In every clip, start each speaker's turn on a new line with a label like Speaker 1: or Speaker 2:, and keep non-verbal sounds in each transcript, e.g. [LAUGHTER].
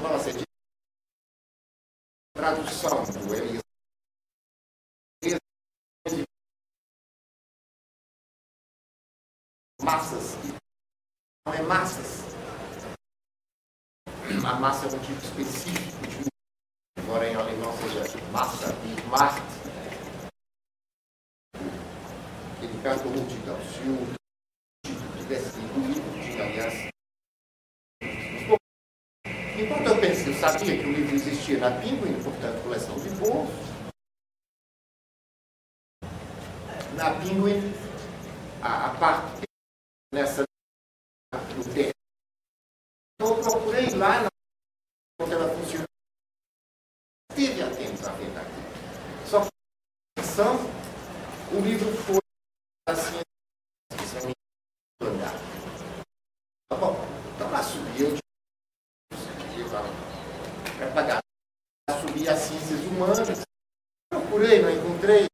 Speaker 1: nossa tradução do Elias massas. Não é massas. A massa é um tipo específico de embora em alemão seja massa e Macht. Ele canta multidão. Se o tipo tivesse incluído, tinha aliás. Enquanto sabia que o livro existia na Pinguim, portanto, coleção de bolsos. Na Pinguim, a, a parte nessa do texto. Então, eu procurei lá quando ela funciona. Teve a tempo para ver. Só que o livro foi assim, olhar. Tá bom, então lá subiu para pagar. Subir as ciências humanas. Procurei, não encontrei.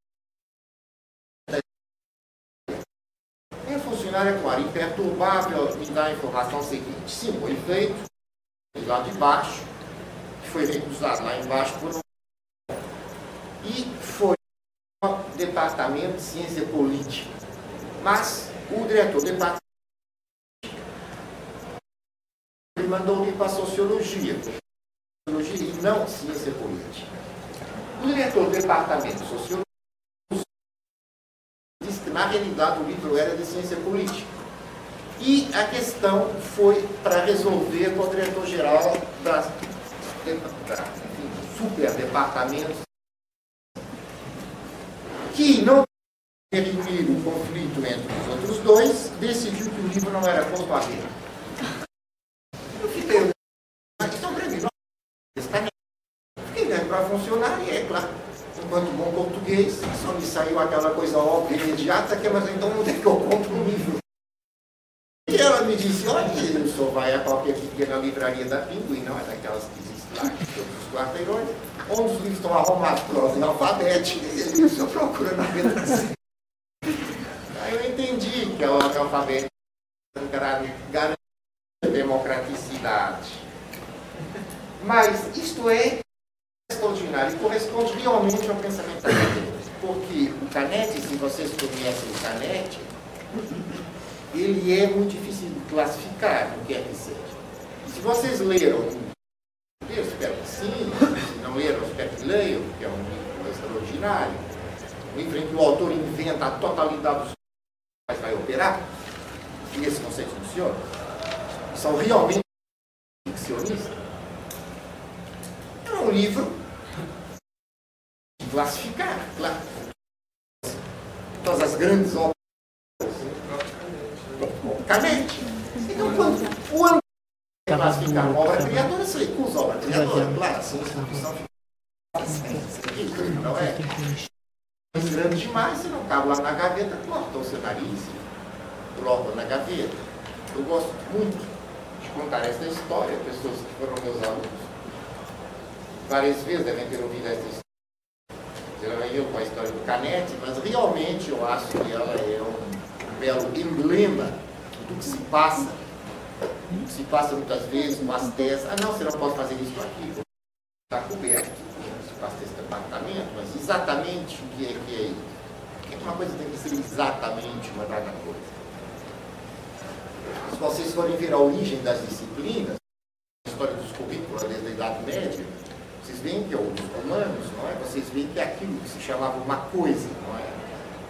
Speaker 1: funcionário é claro, imperturbável, me dá a informação seguinte. Sim, foi feito lá de baixo, que foi recusado lá embaixo por um. E foi o departamento de ciência política. Mas o diretor do departamento mandou ir para a sociologia, sociologia e não ciência política. O diretor do departamento de sociologia na realidade, o livro era de ciência política. E a questão foi para resolver com o diretor-geral da, da que não definir o conflito entre os outros dois, decidiu que o livro não era ponto a ver. Eu fiquei, mas estão previstos. Fiquei dando para funcionar e é claro enquanto bom português, só me saiu aquela coisa óbvia, imediata, que mas então onde é que eu compro um livro? E ela me disse, olha, o senhor vai a qualquer pequena livraria da Pinguim, não é daquelas que existem lá, em todos os quarteirões, onde os livros estão arrumados por ordem alfabética, e o senhor procura na letra Aí eu entendi que a ordem alfabética garante democraticidade. Mas isto é extraordinário corresponde realmente ao pensamento acadêmico. Porque o Canetti, se vocês conhecem o Canetti, ele é muito difícil de classificar, o que é que seja. Se vocês leram, eu espero que sim, se não leram, eu espero que leiam, porque é um livro extraordinário, um livro em que o autor inventa a totalidade dos que vai operar, e esse conceito funciona, são realmente ficcionistas. É um livro classificar, claro. Todas as grandes obras. Canete. Então, quando o ano classificar uma obra criadora, se recusa a obra criadora, claro, assim, não é? Mas grande demais, se não cabe lá na gaveta, corta o seu nariz, coloca na gaveta. Eu gosto muito de contar essa história, pessoas que foram meus alunos. Várias vezes devem ter ouvido essa história eu com a história do Canete, mas realmente eu acho que ela é um belo emblema do que se passa, do que se passa muitas vezes com as teses. Ah, não, você não pode fazer isso aqui, está coberto, se passa esse departamento, mas exatamente o que é que é isso? Por que uma coisa tem que ser exatamente uma dada coisa? Se vocês forem ver a origem das disciplinas, a história dos currículos desde a Idade Média, vocês veem que é os romanos, não é? Vocês veem que é aquilo que se chamava uma coisa, não é?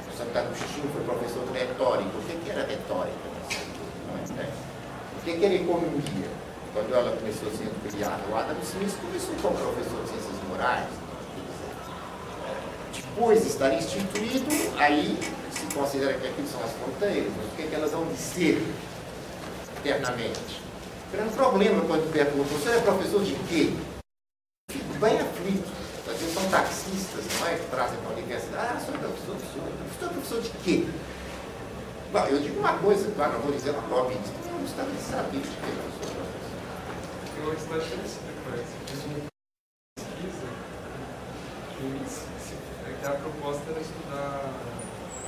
Speaker 1: O Santo Agostinho foi professor de retórica. O que, que era retórica? Não é? O que, que era economia? Quando ela começou sendo criada, o Adam Smith começou como professor de ciências morais. Depois de estar instituído, aí se considera que aquilo são as fronteiras, mas o que, que elas vão dizer eternamente? O grande problema quando perguntam, você é professor de quê? Bem aflito. São taxistas, não é? Que trazem para a universidade. Ah, sou professor, sou professor. professor de quê? Bom, eu digo uma coisa, claro, não vou dizer uma cópia. Não está nem sabendo de que eu sou professor.
Speaker 2: Tem uma questão interessante com essa. Fiz uma pesquisa que a proposta era estudar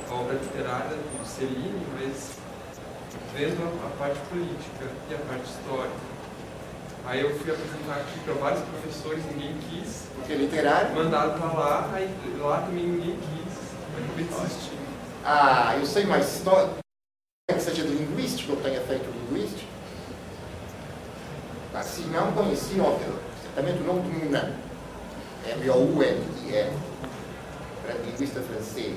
Speaker 2: a obra literária do Cellini, mas vendo a parte política e a parte histórica. Aí eu fui apresentar aqui para vários professores, ninguém quis.
Speaker 1: Porque literário.
Speaker 2: Mandaram para lá, aí lá também ninguém quis. Acabei desistindo.
Speaker 1: Ah, eu sei uma história. Que seja de linguístico, eu tenha feito linguístico. Assim, não conheci, ó, certamente o nome do Munan. M-O-U-N-I-N. Linguista francês.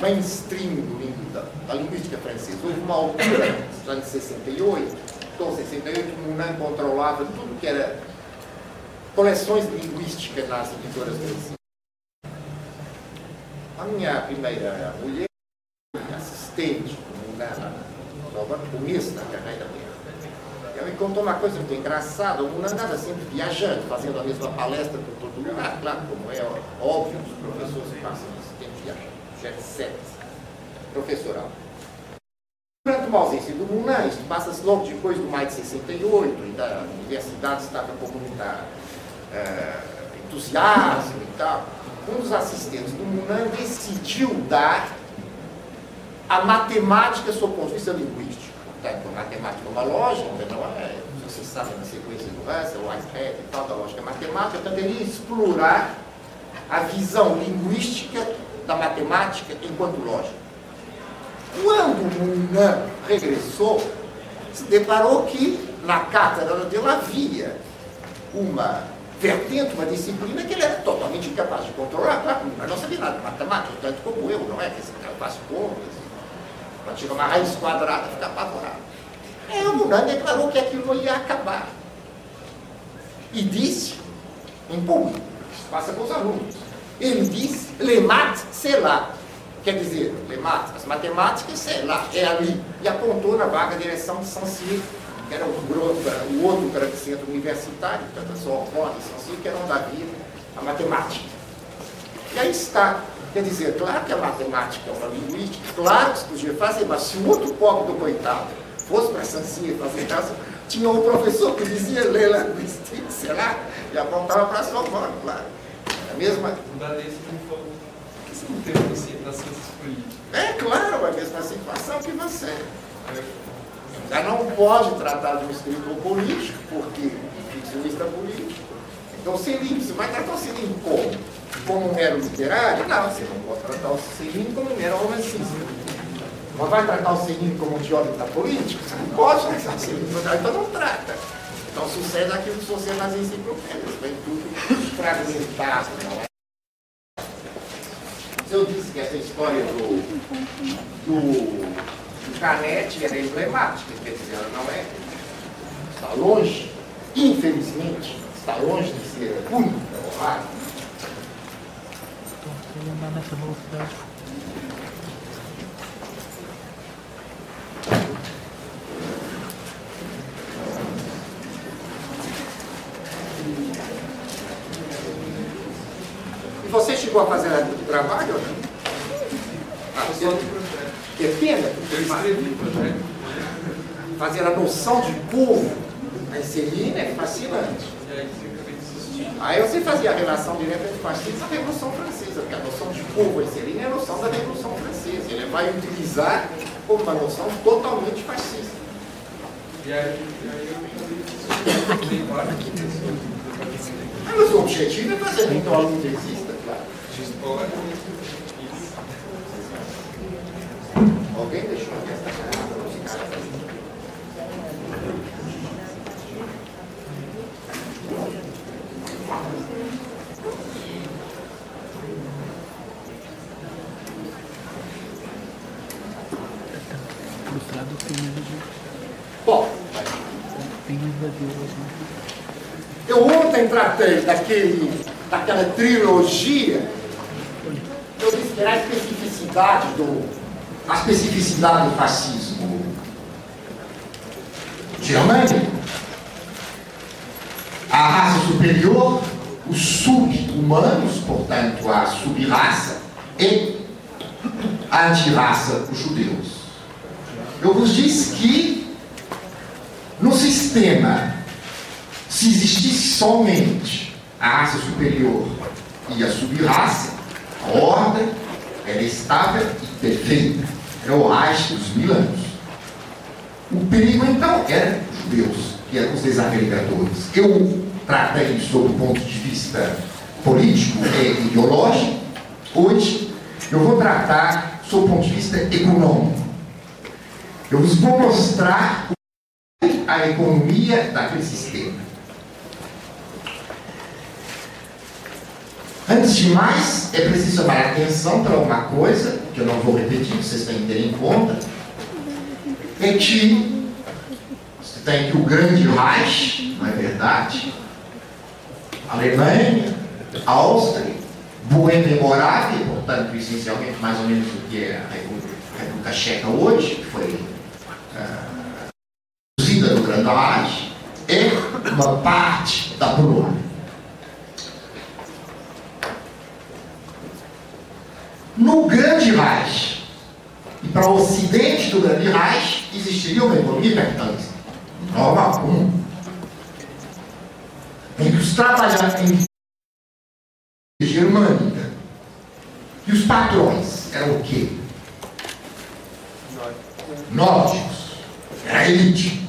Speaker 1: Mainstream do da linguística francesa. Houve uma altura, nos anos 68, então 68, o Munan controlava tudo que era coleções de linguística nas editoras francesas. A minha primeira mulher, assistente, na, no começo da carreira dela, ela me contou uma coisa muito engraçada. O Munan andava sempre viajando, fazendo a mesma palestra por todo lugar, claro, como é óbvio, os professores passam esse tempo viajando, jet set, professoral. Durante uma ausência do Munan, isso passa-se logo depois do maio de 68, e da universidade estava com muita uh, entusiasmo e tal um dos assistentes do Munan decidiu dar a matemática sob ponto de vista linguístico. Portanto, a matemática é uma lógica, não é? Você sabe na sequência do Russell, Whitehead e tal, da lógica matemática, portanto, ele ia explorar a visão linguística da matemática enquanto lógica. Quando Munan regressou, se deparou que na cátedra dele havia uma vertente uma disciplina que ele era totalmente incapaz de controlar. Claro, mas não sabia nada de matemática, tanto como eu, não é? Que cara faz contas, quando chega uma raiz quadrada, fica apavorado. É, o Munan declarou que aquilo ia acabar. E disse, em público, passa com os alunos, ele disse, lemat, lá. Quer dizer, as matemáticas, sei lá, é ali. E apontou na vaga direção de São Ciro que era o, o outro grande centro universitário, portanto, a Sorbonne e São Ciro, que eram da vida, a matemática. E aí está. Quer dizer, claro que a matemática é uma linguística, claro que se podia fazer, mas se o outro pobre do coitado fosse para São Ciro fazer caso, tinha um professor que dizia ler linguística, sei lá, e apontava para a Sorbonne, claro. É a mesma...
Speaker 2: Da lei você não que você não teve nas ciências políticas.
Speaker 1: É claro, a mesma situação que você. Já não pode tratar de um escritor político, porque ficcionista político. Então, Celino, você vai tratar o Celino como? Como um mero literário? Não, você não pode tratar o Celino como um mero romancista. Mas vai tratar o Celino como um teórico da política? Você não pode tratar o Celino como então não trata. Então sucede aquilo que sucede nas enciclopédias, vem tudo fragmentado, não é? Eu disse que essa história do, do Canete era emblemática, quer dizer, ela não é. Está longe, infelizmente, está longe de ser única ou rara.
Speaker 3: andar nessa velocidade.
Speaker 1: E você chegou a fazer o trabalho ou não?
Speaker 2: Ah, você...
Speaker 1: Depende.
Speaker 2: Eu escrevi.
Speaker 1: Fazer a noção de povo na Celina é fascinante.
Speaker 2: Aí você
Speaker 1: fazia a relação direta entre fascismo e a Revolução Francesa, porque a noção de povo Celina é a noção da Revolução Francesa. Ele vai utilizar como uma noção totalmente fascista.
Speaker 2: E aí, aí eu.
Speaker 1: Mas o objetivo é fazer com que o aluno desista, Alguém deixou aqui essa. Bom, eu ontem tratei daquele, daquela trilogia, era a especificidade do, a especificidade do fascismo germânico, a raça superior, os sub-humanos, portanto, a sub-raça, e a antirraça, os judeus. Eu vos disse que no sistema, se existisse somente a raça superior e a sub-raça, a ordem era estável e perfeita. Era o Reich dos mil anos. O perigo, então, era os judeus. que é os desagregadores. Eu tratei isso sob o ponto de vista político e ideológico. Hoje, eu vou tratar sob o ponto de vista econômico. Eu vos vou mostrar a economia daquele sistema. Antes de mais, é preciso chamar a atenção para uma coisa, que eu não vou repetir, vocês têm que ter em conta, é que você tem que o grande Reich, não é verdade? Alemanha, Áustria, Boêmia e Moravia, portanto, essencialmente mais ou menos o que é a República Checa hoje, que foi reduzida uh, no Grande Reich, é uma parte da Polônia. No Grande Reich e para o ocidente do Grande Reich existiria uma economia capitalista. Normal, comum. Em que os trabalhadores germânica e os patrões eram o quê? Nórdicos. Era a elite.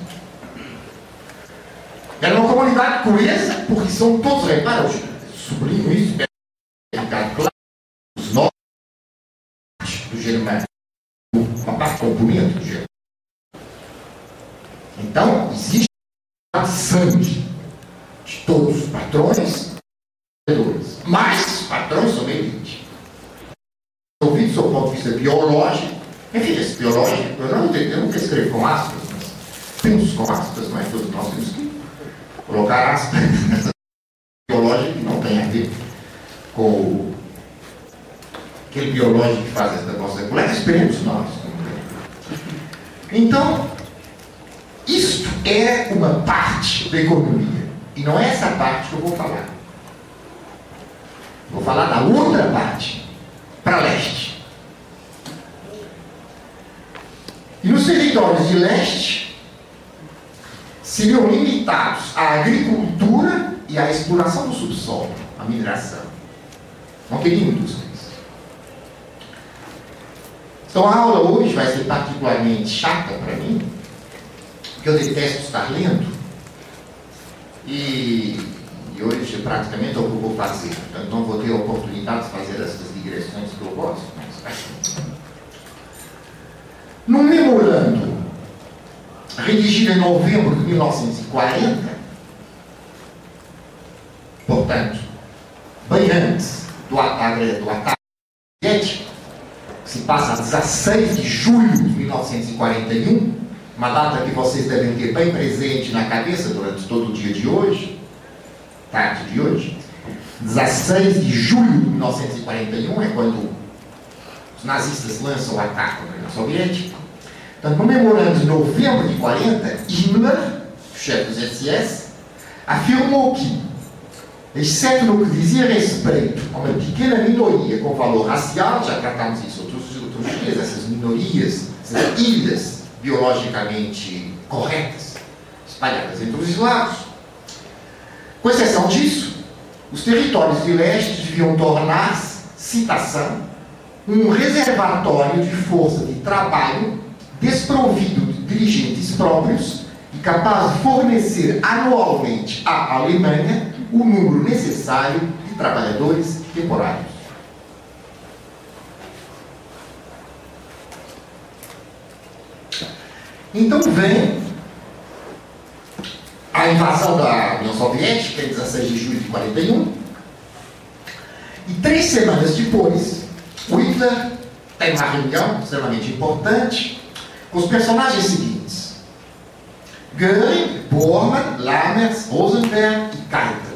Speaker 1: Era uma comunidade coesa, porque são todos, repara, sublinho isso, claro, do germânico, uma parte componente. Então, existe a sangue de todos os patrões, mas os patrões são elite. Ouvido do seu ponto de vista biológico, enfim, esse biológico, eu não, eu nunca escrevo com aspas, mas penso com aspas, mas todos nós temos que colocar aspas [LAUGHS] nessa biológica que não tem a ver com aquele biológico que faz essa nossa coleta, esperemos nós. Então, isto é uma parte da economia. E não é essa parte que eu vou falar. Vou falar da outra parte, para leste. E nos territórios de leste seriam limitados à agricultura e à exploração do subsolo, a mineração. Não teria indústrias. Então a aula hoje vai ser particularmente chata para mim, porque eu detesto estar lendo. E, e hoje praticamente é o que eu vou fazer. Portanto, não vou ter a oportunidade de fazer essas digressões que eu gosto. Mas... Num memorando redigido em novembro de 1940, portanto, bem antes do ataque, do ataque soviético, se passa a 16 de julho de 1941, uma data que vocês devem ter bem presente na cabeça durante todo o dia de hoje, tarde de hoje. 16 de julho de 1941 é quando os nazistas lançam o ataque na União Soviética. Então, no memorando de novembro de 40, Himmler, chefe dos SS, afirmou que, exceto no que dizia respeito a uma pequena minoria com valor racial, já tratamos isso outros, outros dias, essas minorias, essas ilhas biologicamente corretas, espalhadas entre os lados. Com exceção disso, os territórios de leste deviam tornar-se, citação, um reservatório de força de trabalho desprovido de dirigentes próprios e capaz de fornecer anualmente à Alemanha o número necessário de trabalhadores temporários. Então vem a invasão da União Soviética, em 16 de julho de 41, e três semanas depois, Hitler tem uma reunião extremamente importante com os personagens seguintes: Göring, Bormann, Lammers, Rosenberg e Keitel.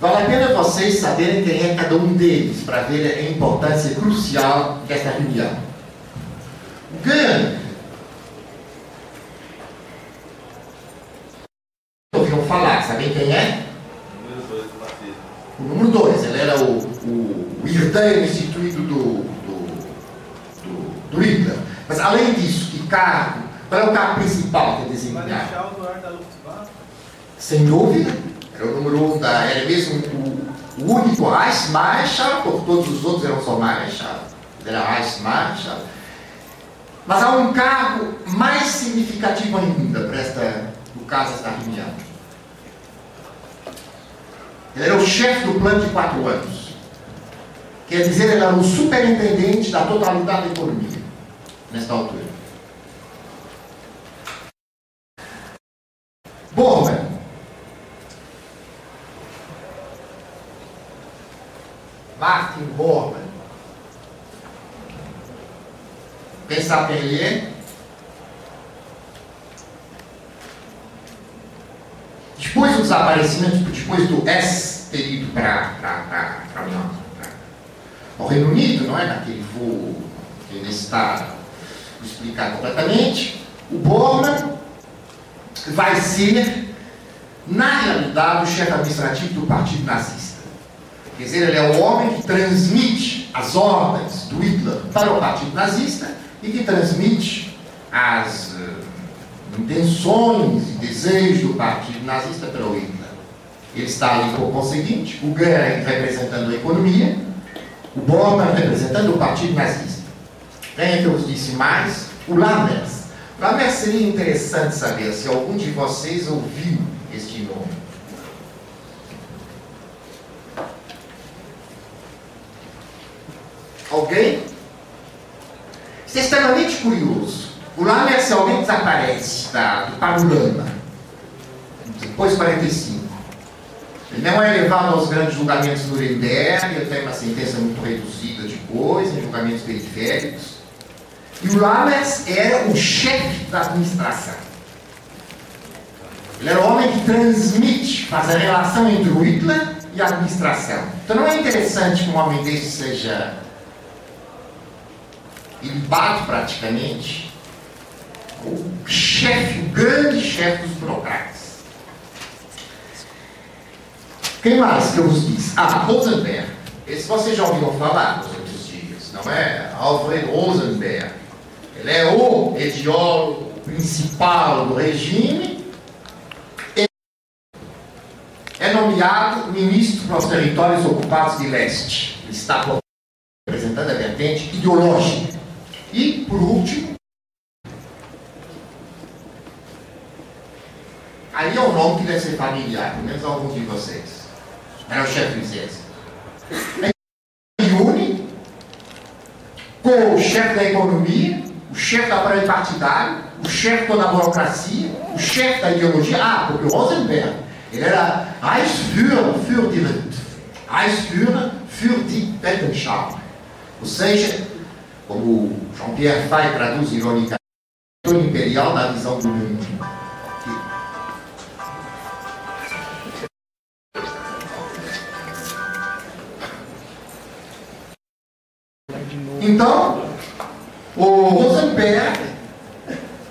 Speaker 1: Vale a pena vocês saberem quem é cada um deles, para ver a importância crucial dessa reunião. Göring ouviram falar, sabem quem é? O número 2, ele era o, o, o herdeiro instituído do, do, do, do Hitler. Mas além disso, que cargo, qual é o cargo principal que ele desempenhava? Sem dúvida, era o número um da. Era mesmo o, o único Reichsmarschall, porque todos os outros eram só Marschall. Ele era Reichsmarschall. Mas há um cargo mais significativo ainda para esta Casas da Riviera. Ele era o chefe do plano de quatro anos. Quer dizer, ele era o superintendente da totalidade da economia, nesta altura. Borman. Martin Borman. Quem sabe quem ele é? Depois do desaparecimento, depois do S ter ido para o Reino Unido, não é? Naquele voo está explicar completamente, o Borman vai ser, na realidade, o chefe administrativo do Partido Nazista. Quer dizer, ele é o homem que transmite as ordens do Hitler para o Partido Nazista e que transmite as uh, intenções e desejos do Partido Nazista para o Hitler. Ele está ali por conseguinte, o Goering representando a economia, o Bormann representando o Partido Nazista. Quem é que eu disse mais? O Lammers. Lammers seria interessante saber se algum de vocês ouviu este nome. Alguém? Isso é extremamente curioso. O Lammers realmente desaparece da, do panorama. Depois de 45. Ele não é levado aos grandes julgamentos do Nuremberg, ele tem uma sentença muito reduzida de coisa, em julgamentos periféricos. E o Lammers era o chefe da administração. Ele era o homem que transmite, faz a relação entre o Hitler e a administração. Então não é interessante que um homem desse seja ele bate praticamente o chefe, o grande chefe dos burocratas. Quem mais que eu vos disse? Ah, Rosenberg. Esse vocês já ouviram falar nos outros dias, não é? Alfred Rosenberg. Ele é o ideólogo principal do regime. É nomeado ministro para os territórios ocupados de leste. Ele está representando a vertente ideológica. E, por último, aí é um nome que deve ser familiar, pelo menos alguns de vocês era o chefe do exército. une com o chefe da economia, o chefe do aparelho partidário, o chefe toda a burocracia, o chefe da ideologia. Ah, porque o Rosenberg, ele era Reichsführer für die, Reichsführer für die Wissenschaft. Ou seja, como Jean-Pierre Fay traduz ironicamente, imperial da visão do mundo. Então, o Rosenberg,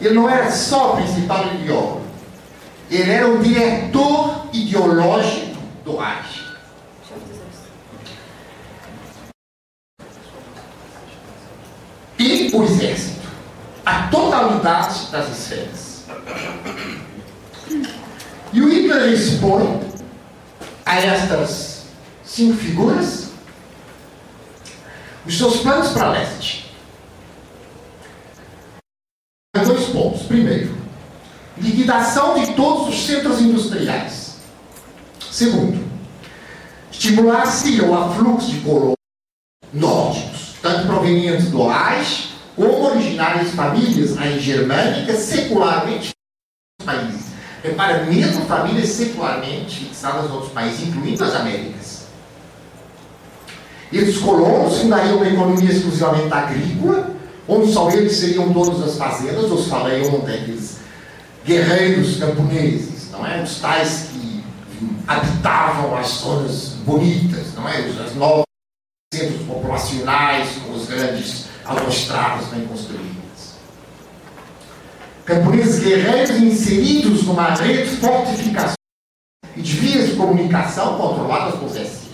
Speaker 1: ele não era só o principal ideólogo, ele era o diretor ideológico do Reich. O exército, a totalidade das esferas. E o Hitler expõe a estas cinco figuras os seus planos para leste. Dois pontos. Primeiro, liquidação de todos os centros industriais. Segundo, estimular-se o afluxo de colonos nórdicos, tanto provenientes do Reich como originários de famílias aí germânicas secularmente países. Repara, mesmo famílias secularmente fixadas em outros países, incluindo as Américas. E os colonos fundariam uma economia exclusivamente agrícola, onde só eles seriam donos das fazendas, os falei ontem, guerreiros camponeses, não é? Os tais que habitavam as zonas bonitas, não é? Os novos centros populacionais, com os grandes autoestradas bem construídas. Camponeses guerreiros inseridos numa rede de fortificações e de vias de comunicação controladas por exércitos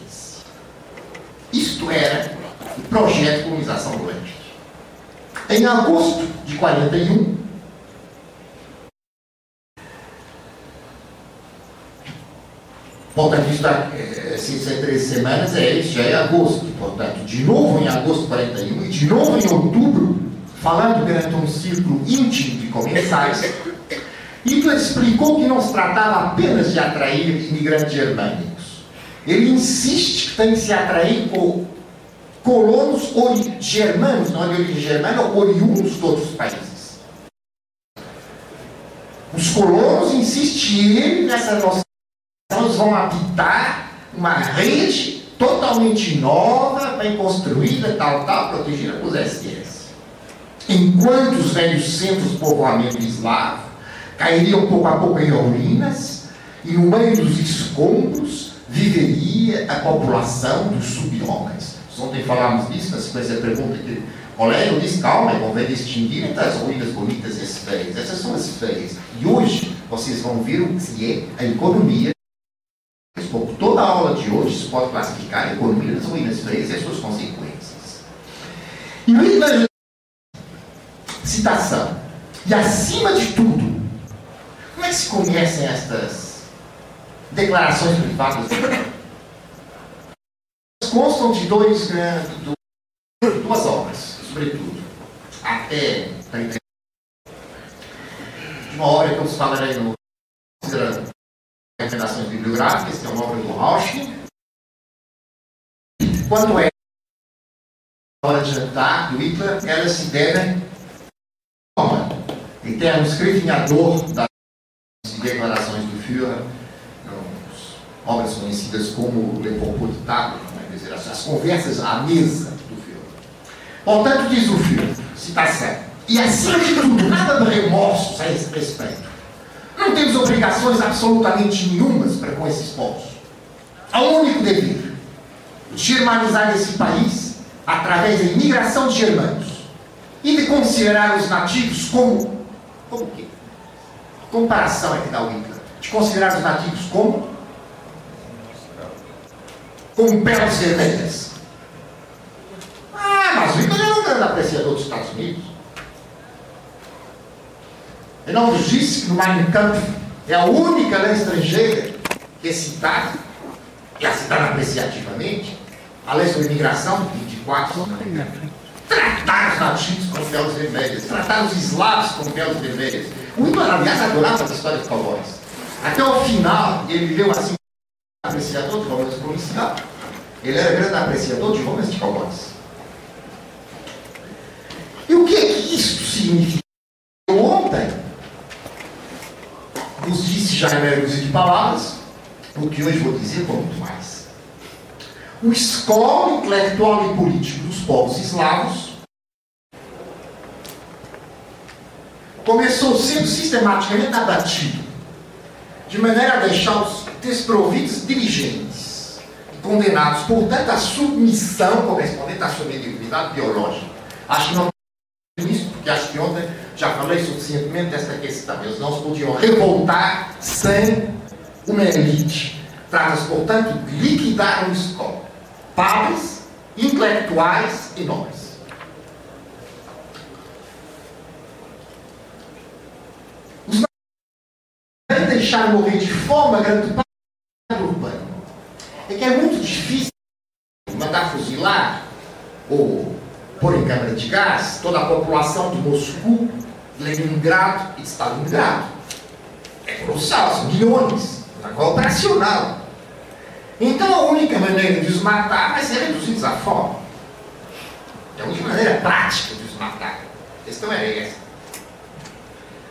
Speaker 1: isto era o projeto de colonização do Oeste. Em agosto de 41, Portanto, isso é, se isso é três semanas, é, isso já é agosto. Portanto, de novo em agosto de 41 e de novo em outubro, falando perante um círculo íntimo de comensais, Hitler explicou que não se tratava apenas de atrair imigrantes germânicos. Ele insiste que tem que se atrair com colonos germânicos, não é de origem germânica, oriundos de outros países. Os colonos, insiste ele nessa noção, eles vão habitar uma rede totalmente nova, bem construída, tal, tal, protegida por SS. Enquanto os velhos centros de povoamento eslavo cairiam pouco a pouco em ruínas, e no meio dos escombros viveria a população dos sub-homens. Ontem falávamos disso, na sequência da pergunta que o colega disse, calma, convém distinguir entre as ruínas bonitas e as feias. Essas são as feias. E hoje vocês vão ver o que é a economia. Toda a aula de hoje se pode classificar a economia das ruínas feias e as suas consequências. E o citação, e acima de tudo, como é que se conhecem estas declarações privadas? Constam de dois grandes, duas obras, sobretudo. Até uma obra que eu falarei no recomendações bibliográficas, que é uma obra do Rauschning. Quando é a hora de jantar do Hitler, elas se devem em termos escrevinhador das declarações do Führer, obras conhecidas como Le Propos de Table, né, as conversas à mesa do Führer. Portanto, diz o Führer, citação, e acima de tudo, nada de remorsos a esse respeito. Não temos obrigações absolutamente nenhumas para com esses povos. Há um único dever: germanizar esse país através da imigração de germanos e de considerar os nativos como. Como o quê? Comparação é que dá o Hitler. De considerar os nativos como. Como peles vermelhas. Ah, mas o Hitler era um grande apreciador dos Estados Unidos. Ele não nos disse que no Mein Kampf é a única lei estrangeira que é citada, e é citada apreciativamente, a lei sobre imigração, 24, tratar os nativos com peles vermelhas, tratar os eslavos com peles vermelhas. O Hitler, aliás, adorava essa história de cowboys. Até o final, ele viveu assim, apreciador de romanos policial. Ele era grande apreciador de romanos de cowboys. E o que é que isso significa? Ontem, nos disse já em meia de palavras, o que hoje vou dizer com muito mais. O escola intelectual e político dos povos eslavos começou sendo sistematicamente abatido, de maneira a deixá-los desprovidos dirigentes, condenados, portanto, à submissão correspondente à sua mediocridade biológica. Acho que não isso, porque acho que ontem já falei suficientemente desta questão. Eles não se podiam revoltar sem uma elite. Trata-se, portanto, de liquidar uma escola. Padres, intelectuais e nobres. Os não deixar morrer de fome a grande parte do urbano. É que é muito difícil mandar fuzilar ou pôr em câmara de gás toda a população de Moscou, Leningrado e Stalingrado. É colossal, são milhões, é operacional. Então a única maneira de os matar vai ser reduzidos à fome. É a única maneira prática de os matar. A questão é essa.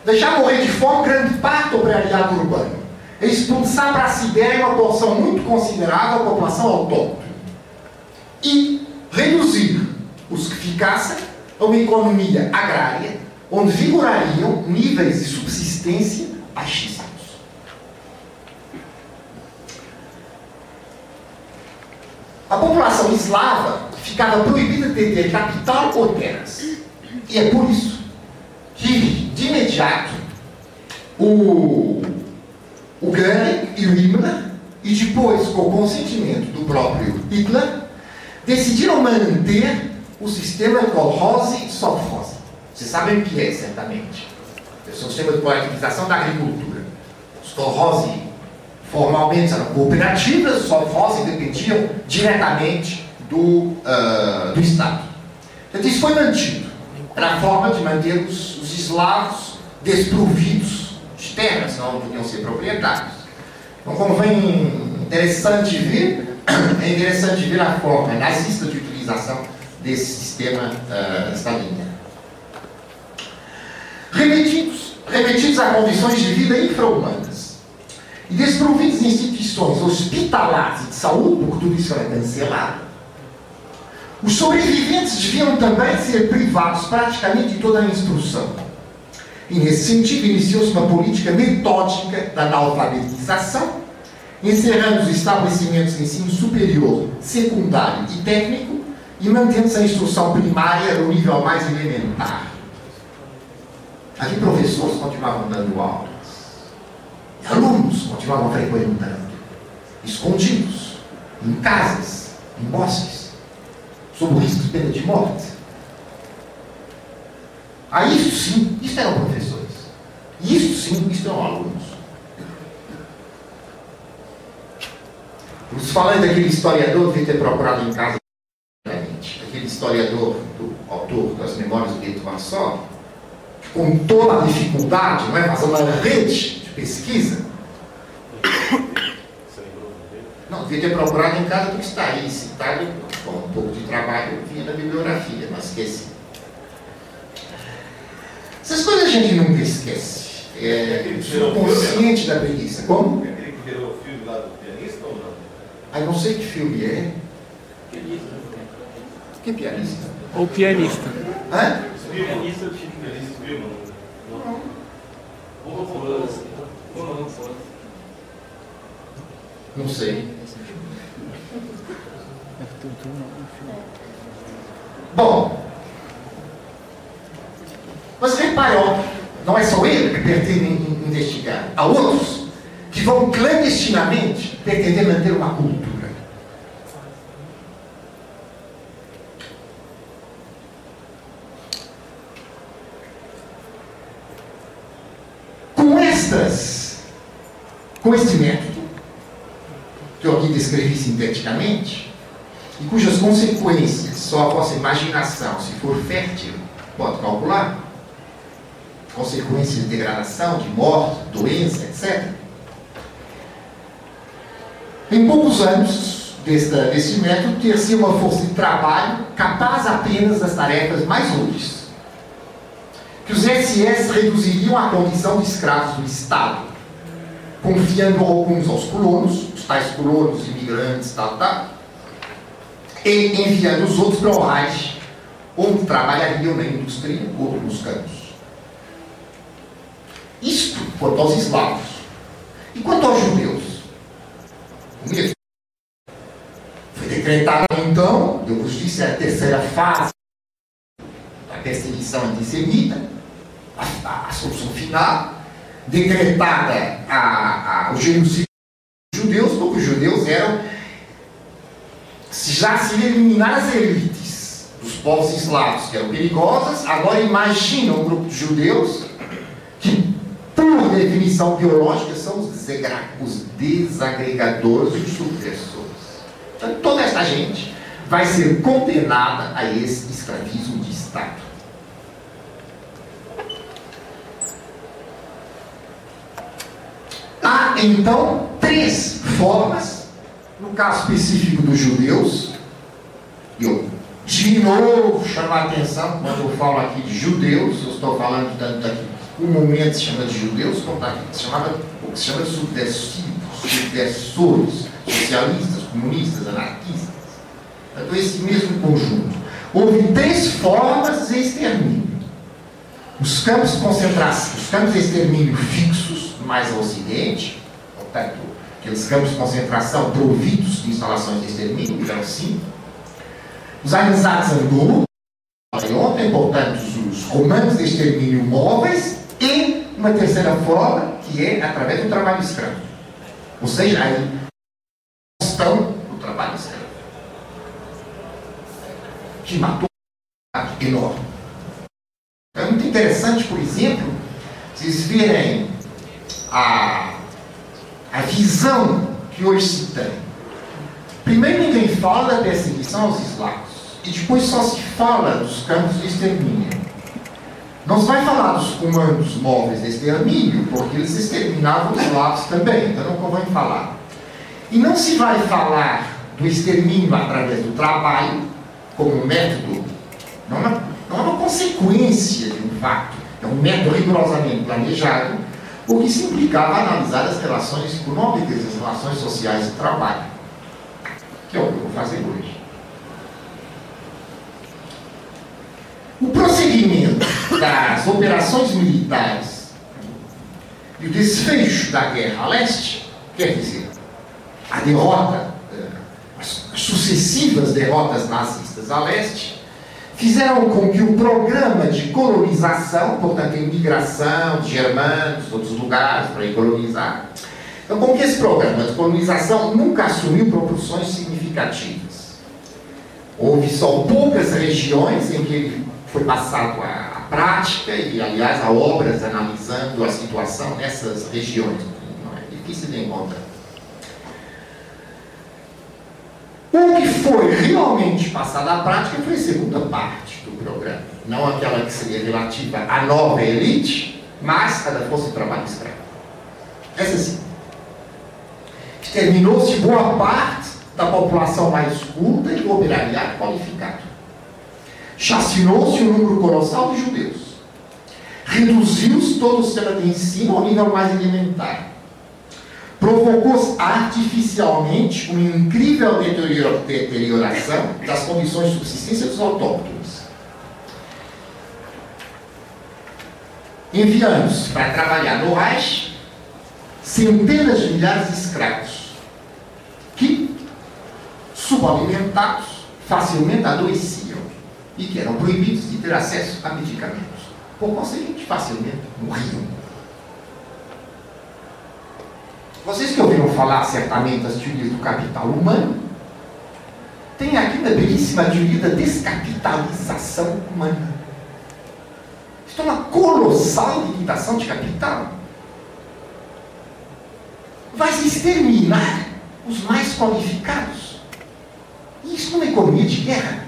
Speaker 1: Deixar morrer de fome grande parte do operariado urbano. É expulsar para a Sibéria uma porção muito considerável da população autóctone. E reduzir os que ficassem a uma economia agrária onde vigorariam níveis de subsistência baixíssimos. A população eslava ficava proibida de ter capital ou terras. E é por isso que, de imediato, o, o Goering e o Himmler, e depois, com o consentimento do próprio Hitler, decidiram manter o sistema kolhose e sovkhose. Vocês sabem o que é, certamente. É um sistema de coletivização da agricultura. Os kolhose formalmente eram cooperativas, os sovkhose dependiam diretamente do, uh, do Estado. Então isso foi mantido. Era a forma de manter os, os eslavos desprovidos de terra, senão não podiam ser proprietários. Então, convém interessante ver, [COUGHS] é interessante ver a forma nazista de utilização desse sistema uh, stalinista. Remetidos, remetidos a condições de vida infra-humanas e desprovidos de instituições hospitalares e de saúde, porque tudo isso era cancelado, os sobreviventes deviam também ser privados praticamente de toda a instrução. E nesse sentido iniciou-se uma política metódica da analfabetização, encerrando os estabelecimentos de ensino superior, secundário e técnico e mantendo-se a instrução primária no nível mais elementar. Aqui professores continuavam dando aulas, e alunos continuavam frequentando, escondidos, em casas, em bosques sob o risco de pena de morte. Ah, isso sim, isso eram professores. Isso sim, isso eram alunos. Isso, falando daquele historiador, devia ter procurado em casa aquele historiador, do autor das Memórias do Gueto Varsóvia, com toda a dificuldade, não é? fazendo uma rede de pesquisa, não, devia ter procurado em casa porque está aí citado, com um pouco de trabalho, vinha na bibliografia, mas esqueci. Essas coisas a gente nunca esquece. É, sou consciente da preguiça. Como?
Speaker 4: Aquele que virou o filme lá do pianista ou não?
Speaker 1: Ah, não sei que filme é. Que pianista?
Speaker 3: Ou pianista.
Speaker 1: Hã?
Speaker 4: Pianista, pianista, viu? Não.
Speaker 1: Não sei. Bom, mas repare, ó, não é só ele que pretende investigar. Há outros que vão clandestinamente pretender manter uma cultura. Com este método, que eu aqui descrevi sinteticamente, e cujas consequências só a vossa imaginação, se for fértil, pode calcular, consequências de degradação, de morte, doença, etc. Em poucos anos desta, deste método, ter-se uma força de trabalho capaz apenas das tarefas mais úteis, que os SS reduziriam à condição de escravos do Estado, confiando alguns aos colonos, os tais colonos, imigrantes, tal, tal, e enviando os outros para o Reich, onde trabalhariam na indústria ou nos campos. Isto quanto aos eslavos. E quanto aos judeus? O mesmo. Foi decretada então, eu vos disse, a terceira fase perseguição antissemita, a, a solução final, decretada a, a, o genocídio dos judeus, porque os judeus eram, já se eliminar as elites dos povos eslavos, que eram perigosas, agora imagina um grupo de judeus que, por definição biológica, são os, desagregadores e os subversores. Então, toda esta gente vai ser condenada a esse escravismo de Estado. Há então três formas, no caso específico dos judeus, eu de novo chamo a atenção quando eu falo aqui de judeus, eu estou falando tanto aqui, o momento se chama de judeus, como aqui se chamava, o que se chama de subversivos, subversores, socialistas, comunistas, anarquistas. Então, esse mesmo conjunto. Houve três formas de extermínio. Os campos de concentração, os campos de extermínio fixos, mais ao ocidente, portanto, aqueles campos de concentração providos de instalações de extermínio, eram cinco. Os Einsatzangruppen, ontem, portanto, os comandos de extermínio móveis, e uma terceira forma, que é através do trabalho escravo. Ou seja, a questão do trabalho escravo. Que matou enorme. É muito interessante, por exemplo, vocês verem a, a visão que hoje se tem. Primeiro ninguém fala da perseguição aos eslavos, e depois só se fala dos campos de extermínio. Não se vai falar dos comandos móveis de extermínio, porque eles exterminavam os eslavos também, então não convém falar. E não se vai falar do extermínio através do trabalho, como um método, não é, não é uma consequência de um fato, é um método rigorosamente planejado, o que se implicava analisar as relações econômicas, as relações sociais de trabalho, que é o que eu vou fazer hoje. O prosseguimento das operações militares e o desfecho da guerra a leste, quer dizer, a derrota, eh, as sucessivas derrotas nazistas a leste, fizeram com que o programa de colonização, portanto, a imigração de germanos, outros lugares para colonizar, então, com que esse programa de colonização nunca assumiu proporções significativas. Houve só poucas regiões em que ele foi passado a, a prática e, aliás, há obras analisando a situação nessas regiões. Não é difícil de encontrar. O que foi realmente passado à prática foi a segunda parte do programa. Não aquela que seria relativa à nova elite, mas a da força de trabalho escravo. Essa sim. Exterminou-se boa parte da população mais culta e do operariado qualificado. Chacinou-se um número colossal de judeus. Reduziu-se todo o sistema de ensino ao nível mais elementar. Provocou-se artificialmente uma incrível deterioração das condições de subsistência dos autóctones. Enviando-se para trabalhar no Reich centenas de milhares de escravos que, subalimentados, facilmente adoeciam e que eram proibidos de ter acesso a medicamentos. Por conseguinte, facilmente morriam. Vocês que ouviram falar certamente das teorias do capital humano, tem aqui uma belíssima teoria da descapitalização humana. Isto é uma colossal limitação de capital. Vai se exterminar os mais qualificados. Isso numa economia de guerra.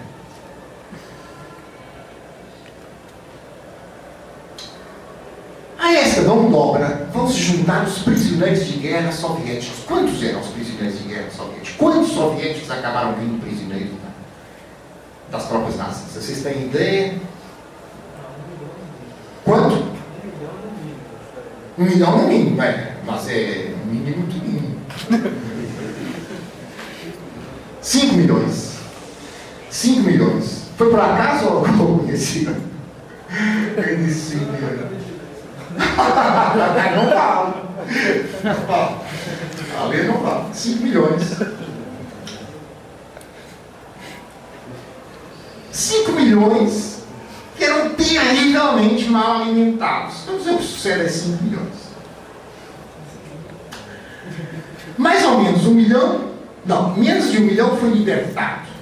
Speaker 1: A esta não dobra, vão se juntar os prisioneiros de guerra soviéticos. Quantos eram os prisioneiros de guerra soviéticos? Quantos soviéticos acabaram vindo prisioneiros das tropas nazistas? Vocês têm ideia? Quanto? Um milhão no mínimo, é, mas é um mínimo muito mínimo. [LAUGHS] Cinco milhões. Cinco milhões. Foi por acaso ou conhecido? Eu disse cinco [LAUGHS] milhões não vale. Não vale. Ali não vale. 5 milhões. 5 milhões que eram terrivelmente mal alimentados. Então, se eu sucede é 5 milhões. Mais ou menos um milhão, não, menos de um milhão foi libertado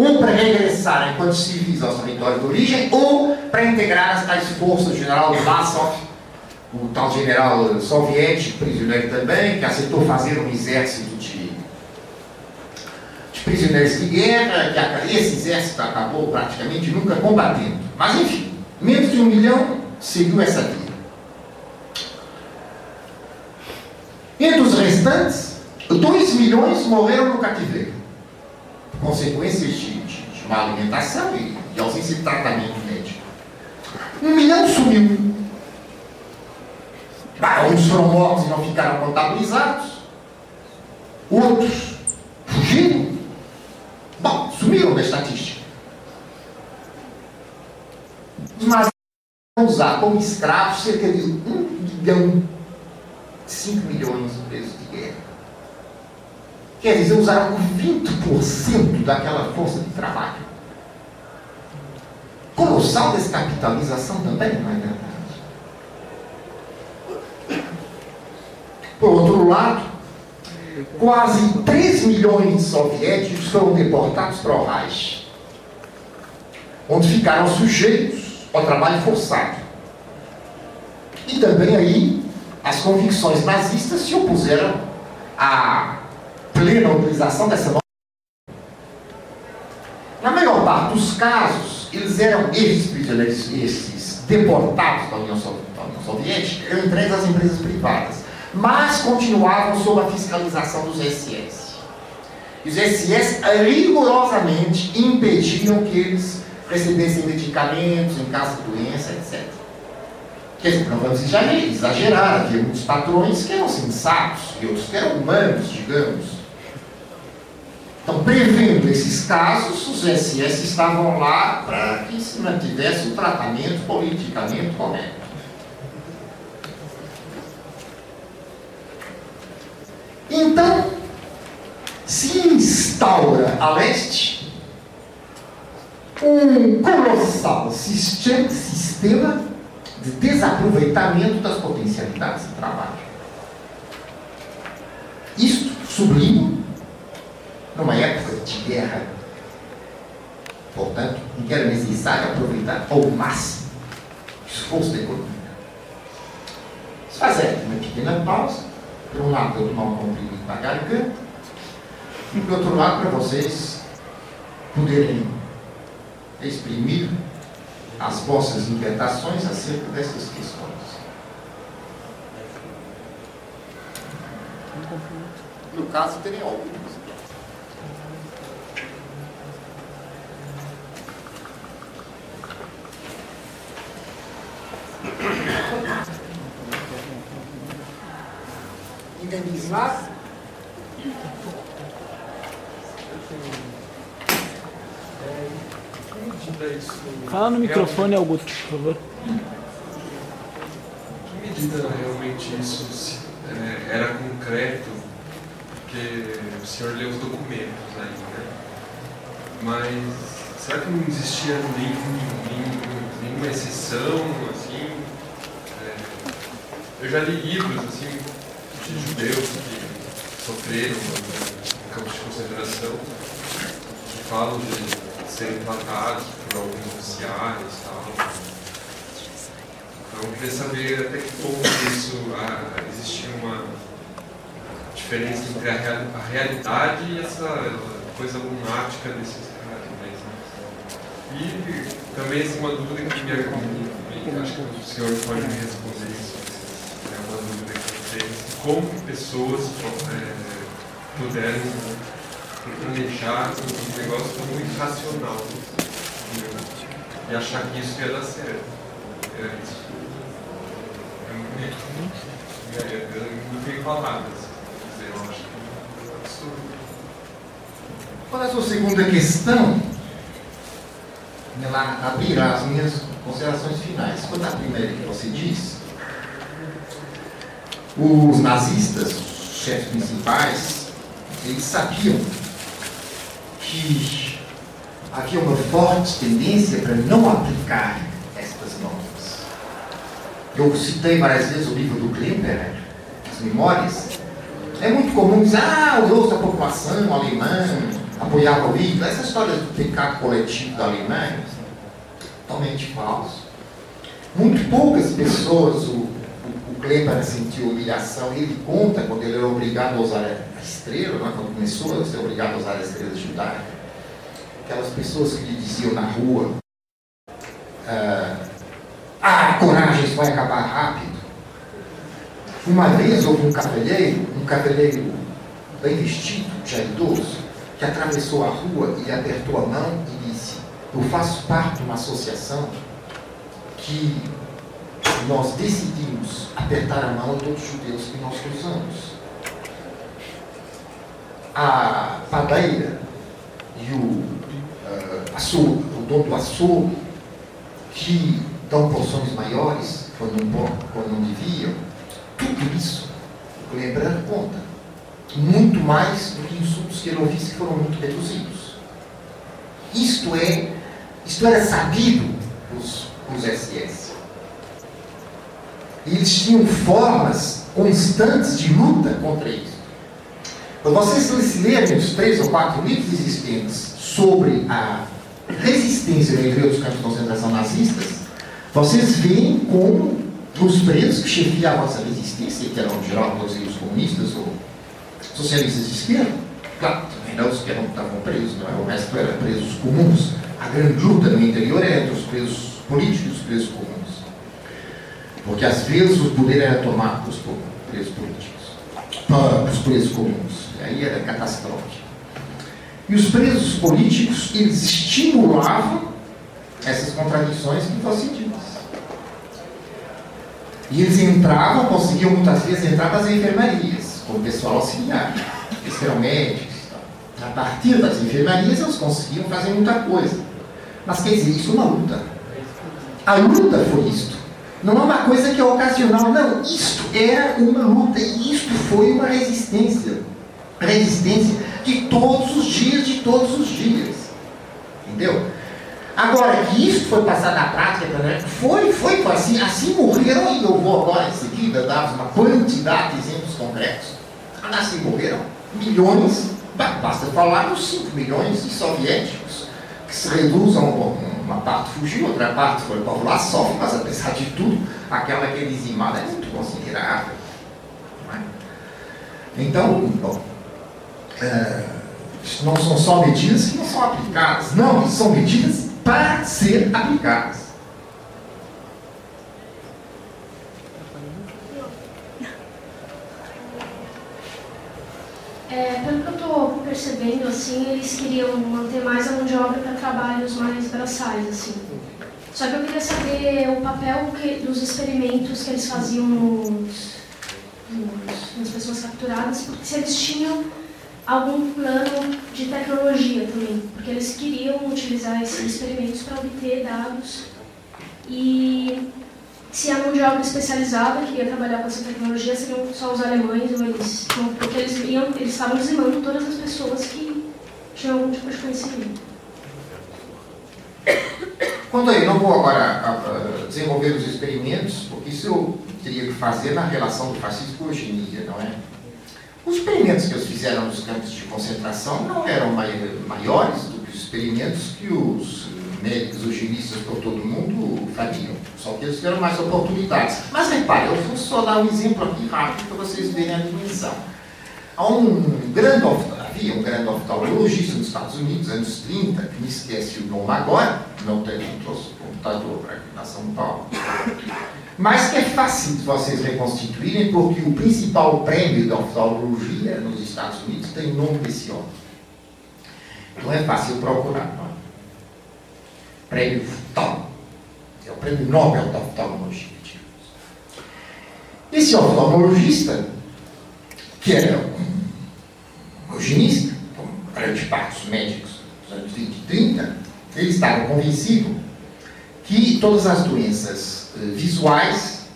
Speaker 1: ou para regressar enquanto civis ao território de origem, ou para integrar as forças do general Vlasov, o tal general soviético, prisioneiro também, que aceitou fazer um exército de, de prisioneiros de guerra, que esse exército acabou praticamente nunca combatendo. Mas enfim, menos de um milhão seguiu essa via. Entre os restantes, 2 milhões morreram no cativeiro consequências de, alimentação e de ausência de tratamento médico. Um milhão sumiu. Ah, uns foram mortos e não ficaram contabilizados. Outros fugiram. Bom, sumiram da estatística. Nazistas vão usar como escravos cerca de um milhão, cinco milhões de presos de guerra. Quer dizer, usaram 20% daquela força de trabalho. Colossal descapitalização também, não é verdade? Por outro lado, quase 3 milhões de soviéticos foram deportados para o Reich, onde ficaram sujeitos ao trabalho forçado. E também aí as convicções nazistas se opuseram a plena utilização dessa nova. Na maior parte dos casos, eles eram esses esses deportados da União, da União Soviética eram entregues às empresas privadas, mas continuavam sob a fiscalização dos SS. E os SS rigorosamente impediam que eles recebessem medicamentos em caso de doença, etc. Quer dizer, não vamos exagerar, havia muitos patrões que eram sensatos e outros que eram humanos, digamos. Então, prevendo esses casos, os SS estavam lá para que se mantivesse o tratamento politicamente correto. Então, se instaura a leste um colossal sistema de desaproveitamento das potencialidades de trabalho. Isto sublima numa época de guerra. Portanto, em que era necessário aproveitar ao máximo o esforço da economia. Vamos fazer uma pequena pausa. Por um lado, eu tomar um comprimido na garganta, e por outro lado, para vocês poderem exprimir as vossas inquietações acerca dessas questões. No caso, terem algumas. Indenizar
Speaker 3: Fala no microfone, Augusto, por favor.
Speaker 2: Que medida realmente isso é, era concreto? Porque o senhor leu os documentos aí, né? Mas será que não existia nenhum, nenhum- nenhuma exceção, eu já li livros, assim, de judeus que sofreram em campos de concentração, que falam de serem tratados por alguns oficiais e tal. Então, eu queria saber até que ponto isso ah, existia uma diferença entre a, real- a realidade e essa coisa lunática desses caras. Né? E também assim, uma dúvida que me, me, acho que o senhor pode me responder isso. É uma dúvida que eu tenho. Como pessoas é, puderam planejar um negócio muito racional entendeu? e achar que isso ia dar certo. É isso. Eu, eu, eu não tenho palavras. Eu acho que é um absurdo.
Speaker 1: Qual é a sua segunda questão? Ela abrirá as minhas considerações finais. Quanto à primeira que você diz, os nazistas, os chefes principais, eles sabiam que havia uma forte tendência para não aplicar estas normas. Eu citei várias vezes o livro do Klemperer, as memórias. É muito comum dizer, ah, o grosso da população alemã apoiava o Hitler. Essa história do pecado coletivo da Alemanha, totalmente falso. Muito poucas pessoas, o, Klemperer sentiu humilhação, ele conta quando ele era obrigado a usar a estrela, né, quando começou a ser obrigado a usar a estrela judaica. Aquelas pessoas que lhe diziam na rua, ah, ah, coragem, vai acabar rápido. Uma vez houve um cavalheiro, um cavalheiro bem vestido, já idoso, que atravessou a rua e apertou a mão e disse: Eu faço parte de uma associação que nós decidimos apertar a mão a todos os judeus que nós cruzamos. A padeira e o, ah, açougue, o dono do açougue, que dão porções maiores quando não, quando não deviam, tudo isso o Lembrando conta. Muito mais do que insultos que ele ouvisse foram muito reduzidos. Isto é, isto era sabido os, os SS. E eles tinham formas constantes de luta contra isso. Quando vocês se lerem os três ou quatro livros existentes sobre a resistência interior dos campos de concentração nazistas, vocês veem como os presos que chefiavam essa resistência, que eram em geral todos eles comunistas ou socialistas de esquerda, claro, também não os que eram, estavam presos, não é? o resto eram presos comuns. A grande luta no interior era entre os presos políticos e os presos comuns. Porque às vezes o poder era tomado pelos presos políticos, pelos presos comuns. E aí era catastrófico. E os presos políticos, eles estimulavam essas contradições que fossem ditas. E eles entravam, conseguiam muitas vezes entrar nas enfermarias, como pessoal auxiliar. Eles eram médicos. A partir das enfermarias, eles conseguiam fazer muita coisa. Mas quer dizer, isso é uma luta. A luta foi isto. Não é uma coisa que é ocasional, não. Isto era uma luta e isto foi uma resistência. Resistência de todos os dias, de todos os dias. Entendeu? Agora, que isso foi passado na prática, né? foi, foi assim, assim morreram, e eu vou agora em seguida dar uma quantidade de exemplos concretos. Assim morreram milhões, basta falar dos 5 milhões de soviéticos, que se reduzam, uma parte fugiu, outra parte foi para o sofre, mas apesar de tudo, aquela que é dizimada é muito considerável. É? Então, é, não são só medidas que não são aplicadas, não, são medidas para ser aplicadas.
Speaker 5: É, pelo que eu estou percebendo, assim, eles queriam manter mais a mão de obra para trabalhos mais braçais, assim. Só que eu queria saber o papel que, dos experimentos que eles faziam nos, nos, nas pessoas capturadas, porque se eles tinham algum plano de tecnologia também, porque eles queriam utilizar esses experimentos para obter dados e se a mão de obra especializada que ia trabalhar com essa tecnologia seriam só os alemães ou eles, porque eles iam, eles estavam dizimando todas as pessoas que tinham algum tipo de conhecimento.
Speaker 1: Quando aí, não vou agora desenvolver os experimentos, porque isso eu teria que fazer na relação do fascismo com a eugenia, não é? Os experimentos que eles fizeram nos campos de concentração não eram maiores do que os experimentos que os médicos eugenistas por todo mundo fariam. Só que eles tiveram mais oportunidades. Mas repare, eu vou só dar um exemplo aqui rápido para vocês verem a dimensão. Há um grande, havia um grande oftalmologista nos Estados Unidos, anos 30, que me esquece o nome agora, não tenho, trouxe o computador para aqui na São Paulo mas que é fácil de vocês reconstituírem, porque o principal prêmio da oftalmologia nos Estados Unidos tem o nome desse homem. Não é fácil procurar, não é? Prêmio Ftal. É o prêmio Nobel da oftalmologia. Esse oftalmologista, que era um eugenista, como grande parte dos médicos dos anos 20 e 30, ele estava convencido que todas as doenças eh, visuais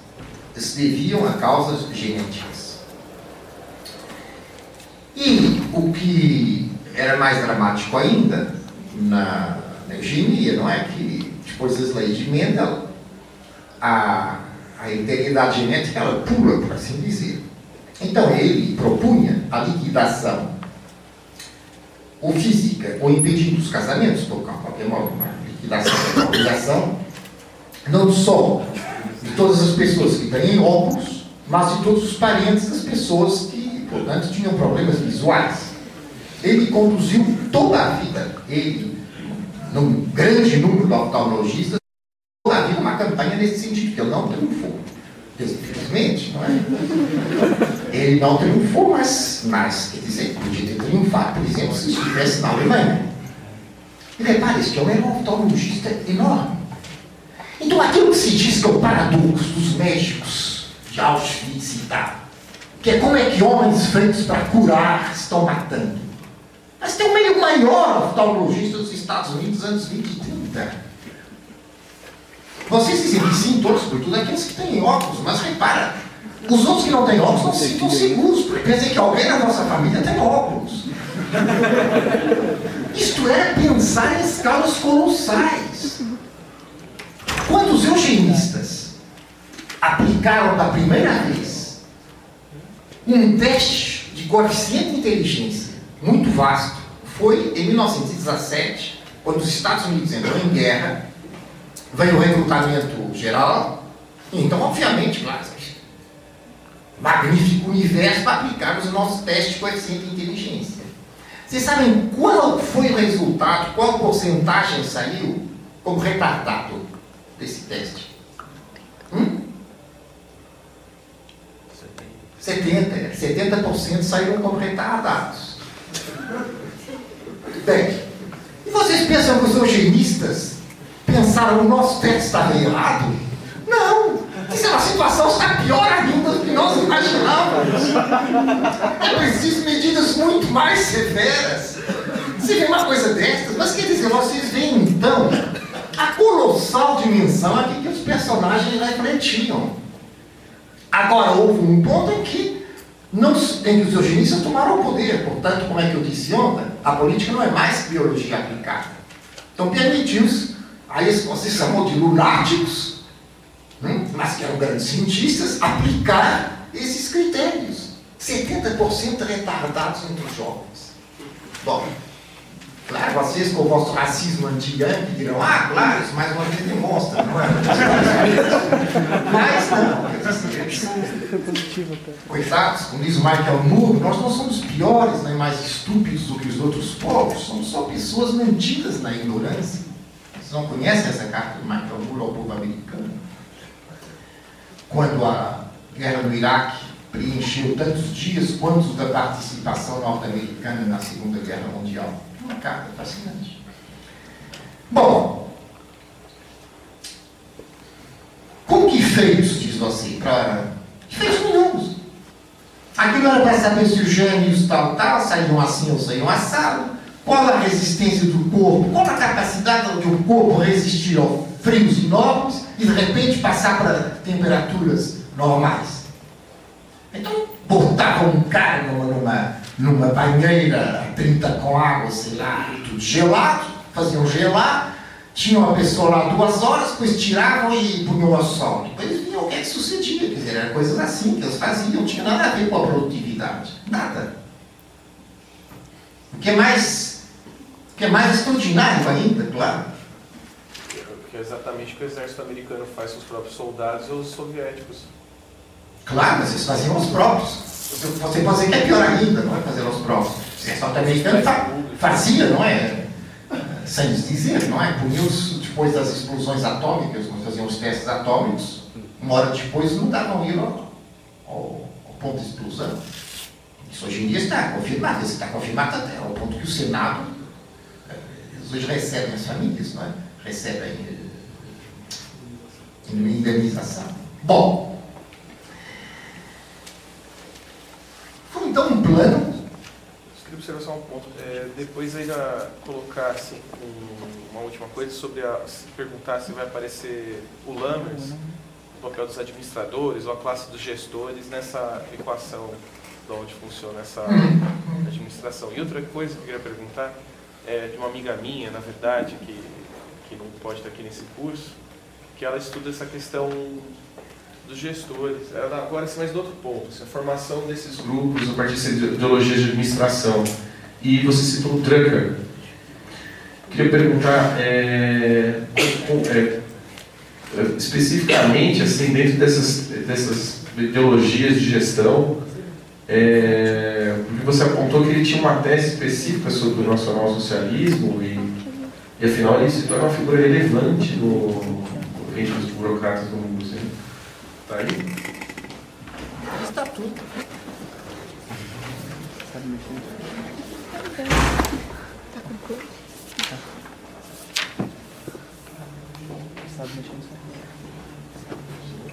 Speaker 1: se deviam a causas genéticas. E o que era mais dramático ainda na eugenia, não é? Que depois das leis de Mendel, a, a integridade genética era pura, por assim dizer. Então ele propunha a liquidação ou física, ou impedindo os casamentos, por qualquer modo, uma liquidação da obrigação não só de todas as pessoas que têm óculos, mas de todos os parentes das pessoas que, portanto, tinham problemas visuais. Ele conduziu toda a vida, ele, num grande número de oftalmologistas, toda a vida uma campanha nesse sentido, que ele não triunfou. Infelizmente, não é? Ele não triunfou, mas, mas quer dizer, podia ter triunfado, por exemplo, se estivesse na Alemanha. E repare, este homem era um oftalmologista enorme. Então aquilo que se diz que é o paradoxo dos médicos de Auschwitz e tal, que é como é que homens feitos para curar estão matando. Mas tem um meio maior oftalmologista dos Estados Unidos anos 20 e 30. Vocês dizem que sim, todos, tudo aqueles que têm óculos, mas repara, os outros que não têm óculos não se sintam seguros, porque dizer que alguém na nossa família tem óculos. Isto é pensar em escalas colossais. Quando os eugenistas aplicaram da primeira vez um teste de coeficiente de inteligência muito vasto, foi em 1917, quando os Estados Unidos entrou em guerra, veio o recrutamento geral, então, obviamente, claro, magnífico universo para aplicar os nossos testes de coeficiente de inteligência. Vocês sabem qual foi o resultado, qual porcentagem saiu como retardado? desse teste? Hum? 70%, 70% saíram como retardados. Bem, e vocês pensam que os eugenistas pensaram o nosso texto estava errado? Não! Isso é uma situação está pior ainda do que nós imaginávamos. É preciso medidas muito mais severas. Você vê uma coisa dessas, mas quer dizer, vocês veem então a colossal dimensão aqui que os personagens refletiam. Agora, houve um ponto em que, não, em que os eugenistas tomaram o poder. Portanto, como é que eu disse ontem, a política não é mais biologia aplicada. Então, permitiu-se a esses que vocês chamam de lunáticos, né, mas que eram grandes cientistas, aplicar esses critérios. 70% retardados entre os jovens. Bom, Claro, vocês com o vosso racismo anti-yankee dirão, ah, claro, isso mais uma vez demonstra, não é? Mas não. Coitados, como diz Michael Moore, nós não somos piores nem mais estúpidos do que os outros povos, somos só pessoas mantidas na ignorância. Vocês não conhecem essa carta do Michael Moore ao povo americano? Quando a guerra no Iraque preencheu tantos dias quantos da participação norte-americana na Segunda Guerra Mundial. Uma carta fascinante. Bom, com que efeitos, diz você, para efeitos nenhums. Aquilo era para saber se os gênios tal, tal, saíam assim ou saíam assado, qual a resistência do corpo, qual a capacidade de um corpo resistir ao frios inóculos e de repente passar para temperaturas normais. Então, botavam um cara numa, numa numa banheira 30 com água, sei lá, tudo gelado, faziam gelar, tinham a pessoa lá duas horas, depois tiravam e punham ao sol. Depois viam o que, é que sucedia, quer dizer, eram coisas assim que eles faziam, não tinha nada a ver com a produtividade. Nada. O que é mais, o que é mais extraordinário ainda, claro.
Speaker 6: Que é exatamente o que o exército americano faz com os próprios soldados ou os soviéticos.
Speaker 1: Claro, mas eles faziam os próprios. Você pode dizer que é pior ainda, não é fazer aos próximos. O exército americano fazia, não é? Sem dizer, não é? Puniu-se depois das explosões atômicas, quando faziam os testes atômicos, uma hora depois não davam ir ao, ao, ao ponto de explosão. Isso hoje em dia está confirmado, isso está confirmado até ao ponto que o Senado, eles hoje recebem as famílias, não é? Recebem eh, indenização. Bom, Foi então um plano.
Speaker 6: Eu queria observar só um ponto. É, depois ainda colocar assim, um, uma última coisa sobre a, se perguntar se vai aparecer o Lammers, o papel dos administradores ou a classe dos gestores nessa equação de onde funciona essa administração. E outra coisa que eu queria perguntar é de uma amiga minha, na verdade, que, que não pode estar aqui nesse curso, que ela estuda essa questão dos gestores. Agora, assim, mais do outro ponto, assim, a formação desses grupos a partir de ideologias de administração. E você citou o Drucker. Queria perguntar, é, é, especificamente, assim, dentro dessas, dessas ideologias de gestão, é, porque você apontou que ele tinha uma tese específica sobre o nacional-socialismo e, e, afinal, ele se torna uma figura relevante no, entre os burocratas do mundo. Está aí?
Speaker 1: Está tudo.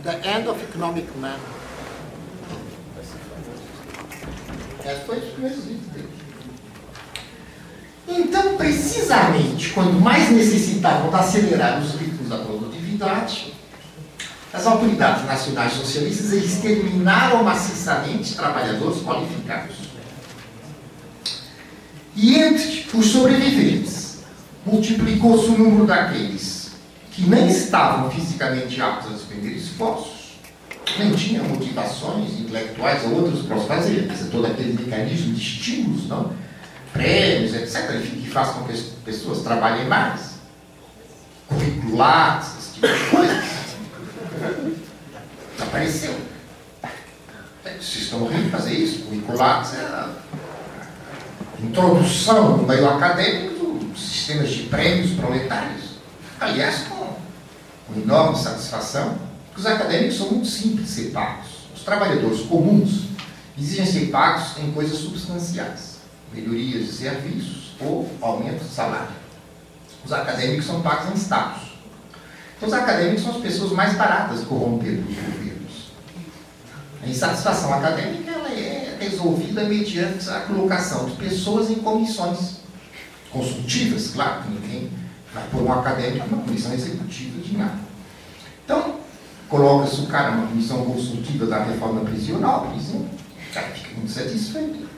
Speaker 1: The end of economic man. Essa primeiros vídeos Então, precisamente, quando mais necessitavam de acelerar os ritmos da produtividade, as autoridades nacionais socialistas exterminaram maciçamente trabalhadores qualificados. E entre os sobreviventes, multiplicou-se o número daqueles que nem estavam fisicamente aptos a despender esforços, nem tinham motivações intelectuais ou outros para os fazer, dizer, todo aquele mecanismo de estímulos, não? prêmios, etc., enfim, que faz com que as pessoas trabalhem mais, curriculares, esse tipo de coisa. Desapareceu. Vocês estão rindo fazer isso? Curriculares é a introdução no meio acadêmico dos sistemas de prêmios proletários. Aliás, com, com enorme satisfação, porque os acadêmicos são muito simples de ser pagos. Os trabalhadores comuns exigem ser pagos em coisas substanciais, melhorias de serviços ou aumento de salário. Os acadêmicos são pagos em status. Os acadêmicos são as pessoas mais baratas corromper dos governos. A insatisfação acadêmica ela é resolvida mediante a colocação de pessoas em comissões consultivas, claro, ninguém vai pôr um acadêmico numa comissão executiva de nada. Então, coloca-se o cara numa comissão consultiva da reforma prisional, por exemplo, o cara fica muito satisfeito.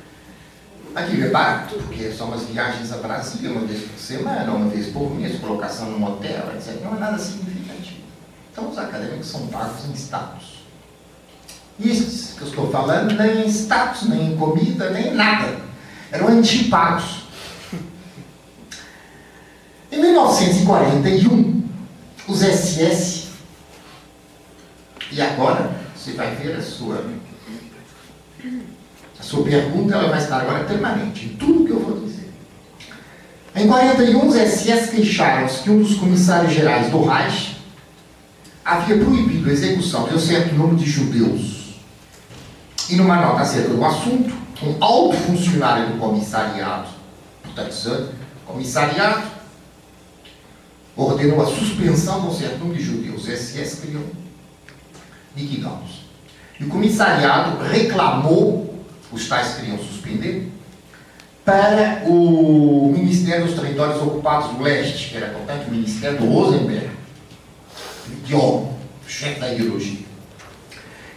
Speaker 1: Aquilo é barato, porque são umas viagens a Brasília uma vez por semana, uma vez por mês, colocação num hotel, etc. Não é nada significativo. Então, os acadêmicos são pagos em status. Estes que eu estou falando, nem em status, nem em comida, nem em nada. Eram antipagos. Em 1941, os SS, e agora você vai ver a sua, a sua pergunta, ela vai estar agora permanente, em tudo que eu vou dizer. Em 41, os SS queixaram-se que um dos comissários gerais do Reich havia proibido a execução de um certo número de judeus. E numa nota acerca do assunto, um alto funcionário do comissariado, portanto, comissariado, ordenou a suspensão do certo número de judeus. SS queriam liquidá-los. E o comissariado reclamou, os tais queriam suspender, para o Ministério dos Territórios Ocupados do Leste, que era, portanto, o Ministério do Rosenberg, ideólogo, chefe da ideologia.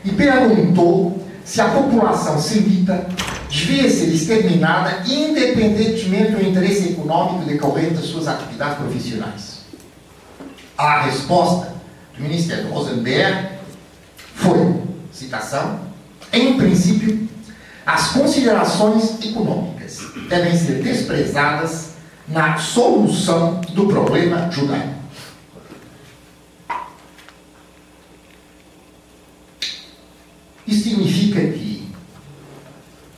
Speaker 1: E perguntou se a população semita devia ser exterminada independentemente do interesse econômico decorrente das suas atividades profissionais. A resposta do Ministério Rosenberg foi, citação, em princípio, as considerações econômicas devem ser desprezadas na solução do problema judaico. Isso significa que,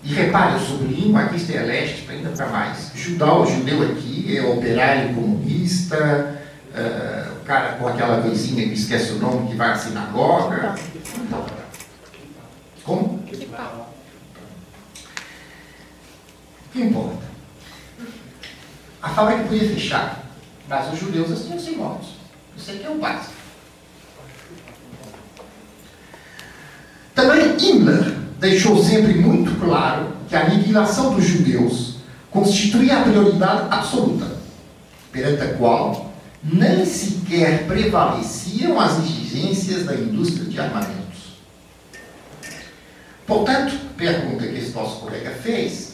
Speaker 1: e repare, eu sublinho, aqui está é leste, ainda para mais, judeu, judeu aqui é operário comunista, uh, o cara com aquela coisinha que esquece o nome, que vai à sinagoga. Como? O que importa? A fábrica podia fechar, mas os judeus assim tinham sido mortos. Isso aqui é o básico. Também Himmler deixou sempre muito claro que a aniquilação dos judeus constituía a prioridade absoluta, perante a qual nem sequer prevaleciam as exigências da indústria de armamentos. Portanto, pergunta que esse nosso colega fez,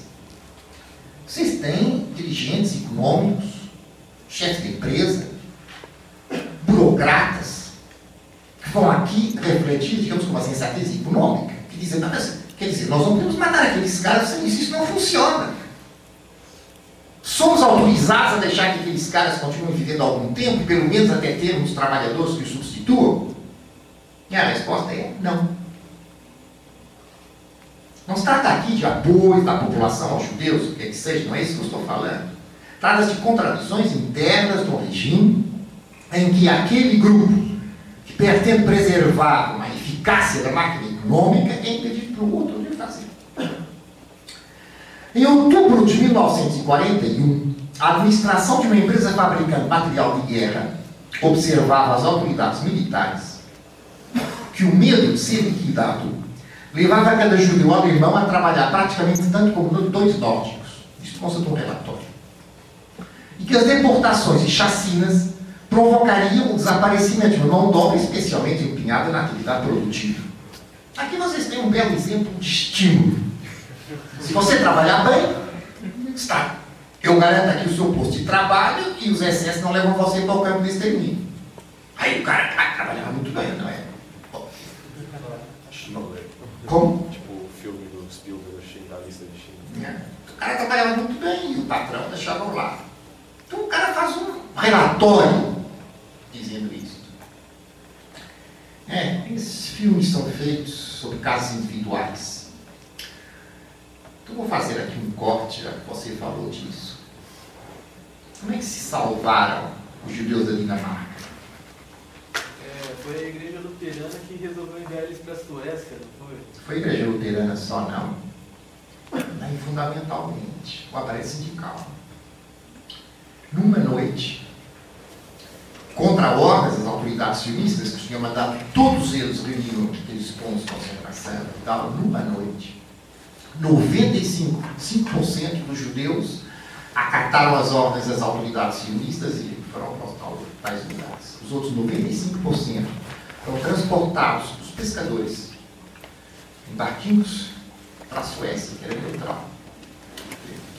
Speaker 1: vocês têm dirigentes econômicos, chefes de empresa, burocratas, que vão aqui refletir, digamos, com uma sensatez econômica, que dizem, mas, quer dizer, nós não podemos matar aqueles caras isso, isso não funciona. Somos autorizados a deixar que aqueles caras continuem vivendo algum tempo, pelo menos até termos trabalhadores que os substituam? E a resposta é não. Não se trata aqui de apoio da população aos judeus, o que é que seja, não é isso que eu estou falando. Trata-se de contradições internas do regime em que aquele grupo que pretende preservar uma eficácia da máquina econômica é impedido pelo outro de fazer. Em outubro de 1941, a administração de uma empresa fabricando material de guerra observava as autoridades militares que o medo de ser liquidado levava cada judeu alemão a trabalhar praticamente tanto como dois nórdicos. Isso consta de um relatório. E que as deportações e chacinas provocariam o desaparecimento de uma mão especialmente empenhada na atividade produtiva. Aqui vocês têm um belo exemplo de estímulo. Se você trabalhar bem, está. Eu garanto aqui o seu posto de trabalho e os excessos não levam você para o campo de extermínio. Aí o cara ah, trabalhava muito bem, não é? Como?
Speaker 6: Tipo o filme do Spielberg, da lista de China.
Speaker 1: É. O cara trabalhava muito bem e o patrão deixava lá. Então o cara faz um relatório dizendo isso. É, esses filmes são feitos sobre casos individuais. Então vou fazer aqui um corte, já que você falou disso. Como é que se salvaram os judeus da Dinamarca?
Speaker 7: Foi a igreja luterana que resolveu enviar eles para a Suécia, não foi?
Speaker 1: Foi a igreja luterana só, não. Nem fundamentalmente. O aparelho sindical. Numa noite, contra ordens das autoridades sionistas, que tinham mandado todos eles reuniam aqueles pontos de concentração e tal, numa noite, 95% 5% dos judeus acataram as ordens das autoridades sionistas e foram para tais lugares. Os outros 95% foram transportados dos pescadores em barquinhos para a Suécia, que era neutral.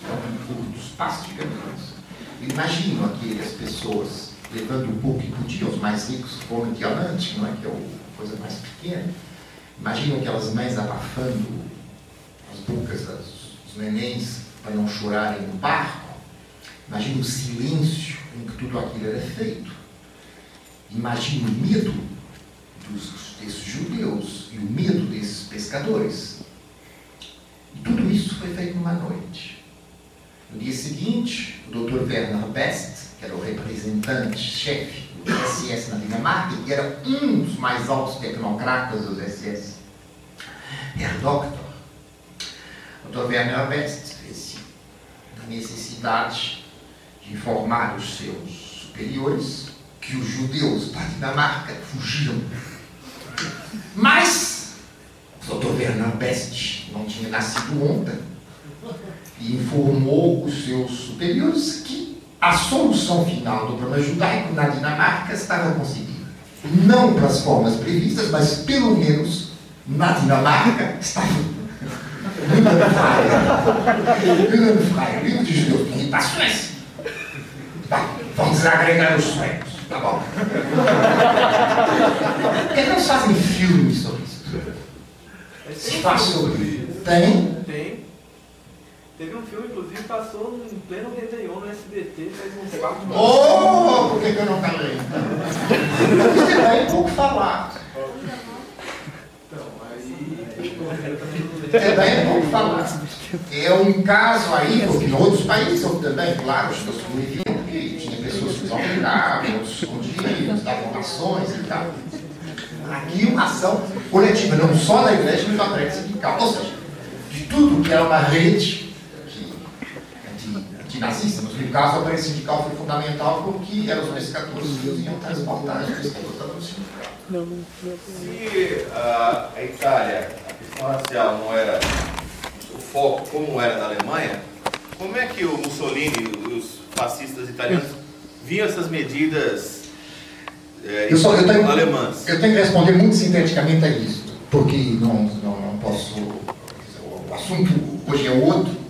Speaker 1: Então, dos passos de caminhões. Imagino aquelas pessoas levando um pouco que podiam, os mais ricos comem diamante, não é? que é a coisa mais pequena. Imagino aquelas mães abafando as bocas dos nenéns para não chorarem no barco. Imagino o silêncio em que tudo aquilo era feito. Imagino o medo dos, desses judeus e o medo desses pescadores. E tudo isso foi feito numa noite. No dia seguinte, o Dr. Werner Best, que era o representante-chefe do SS na Dinamarca, e era um dos mais altos tecnocratas dos SS, Herr Doctor, o Dr. Werner Best fez a necessidade de informar os seus superiores que os judeus da Dinamarca fugiram. Mas o Dr. Werner Best não tinha nascido ontem e informou os seus superiores que a solução final do problema judaico na Dinamarca estava conseguida. Não pelas formas previstas, mas pelo menos na Dinamarca estava. Freire, livro de judeus Suécia. vamos desagregar os suecos. Tá bom. [LAUGHS] Que não fazem filmes sobre isso? Se faz sobre. Tem?
Speaker 7: Tem. Teve um filme, inclusive, passou em pleno Réveillon no SBT, faz uns quatro anos.
Speaker 1: Oh, por que, que eu não falei? Isso é bem pouco falado.
Speaker 7: Então, aí.
Speaker 1: É bem pouco falado. É um caso aí, porque em outros países houve também, claro, as pessoas sobreviviam, porque tinha pessoas que desobrigavam, outros escondiam, davam rações e tal. Aqui uma ação coletiva, não só da igreja, mas da frente sindical. Ou seja, de tudo que era uma rede antinazista, mas no caso a frente sindical foi fundamental porque eram os pescadores que iam transportar os pescadores no sindical.
Speaker 4: Se a, a Itália, a questão racial não era o foco como era na Alemanha, como é que o Mussolini e os fascistas italianos viam essas medidas é,
Speaker 1: Eu, só, eu, tenho,
Speaker 4: alemãs?
Speaker 1: eu tenho que responder muito sinteticamente a isso, porque não, não, não posso. O assunto hoje é outro.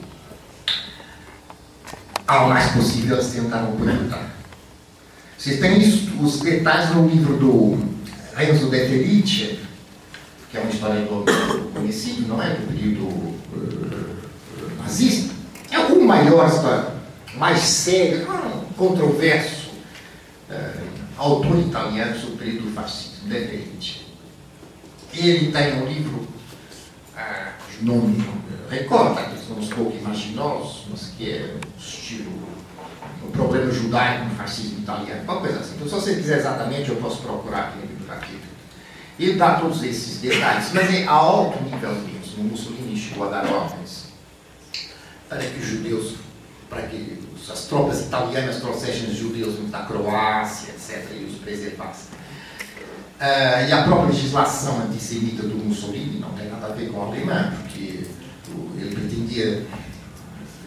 Speaker 1: Ao mais possível, eles tentaram perguntar. Vocês têm isso, os detalhes no livro do Renzo De Felice, que é um historiador conhecido, não é? Do período uh, nazista. É o maior, mais sério, controverso uh, autor italiano sobre o período fascismo, De Felice. Ele tem um livro uh, cujo nome recorda, aqueles nomes pouco imaginosos, mas que é o estilo o problema judaico no fascismo italiano, uma coisa assim. Então, se você quiser exatamente, eu posso procurar aqui no bibliografia. Ele dá todos esses detalhes, mas é a alto nível mesmo. Mussolini chegou a dar ordens para que os judeus, para que as tropas italianas trouxessem judeus da Croácia, etc., e os preservassem. Uh, e a própria legislação antissemita do Mussolini não tem nada a ver com a alemã, porque ele pretendia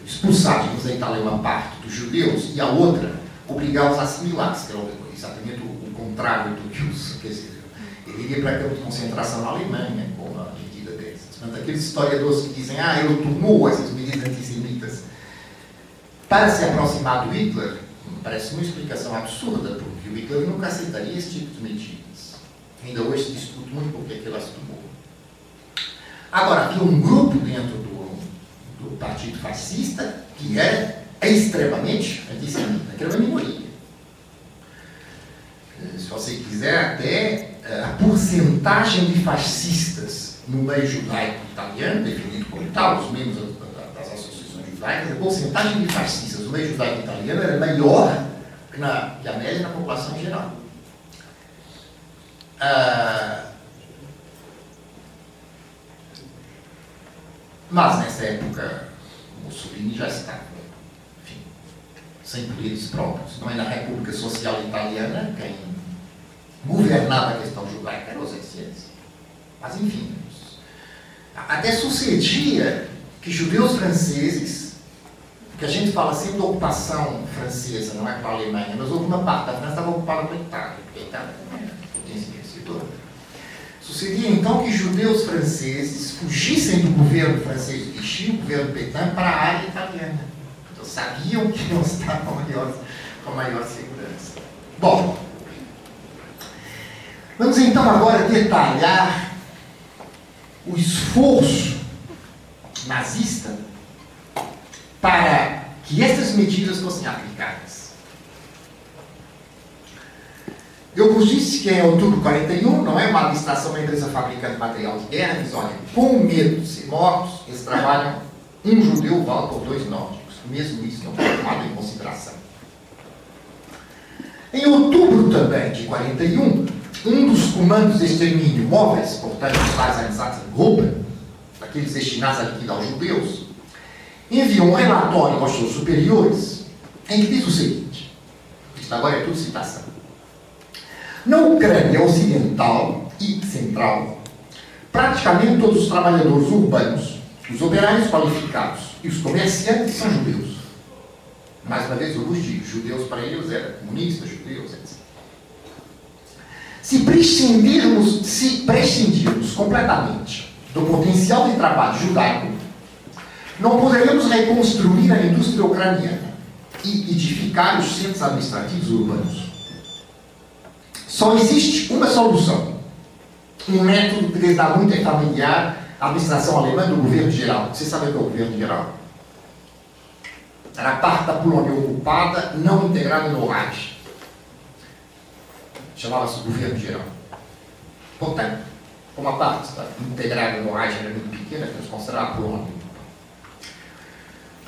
Speaker 1: expulsar, digamos, da Itália uma parte dos judeus e a outra obrigá-los a assimilar-se, que era exatamente o, contrário do que os. Quer dizer, ele iria para campo de concentração na Alemanha com uma medida dessas. Portanto, aqueles historiadores que dizem, ah, ele tomou essas medidas antissemitas para se aproximar do Hitler, parece uma explicação absurda, porque o Hitler nunca aceitaria esse tipo de medidas. Ainda hoje se discute muito por que ele as tomou. Agora, havia um grupo dentro do, do Partido Fascista que era extremamente antissemita, que era uma minoria. Se você quiser, até a porcentagem de fascistas no meio judaico italiano, definido como tal, os membros judaicas, a porcentagem de fascistas no meio judaico italiano era maior que, na, que a média na população geral. Ah, mas nessa época, Mussolini já estava, enfim, sem poderes próprios. Não é na República Social Italiana quem governava a questão judaica os SS. Mas enfim, até sucedia que judeus franceses, que a gente fala sempre da ocupação francesa, não é para a Alemanha, mas houve uma parte da França estava ocupada pela Itália, porque a Itália era potência vencedora. Sucedia então que judeus franceses fugissem do governo francês de Vichy, o governo Petain, para a área italiana. Então sabiam que não estavam com a maior, com a maior segurança. Bom, vamos então agora detalhar o esforço nazista para que essas medidas fossem aplicadas. Eu vos disse que em outubro de 41, não é uma licitação da empresa fabricante de material de guerra, eles olham, com medo de ser mortos, eles trabalham um judeu vale por dois nórdicos. Mesmo isso não foi tomado em consideração. Em outubro também de 41, um dos comandos de extermínio móveis, portanto, os Einsatzgruppen, aqueles destinados a liquidar os judeus, enviou um relatório aos seus superiores em que diz o seguinte: isto agora é tudo citação. Na Ucrânia Ocidental e Central, praticamente todos os trabalhadores urbanos, os operários qualificados e os comerciantes são judeus. Mais uma vez eu vos digo, judeus para eles eram comunistas, judeus, etc. Se prescindirmos, se prescindirmos completamente do potencial de trabalho judaico, não poderemos reconstruir a indústria ucraniana e edificar os centros administrativos urbanos. Só existe uma solução, um método que lhes dá muito é familiar à administração alemã do governo geral. Você sabe o que é o governo geral? Era parte da Polônia ocupada, não integrada no Reich. Chamava-se governo geral. Portanto, como a parte integrada no Reich era muito pequena, eles consideravam a Polônia.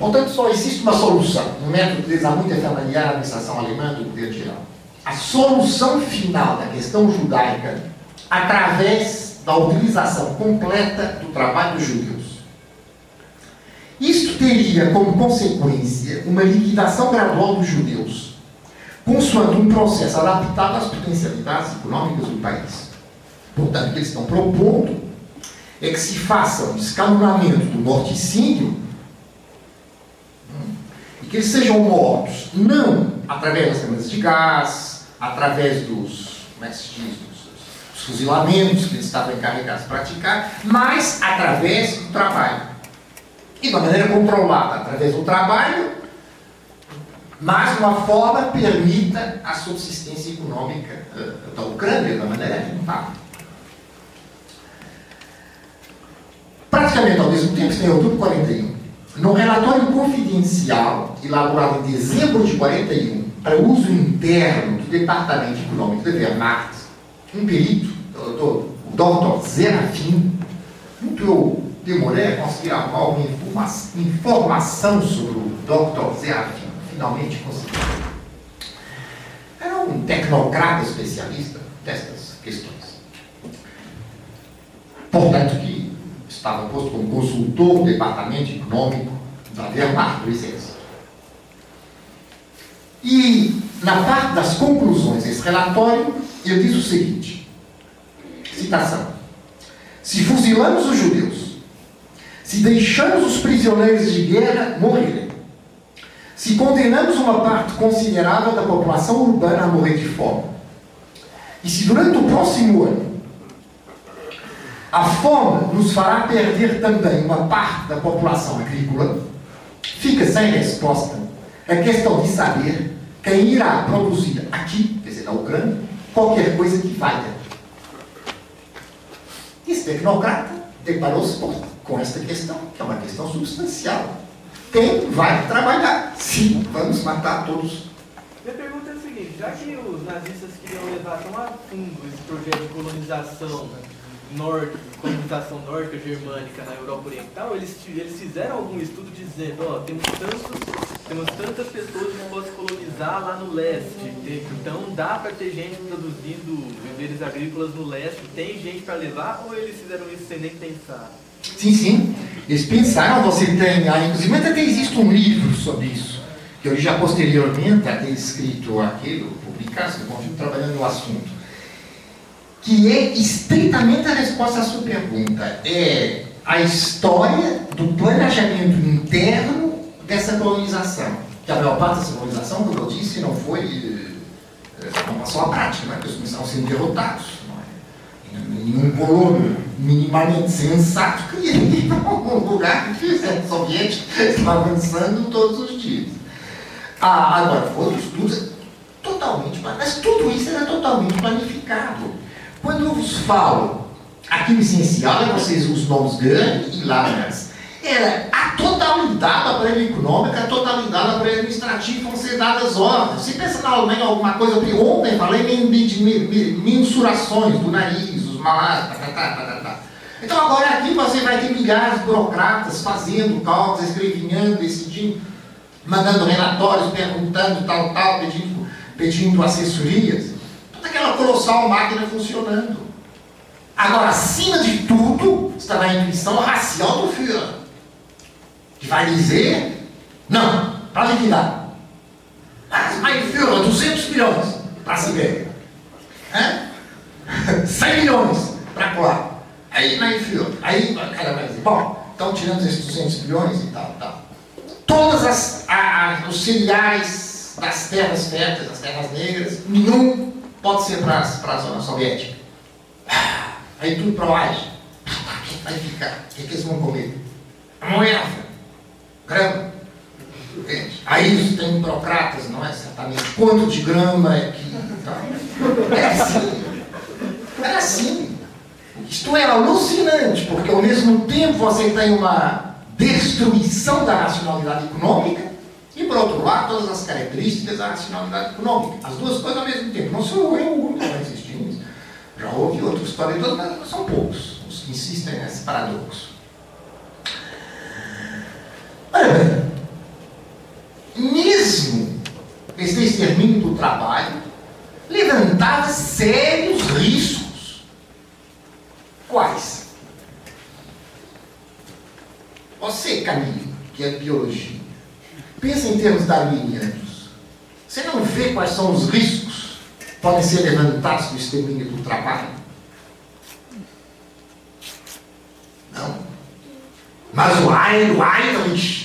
Speaker 1: Portanto, só existe uma solução, um método dá muito é familiar à administração alemã do governo geral a solução final da questão judaica através da utilização completa do trabalho dos judeus. Isto teria como consequência uma liquidação gradual dos judeus, consoante um processo adaptado às potencialidades econômicas do país. Portanto, o que eles estão propondo é que se faça um escalonamento do morticínio e que eles sejam mortos não através das câmaras de gás, através dos, como é que se diz, dos, dos fuzilamentos que eles estavam encarregados de praticar, mas através do trabalho. E de uma maneira controlada, através do trabalho, mas de uma forma permita a subsistência econômica uh, da Ucrânia, da maneira rentável. Praticamente ao mesmo tempo, em outubro de 41, no relatório confidencial elaborado em dezembro de 41 para uso interno do Departamento Econômico da Wehrmacht, um perito, o Dr. Zerafim, muito eu demorei a conseguir alguma informação sobre o Dr. Zerafim, finalmente consegui. Era um tecnocrata especialista destas questões. Portanto, que estava posto como consultor do Departamento Econômico da Wehrmacht, do Exército. E na parte das conclusões desse relatório, ele diz o seguinte: citação. Se fuzilamos os judeus, se deixamos os prisioneiros de guerra morrerem, se condenamos uma parte considerável da população urbana a morrer de fome, e se durante o próximo ano a fome nos fará perder também uma parte da população agrícola, fica sem resposta a questão de saber quem irá produzir aqui, quer dizer, na Ucrânia, qualquer coisa que valha. Esse tecnocrata deparou-se com esta questão, que é uma questão substancial. Quem vai trabalhar? Sim, vamos matar todos.
Speaker 7: Minha pergunta é a seguinte, já que os nazistas queriam levar tão a fundo esse projeto de colonização norte, colonização nórdica germânica na Europa Oriental, eles, eles fizeram algum estudo dizendo, ó, temos tantos temos tantas pessoas que possam colonizar lá no leste. Então dá para ter gente produzindo viveres agrícolas no leste. Tem gente para levar ou eles fizeram isso sem nem pensar?
Speaker 1: Sim, sim. Eles pensaram, você tem. Ah, inclusive até existe um livro sobre isso, que eu já posteriormente a ter escrito aquilo, publicado, que continuo trabalhando no assunto, que é estritamente a resposta à sua pergunta. É a história do planejamento interno dessa colonização. Que a maior parte dessa colonização, como eu disse, não foi. Eh, passou à prática, né? porque eles começaram sendo derrotados. Não é? Nenhum colono minimamente sensato queria ir para um lugar que exército soviético avançando todos os dias. Ah, agora, foram estudos totalmente. Mas tudo isso era totalmente planificado. Quando eu vos falo aqui essencial, é vocês os nomes grandes e largas. Era a totalidade da aparelho econômica, a totalidade da aparelho administrativo vão ser dadas ordens. Você pensa na Alemanha alguma coisa, que ontem falei de mensurações do nariz, os malares, patatá, patatá. Então agora aqui você vai ter milhares de burocratas fazendo cálculos, escrevinhando, decidindo, mandando relatórios, perguntando tal, tal, pedindo, pedindo assessorias. Toda aquela colossal máquina funcionando. Agora, acima de tudo, está na intuição racial do Führer que vai dizer, não, para liquidar. Mas, mas Führer, 200 milhões para a Sibéria. É? 100 milhões para colar. Aí, na Führer, aí o cara vai dizer, bom, então tiramos esses 200 milhões e tal, tal. Todas as, a, a, os cereais das terras férteis, das terras negras, nenhum pode ser para a zona soviética. Aí tudo para lá. Vai ficar. O que, que eles vão comer? A moeda grama. Aí tem burocratas, não é certamente quanto de grama é que. Tá. É assim. É assim. Isto é alucinante, porque ao mesmo tempo você tem uma destruição da racionalidade econômica e, por outro lado, todas as características da racionalidade econômica. As duas coisas ao mesmo tempo. Não sou eu o único que está insistindo Já houve outros historiadores, mas são poucos os que insistem nesse paradoxo. Olha bem, mesmo esse extermínio do trabalho levantava sérios riscos. Quais? Você, Camilo, que é biologia, pensa em termos darwinianos. Você não vê quais são os riscos que podem ser levantados do extermínio do trabalho? Não. Mas o Heinrich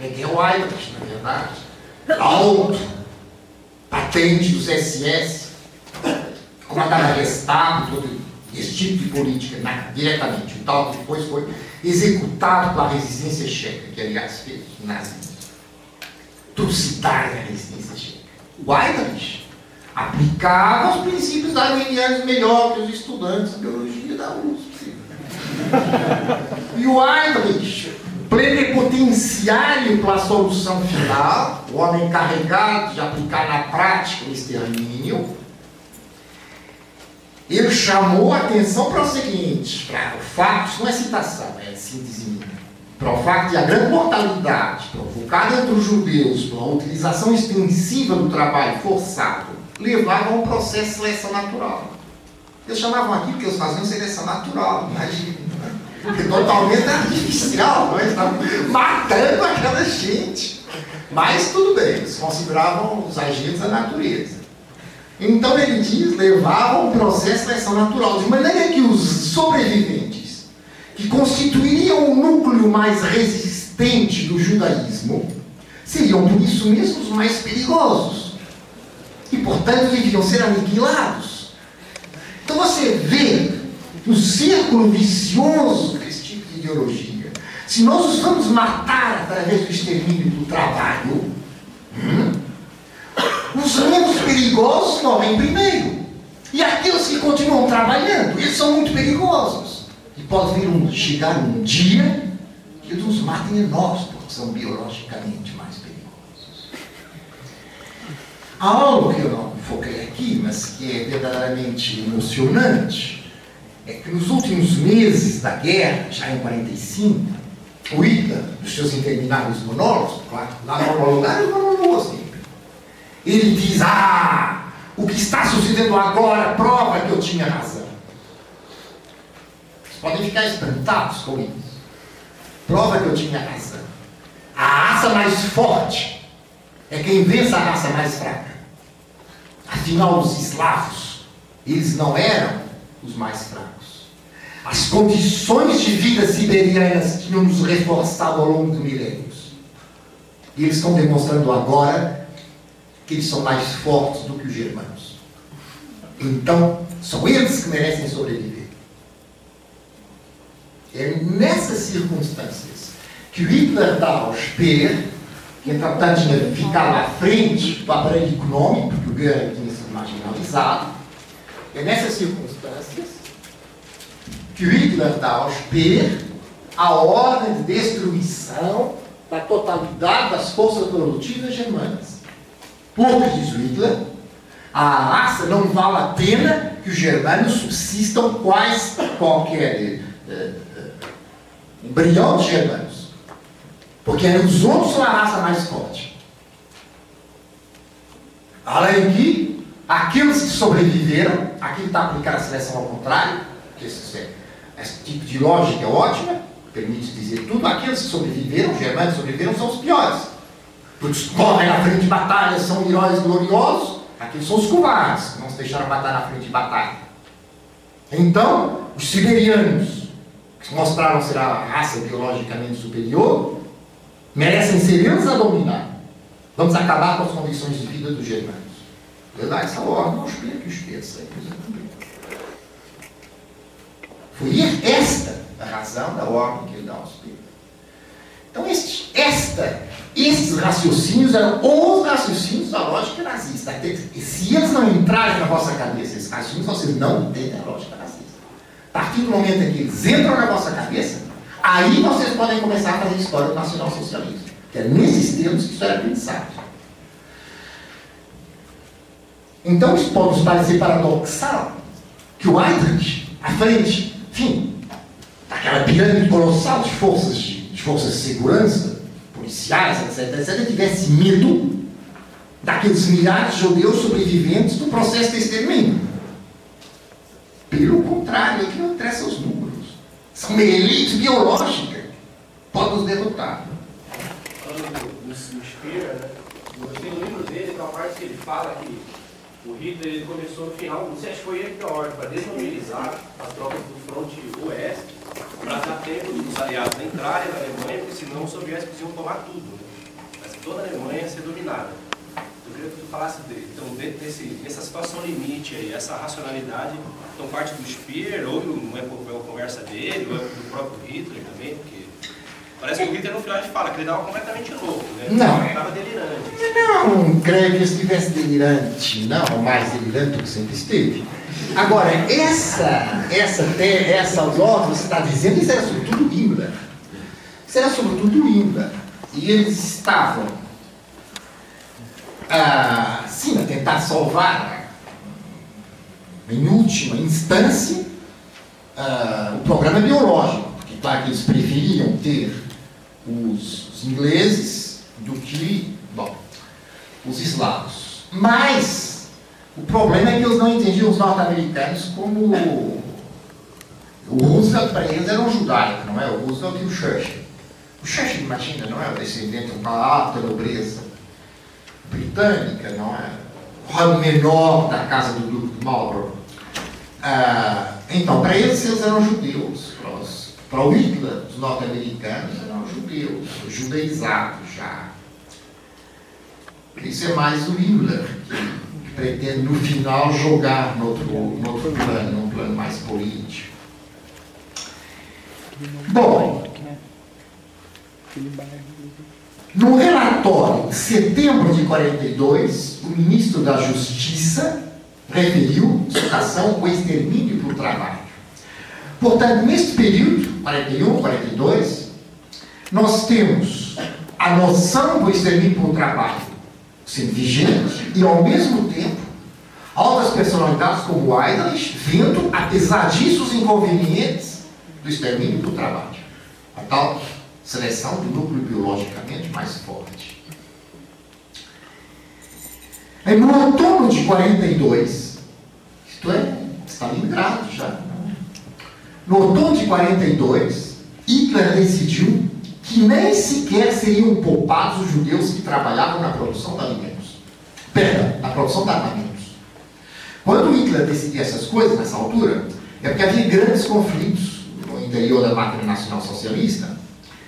Speaker 1: Peguei o Aibras, na verdade. Alto, patente dos SS, comandava a Gestapo, todo esse tipo de política na, diretamente. O tal depois foi executado pela resistência checa, que aliás fez o nazismo. Trucidária a resistência Aibras aplicava os princípios darwinianos melhor que os estudantes de biologia da USP. e o Aibras plenipotenciário para a solução final, o homem encarregado de aplicar na prática o extermínio, ele chamou a atenção para o seguinte, para o fato, não é citação, é síntese fato de a grande mortalidade provocada entre os judeus pela utilização extensiva do trabalho forçado levava a um processo de seleção natural. Eles chamavam aquilo que eles faziam seleção natural, imagina porque totalmente artificial, não é? Estava matando aquela gente. Mas tudo bem, eles consideravam os agentes da natureza. Então ele diz, levavam um processo de seleção natural, de maneira que os sobreviventes, que constituiriam o núcleo mais resistente do judaísmo, seriam por isso mesmo os mais perigosos. E portanto deviam ser aniquilados. Então você vê no círculo vicioso desse tipo de ideologia. Se nós os vamos matar através do extermínio do trabalho, hum, os menos perigosos morrem primeiro. E aqueles que continuam trabalhando, eles são muito perigosos. E pode vir um, chegar um dia que nos matem a nós, porque são biologicamente mais perigosos. Há algo que eu não foquei aqui, mas que é verdadeiramente emocionante, é que nos últimos meses da guerra, já em 45, o Hitler, dos seus intermináveis monólogos, claro, lá monologar ele monologou sempre. Ele diz, ah, o que está sucedendo agora prova que eu tinha razão. Podem ficar espantados com isso. Prova que eu tinha razão. A raça mais forte é quem vence a raça mais fraca. Afinal, os eslavos, eles não eram os mais fracos. As condições de vida siberianas tinham nos reforçado ao longo de milênios. E eles estão demonstrando agora que eles são mais fortes do que os germanos. Então, são eles que merecem sobreviver. É nessas circunstâncias que o Hitler dá ao Speer, que entretanto tinha ficado à frente do aparelho econômico, porque o Goering tinha sido marginalizado, é nessas circunstâncias que o Hitler dá ao Speer a ordem de destruição da totalidade das forças produtivas germanas. Porque, diz Hitler, a raça não vale a pena que os germanos subsistam quais qualquer uh, embrião de. Porque os outros são a raça mais forte. Além que, aqueles que sobreviveram, aqui está aplicado a seleção ao contrário, esse, esse tipo de lógica é ótima, permite dizer tudo, aqueles que sobreviveram, os germanos sobreviveram, são os piores. Porque correm na frente de batalha são heróis gloriosos, aqueles são os covardes, não se deixaram matar na frente de batalha. Então, os siberianos, mostraram ser a raça biologicamente superior, merecem ser eles a dominar. Vamos acabar com as condições de vida dos germanos. Dar essa ordem aos que pensam. Foi esta a razão da ordem que ele dá aos Pedro. Então, este, esta, estes raciocínios eram os raciocínios da lógica nazista. Se eles não entrarem na vossa cabeça, esses raciocínios, vocês não entendem a lógica. A partir do momento em que eles entram na vossa cabeça, aí vocês podem começar a fazer história do nacionalsocialismo. Que é nesses termos que isso era pensado. Então, pode parecer paradoxal que o Heydrich, à frente, enfim, daquela pirâmide colossal de forças de, de forças de segurança, policiais, etc., etc., tivesse medo daqueles milhares de judeus sobreviventes do processo de extermínio. Pelo contrário, aqui não interessa os números. São uma elite biológica. Pode nos derrotar.
Speaker 8: Falando do Speer, né? no livro dele tem uma parte que ele fala que o Hitler ele começou no final, não sei, que foi ele que a ordem para desmobilizar as tropas do fronte oeste, para dar tempo dos aliados entrarem na Alemanha, porque senão os soviéticos iam tomar tudo. Né? Mas toda a Alemanha ia ser dominada. Eu queria que tu falasse, de, então, dentro desse, dessa situação limite aí, essa racionalidade, então parte do Speer, ou não é uma conversa dele, ou é do próprio Hitler também, porque Parece que o Hitler no final a gente fala que ele estava completamente louco, né?
Speaker 1: Não.
Speaker 8: Ele estava delirante.
Speaker 1: Não creio que estivesse delirante, não, mais delirante do que sempre esteve. Agora, essa, essa, essa ordem que você está dizendo, isso era sobretudo Himmler. Isso era sobretudo Himmler. E eles estavam, sim, a tentar salvar, em última instância, ah, o programa biológico. Porque, claro, que eles preferiam ter os, os ingleses do que, bom, os eslavos. Mas o problema é que eles não entendiam os norte-americanos como o Roosevelt para eles era um judaico, não é? O Roosevelt e o Churchill. O Churchill, imagina, não é o descendente de uma alta nobreza britânica, não é? O menor da casa do Duque de Marlborough. Ah, então, para eles, eles eram judeus. Para, os, para o Hitler, os norte-americanos, eram judeus, judeizados já. Isso é mais o Himmler, que, que pretende no final jogar no outro, no outro plano, num plano mais político. Bom, no relatório de setembro de 42, o ministro da Justiça referiu, citação, o extermínio do trabalho. Portanto, neste período, 41, 42, nós temos a noção do extermínio pelo trabalho sendo vigente e, ao mesmo tempo, altas personalidades como Eidrich vendo, apesar disso, os inconvenientes do extermínio do trabalho. A tal seleção do núcleo biologicamente mais forte. Aí, no outono de 42, isto é, Stalingrado já, no outono de 42, Hitler decidiu que nem sequer seriam poupados os judeus que trabalhavam na produção de alimentos. Perdão, na produção de armamentos. Quando Hitler decidia essas coisas, nessa altura, é porque havia grandes conflitos no interior da máquina nacional socialista,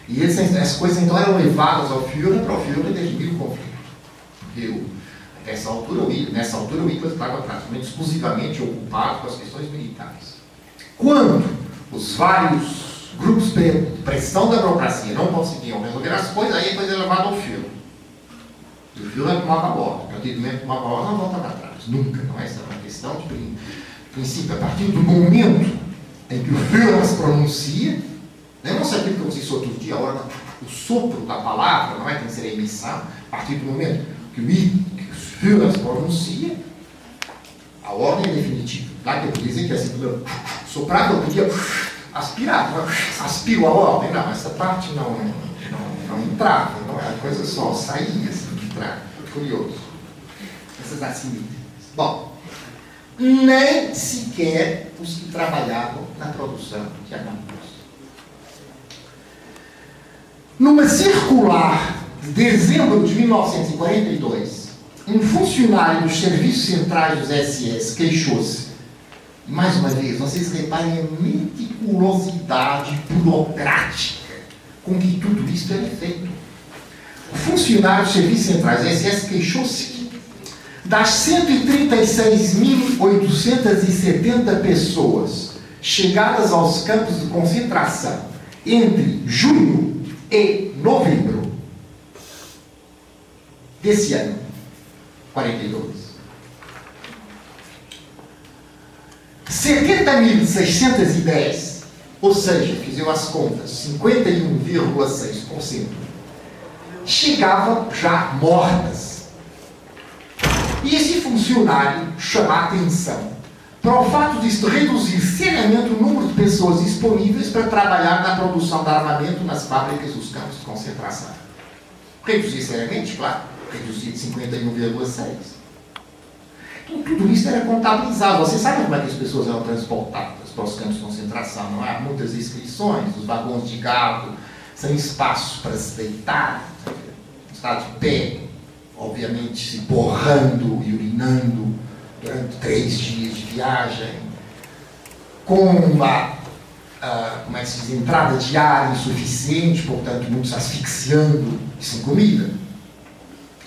Speaker 1: e essas, essas coisas então eram levadas ao Führer para o Führer definir o conflito. Porque nessa altura, nessa altura o Hitler estava praticamente exclusivamente ocupado com as questões militares. Quando os vários grupos de pressão da burocracia não conseguiam resolver as coisas, aí a coisa é levada ao Führer. E o Führer tomava a borda. A partir do momento que tomava a borda, não volta para trás. Nunca, não é? Essa é uma questão de princípio. A partir do momento em que o Führer se pronuncia, lembra-se aquilo que eu disse outro dia, hora, o sopro da palavra, não é? Tem que ser a emissão, a partir do momento que o, que o Führer pronuncia, a ordem é definitiva. Lá que eu dizem que assim, soprar eu podia aspirar, aspiro a ordem, não, essa parte não, não, não entrava, não é a coisa só saía, assim, entrava. Curioso. Essas assimilações. Bom, nem sequer os que trabalhavam na produção de armamentos. Numa circular de dezembro de 1942, um funcionário dos serviços centrais dos SS queixou-se. Mais uma vez, vocês reparem a meticulosidade burocrática com que tudo isso é feito. O funcionário dos serviços centrais dos SS queixou-se das 136.870 pessoas chegadas aos campos de concentração entre junho e novembro desse ano, 42. 70.610, ou seja, fiz eu as contas, 51,6%, chegavam já mortas e esse funcionário chama a atenção para o fato de reduzir seriamente o número de pessoas disponíveis para trabalhar na produção de armamento nas fábricas dos campos de concentração. Reduzir seriamente, claro, reduzir de 51,6. Então, tudo isso era contabilizado. Você sabe como é que as pessoas eram transportadas para os campos de concentração, não há muitas inscrições, os vagões de gado, sem espaços para se deitar, estar de pé, obviamente se borrando e urinando durante três dias de viagem, com uma, uh, como é que se diz, entrada de ar insuficiente, portanto, muitos asfixiando e sem comida,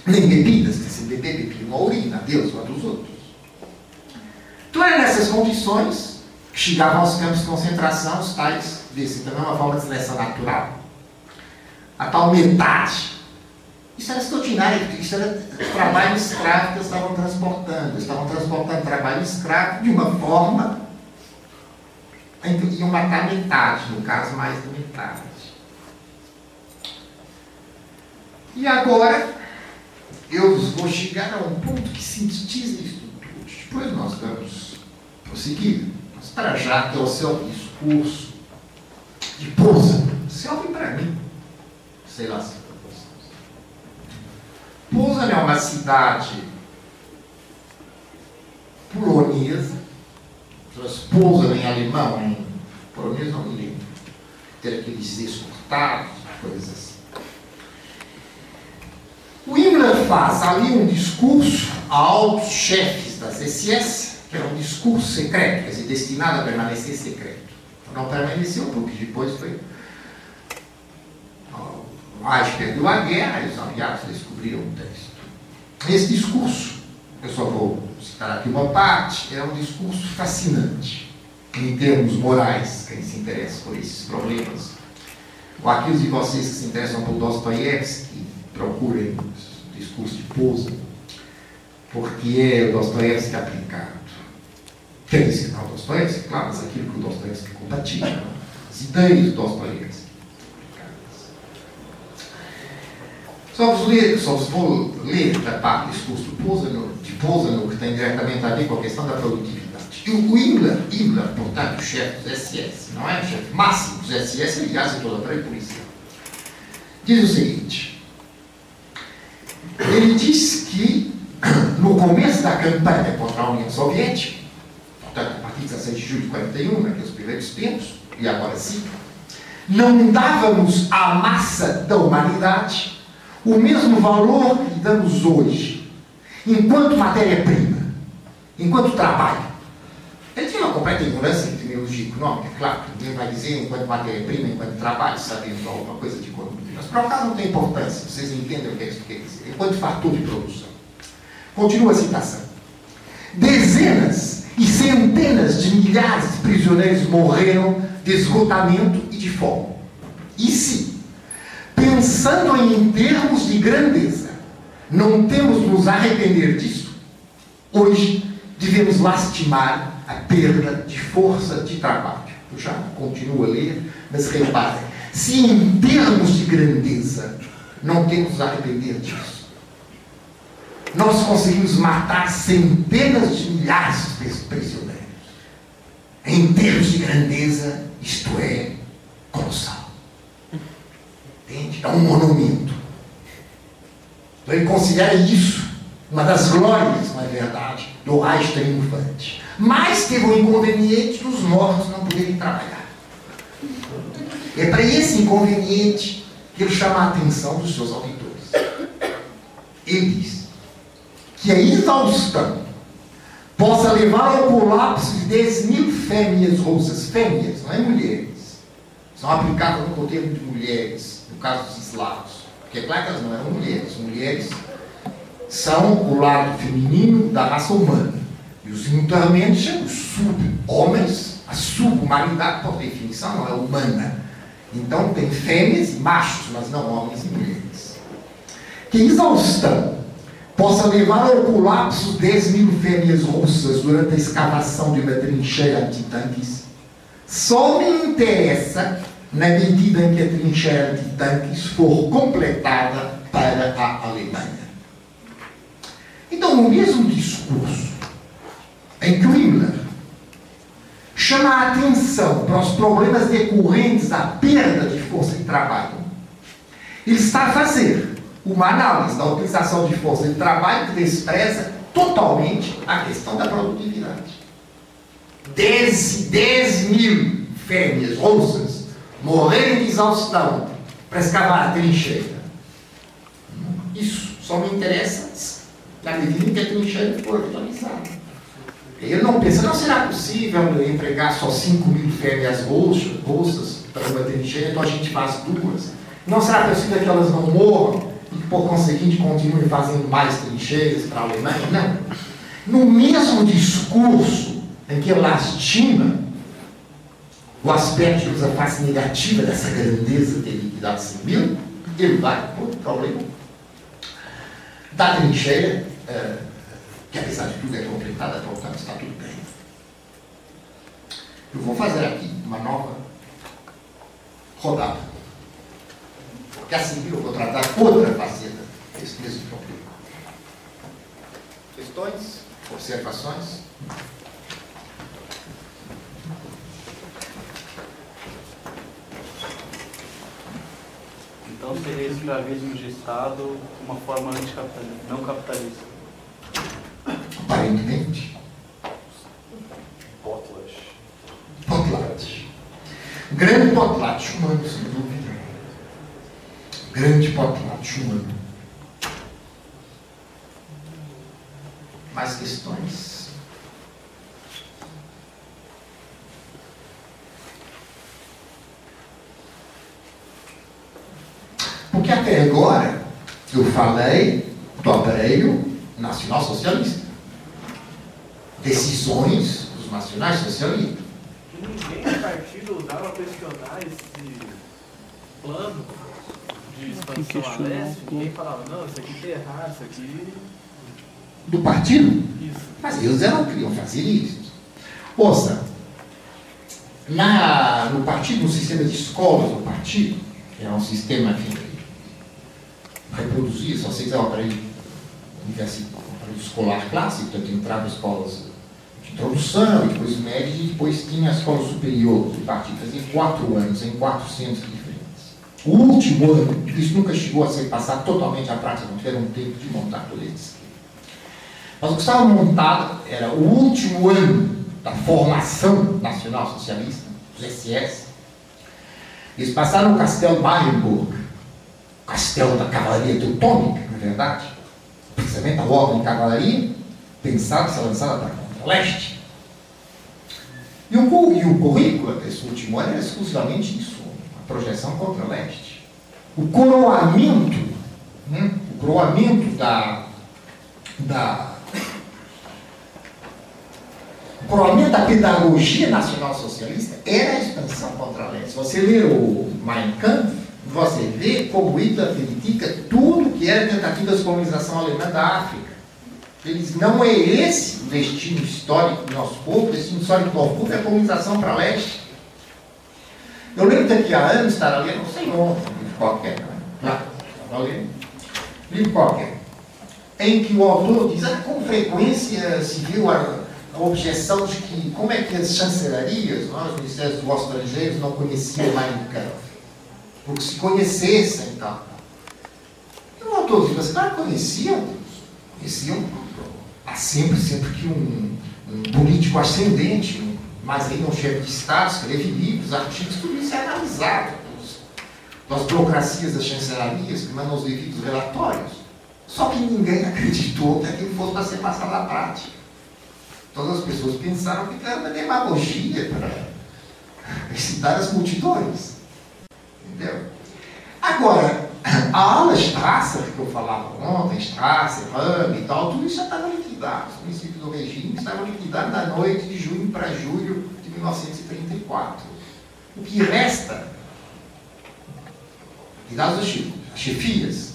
Speaker 1: nem bebidas, que se beber, bebiam a urina, Deus ou a dos outros. Então, é nessas condições que chegavam aos campos de concentração, os tais, desse também é uma forma de seleção natural. A tal metade isso era extraordinário, isso era trabalho escravo que eles estavam transportando. Eles estavam transportando trabalho escravo de uma forma em que iam matar metade, no caso mais de metade. E agora eu vou chegar a um ponto que sintetiza isso tudo. Depois nós vamos prosseguir. Mas para já que é o seu discurso de pousa, serve para mim. Sei lá se Posen é uma cidade polonesa, Posen em alemão, em polonês não me lembro, ter aqueles escutados, coisas assim. O Himmler faz ali um discurso a altos chefes das SS, que era um discurso secreto, quer dizer, destinado a permanecer secreto. Não permaneceu, porque depois foi Reich perdeu a guerra e os aliados descobriram o texto. Esse discurso, eu só vou citar aqui uma parte, é um discurso fascinante em termos morais, quem se interessa por esses problemas. Ou aqueles de vocês que se interessam por Dostoiévski, procurem o discurso de Pousa, porque é o Dostoiévski aplicado. Quer dizer, não Dostoiévski, claro, mas aquilo que o Dostoiévski compartilha, as ideias do Dostoiévski. Só vos, ler, da parte discurso de Pouzano, que tem diretamente a ver com a questão da produtividade. E o Himmler, Himmler, portanto, chefe dos SS, não é chefe máximo dos SS, aliás, em toda a policial, diz o seguinte: ele diz que [CLEARS THROAT] no começo da campanha contra a União Soviética, portanto, a partir de 16 de julho de 41, naqueles primeiros tempos, e agora sim, não dávamos à massa da humanidade o mesmo valor que damos hoje, enquanto matéria-prima, enquanto trabalho. Ele tinha uma completa ignorância em terminologia econômica, claro, ninguém vai dizer enquanto matéria-prima, enquanto trabalho, sabendo alguma coisa de economia. Mas para o caso não tem importância, vocês entendem o que é isso quer dizer, enquanto fator de produção. Continua a citação. Dezenas e centenas de milhares de prisioneiros morreram de esgotamento e de fome. E se, pensando em termos de grandeza, não temos nos arrepender disso, hoje devemos lastimar a perda de força de trabalho. Eu já continuo a ler, mas reparem, se em termos de grandeza não temos arrepender disso, nós conseguimos matar centenas de milhares de prisioneiros. Em termos de grandeza, isto é colossal. Entende? É um monumento. Então ele considera isso uma das glórias, na verdade, do Reich triunfante. Mas teve o inconveniente dos mortos não poderem trabalhar. É para esse inconveniente que ele chama a atenção dos seus auditores. Ele diz que a exaustão possa levar ao colapso de 10 mil fêmeas russas, fêmeas, não é mulheres, são aplicadas no termo de mulheres, caso dos eslavos, porque é claro que elas não eram mulheres, mulheres são o lado feminino da raça humana, e os internamente os sub-homens, a sub-humanidade, por definição, não é humana. Então tem fêmeas e machos, mas não homens e mulheres. Que exaustão possa levar ao colapso 10 mil fêmeas russas durante a escavação de uma trincheira de tanques, só me interessa na medida em que a trincheira de tanques for completada para a Alemanha. Então, no mesmo discurso em que o Himmler chama a atenção para os problemas decorrentes da perda de força de trabalho, ele está a fazer uma análise da utilização de força de trabalho que despreza totalmente a questão da produtividade. 10, 10 mil fêmeas russas morrerem de exaustão para escavar a trincheira. Isso só me interessa na medida em que a trincheira for atualizada. Ele não pensa, não será possível empregar só 5 mil fêmeas russas para uma trincheira, então a gente faz duas. Não será possível que elas não morram e que, por conseguinte, continuem fazendo mais trincheiras para a Alemanha. Não. No mesmo discurso em que lastima o aspecto usa face negativa dessa grandeza de liquidado civil, ele vai para outro problema da trincheira, é, que apesar de tudo é completada, portanto está tudo bem. Eu vou fazer aqui uma nova rodada. Porque assim eu vou tratar outra faceta desse mesmo problema. Questões? Observações?
Speaker 7: Então seria escravismo de Estado uma forma anticapitalista, não capitalista.
Speaker 1: Aparentemente.
Speaker 6: Potlatch.
Speaker 1: Potlatch. Grande potlatch humano, sem dúvida grande potlatch humano. Mais questões? Porque até agora eu falei do aparelho nacional socialista. Decisões dos nacionais socialistas.
Speaker 7: Ninguém no partido dava a questionar esse plano de expansão a leste, ninguém falava, não, isso aqui está errado, isso aqui.
Speaker 1: Do partido?
Speaker 7: Isso.
Speaker 1: Mas eles não queriam fazer isso. Ouça, na, no partido, no sistema de escolas do partido, que é um sistema enfim, reproduzir, só sei que é um aparelho, um aparelho escolar clássico, portanto entrava escolas de introdução, depois média, e depois tinha a escola superior do partido, fazia quatro anos em quatro centros diferentes. O último ano, isso nunca chegou a ser passado totalmente à prática, não tiveram tempo de montar todo esse. Mas o que estava montado era o último ano da formação nacional socialista, os SS. Eles passaram no castelo Marienburg, castelo da cavalaria teutônica, na é verdade, precisamente a ordem de cavalaria, pensada ser lançada para contra leste. E o, e o currículo desse último ano era exclusivamente isso, a projeção contra leste. O coroamento, né, o coroamento da, da o coroamento da pedagogia nacional socialista era a expansão contra a leste. Se você ler o Mein Kampf, você vê como Hitler critica tudo que era tentativa de colonização alemã da África. Eles, não é esse o destino histórico do nosso povo, o destino histórico do nosso povo é a colonização para leste. Eu lembro daqui a anos estar lendo, não sei onde, livro qualquer, não é? Estava livro qualquer, em que o autor diz, ah, com frequência se viu a, a objeção de que como é que as chancelarias, não, os ministérios dos estrangeiros não conheciam Mein Kampf porque se conhecessem então. E o autor diz assim, ah, conheciam, conheciam há sempre, sempre que um, um político ascendente, mas ainda chefe de Estado, escreve livros, artigos, tudo isso é analisado das burocracias das chancelarias que mandam os devidos relatórios. Só que ninguém acreditou que aquilo fosse para ser passado à prática. Todas as pessoas pensaram que era uma demagogia para [LAUGHS] excitar as multidões. Entendeu? Agora, a ala Strasser, que eu falava ontem, Strasser, Rame e tal, tudo isso já estava liquidado. Os princípios do regime estavam liquidados na noite de junho para julho de 1934. O que resta, liquidados as chefias,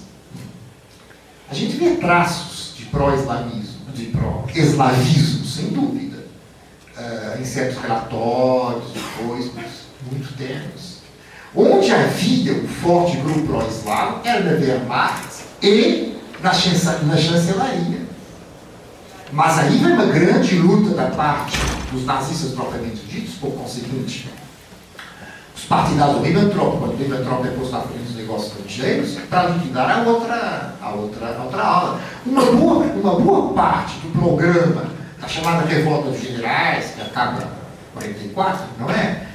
Speaker 1: a gente vê traços de pró-islamismo, de pró-eslavismo, sem dúvida, uh, em certos relatórios, depois, muito tenos. Onde havia um forte grupo pró-islâmico era na Wehrmacht e na, na chancelaria. Mas aí vai uma grande luta da parte dos nazistas propriamente ditos, por conseguinte, os partidários do Ribbentrop, quando o Ribbentrop é posto à frente dos negócios estrangeiros, para liquidar a outra, a outra, a outra ala. Uma boa, uma boa parte do programa da chamada Revolta dos Generais, que acaba em 44, não é?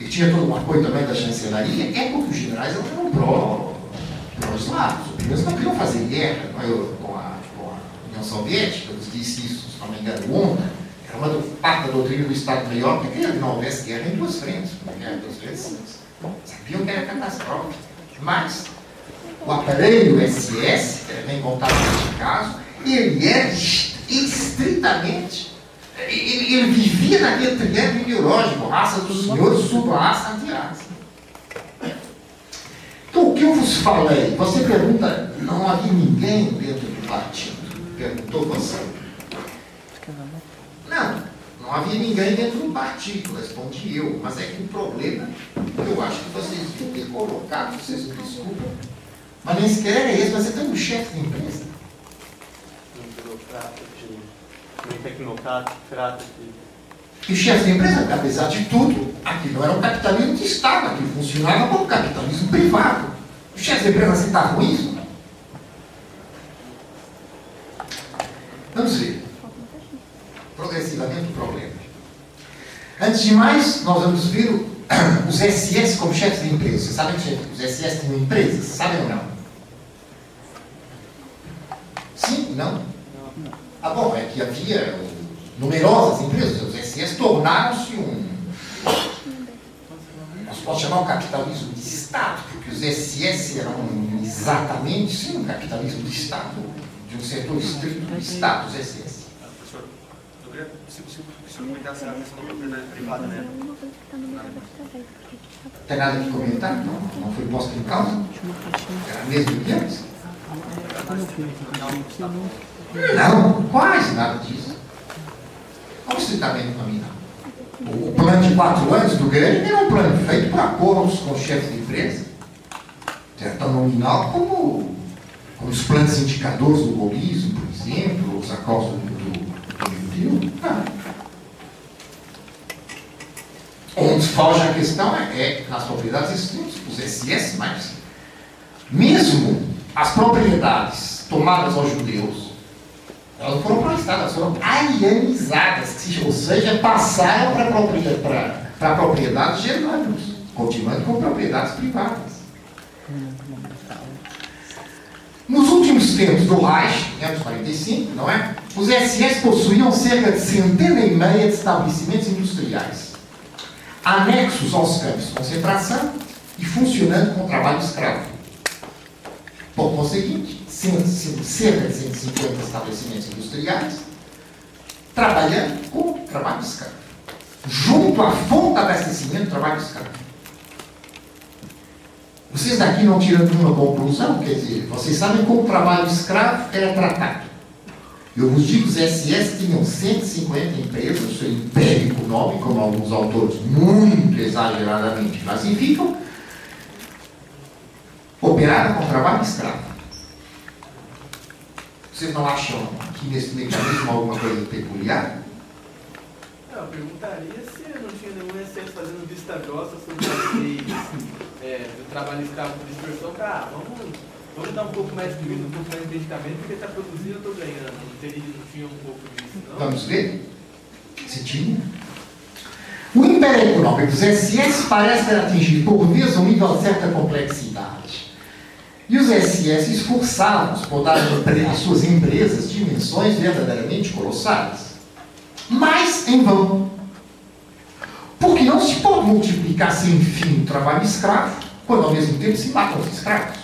Speaker 1: E tinha todo o apoio também da chancelaria, é porque os generais eram pró, os primeiros não queriam fazer guerra a, com a, com a União Soviética, eu disse isso, se não me engano, ontem. Era uma parte da doutrina do Estado Maior que não houvesse guerra em duas frentes. Guerra em duas frentes, sabiam que era catastrófico. Mas o aparelho SS, que era bem contado neste caso, ele era estritamente ele, ele vivia naquele triângulo ideológico, raça dos senhores, sub-raça, anti-raça. Então, o que eu vos falei? Você pergunta, não havia ninguém dentro do partido? Perguntou você. Não, não havia ninguém dentro do partido, respondi eu. Mas é que o problema, eu acho que vocês deviam ter colocado, vocês me desculpam, mas nem sequer era esse, você tem um chefe de empresa.
Speaker 7: Um burocrata um tecnocrata
Speaker 1: que... E o chefe da empresa, apesar de tudo, aqui não era um capitalismo de Estado, aqui funcionava como capitalismo privado. O chefe da empresa aceitava isso? Vamos ver. Progressivamente o problema. Antes de mais, nós vamos ver [COUGHS] os SS como chefes de empresa. Vocês sabem que os SS têm empresas? Sabem ou não? Sim? Não? Ah, bom, é que havia numerosas empresas, os SS tornaram-se um. Nós podemos chamar um capitalismo de Estado, porque os SS eram exatamente, sim, um capitalismo de Estado, de um setor estrito do Estado, os SS.
Speaker 6: Professor, eu queria se o senhor comentasse a questão da propriedade privada, né?
Speaker 1: Tem nada que comentar? Não, não foi posto em causa? Era mesmo que antes? Não, quase nada disso. Como você está vendo para mim? O plano de quatro anos do Grêmio era um plano feito por acordos com chefes de empresa, tanto nominal como, como os planos indicadores do golismo, por exemplo, os acordos do, do onde foge a questão é, é nas propriedades extremas, os SS, mas mesmo as propriedades tomadas aos judeus, elas foram elas foram alienizadas, ou seja, passaram para propriedade, propriedades germânicos, continuando com propriedades privadas. Nos últimos tempos do Reich, anos 45, não é? Os SS possuíam cerca de centena e meia de estabelecimentos industriais, anexos aos campos de concentração e funcionando com trabalho escravo. Por conseguinte, cerca de 150 estabelecimentos industriais trabalhando com trabalho escravo, junto à fonte de abastecimento trabalho escravo. Vocês daqui não tiram nenhuma conclusão, quer dizer, vocês sabem como o trabalho escravo era tratado. Eu vos digo, os SS tinham 150 empresas, seu império econômico, como alguns autores muito exageradamente classificam, operaram com trabalho escravo. Vocês não acham que nesse mecanismo alguma coisa peculiar?
Speaker 7: Eu perguntaria se não tinha nenhum excesso fazendo vista grossa sobre as leis é, do trabalho escravo por dispersão, para, ah, vamos, vamos dar um pouco mais de vida, um pouco mais de medicamento, porque está produzindo, eu estou ganhando. Não, teria, não tinha um pouco disso, não?
Speaker 1: Vamos ver? Se tinha. O Império Econômico dos SS parece ter atingido por vezes um nível de certa complexidade. E os SS esforçavam-se por dar às suas empresas dimensões verdadeiramente colossais mas em vão. Porque não se pode multiplicar sem fim o trabalho escravo, quando ao mesmo tempo se matam os escravos.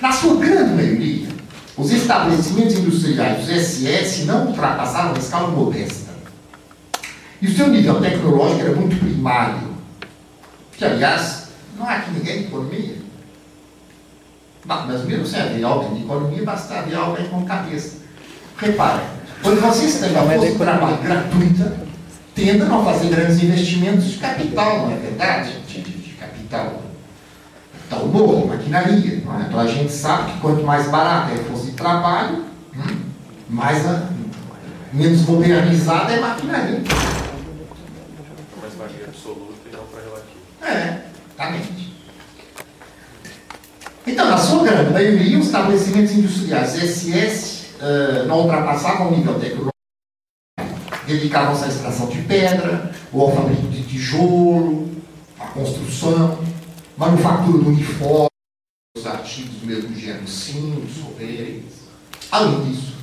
Speaker 1: Na sua grande maioria, os estabelecimentos industriais dos SS não ultrapassaram a escala modesta. E o seu nível tecnológico era muito primário. Que, aliás, não há aqui ninguém de economia. Mas mesmo sem haver alguém de economia, basta haver alguém com cabeça. Reparem, quando vocês têm a força de trabalho gratuita, tendem a não fazer grandes investimentos de capital, não é verdade? De, de, de capital. Capital novo, maquinaria. É? Então a gente sabe que quanto mais barata é a força de trabalho, hum, mais a, menos modernizada é a maquinaria.
Speaker 6: Mais magia absoluta e não para relativo.
Speaker 1: É, exatamente. Então, na sua grande maioria, os estabelecimentos industriais SS uh, não ultrapassavam o nível tecnológico, dedicavam-se à extração de pedra, ou ao fabrico de tijolo, à construção, manufatura do uniforme, os artigos do mesmo gênero, cintos, roupeiros. Além disso,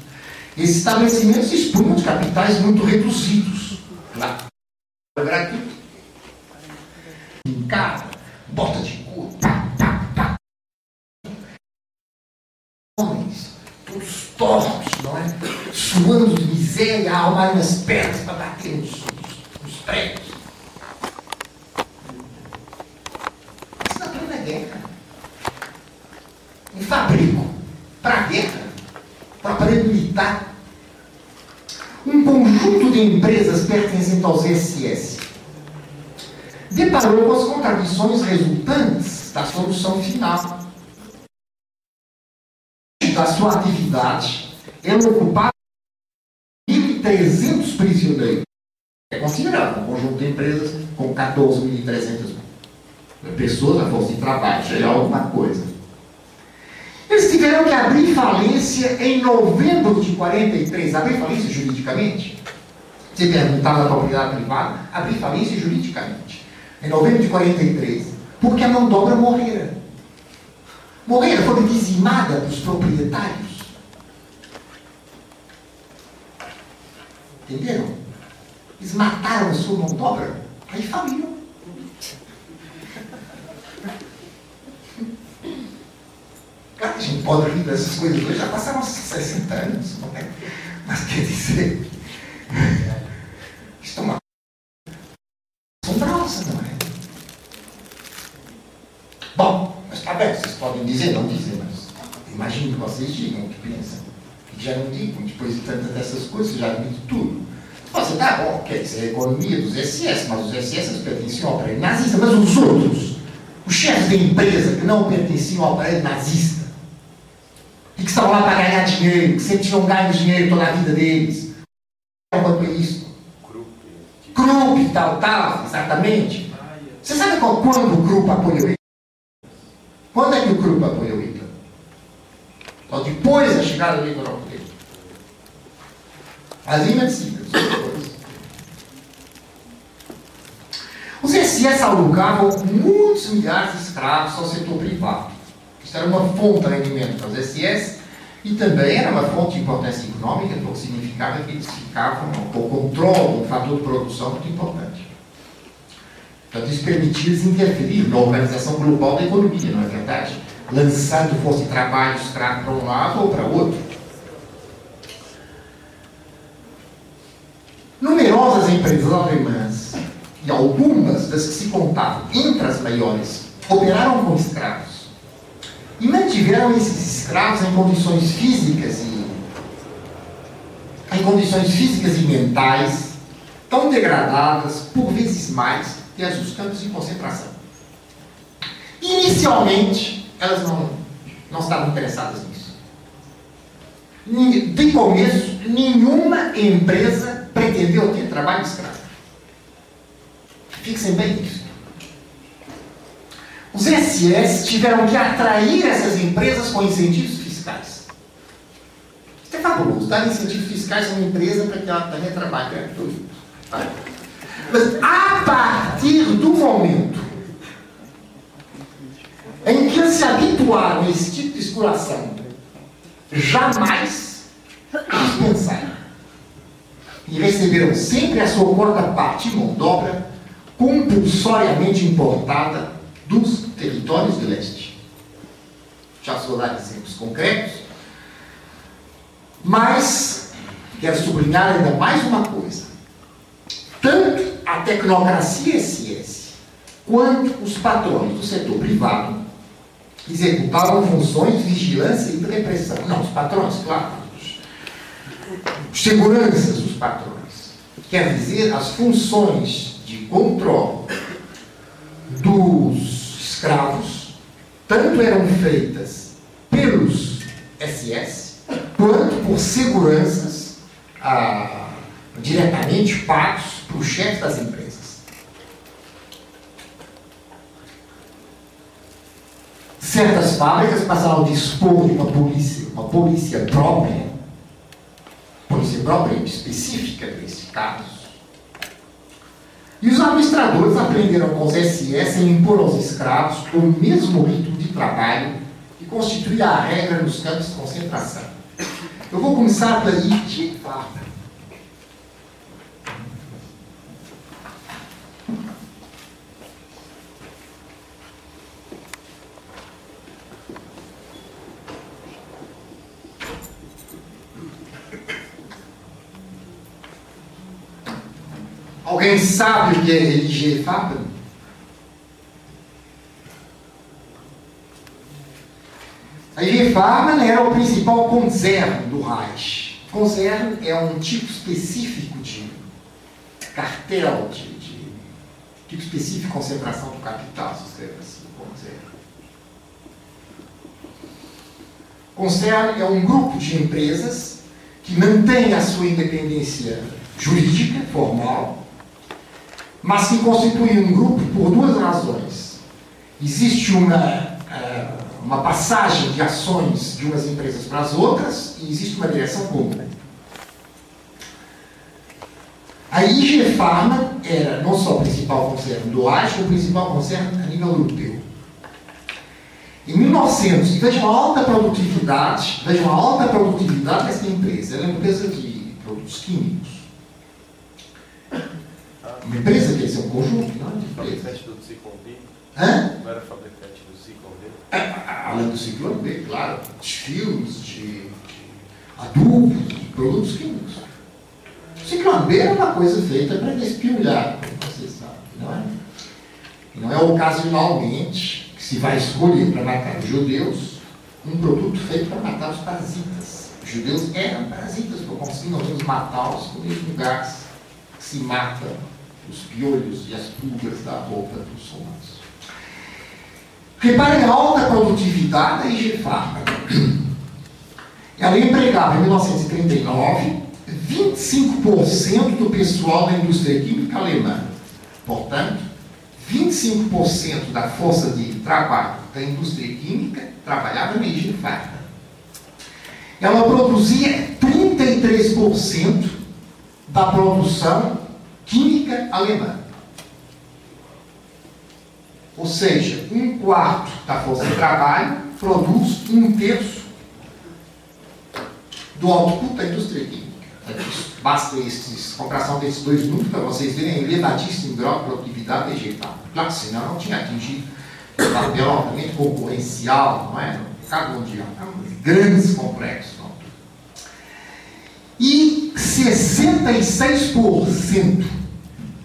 Speaker 1: esses estabelecimentos dispunham de capitais muito reduzidos. Lá, gratuito. Em bota de couro, pá, pá, pá. Homens todos tortos, não é? Suando de miséria, a alma nas pernas para bater nos, nos prédios. Isso na plena guerra. Um fabrico para guerra, para aparelho militar. Um conjunto de empresas pertencentes aos SS deparou com as contradições resultantes da solução final da sua atividade, ela ocupava 1.300 prisioneiros. É considerável, um conjunto de empresas com 14.300 pessoas a força de trabalho, já é alguma coisa. Eles tiveram que abrir falência em novembro de 43. Abrir falência juridicamente? Você perguntava da propriedade privada? Abrir falência juridicamente. Em novembro de 43. Porque a mão de obra morrera. Morreram, foram dizimadas dos proprietários. Entenderam? Eles mataram a sua mão de obra, aí faliram. Claro que a gente pode rir dessas coisas hoje, já passaram 60 anos, não é? Mas quer dizer, [LAUGHS] isto é uma assombrosa, não é? Bom, mas está bem, vocês podem dizer, não dizer, mas imagino que vocês digam o que pensam. Que já não digam, depois de tantas dessas coisas, já admito tudo. Você tá bom, quer dizer, a economia dos SS, mas os SS pertenciam ao aparelho nazista, mas os outros, os chefes de empresa que não pertenciam ao aparelho nazista, e que estavam lá para ganhar dinheiro, que sempre tinham ganho dinheiro toda a vida deles, quanto é isso? Krupp tal, tal, exatamente. Você sabe qual, quando o Krupp apoiou Hitler? Quando é que o Krupp apoiou Hitler? Só depois da chegada do Hitler ao poder. Assim é simples. Os SS alugavam muitos milhares de escravos ao setor privado. Isso era uma fonte de rendimento para os SS e também era uma fonte de importância econômica, porque significava que eles ficavam com controle de um fator de produção muito importante. Portanto, isso permitia-lhes interferir na organização global da economia, não é verdade? Lançando força de trabalho escravo para um lado ou para outro. Numerosas empresas alemãs, e algumas das que se contavam entre as maiores, operaram com escravos. E mantiveram esses escravos em condições físicas e em condições físicas e mentais tão degradadas, por vezes mais, que as dos campos de concentração. Inicialmente, elas não, não estavam interessadas nisso. De começo, nenhuma empresa pretendeu ter trabalho escravo. Fixem bem isso. Os SS tiveram que atrair essas empresas com incentivos fiscais. Isso é fabuloso. Dar incentivos fiscais a uma empresa para que ela também trabalhe gratuito. Tá? Mas a partir do momento em que eles se habituaram a esse tipo de exploração, jamais dispensaram. E receberam sempre a sua quarta parte mão dobra compulsoriamente importada dos territórios de leste. Já vou dar exemplos concretos, mas quero sublinhar ainda mais uma coisa. Tanto a tecnocracia SS quanto os patrões do setor privado executavam funções de vigilância e de repressão. Não, os patrões, claro. Os seguranças dos patrões. Quer dizer, as funções de controle dos escravos tanto eram feitas pelos SS quanto por seguranças ah, diretamente pagos para o chefe das empresas. Certas fábricas passaram a dispor de uma polícia, uma polícia própria, polícia própria específica desses casos, e os administradores aprenderam com os SS a impor aos escravos o mesmo ritmo de trabalho que constituía a regra nos campos de concentração. Eu vou começar pela IG Farber. Alguém sabe o que é IG Farben? A IG Farben era o principal concern do Reich. Concern é um tipo específico de cartel, de, de tipo específico de concentração do capital, se escreve assim, concern. Concern é um grupo de empresas que mantém a sua independência jurídica, formal, mas que constitui um grupo por duas razões. Existe uma, eh, uma passagem de ações de umas empresas para as outras e existe uma direção comum. A IG Pharma era não só o principal concerno do AIS, como o principal concerno a nível europeu. Em 1900, e vejam a alta produtividade, vejam a alta produtividade dessa empresa. Ela é uma empresa de produtos químicos uma empresa quer ser um conjunto, não é? De
Speaker 6: Fabricante do Ciclone B?
Speaker 1: Hã?
Speaker 6: Não era fabricante do Ciclone B?
Speaker 1: É, além do Ciclone B, claro. De fios, de, adubos, de produtos químicos. O Ciclone B é uma coisa feita para despiolhar, como vocês sabem, não é? Não é ocasionalmente que se vai escolher para matar os judeus um produto feito para matar os parasitas. Os judeus eram parasitas, porque conseguiam matá-los com o mesmo gás que se mata os piolhos e as pulgas da roupa dos soldados. Reparem a alta produtividade da IG Ela empregava em 1939 25% do pessoal da indústria química alemã. Portanto, 25% da força de trabalho da indústria química trabalhava na Egifar. Ela produzia 33% da produção química alemã. Ou seja, um quarto da força de trabalho produz um terço do output da indústria química. Basta esses, a comparação desses dois números para vocês verem a elevadíssimo grau de produtividade vegetal. Claro senão não tinha atingido o papel altamente concorrencial, não é? No mercado mundial. Um grandes complexos. E 66%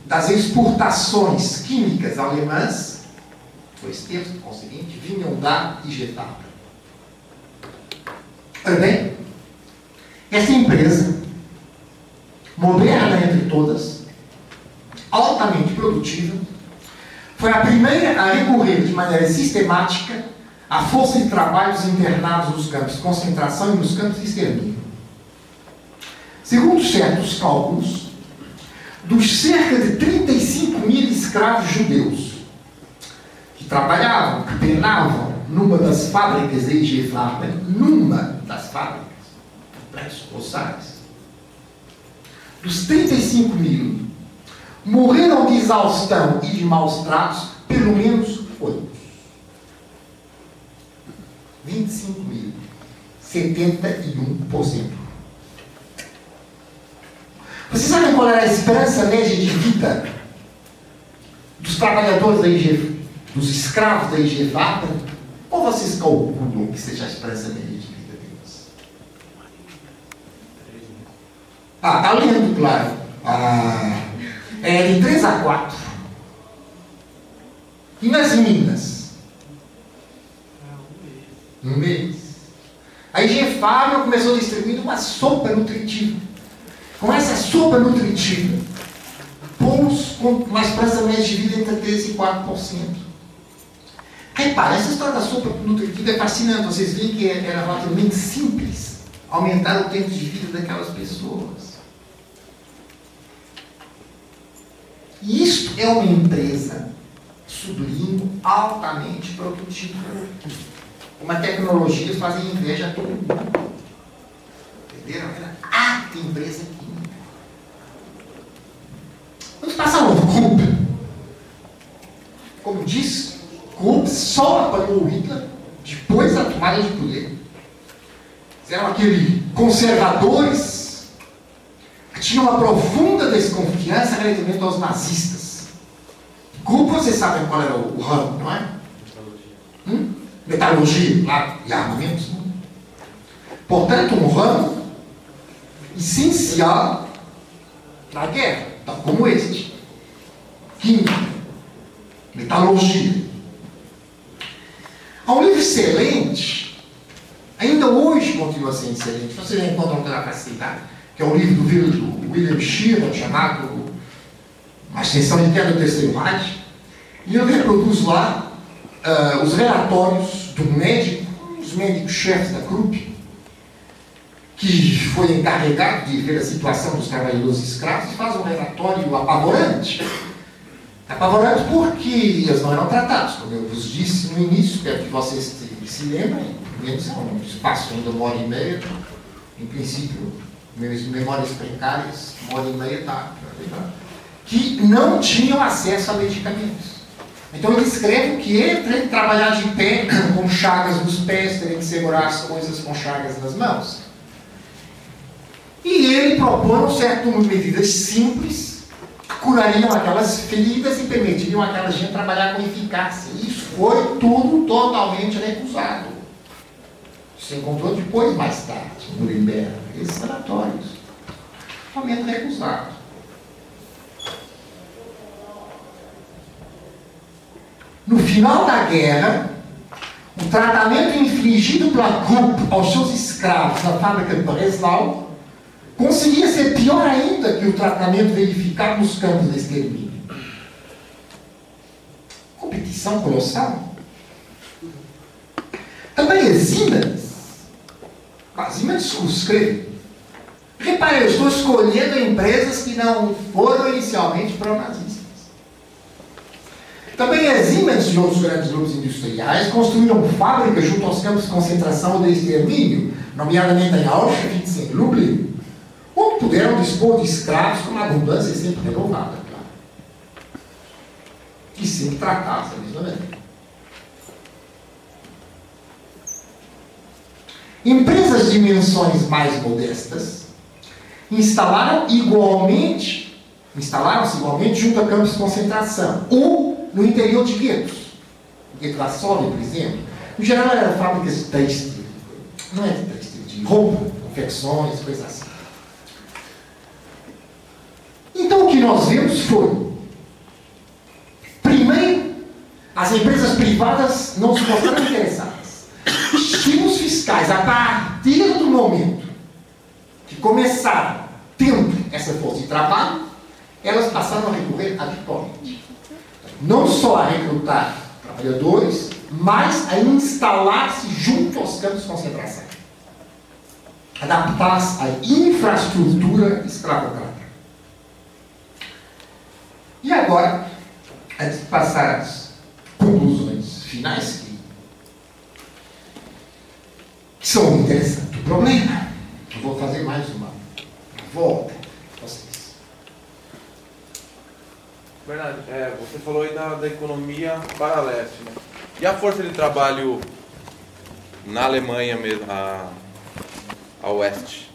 Speaker 1: das exportações químicas alemãs, dois terços, conseguinte, vinham da Igetapa. Também, essa empresa moderna entre todas, altamente produtiva, foi a primeira a recorrer de maneira sistemática à força de trabalhos internados nos campos de concentração e nos campos de extermínio. Segundo certos cálculos, dos cerca de 35 mil escravos judeus que trabalhavam, que penavam numa das fábricas de IG numa das fábricas, complexos colossais, dos 35 mil, morreram de exaustão e de maus tratos pelo menos oito. 25 mil. 71%. Vocês sabem qual era a esperança média de vida dos trabalhadores da IG, dos escravos da IGVATA? Ou vocês calculam que seja a esperança média de vida deles? Ah, está lendo, claro. Ah, é de 3 a 4. E nas Minas? Um mês. A IG Fábio começou distribuindo uma sopa nutritiva. Com essa sopa nutritiva, pomos com uma esperança média de vida entre 3 e 4%. Repara, essa história da sopa nutritiva é fascinante. Vocês veem que era é relativamente simples aumentar o tempo de vida daquelas pessoas. E isto é uma empresa, sublinho, altamente produtiva. Uma tecnologia fazem inveja a todo mundo. Entenderam? Era a empresa. Vamos passar o Krupp. Como disse, Krupp só apanhou o Hitler depois da tomada de poder. Eram aqueles conservadores tinha uma profunda desconfiança relativamente aos nazistas. Grupo, vocês sabem qual era o, ramo, não é? Hum? Metalurgia, claro, e armamentos. Não? Portanto, um ramo essencial na guerra, tal como este. Química, metalurgia. Há um livro excelente, ainda hoje continua sendo excelente, você encontra com toda a facilidade que é um livro do William Sheeran, chamado A Extensão Interna do Terceiro Reich, e ele reproduz lá uh, os relatórios do médico, dos médicos-chefes da Krupp, que foi encarregado de ver a situação dos trabalhadores escravos, faz um relatório apavorante. Apavorante porque eles não eram tratados, como eu vos disse no início, quero que vocês se lembrem, menos é um espaço ainda uma hora e meia, em princípio memórias precárias, uma hora e meia tá, que não tinham acesso a medicamentos. Então ele escreve que entre trabalhar de pé, com chagas nos pés, terem que segurar as coisas com chagas nas mãos. E ele propõe um certo número de medidas simples que curariam aquelas feridas e permitiriam aquela gente trabalhar com eficácia. Isso foi tudo totalmente recusado. Se encontrou depois, mais tarde, em Nuremberg, esses relatórios. Totalmente recusado. No final da guerra, o tratamento infligido pela Krupp aos seus escravos na fábrica de Breslau conseguia ser pior ainda que o tratamento verificado nos campos de extermínio. Competição colossal. Também Siemens Quase discurso escreve. Repare, eu estou escolhendo empresas que não foram inicialmente pró-nazistas. Também a Siemens e outros grandes grupos industriais construíram fábricas junto aos campos de concentração de extermínio, nomeadamente em Auschwitz e Lublin, onde puderam dispor de escravos com abundância sempre renovada, claro. E sempre tratados da mesma maneira. Empresas de dimensões mais modestas instalaram igualmente, instalaram-se igualmente junto a campos de concentração, ou no interior de guetos. O gueto Varsóvia, por exemplo, no geral eram fábricas de têxtil, não é de têxtil, de roupa, confecções, coisas assim. Então o que nós vimos foi, primeiro, as empresas privadas não se mostraram interessadas. Estímulos fiscais, a partir do momento que começaram tendo essa força de trabalho, elas passaram a recorrer habitualmente. Não só a recrutar trabalhadores, mas a instalar-se junto aos campos de concentração. Adaptar-se à infraestrutura escravocrata. E agora, antes de passar às conclusões finais, que, são interessantes, o problema, eu vou fazer mais uma volta vocês.
Speaker 6: Bernardo, é, você falou aí da, da economia para leste, né? E a força de trabalho na Alemanha mesmo, a, a oeste?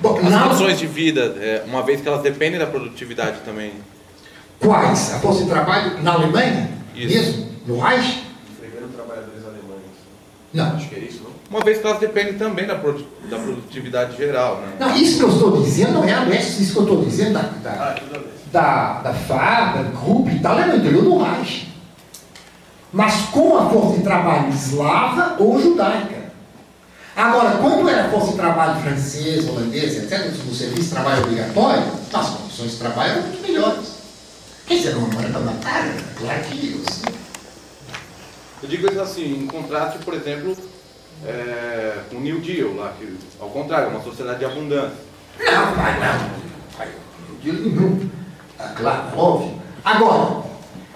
Speaker 1: Bom,
Speaker 6: As
Speaker 1: na-
Speaker 6: condições de vida, é, uma vez que elas dependem da produtividade também.
Speaker 1: Quais? A força de trabalho na Alemanha?
Speaker 6: Isso.
Speaker 1: Mesmo? No Reich?
Speaker 6: Escrevendo trabalhadores alemães.
Speaker 1: Não.
Speaker 6: Acho que é isso, não? Uma vez que elas dependem também da, produ- da produtividade geral, né?
Speaker 1: Não, isso que eu estou dizendo não é a leste, isso que eu estou dizendo da, da,
Speaker 7: Ah,
Speaker 1: da, da FAB, da Grupo e tal, é no interior do Reich. Mas com a força de trabalho eslava ou judaica. Agora, quando era força de trabalho francesa, holandesa, etc., no serviço de trabalho obrigatório, as condições de trabalho eram muito melhores. Quer dizer, não era para matar, claro que assim,
Speaker 6: Eu digo isso assim, em contraste, por exemplo, é, com o New Deal, lá, que, ao contrário, é uma sociedade de abundância.
Speaker 1: Não, vai não. Vai, eu digo nenhum. Ah, claro, óbvio. Agora,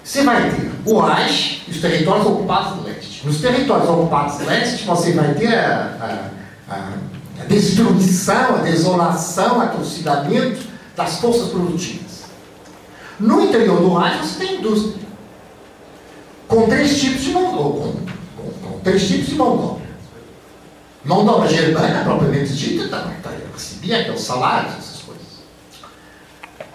Speaker 1: você vai ter o Reich e os territórios ocupados do leste. Nos territórios ocupados do leste, você vai ter a, a- a- a destruição, a desolação, o atrocidamento das forças produtivas. No interior do Reich, você tem indústria. Com três tipos de mão com, com, com três tipos de mão de obra. Mão de obra germânica, propriamente dita, tá, tá, recebia aqueles salários, essas coisas.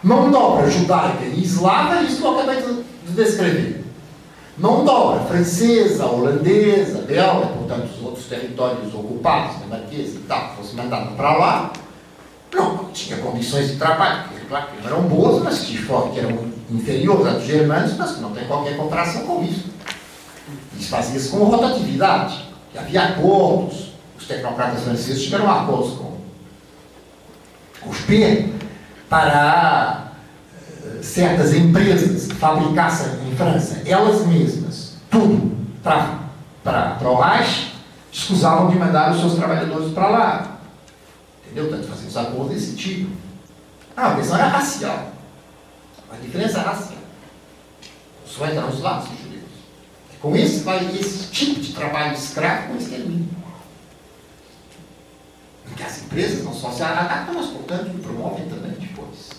Speaker 1: Mão de obra judaica e eslava, isso que eu acabei de, de descrever. Mão de obra francesa, holandesa, belga, portanto, os outros territórios ocupados, dinamarquesa e tal, fosse mandado para lá, não, tinha condições de trabalho, que, claro, que eram boas, mas que que eram inferiores às dos germânicos, mas que não tem qualquer comparação com isso. Isso fazia-se com rotatividade, havia acordos, os tecnocratas franceses tiveram acordos com, com os P para eh, certas empresas que fabricassem em França, elas mesmas, tudo para, para, para o Reich, escusavam de mandar os seus trabalhadores para lá. Entendeu? Tanto faziam os acordos desse tipo. Ah, a questão era racial. A diferença racial. Só entrar nos lados dos judeus. E com esse, vai, esse tipo de trabalho escravo com extermínio. Porque as empresas não só se adaptam, mas, portanto, promovem também depois.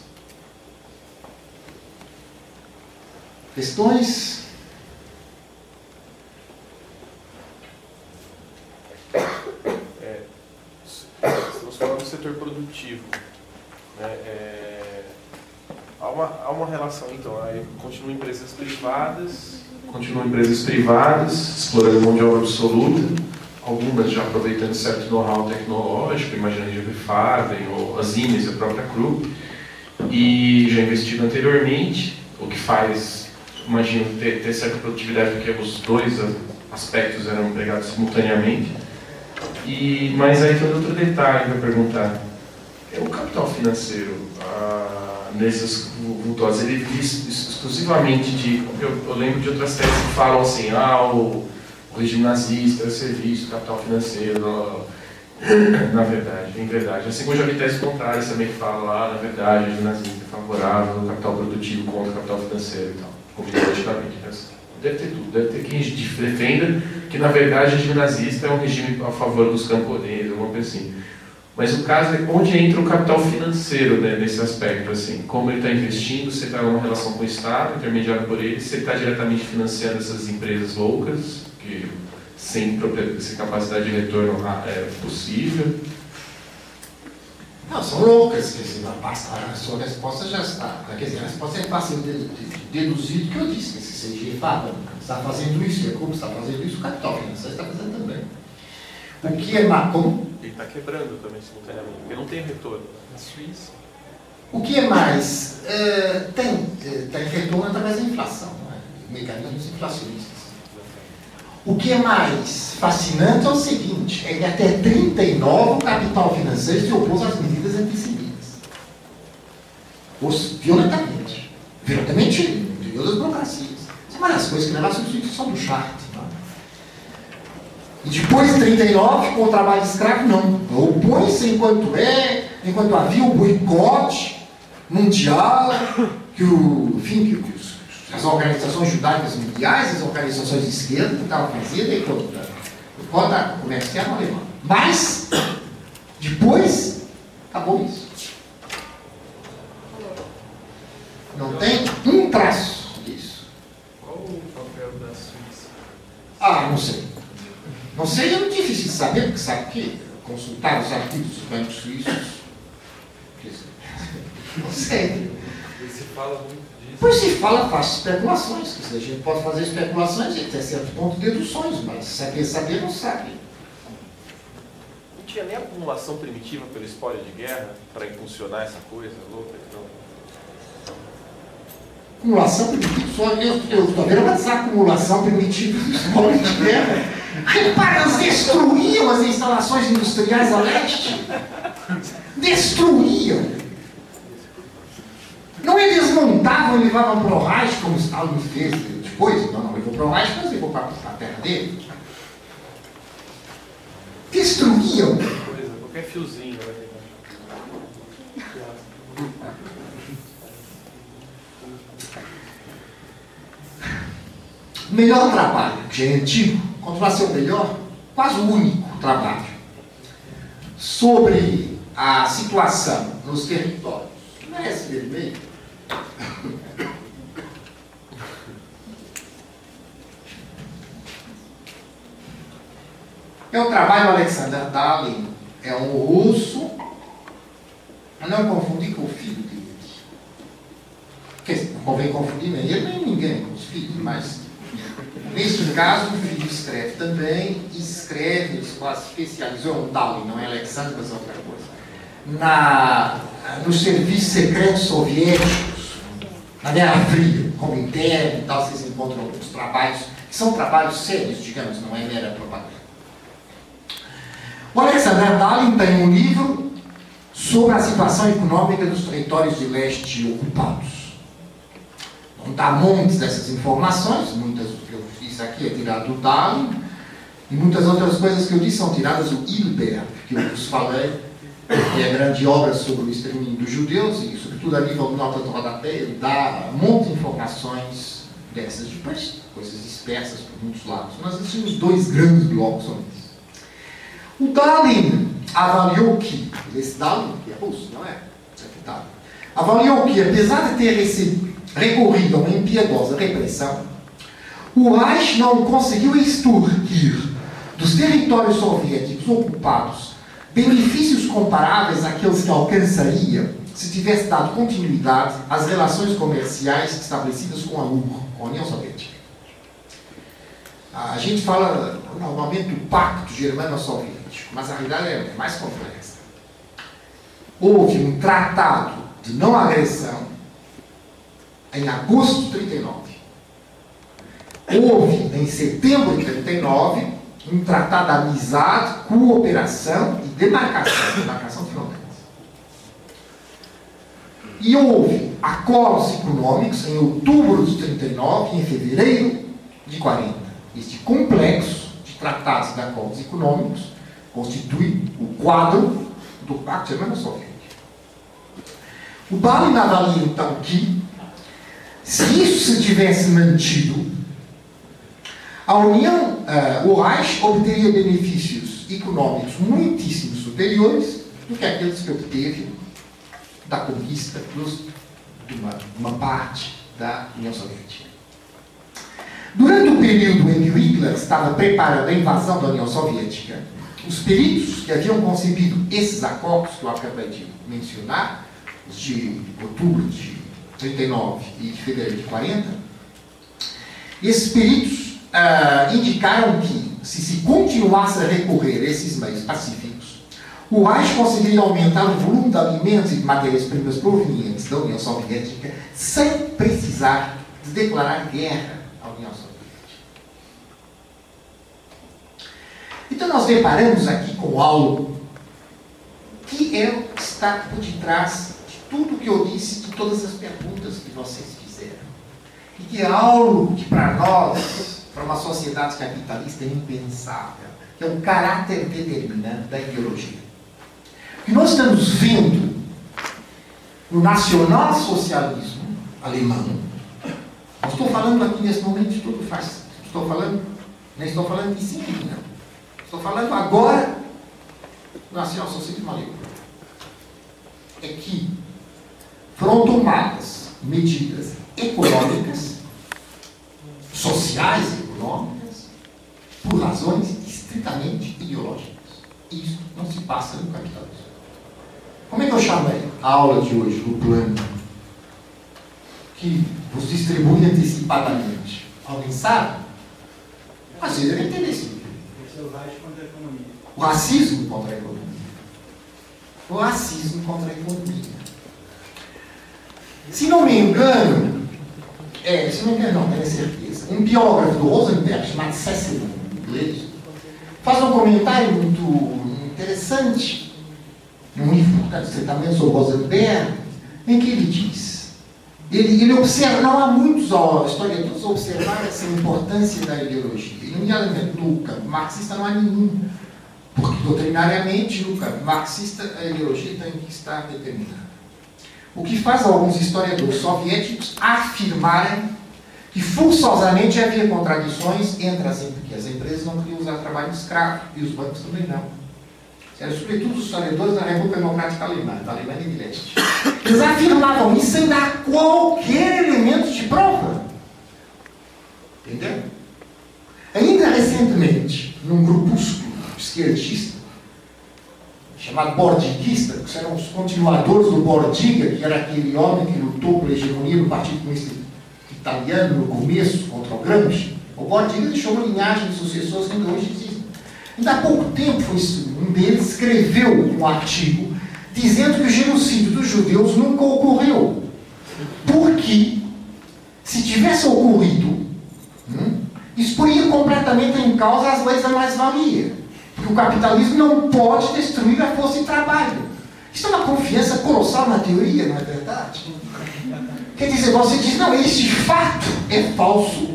Speaker 1: Questões?
Speaker 6: Falando do setor produtivo. Né? É, há, uma, há uma relação, então, aí continuam empresas privadas, continuam empresas privadas, explorando mão de obra absoluta, algumas já aproveitando certo know-how tecnológico, imagina a Farben ou as Ines, a própria Krupp, e já investido anteriormente, o que faz, imagino, ter, ter certa produtividade, porque os dois aspectos eram empregados simultaneamente. E, mas aí tem outro detalhe para perguntar. É o capital financeiro, ah, nesses vultuosos, ele ex- exclusivamente de. Eu, eu lembro de outras séries que falam assim, ah, o, o regime nazista, o serviço, o capital financeiro. [COUGHS]
Speaker 9: Na verdade, em verdade. Assim como eu já vi tese contrárias também que fala lá, na verdade, o nazismo é favorável capital produtivo contra o capital financeiro e tal. Combinativamente. Deve ter tudo. Deve ter quem defenda que, na verdade, o regime nazista é um regime a favor dos camponeses, alguma coisa assim. Mas o caso é onde entra o capital financeiro né, nesse aspecto, assim, como ele está investindo, se está numa relação com o Estado, intermediado por ele, se está diretamente financiando essas empresas loucas, que sem, sem capacidade de retorno ah, é possível.
Speaker 1: Não, são loucas, quer dizer, a sua resposta já está. Quer dizer, a resposta é fácil de, deduzir do que eu disse, que se CG fala, está fazendo isso, e a Cuba está fazendo isso, o capital financeiro está fazendo também. O que é como?
Speaker 6: Ele está quebrando também simultaneamente, porque não tem retorno. Na Suíça.
Speaker 1: O que é mais? Uh, tem, uh, tem retorno através da inflação, não é? mecanismos inflacionistas. O que é mais fascinante é o seguinte, é que até 39 o capital financeiro se opôs às medidas antissemitas. Violentamente. Violentamente, em das burocracias. São várias coisas que levam à substituição do chart. E depois de 39, com o trabalho escravo, não. Opõe-se enquanto é, enquanto havia o boicote mundial, que o, enfim, que as organizações judaicas mundiais, as organizações de esquerda estavam fazendo e contra o código comercial alemão. Mas, depois, acabou isso. Não tem um traço disso.
Speaker 6: Qual o papel da Suíça?
Speaker 1: Ah, não sei. Não seja muito difícil de saber, porque sabe que consultar os artigos dos bancos suíços. [LAUGHS] Não sei.
Speaker 6: se fala muito.
Speaker 1: Pois se fala, faz especulações. a gente pode fazer especulações e até certo ponto deduções, mas saber saber não sabe.
Speaker 6: Não tinha nem acumulação primitiva pelo espólio de guerra para impulsionar essa coisa louca que não.
Speaker 1: Acumulação primitiva, só eu estou vendo uma desacumulação primitiva do espólio de guerra. Repara, eles destruíam as instalações industriais a leste. Destruíam. Não é desmontavam e levavam para o Reich, como Stalin fez depois. Não, não levou para o Reich, mas levou para a terra dele. Destruíam.
Speaker 6: Qualquer fiozinho vai ter.
Speaker 1: Melhor trabalho, que é antigo, continua a ser o melhor, quase o único trabalho sobre a situação nos territórios. Não é esse vermelho? É o trabalho do Alexander Dalin, é um russo, não confundir com o filho dele. Não convém confundir nem ele nem ninguém com os filhos, mas Neste caso, o filho escreve também, escreve, se especializou um Dalin, não é Alexandre, mas outra coisa, na, nos serviços secretos soviéticos, na Guerra Fria, como interno e tal, vocês encontram alguns trabalhos, que são trabalhos sérios, digamos, não é mera propaganda. O Alexander Dalin tem um livro sobre a situação econômica dos territórios de leste ocupados. Não dá montes dessas informações, muitas do que eu fiz aqui é tirado do Darwin, e muitas outras coisas que eu disse são tiradas do Hilbert, que eu vos falei, que é a grande obra sobre o extermínio dos judeus, e sobretudo a nível de nota de rodapé, dá de informações dessas, depois coisas dispersas por muitos lados. Nós existimos dois grandes blocos sobre O Dalin avaliou que, esse Dalin, que é russo, não é? é avaliou que, apesar de ter recebido recorrido a uma impiedosa repressão, o Reich não conseguiu extorquir dos territórios soviéticos ocupados benefícios comparáveis àqueles que alcançaria se tivesse dado continuidade às relações comerciais estabelecidas com a URSS, com a União Soviética. A gente fala normalmente do pacto germano-soviético, mas a realidade é mais complexa. Houve um tratado de não agressão em agosto de 39. Houve, em setembro de 39, um tratado de amizade, cooperação e demarcação, demarcação de fronteiras. E houve acordos econômicos em outubro de 39 e em fevereiro de 40. Este complexo de tratados de acordos econômicos constitui o quadro do Pacto Germano-Soviético. O Balin avalia então que, se isso se tivesse mantido, a União, uh, o Reich obteria benefícios econômicos muitíssimo superiores do que aqueles que obteve da conquista dos, de uma, uma parte da União Soviética. Durante o período em que Hitler estava preparando a invasão da União Soviética, os peritos que haviam concebido esses acordos que eu acabei de mencionar, os de outubro de 39 e de fevereiro de 40, esses peritos uh, indicaram que, se se continuasse a recorrer a esses meios pacíficos, o Reich conseguiria aumentar o volume de alimentos e de matérias-primas provenientes da União Soviética sem precisar de declarar guerra à União Soviética. Então, nós deparamos aqui com algo que é o que está por detrás de tudo que eu disse, de todas as perguntas que vocês fizeram. E que é algo que, para nós, para uma sociedade capitalista, é impensável, é o caráter determinante da ideologia. O que nós estamos vendo no nacionalsocialismo alemão, não estou falando aqui nesse momento de tudo faz, estou falando, não estou falando de si, não. Estou falando agora do nacionalsocialismo alemão. É que foram tomadas medidas econômicas, sociais econômicas, por razões estritamente ideológicas. Isso não se passa no capitalismo. Como é que eu chamei a aula de hoje, o plano? Que vos distribui antecipadamente. Alguém sabe? Às vezes entendi isso. O racismo contra a economia. O racismo contra a economia. Se não me engano, é, se não engano, não, tenho certeza, um biógrafo do Rosenberg, chamado Cecil, inglês, faz um comentário muito interessante, um livro, portanto, também sobre Rosenberg, em que ele diz, ele, ele observa, não há muitos historiadores observaram essa importância da ideologia, e no campo marxista não há nenhum, porque doutrinariamente campo marxista a ideologia tem que estar determinada. O que faz alguns historiadores soviéticos afirmarem que forçosamente havia contradições entre as, que as empresas não queriam usar trabalho escravo e os bancos também não. Eram sobretudo os historiadores da República Democrática Alemã, da Alemanha de Leste. Eles afirmavam isso sem dar qualquer elemento de prova. Entendeu? Ainda recentemente, num grupúsculo esquerdista, chamado Bordiguista, que eram os continuadores do Bordiga, que era aquele homem que lutou pela hegemonia do Partido Comunista Italiano no começo contra o Gramsci. O Bordiga deixou uma linhagem de sucessores que ainda hoje existem. Ainda há pouco tempo, um deles escreveu um artigo dizendo que o genocídio dos judeus nunca ocorreu. Porque, se tivesse ocorrido, hum, completamente em causa as leis da mais-valia. Porque o capitalismo não pode destruir a força de trabalho. Isso é uma confiança colossal na teoria, não é verdade? Quer dizer, você diz, não, este fato é falso,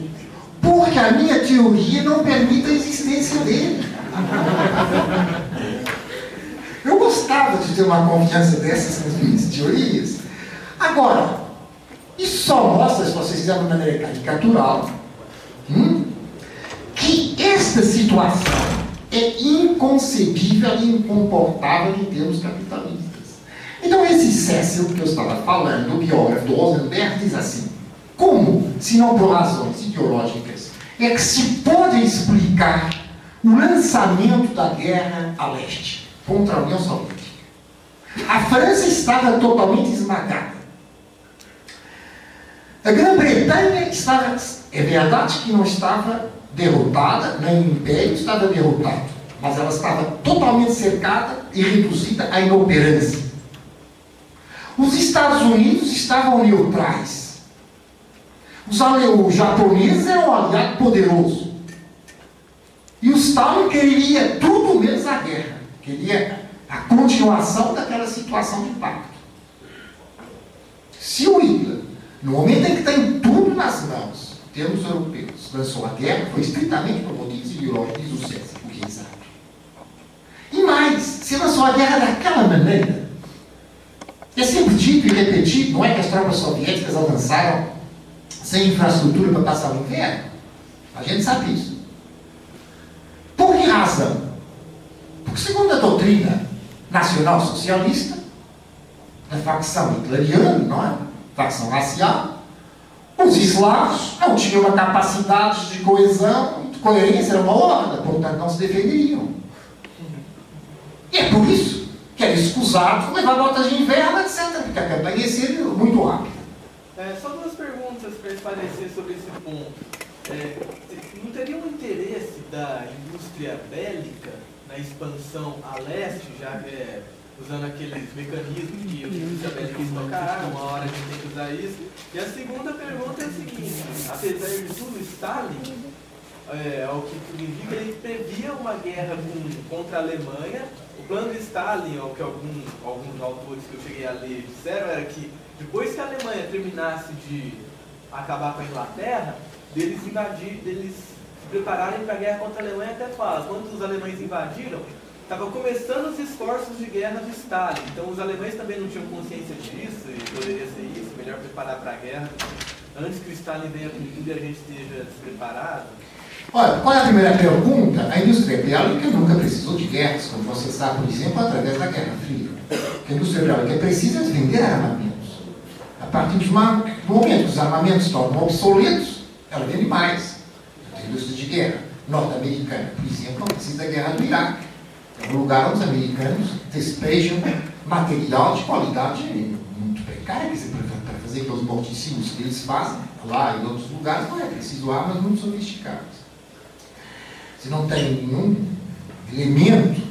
Speaker 1: porque a minha teoria não permite a existência dele. Eu gostava de ter uma confiança dessas nas minhas teorias. Agora, isso só mostra, se vocês quiserem de maneira caricatural, hum, que esta situação é inconcebível e incomportável em termos capitalistas. Então, esse Cecil que eu estava falando, o biógrafo do Rosenberg, diz assim: como, se não por razões ideológicas, é que se pode explicar o lançamento da guerra a leste contra a União Soviética? A França estava totalmente esmagada. A Grã-Bretanha estava, é verdade que não estava derrotada, nem o Império estava derrotado, mas ela estava totalmente cercada e reduzida à inoperância. Os Estados Unidos estavam neutrais. Os japoneses eram um aliado poderoso. E o Stalin queria tudo menos a guerra. Queria a continuação daquela situação de pacto. Se o Hitler, no momento em que tem tudo nas mãos, termos europeus, lançou a guerra, foi estritamente por motivos ideológicos sucesso, o que é exato. E começou a guerra daquela maneira. É sempre dito e repetido, não é que as tropas soviéticas avançaram sem infraestrutura para passar o inverno. A gente sabe isso. Por que razão? Porque, segundo a doutrina nacional socialista, da facção hitleriana, não é? Facção racial, os eslavos não tinham uma capacidade de coesão, de coerência, era uma horda, portanto não se defenderiam. E é por isso que era escusado levar botas de inverno, etc., porque a campanha ia ser muito rápida.
Speaker 7: É, só duas perguntas para esclarecer sobre esse ponto. É, não teria um interesse da indústria bélica na expansão a leste, já é, usando aqueles mecanismos que os bélica tocaram, uma hora a gente tem que usar isso? E a segunda pergunta é a seguinte, apesar de tudo, Stalin é, ao que tudo indica, ele previa uma guerra com, contra a Alemanha. O plano de Stalin, ao que algum, alguns autores que eu cheguei a ler disseram, era que depois que a Alemanha terminasse de acabar com a Inglaterra, deles invadir, deles se prepararem para a guerra contra a Alemanha, até fala, quando os alemães invadiram, estava começando os esforços de guerra de Stalin. Então os alemães também não tinham consciência disso, e poderia ser isso, melhor preparar para a guerra, antes que o Stalin venha com tudo e a gente esteja despreparado.
Speaker 1: Olha, qual é a primeira pergunta? A indústria bélica nunca precisou de guerras, como você sabe, por exemplo, através da Guerra Fria. A indústria bélica precisa de vender armamentos. A partir do momento que os armamentos tornam obsoletos, ela vende mais. A indústria de guerra norte-americana, por exemplo, precisa da guerra do Iraque. É um lugar onde os americanos despejam material de qualidade muito precária, para fazer aqueles morticínios que eles fazem lá em outros lugares, não é preciso armas muito sofisticadas se não tem nenhum elemento,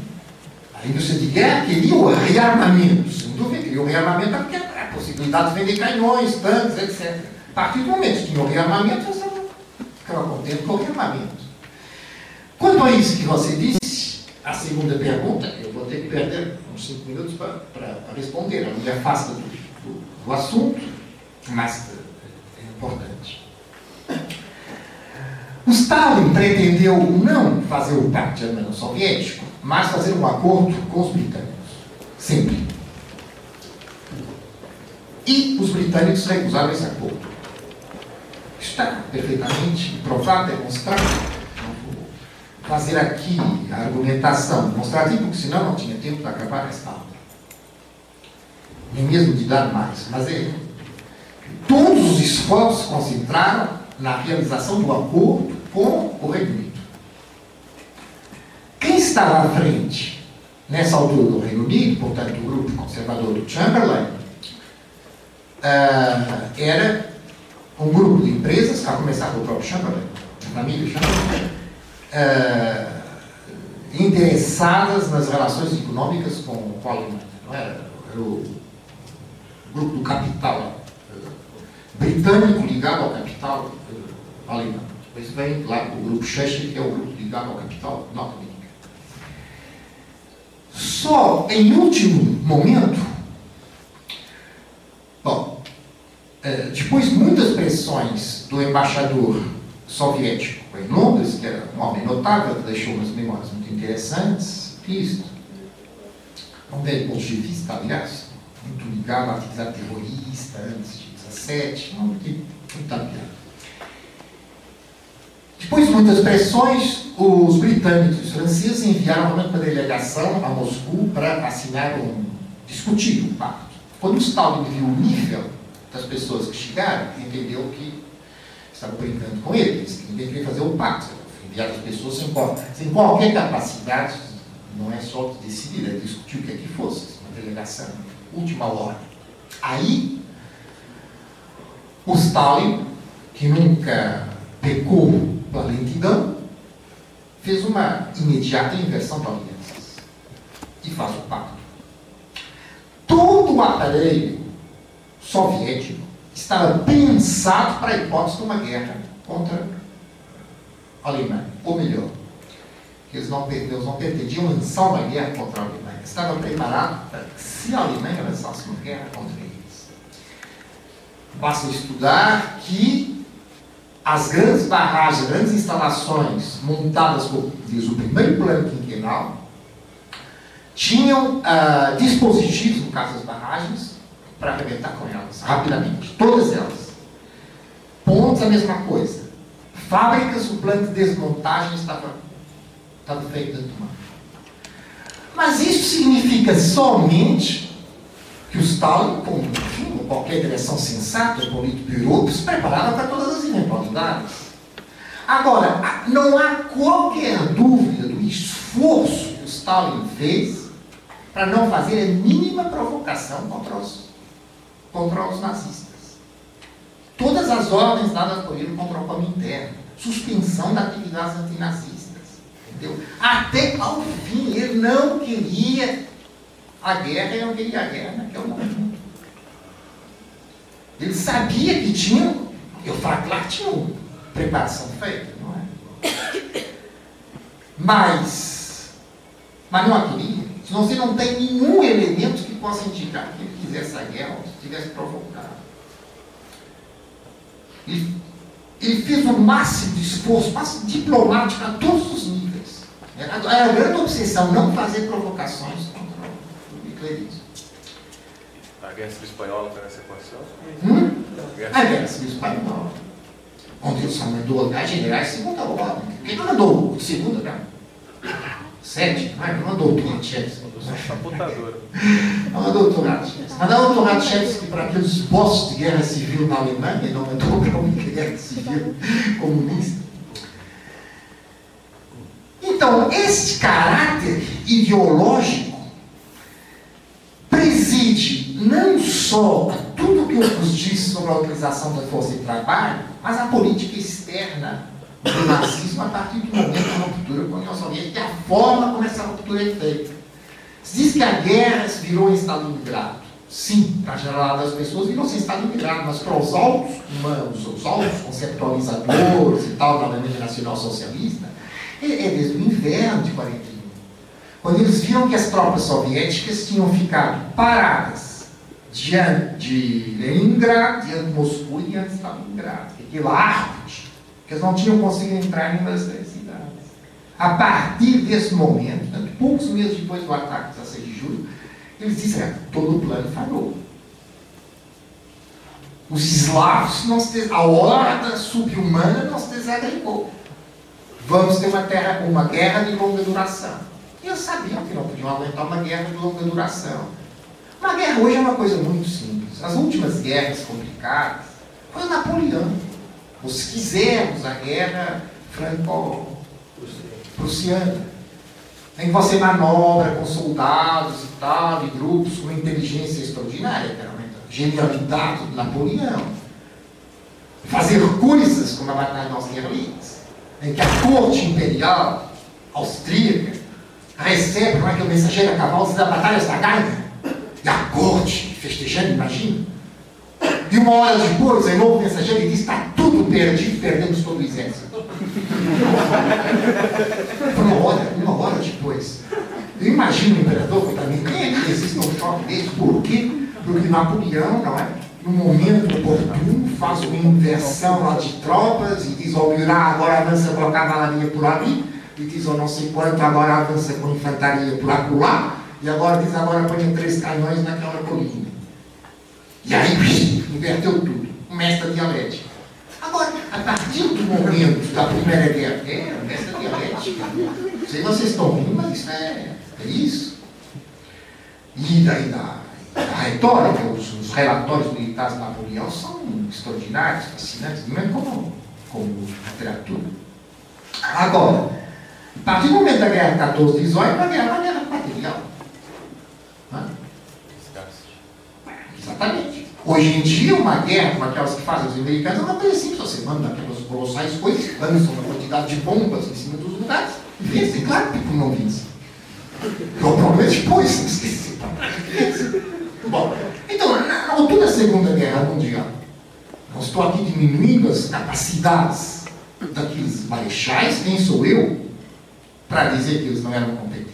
Speaker 1: a indústria de guerra queria o rearmamento, sem dúvida, queria o rearmamento porque a possibilidade de vender canhões, tanques, etc. A partir do momento que tinha o rearmamento, você ficava contente com o rearmamento. Quanto a isso que você disse, a segunda pergunta, eu vou ter que perder uns cinco minutos para responder, não me afasta do, do, do assunto, mas é importante. O Stalin pretendeu não fazer o pacto germano-soviético, mas fazer um acordo com os britânicos. Sempre. E os britânicos recusaram esse acordo. Está perfeitamente provado, demonstrado. Fazer aqui a argumentação demonstrativa, porque senão não tinha tempo para acabar esta aula. Nem mesmo de dar mais. Mas é, todos os esforços se concentraram na realização do acordo com o Reino Unido. Quem estava à frente nessa altura do Reino Unido, portanto o grupo conservador do Chamberlain, uh, era um grupo de empresas, a começar pelo próprio Chamberlain, a família Chamberlain, uh, interessadas nas relações econômicas com, com a Alemanha. Não era, era o grupo do capital britânico ligado ao capital uh, alemão. Depois vem lá o grupo Cheshire, que é o grupo ligado ao capital norte-americano. Só em último momento, bom, depois de muitas pressões do embaixador soviético em Londres, que era um homem notável, que deixou umas memórias muito interessantes, isto, um velho bolchevista, aliás, muito ligado à atividade terrorista antes de 17, muito, muito habilidade. Depois de muitas pressões, os britânicos e os franceses enviaram uma delegação a Moscou para assinar um, discutir um pacto. Quando Stalin viu o nível das pessoas que chegaram, entendeu que estavam brincando com ele, eles queriam fazer um pacto, enviar as pessoas sem, sem qualquer capacidade, não é só decidir, é discutir o que é que fosse, uma delegação, última hora. Aí o Stalin, que nunca pecou pela lentidão, fez uma imediata inversão de alianças e faz o pacto. Todo o aparelho soviético estava pensado para a hipótese de uma guerra contra a Alemanha, ou melhor, eles não, eles não pretendiam lançar uma guerra contra a Alemanha, estava preparado para que se a Alemanha lançasse uma guerra contra eles Basta estudar que as grandes barragens, grandes instalações montadas por diz, o primeiro plano quinquenal tinham ah, dispositivos, no caso das barragens, para arrebentar com elas, rapidamente. Todas elas. Pontos, a mesma coisa. Fábricas, o plano de desmontagem estava, estava feito dentro do mar. Mas isso significa somente que o Stalin, como enfim, qualquer direção sensata, Politburo, se preparava para todas as eventualidades. Agora, não há qualquer dúvida do esforço que o Stalin fez para não fazer a mínima provocação contra os, contra os nazistas. Todas as ordens dadas por ele contra o Comintern, suspensão da atividades antinazistas, entendeu? Até ao fim, ele não queria a guerra e não queria a guerra naquele momento. Ele sabia que tinha, eu falo claro tinha preparação feita, não é? Mas, mas não a queria. Senão você não tem nenhum elemento que possa indicar que ele quisesse a guerra ou que tivesse provocado. Ele, ele fez o máximo de esforço, máximo diplomático a todos os níveis. Era, era a grande obsessão não fazer provocações contra o hitlerismo.
Speaker 6: A Guerra Civil Espanhola está nessa equação?
Speaker 1: Hum? A Guerra Civil Espanhola. Onde ele só mandou a generais segunda ordem. Quem não mandou segunda, cara? Sete? [LAUGHS] Não, não mandou o Turatchevsky.
Speaker 6: Sabotadora.
Speaker 1: Não mandou o Turatchevsky. Mandou o Turatchevsky para aqueles postos de guerra civil na Alemanha, não mandou para uma guerra civil comunista. Então, este caráter ideológico preside não só tudo que eu vos disse sobre a utilização da força de trabalho, mas a política externa do nazismo a partir do momento da ruptura com a União Soviética e a forma como essa ruptura é feita. Se diz que a guerra virou em Stalingrado. Sim, para geral das pessoas virou-se em Stalingrado, mas para os altos humanos, os altos conceptualizadores e tal da Alemanha Nacional Socialista, é, é desde o inverno de 41. Quando eles viram que as tropas soviéticas tinham ficado paradas diante de Leningrad, diante de Moscou e diante de Stalingrado, aquele árvore eles não tinham conseguido entrar em uma das três cidades. A partir desse momento, né, poucos meses depois do ataque de 16 de julho, eles disseram, todo o plano falhou. Os eslavos, não se a horda subhumana não se desagregou. Vamos ter uma, terra, uma guerra de longa duração. E eles sabiam que não podiam aguentar uma guerra de longa duração. Uma guerra hoje é uma coisa muito simples. As últimas guerras complicadas foi o Napoleão. Nós quisermos a guerra franco-prussiana, em que você manobra com soldados e tal, e grupos com inteligência extraordinária, genialidade de Napoleão. Fazer coisas como a Batalha de Austerlitz, em que a corte imperial austríaca recebe, não é que o mensageiro a cavalo diz a batalha está ganha, e a corte festejando, imagina. E uma hora depois, em novo mensageiro, diz: está tudo perdido, perdemos todo o exército. uma hora, uma hora depois. Eu imagino o imperador, que também quem é que resiste um choque desse? Por quê? Porque Napoleão, não é? No momento oportuno, faz uma inversão lá de tropas e diz ao Murat, agora avança com a cavalaria por ali, e diz ao não sei quanto, agora avança com a infantaria por acolá, e agora diz, agora põe três canhões naquela colina. E aí, [LAUGHS] inverteu tudo. Começa a dialética. Agora, a partir do momento da Primeira Guerra, é, começa a dialética. Não sei se vocês estão rindo, mas isso é, é isso. E daí da, da retórica, os, os, relatórios militares de Napoleão são extraordinários, fascinantes, mesmo como, como literatura. Agora, a partir do momento da guerra de 14 de 18, a guerra é uma guerra material. Exatamente. Hoje em dia, uma guerra como aquelas que fazem os americanos é uma coisa simples. Você manda aquelas colossais coisas, lançam uma quantidade de bombas em cima dos lugares vence. Claro que não vence. O problema é depois, esqueci. Bom, então, na altura da Segunda Guerra Mundial, não estou aqui diminuindo as capacidades daqueles marechais, quem sou eu para dizer que eles não eram competentes.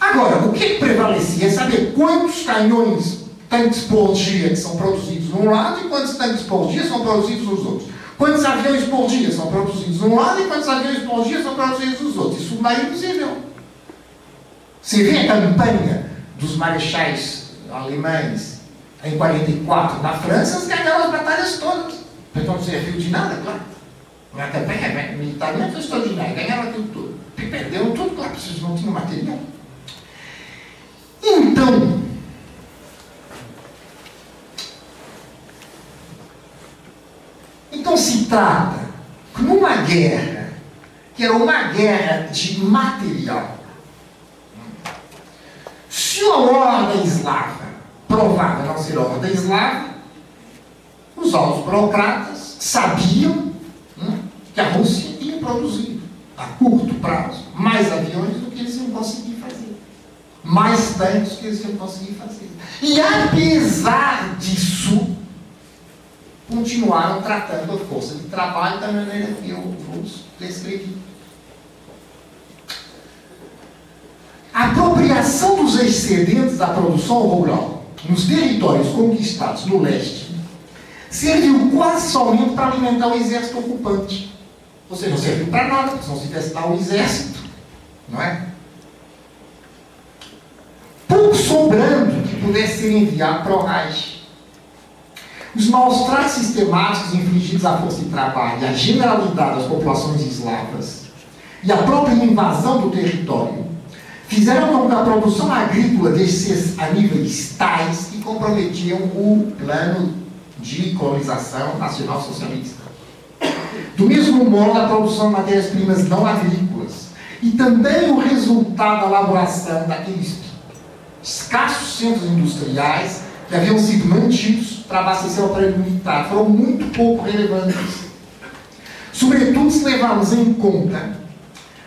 Speaker 1: Agora, o que prevalecia é saber quantos canhões tanques por dia que são produzidos num lado e quantos tanques por dia são produzidos nos outros. Quantos aviões por dia são produzidos num lado e quantos aviões por dia são produzidos nos outros. Isso não é impossível. Você vê a campanha dos marechais alemães em 44 na França, eles ganharam as batalhas todas. Então não serviu de nada, claro. A campanha militar não foi extraordinária, ganharam aquilo tudo. E perderam tudo, claro, porque eles não tinham material. Então, então se trata, numa guerra, que era uma guerra de material, se a ordem eslava provava não ser ordem eslava, os altos burocratas sabiam hum, que a Rússia ia produzir a curto prazo mais aviões do que eles iam conseguir fazer, mais tanques do que eles iam conseguir fazer. E apesar disso, continuaram tratando a força de trabalho da maneira que eu vos descrevi. A apropriação dos excedentes da produção rural nos territórios conquistados no leste serviu quase somente para alimentar o exército ocupante. Ou seja, não serviu para nada, porque não se lá o exército, não é? Pouco sobrando que pudesse ser enviado para o Reich. Os maus tratos sistemáticos infligidos à força de trabalho à generalidade das populações eslavas e a própria invasão do território fizeram com que a produção agrícola descesse a níveis tais que comprometiam o plano de colonização nacional socialista. Do mesmo modo, a produção de matérias-primas não agrícolas e também o resultado da elaboração daqueles escassos centros industriais que haviam sido mantidos para abastecer o aparelho militar foram muito pouco relevantes. Sobretudo se levarmos em conta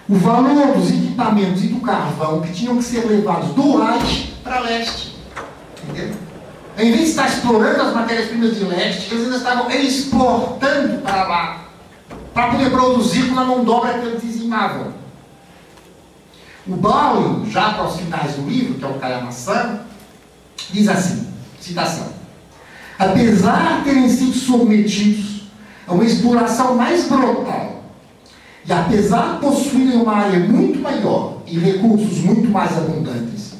Speaker 1: o valor dos equipamentos e do carvão que tinham que ser levados do Reich para leste. Entendeu? Em vez de estar explorando as matérias-primas de leste, eles ainda estavam exportando para lá, para poder produzir com a mão dobra que eles dizimavam. O Bowling, já para os finais do livro, que é o Kayama-san, diz assim, citação, apesar de terem sido submetidos a uma exploração mais brutal e apesar de possuírem uma área muito maior e recursos muito mais abundantes,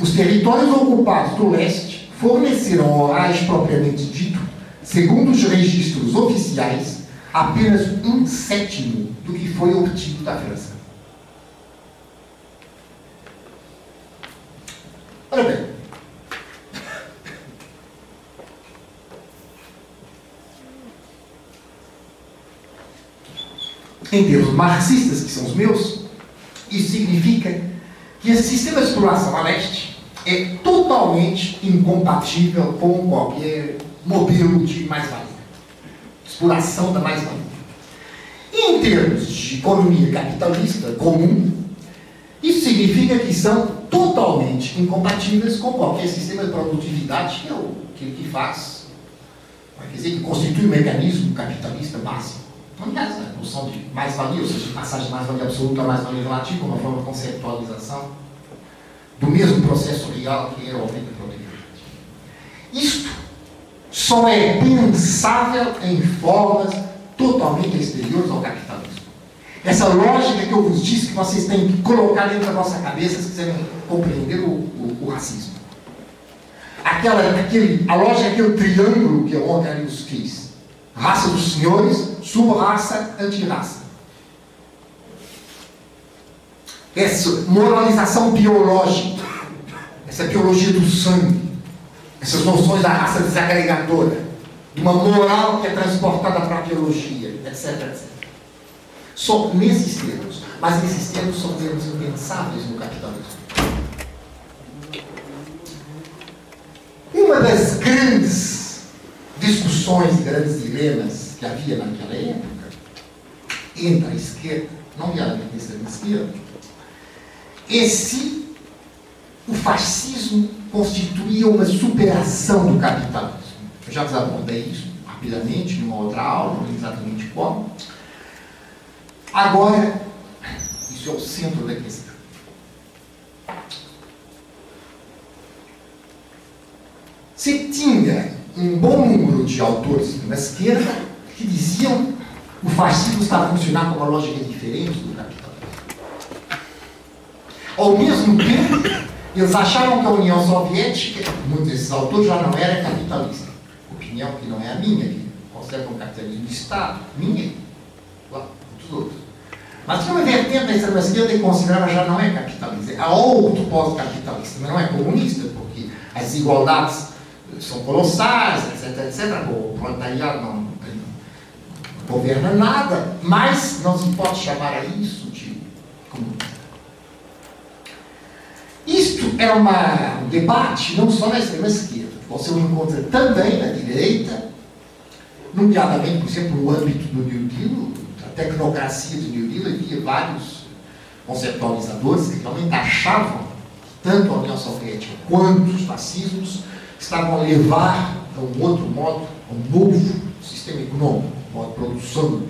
Speaker 1: os territórios ocupados do leste forneceram ao propriamente dito, segundo os registros oficiais, apenas um sétimo do que foi obtido da França. Olha bem, em termos marxistas, que são os meus, isso significa que esse sistema de exploração a leste é totalmente incompatível com qualquer modelo de mais-valia. Exploração da mais-valia. Em termos de economia capitalista comum, isso significa que são totalmente incompatíveis com qualquer sistema de produtividade que é o que, faz, quer dizer, que constitui o mecanismo capitalista básico. Aliás, a noção de mais-valia, ou seja, passagem de mais-valia absoluta a mais-valia relativa, uma forma de conceptualização do mesmo processo real que é o aumento da produtividade. Isto só é pensável em formas totalmente exteriores ao capitalismo. Essa lógica que eu vos disse que vocês têm que colocar dentro da vossa cabeça se quiserem compreender o, o, o racismo. Aquela, aquele, a lógica aquele triângulo que o Hegelius quis. Raça dos senhores, sub-raça, anti-raça. Essa moralização biológica, essa biologia do sangue, essas noções da raça desagregadora, de uma moral que é transportada para a biologia, etc, etc. Só nesses termos. Mas esses termos são termos impensáveis no capitalismo. Uma das grandes discussões, grandes dilemas que havia naquela época, entre a esquerda, não nomeadamente a esquerda, é se o fascismo constituía uma superação do capitalismo. Eu já desabordei isso rapidamente numa outra aula, não exatamente como. Agora, isso é o centro da questão. Se tinha um bom número de autores na esquerda que diziam o fascismo estava funcionando com uma lógica diferente do capitalismo. Ao mesmo tempo, eles achavam que a União Soviética, muitos desses autores, já não era capitalista. Opinião que não é a minha, que considera como capitalismo de Estado, minha, lá, muitos outros. Mas tinha uma vertente da extrema-esquerda que considerava já não é capitalista. Há outro pós-capitalista, mas não é comunista, porque as desigualdades são colossais, etc, etc. O proletariado não governa nada, mas não se pode chamar a isso de comunismo. Isto é uma, um debate não só na extrema-esquerda, você o encontra também na direita, nomeadamente, por exemplo, no âmbito do New Deal, da tecnocracia do New Deal, havia vários conceptualizadores que realmente achavam que tanto a União Soviética quanto os fascismos estavam a levar a um outro modo, a um novo sistema econômico, um de produção,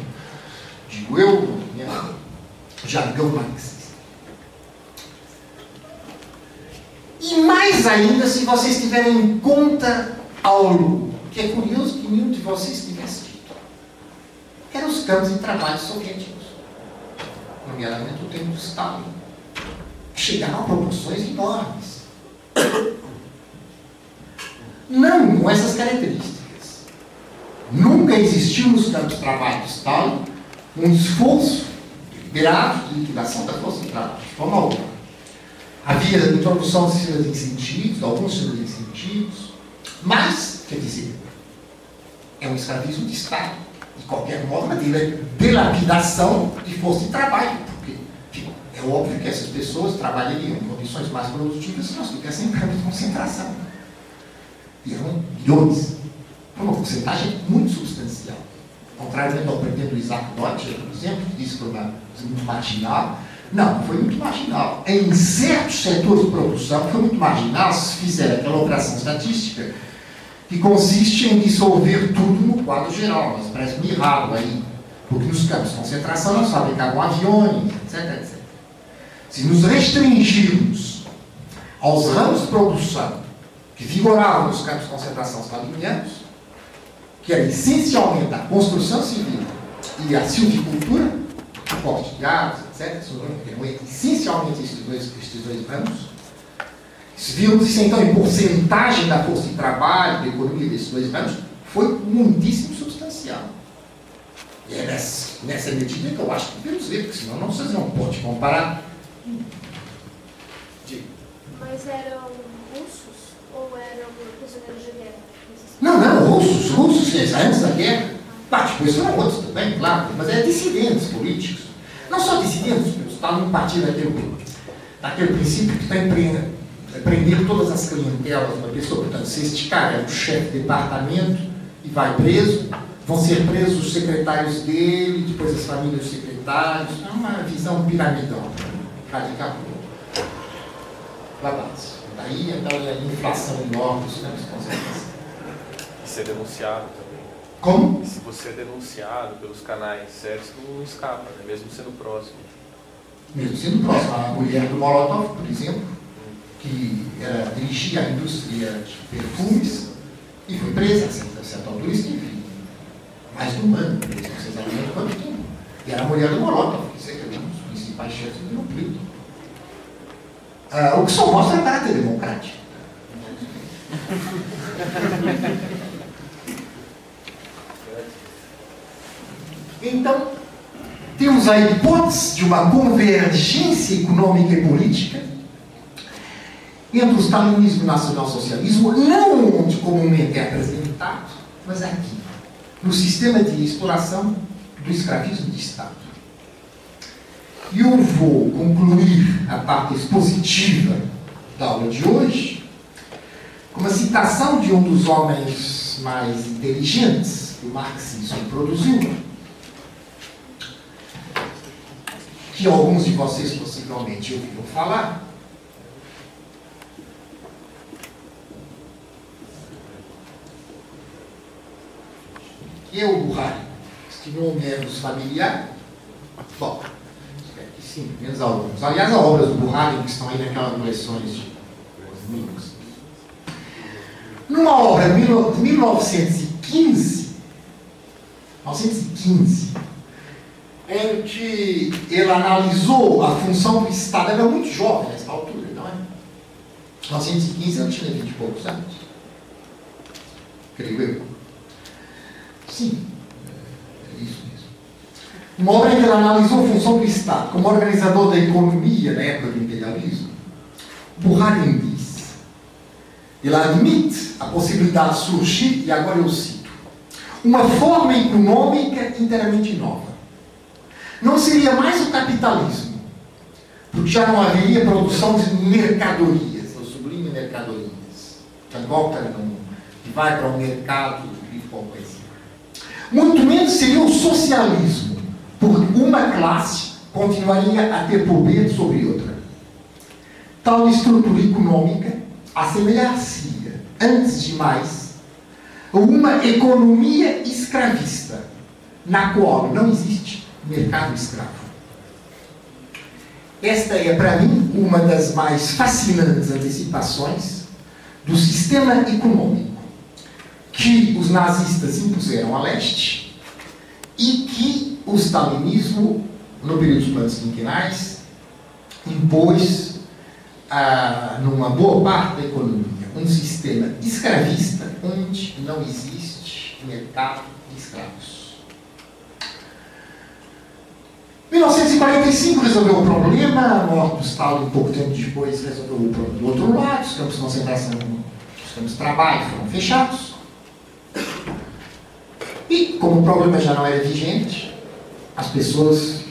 Speaker 1: digo eu, né, jargão marxista. E mais ainda se vocês tiverem em conta algo que é curioso que nenhum de vocês tivesse dito. Eram os campos de trabalho soviéticos, nomeadamente o tempo do Stalin. Chegaram a proporções enormes. Não com essas características. Nunca existiu nos campos de trabalho de Stalin um esforço grave de liquidação da força de trabalho, de forma alguma. Havia introdução de sistemas de incentivos, alguns sistemas de incentivos, mas, quer dizer, é um escravismo de Estado. De qualquer modo, uma delapidação de força de trabalho, porque enfim, é óbvio que essas pessoas trabalhariam em condições mais produtivas se nós tivessem campos de concentração. E eram milhões. Foi uma porcentagem muito substancial. Contrariamente ao pretendo Isaac Deutscher, por exemplo, que disse que foi muito marginal, não, foi muito marginal. Em certos setores de produção foi muito marginal se fizer aquela operação estatística que consiste em dissolver tudo no quadro geral, mas parece mirrado aí. Porque nos campos de concentração se fabricavam aviões, etc, etc. Se nos restringirmos aos ramos de produção que vigoravam nos campos de concentração stalinianos, que era essencialmente a construção civil e a silvicultura, porte de gás, etc., eram essencialmente estes dois, estes dois ramos. Se virmos isso então em porcentagem da força de trabalho, da economia desses dois ramos, foi muitíssimo substancial. E é nessa, nessa medida que eu acho que devemos ver, porque senão não, vocês não podem comparar.
Speaker 5: Mas eram russos ou eram prisioneiros de guerra?
Speaker 1: Não, não, russos, russos, antes da guerra. Ah, depois foram outros também, claro, mas é dissidentes políticos. Não só dissidentes, está num partido daquele, daquele princípio que está prender todas as clientelas da pessoa. Portanto, se este cara é o chefe de departamento e vai preso, vão ser presos os secretários dele, depois as famílias dos secretários. É uma visão piramidal, radical. Lá base. Daí aquela inflação enorme dos campos de concentração.
Speaker 6: Ser denunciado também.
Speaker 1: Como?
Speaker 6: E se você é denunciado pelos canais certos, não escapa, né? mesmo sendo próximo.
Speaker 1: Mesmo sendo próximo. A mulher do Molotov, por exemplo, que era, dirigia a indústria de perfumes e foi presa a certa altura e esteve mais de um ano presa, exatamente quanto tempo. E era a mulher do Molotov, que é um dos principais chefes do conflito. Ah, o que só mostra a caráter democrático. [LAUGHS] Então, temos a hipótese de uma convergência econômica e política entre o stalinismo e o nacionalsocialismo, não onde comumente é apresentado, mas aqui, no sistema de exploração do escravismo de Estado. E eu vou concluir a parte expositiva da aula de hoje com uma citação de um dos homens mais inteligentes que o marxismo produziu, que alguns de vocês possivelmente ouviram falar, que é o Buhari. Este nome é dos familiares? Bom, sim, menos alguns. Aliás, as obras do Buhari que estão aí naquelas coleções de amigos. Numa obra de 1915, 1915, em que ele analisou a função do Estado. Ele era muito jovem nessa altura, não é? 1915 ele tinha 20 e poucos anos. Creio eu. Sim, é isso mesmo. Uma obra em que ele analisou a função do Estado como organizador da economia na época do imperialismo, Burharin diz, ele admite a possibilidade de surgir, e agora eu cito, uma forma econômica inteiramente nova. Não seria mais o capitalismo, porque já não haveria produção de mercadorias, eu sublinho mercadorias. Agora não vai para o mercado e coisa. Muito menos seria o socialismo, porque uma classe continuaria a ter poder sobre outra. Tal estrutura econômica assemelhar-se, antes de mais, uma economia escravista, na qual não existe mercado escravo. Esta é, para mim, uma das mais fascinantes antecipações do sistema econômico que os nazistas impuseram a leste e que o stalinismo, no período dos planos quinquenais, impôs ah, numa boa parte da economia um sistema escravista onde não existe mercado de escravos. 1945 resolveu o problema, a morte do Stalin, pouco tempo depois, resolveu o problema do outro lado, os campos de concentração, os campos de trabalho foram fechados. E, como o problema já não era vigente, as pessoas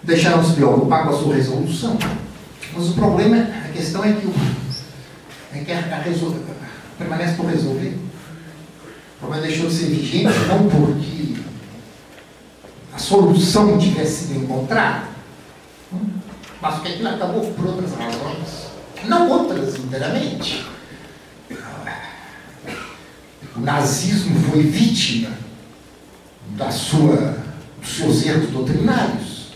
Speaker 1: deixaram de se preocupar com a sua resolução. Mas o problema, a questão é que, o, é que a, a permanece por resolver. O problema deixou de ser vigente não porque a solução tivesse sido encontrada, mas porque aquilo acabou por outras razões. Não outras inteiramente. O nazismo foi vítima da sua, dos seus erros doutrinários.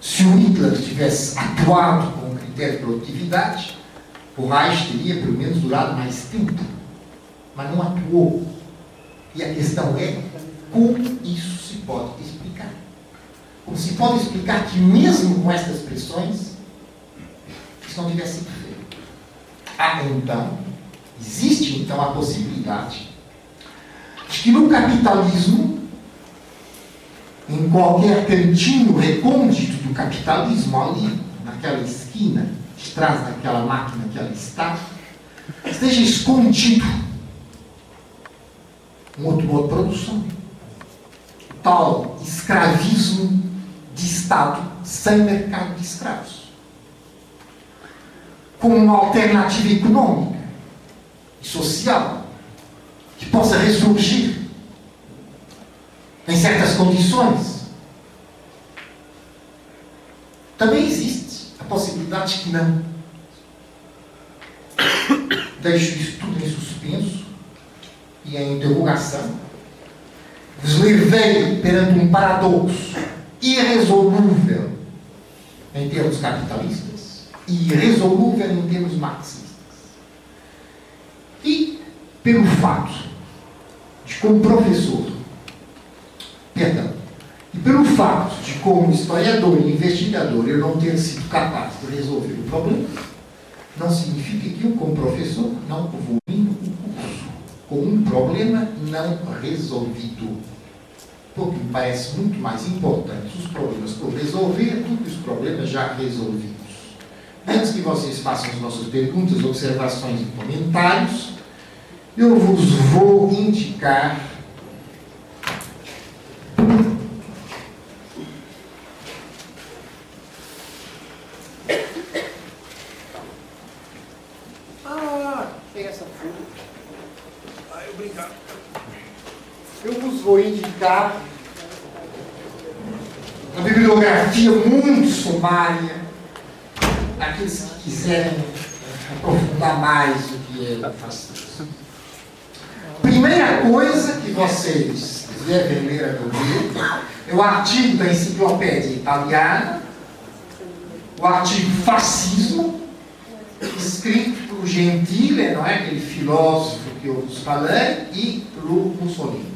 Speaker 1: Se o Hitler tivesse atuado com critério de produtividade, o Reich teria pelo menos durado mais tempo. Mas não atuou. E a questão é como isso se pode. Como se pode explicar que, mesmo com estas pressões, isso não tivesse sido feito. Ah, então, Existe então a possibilidade de que no capitalismo, em qualquer cantinho recôndito do capitalismo, ali, naquela esquina, de trás daquela máquina que ela está, esteja escondido um outro modo de produção. Tal escravismo Estado sem mercado de escravos. Como uma alternativa econômica social que possa ressurgir em certas condições. Também existe a possibilidade de que não. Deixo isso tudo em suspenso e em interrogação. Vos levei perante um paradoxo irresolúvel em termos capitalistas e irresolúvel em termos marxistas. E pelo fato de, como professor, perdão, e pelo fato de, como historiador e investigador, eu não ter sido capaz de resolver o problema, não significa que eu, como professor, não vou o curso com um problema não resolvido. Porque me parece muito mais importante os problemas por resolver do que os problemas já resolvidos. Antes que vocês façam as nossas perguntas, observações e comentários, eu vos vou indicar Ah, tem essa folha. Ah, eu brincar. Eu vos uma bibliografia muito sumária, aqueles que quiserem aprofundar mais o que ele faz primeira coisa que vocês devem ler a meu é o artigo da enciclopédia italiana, o artigo Fascismo, escrito por Gentile, não é? aquele filósofo que eu vos falei, e por Mussolini.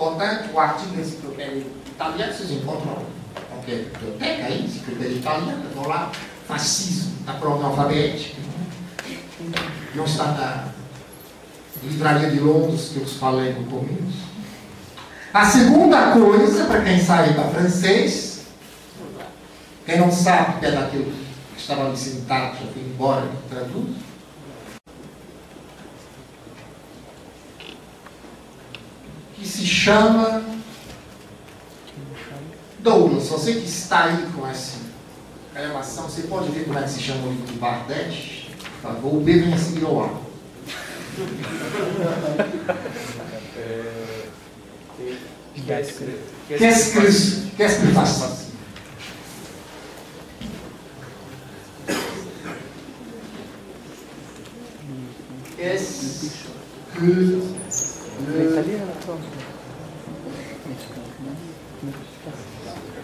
Speaker 1: Portanto, o artigo da enciclopédia italiana, vocês encontram qualquer biblioteca aí, enciclopédia italiana, vão lá, fascismo, da prova alfabética. Não está na livraria de Londres que eu vos falei no começo. A segunda coisa, para quem saiba francês, quem não sabe que é daquilo que estava ali sentado, já embora, que traduz, que se chama Douglas. Você que está aí com essa gravação, você pode ver como é que se chama o livro do Bardete? Por favor, o B vem a seguir ao ar. Qu'est-ce que, qu'est-ce que fasse Qu'est-ce que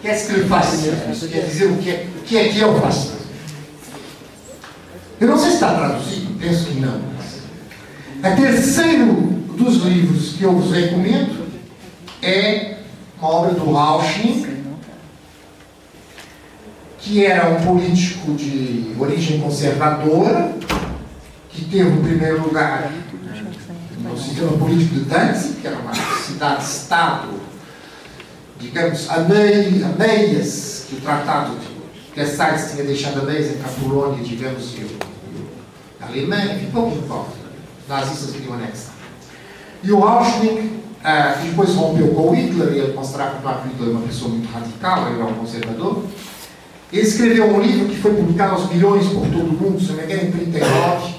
Speaker 1: Qu'est-ce que le fascisme quer o que é, o que é que é o fascismo? Eu não sei se está traduzido, penso que não. A terceiro dos livros que eu vos recomendo é uma obra do Rauschning, que era um político de origem conservadora, que teve o primeiro lugar no sistema político de Danzig, que era uma cidade-estado, digamos, a, meias, que o tratado de Versailles tinha deixado a meias entre a Polônia, digamos, e, a Alemanha, enfim, pouco importa. Nazistas queriam anexar. E o Rauschning ah, e depois rompeu com o Hitler, e ele mostrava que o Hitler é uma pessoa muito radical, ele era um conservador. Ele escreveu um livro que foi publicado aos milhões por todo o mundo, se não me engano, em 1939.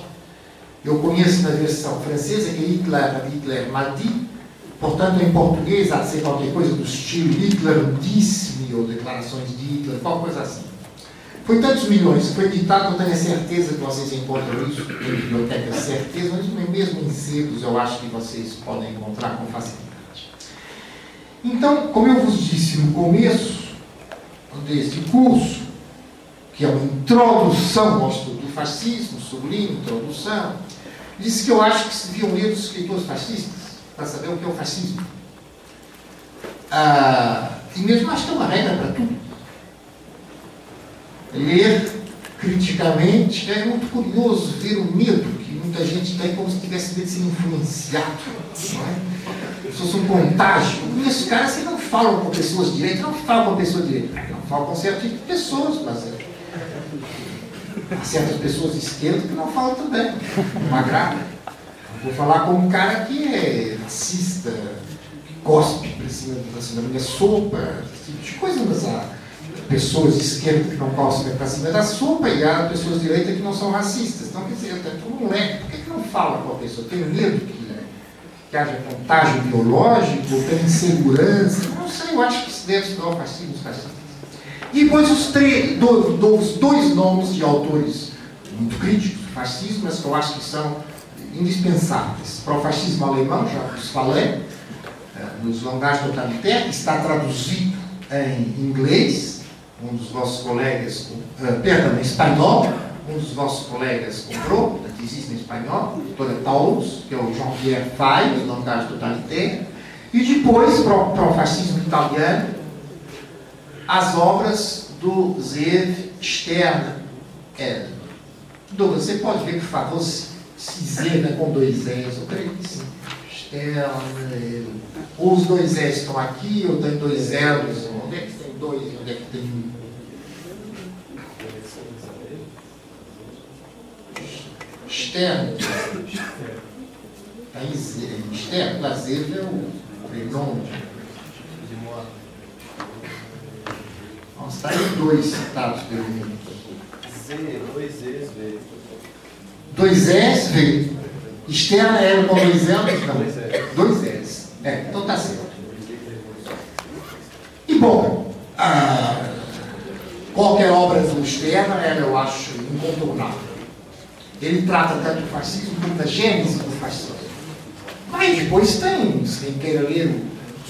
Speaker 1: Eu conheço na versão francesa que Hitler, Hitler maldit, portanto, em português há de ser qualquer coisa do estilo Hitler disse-me, ou declarações de Hitler, qualquer coisa assim. Foi tantos milhões, foi editado, eu tenho a certeza que vocês encontram isso em bibliotecas certeza, mas mesmo em sebos eu acho que vocês podem encontrar com facilidade. Então, como eu vos disse no começo deste curso, que é uma introdução ao estudo do fascismo, sublime introdução, disse que eu acho que se deviam ler os escritores fascistas para saber o que é o fascismo. Ah, e mesmo acho que é uma regra para tudo ler criticamente, é muito curioso ver o medo que muita gente tem como se tivesse medo de ser influenciado. Não é? Se fosse um contágio. Eu conheço caras que não falam com pessoas direitas, não falam com pessoas direitas, não falam com certo tipo de pessoas, mas é. Há certas pessoas de esquerda que não falam também. Não agrada. Vou falar com um cara que é racista, que cospe para cima, da minha sopa, esse tipo de coisa, mas há pessoas de esquerda que não gostam para cima da sopa e há pessoas de direita que não são racistas. Então, quer dizer, até um moleque, por que, que não fala com a pessoa? Tem medo que, né, que haja contágio biológico, ou tem insegurança? Não sei, eu acho que se deve estudar o fascismo, os fascistas. E depois os, três, do, do, dois nomes de autores muito críticos do fascismo, mas que eu acho que são indispensáveis. Para o fascismo alemão, já vos falei, nos Langages Totalitaires, está traduzido em inglês, um dos vossos colegas, uh, perdão, em espanhol, um dos vossos colegas comprou, que existe em espanhol, doutora Taurus, que é o Jean-Pierre Fay, o Langage Totalitaire, e depois, para o, para o fascismo italiano, as obras do Zev Stern. É, Douglas, você pode ver, por favor, se, se com dois S, eu creio que sim. Stern, ou os dois S estão aqui, ou tem dois L's, onde é que tem dois, onde é que tem um? externo. Aí, externo, lazer é o prenome de moto. Estar em dois citados pelo menos.
Speaker 4: Z, dois Z's, V.
Speaker 1: Dois S, V. Externa é com dois L's? Não. Dois S. É, então tá certo. E bom, ah, qualquer obra do externa, eu acho incontornável. Ele trata tanto do fascismo como da gênese do fascismo. Mas depois tem, se quem queira ler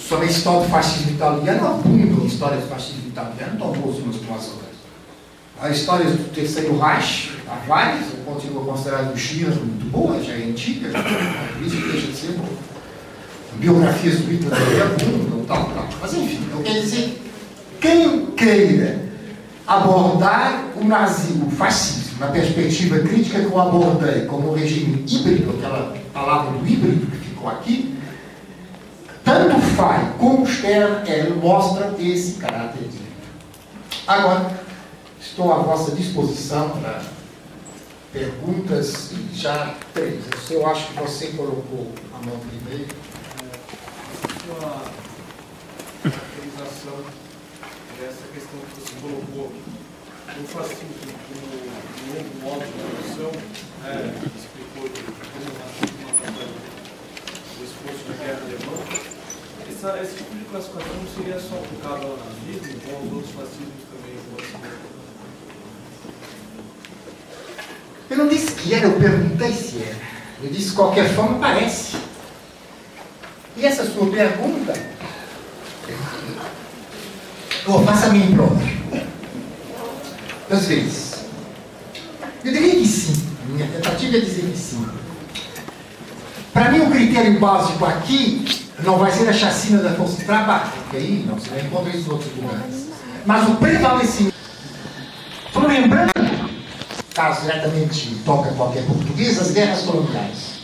Speaker 1: sobre a história do fascismo italiano, abundam histórias do fascismo italiano, boas umas outras. A história do terceiro Reich, há várias, continua considerada do China muito boa, já é antiga, por isso deixa de ser boa. biografias do Hitler abundam, tal, tal. Mas enfim, eu quero dizer, quem queira abordar o nazismo, o fascismo, na perspectiva crítica que eu abordei como um regime híbrido, aquela palavra do híbrido que ficou aqui, tanto Fai como Stern ele mostram esse caráter híbrido. Agora, estou à vossa disposição para perguntas e já três. Eu acho que você colocou a mão primeiro.
Speaker 10: Sua caracterização dessa questão que você colocou do fascismo um novo modo de produção, é, explicou de como racismo atrapalhou o esforço da guerra alemã. Essa, esse tipo de classificação não seria só aplicado ao nazismo, ou aos outros fascismos também?
Speaker 1: Eu não disse que era, eu perguntei se era. Eu disse, de qualquer forma, parece. E essa sua pergunta, eu faço a minha prova. Às vezes. Eu diria que sim. Minha tentativa é dizer que sim. Para mim, o critério básico aqui não vai ser a chacina da força de trabalho, porque aí não se encontra isso em outros lugares. Mas o prevalecimento. Estou lembrando caso diretamente toca qualquer português, as guerras coloniais.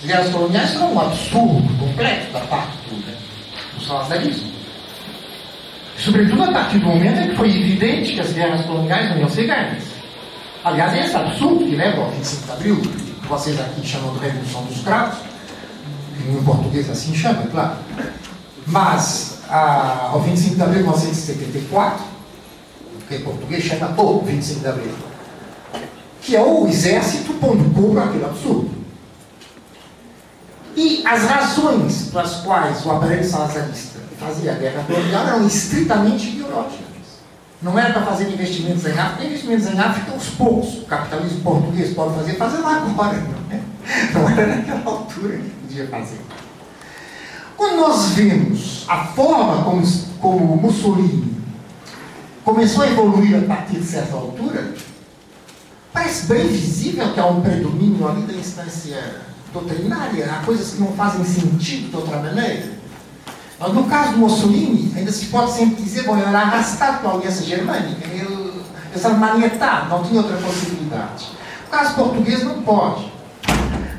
Speaker 1: As guerras coloniais foram um absurdo completo da parte do salazarismo. Sobretudo a partir do momento em que foi evidente que as guerras coloniais não iam ser ganhas. Aliás, é esse absurdo que leva ao 25 de abril, que vocês aqui chamam de Revolução dos Cravos, em português assim chama, é claro. Mas, a, ao 25 de abril de 1974, que em português chama o 25 de abril, que é o exército pondo cobro àquele absurdo. E as razões pelas quais o aparelho salazarista fazia a guerra colonial eram estritamente ideológicas. Não era para fazer investimentos em África, investimentos em África aos poucos. O capitalismo português pode fazer, fazer lá agora. Não, é? [LAUGHS] não era naquela altura que podia fazer. Quando nós vemos a forma como, como Mussolini começou a evoluir a partir de certa altura, Parece bem visível que há um predomínio ali da instância doutrinária, há coisas que não fazem sentido de outra maneira. Mas no caso do Mussolini, ainda se pode sempre dizer, bom, ele era arrastado pela Aliança Germânica, ele, ele era manietado, não tinha outra possibilidade. No caso português não pode.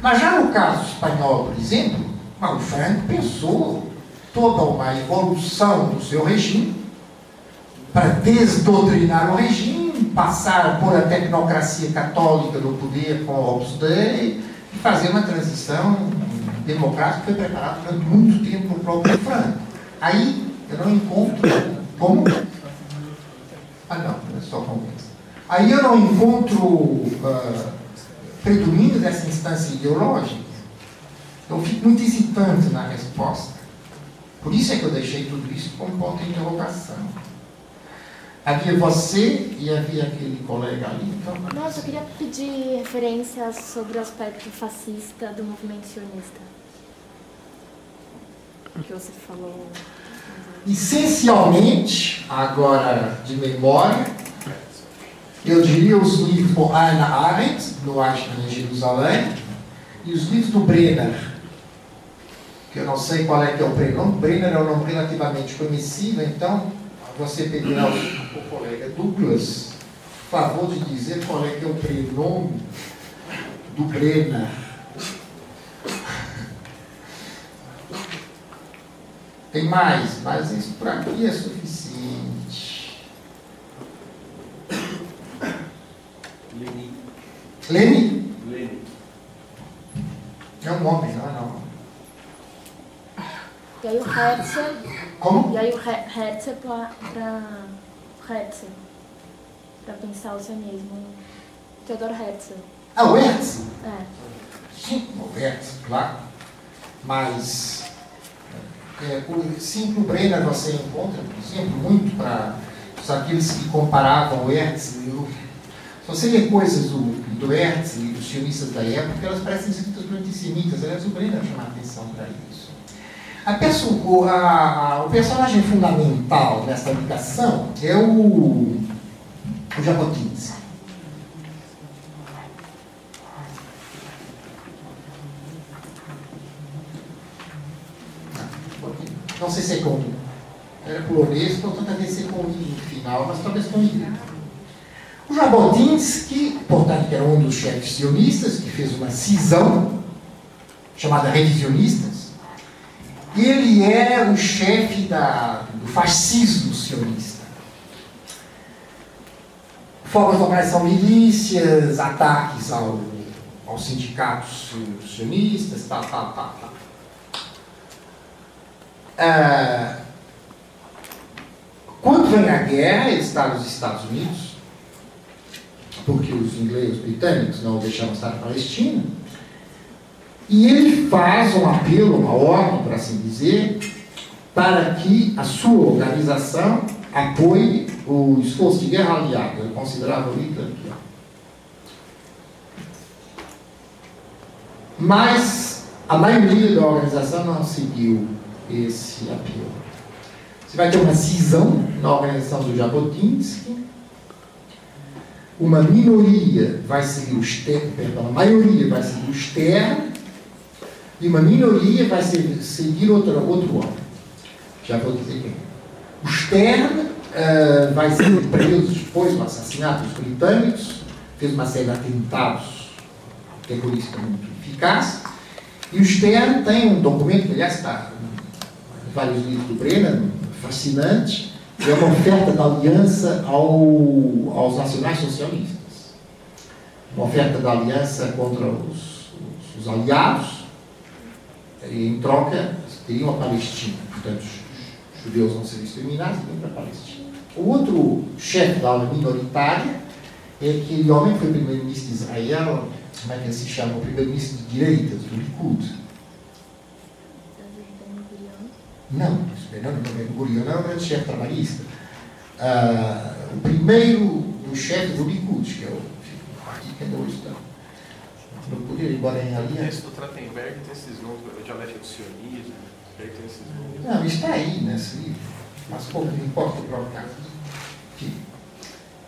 Speaker 1: Mas já no caso espanhol, por exemplo, o Franco pensou toda uma evolução do seu regime para desdoutrinar o regime, passar por a tecnocracia católica no poder com o Opus e fazer uma transição democrática que foi preparada durante muito tempo por próprio Franco. Aí eu não encontro como. Ah, não, é só conversa. Aí eu não encontro uh, predomínio dessa instância ideológica. Eu fico muito hesitante na resposta. Por isso é que eu deixei tudo isso como ponto de interrogação. Havia você e havia aquele colega ali. Então...
Speaker 11: Nossa, eu queria pedir referências sobre o aspecto fascista do movimento sionista. Que você falou.
Speaker 1: Essencialmente, agora de memória, eu diria os livros do Anna Arendt, do Einstein em Jerusalém, e os livros do Brenner, que eu não sei qual é que é o prenome. Brenner é um nome relativamente conhecido, então você pedirá ao colega Douglas favor de dizer qual é que é o prenome do Brenner. Tem mais, mas isso para mim é suficiente.
Speaker 10: Lenin.
Speaker 1: Lenin?
Speaker 10: Lenin.
Speaker 1: É um homem, não é não.
Speaker 11: E aí o Herzl.
Speaker 1: Como?
Speaker 11: E aí o Herzl para Herzl. Para pensar o sionismo. Theodor Herzl.
Speaker 1: Ah, o Herzl?
Speaker 11: É.
Speaker 1: Sim, o Herzl, claro. Mas é, o, sim, o Brenner você encontra, por exemplo, muito para aqueles que comparavam o Herzl. Eu, se você ler coisas do, do Herzl e dos sionistas da época, elas parecem escritas por antissemitas. Aliás, o Brenner chama a atenção para isso. A perso a, a, o personagem fundamental nessa ligação é o, o Jabotinsky. ser com era polonês, portanto havia de ser com no final, mas talvez com. O Jabotinsky, portanto, que era um dos chefes sionistas, que fez uma cisão chamada revisionistas, ele é o chefe da, do fascismo sionista. Formas normais são milícias, ataques ao, aos sindicatos sionistas, tal, tal, tal, tal. Quando vem a guerra, ele está nos Estados Unidos, porque os ingleses, os britânicos não o deixaram estar na Palestina, e ele faz um apelo, uma ordem, por assim dizer, para que a sua organização apoie o esforço de guerra aliado. Ele considerava o pior. Mas a maioria da organização não seguiu esse apelo. Você vai ter uma cisão na organização do Jabotinsky, uma minoria vai seguir o Stern, perdão, a maioria vai seguir o Stern, e uma minoria vai seguir outro, outro homem. Já vou dizer quem. O Stern uh, vai ser preso depois do assassinato dos britânicos, fez uma série de atentados terroristas muito eficazes, e o Stern tem um documento que, aliás, está em vários livros do Brennan, fascinante, é uma oferta da aliança ao, aos nacionais socialistas. Uma oferta da aliança contra os, os, os aliados, e em troca teriam a Palestina. Portanto, os judeus vão ser exterminados e vêm para a Palestina. O outro chefe da ala minoritária é aquele homem que foi primeiro-ministro de Israel, como é que se chama? O primeiro-ministro de direitas, do Likud. Não, não, não, Gurion não é o grande chefe trabalhista. Ah, o primeiro dos chefes do Likud, que é o partido que ainda hoje está no poder, embora em aliança.
Speaker 6: Do Trachtenberg tem esses nomes, o dialética do sionismo, tem esses nomes.
Speaker 1: Não, está aí nesse livro, mas pouco importa o próprio caso.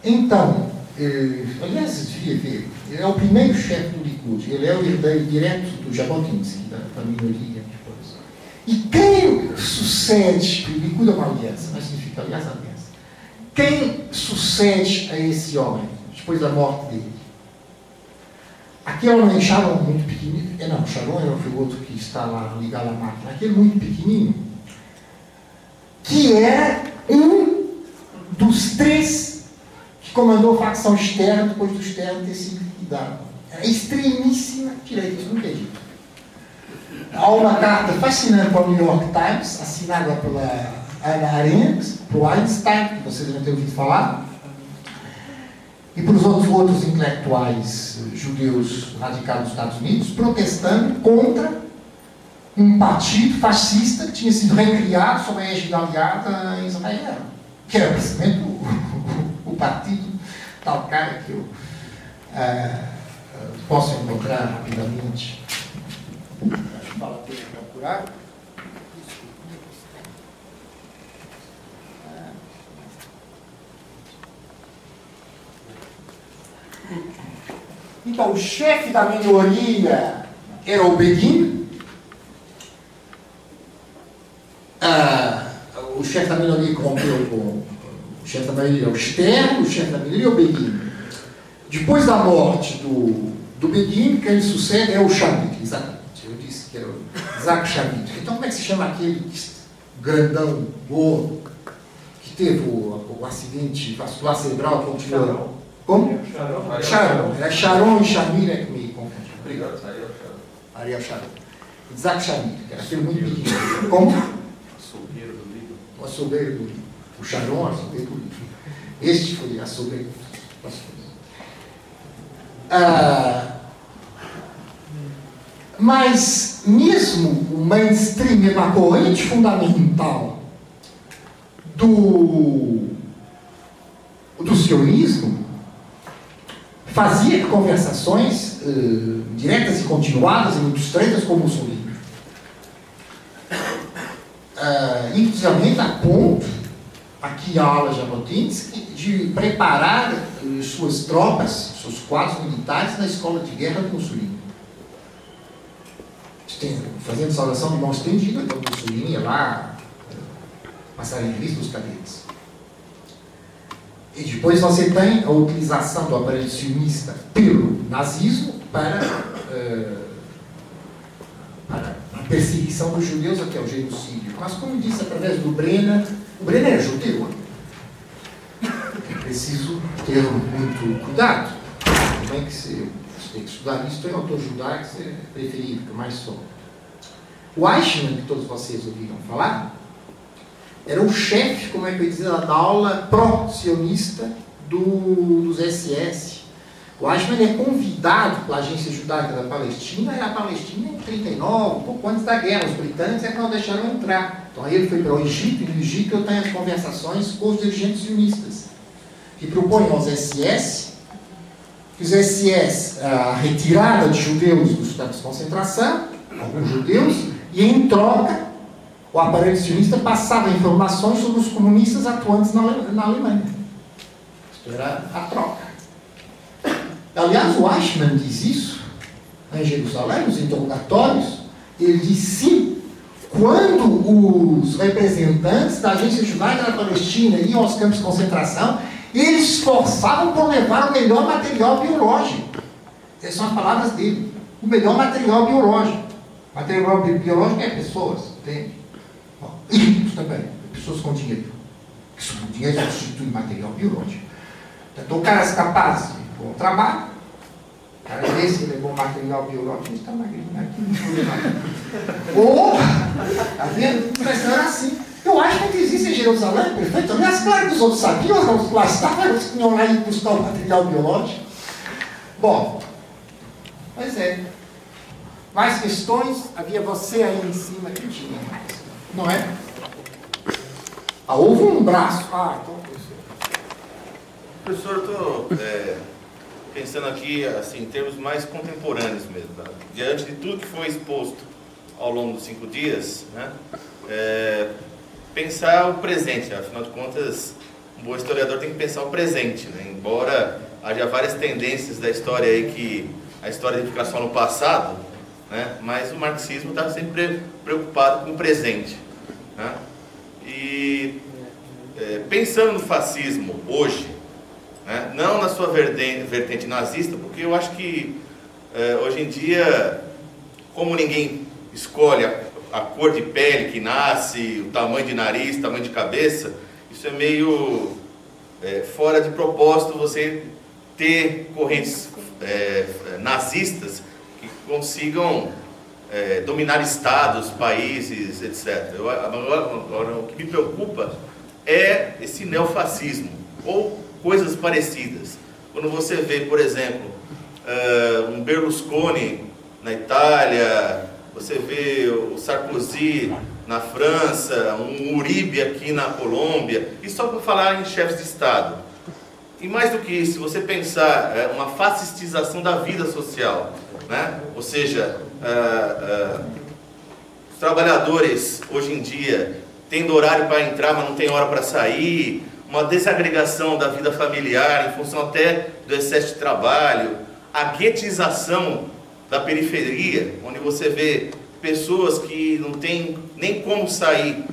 Speaker 1: Então, eh, aliás, devia ver, ele é o primeiro chefe do Likud, ele é o herdeiro direto do Jabotinsky, da, da minoria. E quem sucede, é uma aliança, mas significa aliás aliança. Quem sucede a esse homem, depois da morte dele? Aquele homem Sharon muito pequenino, é, não, Sharon era o outro que está lá ligado à máquina, aquele muito pequenino, que era um dos três que comandou a facção externa depois do externo ter sido liquidado. Era extremíssima direita, nunca é dito. Há uma carta fascinante para o New York Times, assinada pela Ana Arendt, para o Einstein, que vocês devem ter ouvido falar, e para os outros, outros intelectuais judeus radicados nos Estados Unidos, protestando contra um partido fascista que tinha sido recriado sob a égide aliada em Israel, que era precisamente o, o, [LAUGHS] o partido tal cara que eu uh, posso encontrar rapidamente vale a pena procurar. Então, o chefe da minoria era o Begin. Ah, o chefe da minoria rompeu com o chefe da maioria, o Stern, o chefe da minoria, o Begin. Depois da morte do, do Begin, quem sucede é o Shamit, exatamente que era o Isaac Shamit. Então, como é que se chama aquele grandão, gordo, que teve o, o acidente vascular cerebral que continua? Como? Sharon. É Sharon e Shamir é que me confunde. Obrigado. Ariel Sharon. Isaac Shamir, que era aquele muito pequeno. Como?
Speaker 6: Açougueiro do livro.
Speaker 1: O açougueiro do livro. O Sharon, açougueiro do livro. Este foi açougueiro. Ah, mas, mesmo o mainstream é uma corrente fundamental do, do sionismo, fazia conversações uh, diretas e continuadas e muito estreitas com Mussolini. Uh, inclusive a ponto, aqui a aula Jabotinsky, de preparar uh, suas tropas, seus quadros militares na escola de guerra do Mussolini fazendo saudação de mão estendida, então Mussolini ia lá passarem revista os cadetes. E depois você tem a utilização do aparelho sionista pelo nazismo para, uh, para a perseguição dos judeus até o genocídio. Mas, como disse através do Brenner, o Brenner é judeu. É preciso ter muito cuidado. Como é que você tem que estudar isso? Tem autor judaico, é preferido, que mais sou. O Eichmann, que todos vocês ouviram falar, era o chefe, como é que eu ia dizer, da aula pró-sionista do, dos SS. O Eichmann é convidado pela agência judaica da Palestina, era a Palestina em 39, pouco antes da guerra. Os britânicos é que não deixaram entrar. Então aí ele foi para o Egito, e no Egito eu tenho as conversações com os dirigentes sionistas, que propõem aos SS que os SS, a retirada de judeus dos campos de concentração, alguns judeus, e em troca o aparelho sionista passava informações sobre os comunistas atuantes na, na Alemanha. Isto era a troca. Aliás, o Eichmann diz isso em Jerusalém, nos interrogatórios. Ele diz sim, quando os representantes da agência judaica da Palestina iam aos campos de concentração, eles esforçavam por levar o melhor material biológico. Essas são as palavras dele. O melhor material biológico. Material biológico é pessoas, entende? Isso também, pessoas com dinheiro. Isso, o dinheiro substitui material biológico. Então, o cara é capaz de bom trabalho, o cara desse levou material biológico, está magrinho aqui, [LAUGHS] não Ou, tá vendo? Mas não era assim. Eu acho que existe em Jerusalém, perfeito. Mas claro que os outros sabiam, os lá estavam, eles tinham lá ir buscar o material biológico. Bom, pois é. Mais questões? Havia você aí em cima que tinha mais. Não é? Ah, houve um braço. Ah, então.
Speaker 4: Professor, eu estou é, pensando aqui assim, em termos mais contemporâneos mesmo. Tá? Diante de tudo que foi exposto ao longo dos cinco dias, né? É, pensar o presente. Afinal de contas, um bom historiador tem que pensar o presente. Né? Embora haja várias tendências da história aí que a história que ficar só no passado, né? mas o marxismo está sempre preocupado com o presente. Né? E é, pensando no fascismo hoje, né? não na sua vertente, vertente, nazista, porque eu acho que é, hoje em dia, como ninguém escolhe a, a, cor de pele que nasce, o tamanho de nariz, o tamanho de cabeça, isso é meio é, fora de propósito você ter correntes é, nazistas consigam é, dominar estados, países, etc. Eu, agora, agora, o que me preocupa é esse neofascismo ou coisas parecidas. Quando você vê, por exemplo, uh, um Berlusconi na Itália, você vê o Sarkozy na França, um Uribe aqui na Colômbia, e só para falar em chefes de Estado. E mais do que isso, você pensar é, uma fascistização da vida social. Né? Ou seja, uh, uh, os trabalhadores hoje em dia tendo horário para entrar, mas não tem hora para sair, uma desagregação da vida familiar em função até do excesso de trabalho, a guetização da periferia, onde você vê pessoas que não tem nem como sair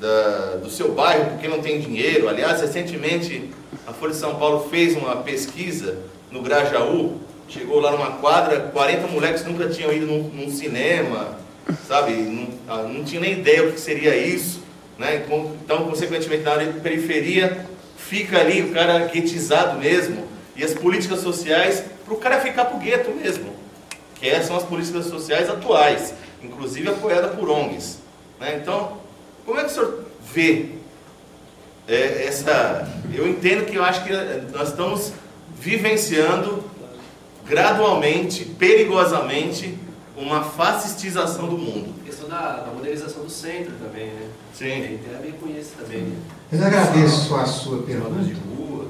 Speaker 4: da, do seu bairro porque não tem dinheiro. Aliás, recentemente a Folha de São Paulo fez uma pesquisa no Grajaú Chegou lá numa quadra, 40 moleques nunca tinham ido num, num cinema, sabe? Não, ah, não tinha nem ideia o que seria isso. Né? Então, consequentemente, na periferia, fica ali o cara guetizado mesmo. E as políticas sociais, para o cara ficar para o gueto mesmo. Que essas são as políticas sociais atuais, inclusive apoiadas por ONGs. Né? Então, como é que o senhor vê é, essa. Eu entendo que eu acho que nós estamos vivenciando gradualmente, perigosamente, uma fascistização do mundo.
Speaker 8: A questão da, da modernização do centro também, né?
Speaker 4: Sim.
Speaker 8: Tem, tem a ver com isso também. Né?
Speaker 1: Eu agradeço a sua pergunta, de rua,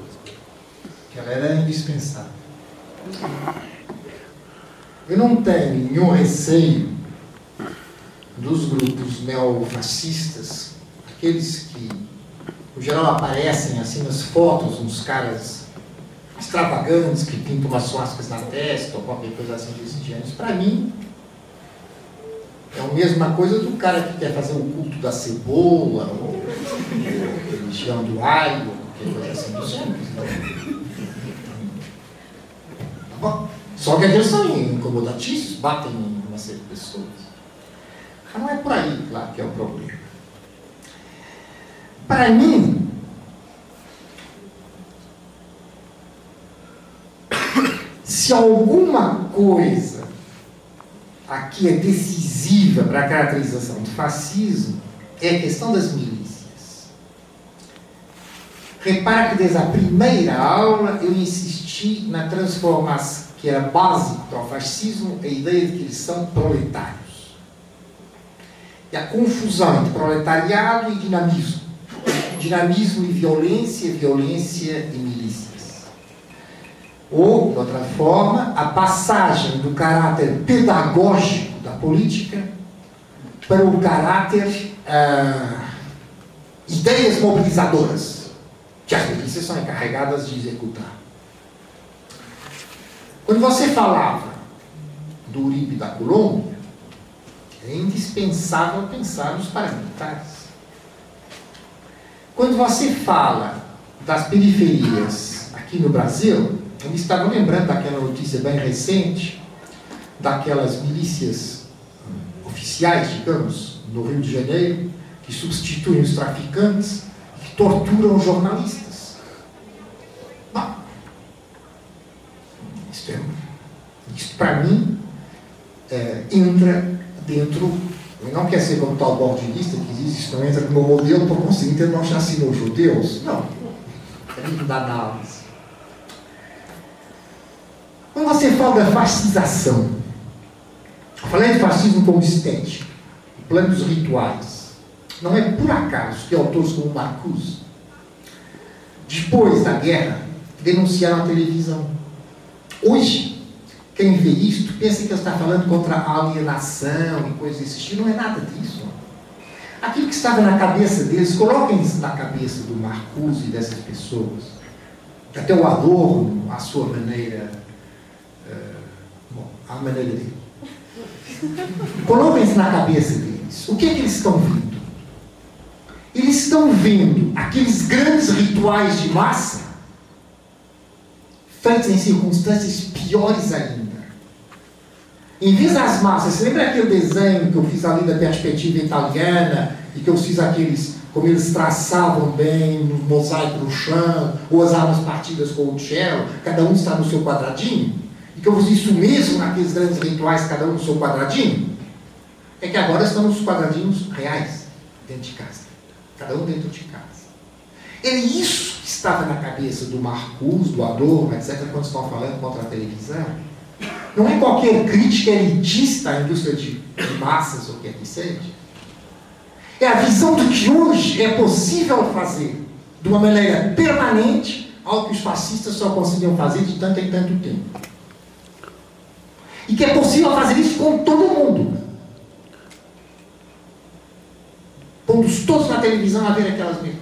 Speaker 1: que ela era indispensável. Eu não tenho nenhum receio dos grupos neofascistas, aqueles que, no geral, aparecem assim nas fotos, uns caras extravagantes que pintam umas suásticas na testa ou qualquer coisa assim desse gênero. Para mim, é a mesma coisa do cara que quer fazer o culto da cebola. Ou... religião do ou qualquer coisa assim do simples. Tá bom? Só que eles são incomodatícios, batem em uma série de pessoas. Mas não é por aí, claro, que é o problema. Para mim, se alguma coisa aqui é decisiva para a caracterização do fascismo, é a questão das milícias. Repara que desde a primeira aula eu insisti na transformação, que era básica para o fascismo, a ideia de que eles são proletários. E a confusão entre proletariado e dinamismo. Dinamismo e violência, violência e milícias. Ou, de outra forma, a passagem do caráter pedagógico da política para o caráter ah, ideias mobilizadoras, que as milícias são encarregadas de executar. Quando você falava do Uribe da Colômbia, é indispensável pensar nos paramilitares. Quando você fala das periferias aqui no Brasil, eu me estava lembrando daquela notícia bem recente, daquelas milícias oficiais, digamos, no Rio de Janeiro, que substituem os traficantes, que torturam jornalistas. Bom, é, isso para mim é, entra dentro. Não quer ser como tal bordilista que diz isso não entra no meu modelo, por conseguinte ele não chacinou judeus. Não. É livro da análise. Quando você fala da fascização, falei de fascismo consistente, planos rituais, não é por acaso que autores como Marcuse, depois da guerra, denunciaram a televisão. Hoje, quem vê isto pensa que ele está falando contra a alienação e coisas desse tipo. Não é nada disso. Aquilo que estava na cabeça deles, coloquem-se na cabeça do Marcuse e dessas pessoas. Até o Adorno, a sua maneira, uh, bom, a maneira dele. Coloquem-se na cabeça deles. O que é que eles estão vendo? Eles estão vendo aqueles grandes rituais de massa feitos em circunstâncias piores ainda. Em vez das massas, lembra aquele desenho que eu fiz ali da perspectiva italiana e que eu fiz aqueles, como eles traçavam bem no mosaico no chão, ou as armas partidas com o cello, cada um está no seu quadradinho? E que eu fiz isso mesmo naqueles grandes rituais, cada um no seu quadradinho? É que agora estão nos quadradinhos reais, dentro de casa. Cada um dentro de casa. É isso estava na cabeça do Marcus, do Adorno, etc., quando estão falando contra a televisão. Não é qualquer crítica elitista à indústria de, massas, ou o que é que seja. É a visão do que hoje é possível fazer de uma maneira permanente algo que os fascistas só conseguiam fazer de tanto em tanto tempo. E que é possível fazer isso com todo mundo. Pondo-os todos na televisão a ver aquelas mesmas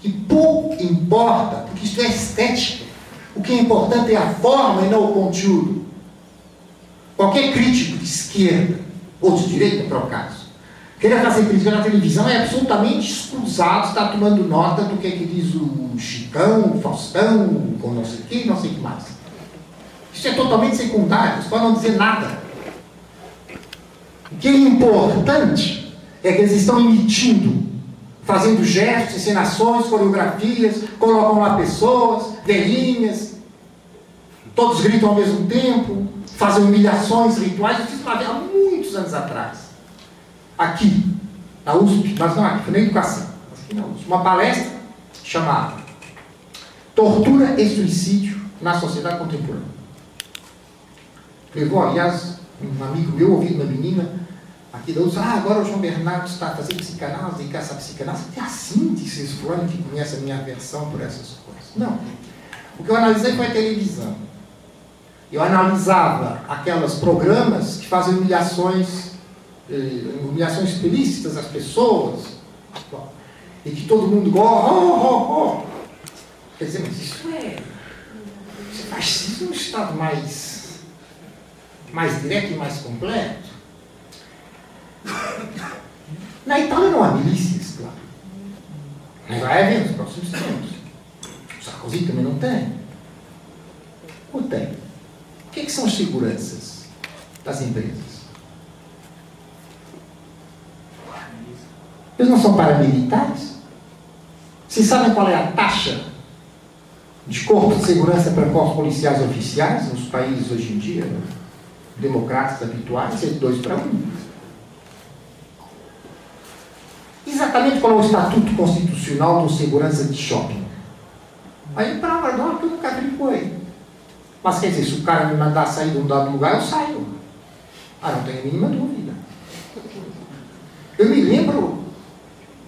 Speaker 1: coisas. E pouco importa, porque isso é estética. O que é importante é a forma e não o conteúdo. Qualquer crítico de esquerda, ou de direita, para o caso, querer fazer crítica na televisão é absolutamente escusado, está tomando nota do que, é que diz o Chicão, o Faustão, ou não sei o que, não sei o que mais. Isso é totalmente secundário, isso pode não dizer nada. O que é importante é que eles estão emitindo, fazendo gestos, encenações, coreografias, colocam lá pessoas, velhinhas, todos gritam ao mesmo tempo, fazem humilhações rituais. Eu fiz uma vez há muitos anos atrás, aqui, na USP, mas não aqui, foi na educação, aqui na USP, uma palestra chamada Tortura e Suicídio na Sociedade Contemporânea. Levou, aliás, um amigo meu ouvindo uma menina aqui da ah, agora o João Bernardo está fazendo psicanálise, e essa psicanálise é assim, disse fulano que conhece a minha aversão por essas coisas. Não. O que eu analisei foi a televisão. Eu analisava aquelas programas que fazem humilhações, eh, humilhações explícitas às pessoas, e que todo mundo gosta, oh, oh, oh. Quer dizer, mas isso é. Isso é fascismo no estado mais, mais direto e mais completo. [LAUGHS] Na Itália não há milícias, claro. vai haver nos próximos tempos. O Sarkozy também não tem. Ou tem? O que, é que são as seguranças das empresas? Eles não são paramilitares? Vocês sabem qual é a taxa de corpo de segurança para corpos policiais oficiais nos países hoje em dia, democratas habituais? É de 2 para 1. Um. Exatamente qual é o estatuto constitucional do segurança de shopping? Aí para não, que eu nunca foi. Mas quer dizer, se o cara me mandar sair de um dado lugar, eu saio. Ah, não tenho a mínima dúvida. Eu me lembro,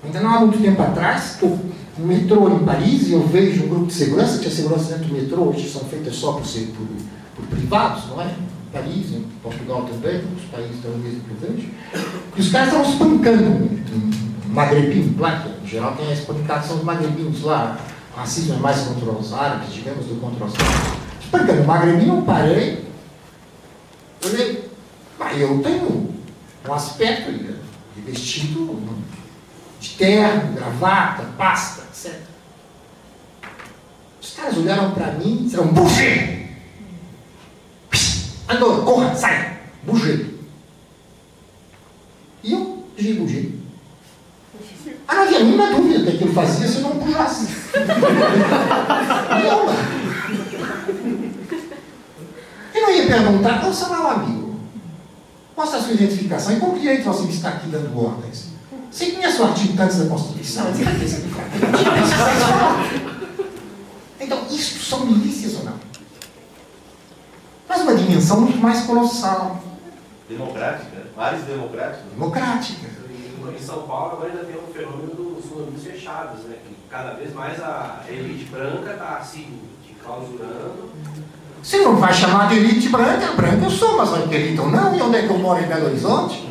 Speaker 1: ainda não há muito tempo atrás, estou no metrô em Paris e eu vejo um grupo de segurança, tinha segurança dentro do metrô, hoje são feitas só por, ser, por, por privados, não é? Em Paris, em Portugal também, os países estão mesmo que eu vejo. E os caras estavam espancando magrebino, claro em geral tem a espancação dos magrebinos lá. Racismo é mais contra os árabes, digamos, do contra os árabes. Espancando o magrebino, eu parei, olhei, mas eu tenho um aspecto de vestido de terno, gravata, pasta, etc. Os caras olharam para mim e disseram, bugê! Andou, corra, sai! Bugê! E eu disse bugê. Ah, não havia nenhuma dúvida que aquilo fazia se eu não bujasse. [LAUGHS] Nenhuma. Eu não ia perguntar, ô, seu amigo, mostra a sua identificação e com que direito você está aqui dando ordens? Você conhece o artigo tantos da Constituição? [LAUGHS] Então, isso são milícias ou não? Mas uma dimensão muito mais colossal.
Speaker 4: Democrática, mais democrática.
Speaker 1: Democrática.
Speaker 8: Em São Paulo agora ainda tem um fenômeno dos condomínios fechados, né? Que cada vez mais a elite branca está se clausurando.
Speaker 1: Você não vai chamar de elite branca, branca eu sou, mas ter elite ou não? E onde é que eu moro em Belo Horizonte?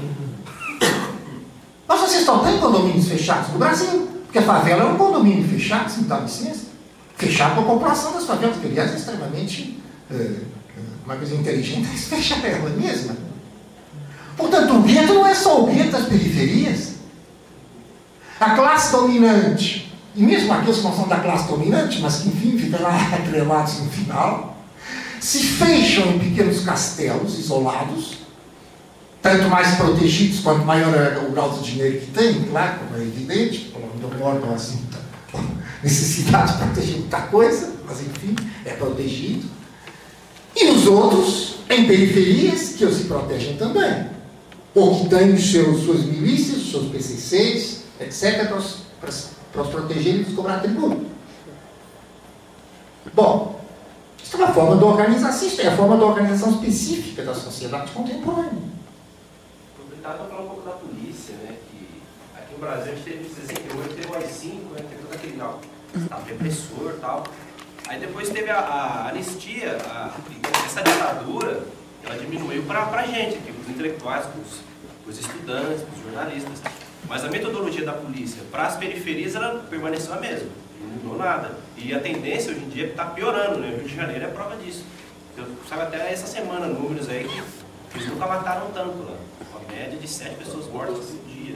Speaker 1: Mas vocês só têm condomínios fechados no Brasil. Porque a favela é um condomínio fechado, se me dá licença. Fechado para a população das favelas, que aliás é extremamente é, uma coisa inteligente é [LAUGHS] fechar ela mesma. Portanto, o gueto não é só o gueto das periferias. A classe dominante, e mesmo aqueles que não são da classe dominante, mas que enfim ficam lá [LAUGHS] atrelados no final, se fecham em pequenos castelos isolados, tanto mais protegidos quanto maior é o grau de dinheiro que tem, claro, como é evidente, não mordam assim, [LAUGHS] necessidade de proteger muita coisa, mas enfim, é protegido. E os outros, em periferias, que se protegem também. Ou que têm os seus, suas milícias, seus PCCs, etc., para os, proteger e cobrar tributo. Bom, isso é uma forma de organização, isso é a forma de organização específica da sociedade contemporânea
Speaker 8: aproveitar para falar um pouco da polícia, né? Que aqui no Brasil a gente teve em 68, teve o AI-5, né? Teve todo aquele estado repressor e tal. Aí depois teve a, a anistia, a, essa ditadura, ela diminuiu para a gente, aqui, para os intelectuais, para os estudantes, para os jornalistas. Mas a metodologia da polícia para as periferias ela permaneceu a mesma, não mudou nada. E a tendência hoje em dia está piorando, né? O Rio de Janeiro é prova disso. Eu sabe até essa semana números aí que eles nunca mataram tanto lá média de sete pessoas mortas por dia.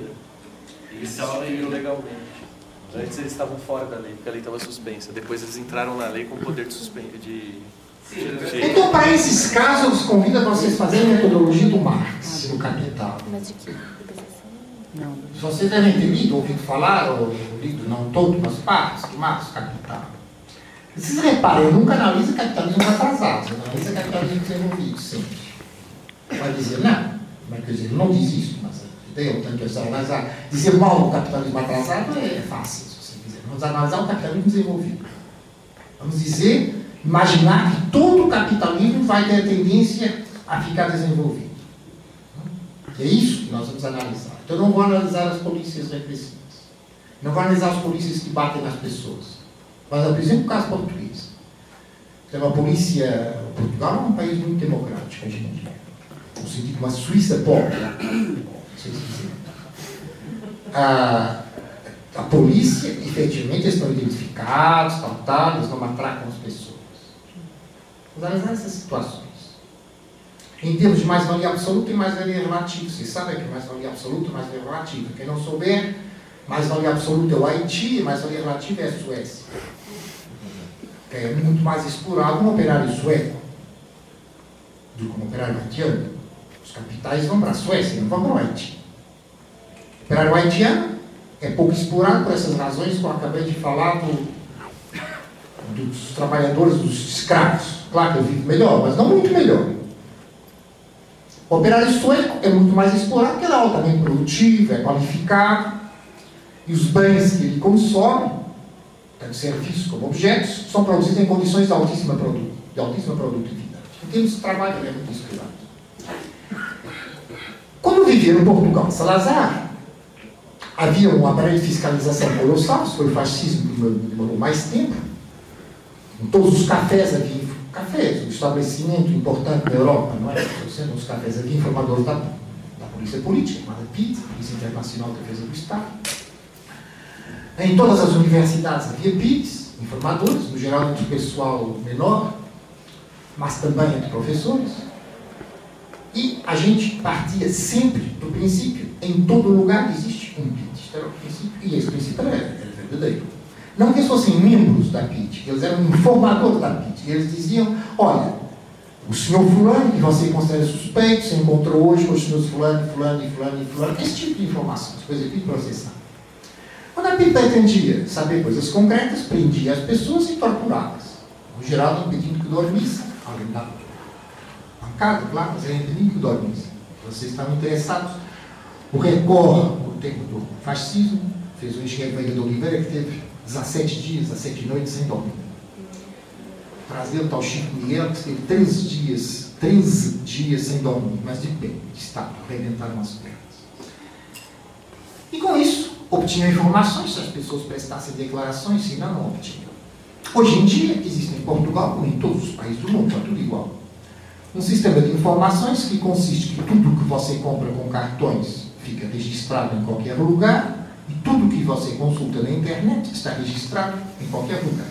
Speaker 6: Eles saíram legalmente. Antes eles estavam fora da lei, porque a lei estava suspensa. Depois eles entraram na lei com poder de suspensa. De...
Speaker 1: Então, para esses casos, eu convido a vocês fazerem a metodologia do Marx, do Capital. Mas de que? Não. Vocês devem ter lido, ouvido falar, ou lido, não todo, mas partes, do Marx, Capital. Vocês reparem, eu nunca analiso capitalismo atrasado, eu analiso capitalismo desenvolvido, sempre. Vai dizer, não, mas quer dizer, não diz isso, mas tem outra questão analisar. Dizer mal do capitalismo atrasado é fácil, se você quiser. Vamos analisar o capitalismo desenvolvido. Vamos dizer, imaginar que todo o capitalismo vai ter a tendência a ficar desenvolvido. É isso que nós vamos analisar. Então, eu não vou analisar as polícias repressivas. Não vou analisar as polícias que batem nas pessoas. Mas, por exemplo, o caso português. Tem uma polícia. Portugal é um país muito democrático hoje em dia no sentido de uma Suíça pobre. A, a polícia, efetivamente, estão identificados, eles não atracam as pessoas. Analisar essas situações. Em termos de mais-valia absoluta e mais-valia relativa. Vocês sabem que mais-valia absoluta e mais-valia relativa. Quem não souber, Mais-valia absoluta é o Haiti, mais-valia relativa é a Suécia. Que é muito mais explorado um operário sueco do que um operário haitiano. Os capitais vão para a Suécia, não vão para o Haiti. O operário haitiano é pouco explorado por essas razões que eu acabei de falar do, dos trabalhadores, dos escravos. Claro que eu vivo melhor, mas não muito melhor. O operário sueco é muito mais explorado porque ele é altamente produtivo, é qualificado, e os bens que ele consome, tanto serviços como objetos, são produzidos em condições de altíssima, produ de altíssima produtividade. Em termos de trabalho, ele é muito explorado. Quando vivia no Portugal Salazar, havia um aparelho de fiscalização colossal, foi o fascismo que demorou mais tempo. Em todos os cafés havia cafés, um estabelecimento importante na Europa, não é? Sendo os cafés aqui informadores da, da Polícia Política, chamada PIT, Polícia Internacional de Defesa do Estado. Em todas as universidades havia PITs, informadores, no geral entre o pessoal menor, mas também entre professores. E a gente partia sempre do princípio, em todo lugar existe um PIT. Este era o princípio, e esse princípio era, era verdadeiro. Não que eles fossem membros da PIT, eles eram informadores da PIT. E eles diziam: olha, o senhor Fulano, que você considera suspeito, se encontrou hoje com os senhores Fulano, Fulano e Fulano e Fulano, esse tipo de informação, depois é tudo processado. Quando a PIT pretendia saber coisas concretas, prendia as pessoas e torturava-as. No geral, impedindo que dormissem. Alguém dava pancada, claro, mas era impedindo que dormissem. Vocês estavam interessados. O Record, no tempo do fascismo, fez o engenheiro Veiga de Oliveira, que teve 17 dias, 17 noites sem dormir. Trazer o tal Chico Miguel, que teve 13 dias, 13 dias sem dormir, mas de pé, de estado, arrebentaram as pernas. E com isso, obtinham informações se as pessoas prestassem declarações, se não, não obtinham. Hoje em dia, existe em Portugal, como em todos os países do mundo, está tudo igual. Um sistema de informações que consiste que tudo que você compra com cartões fica registrado em qualquer lugar e tudo que você consulta na internet está registrado em qualquer lugar.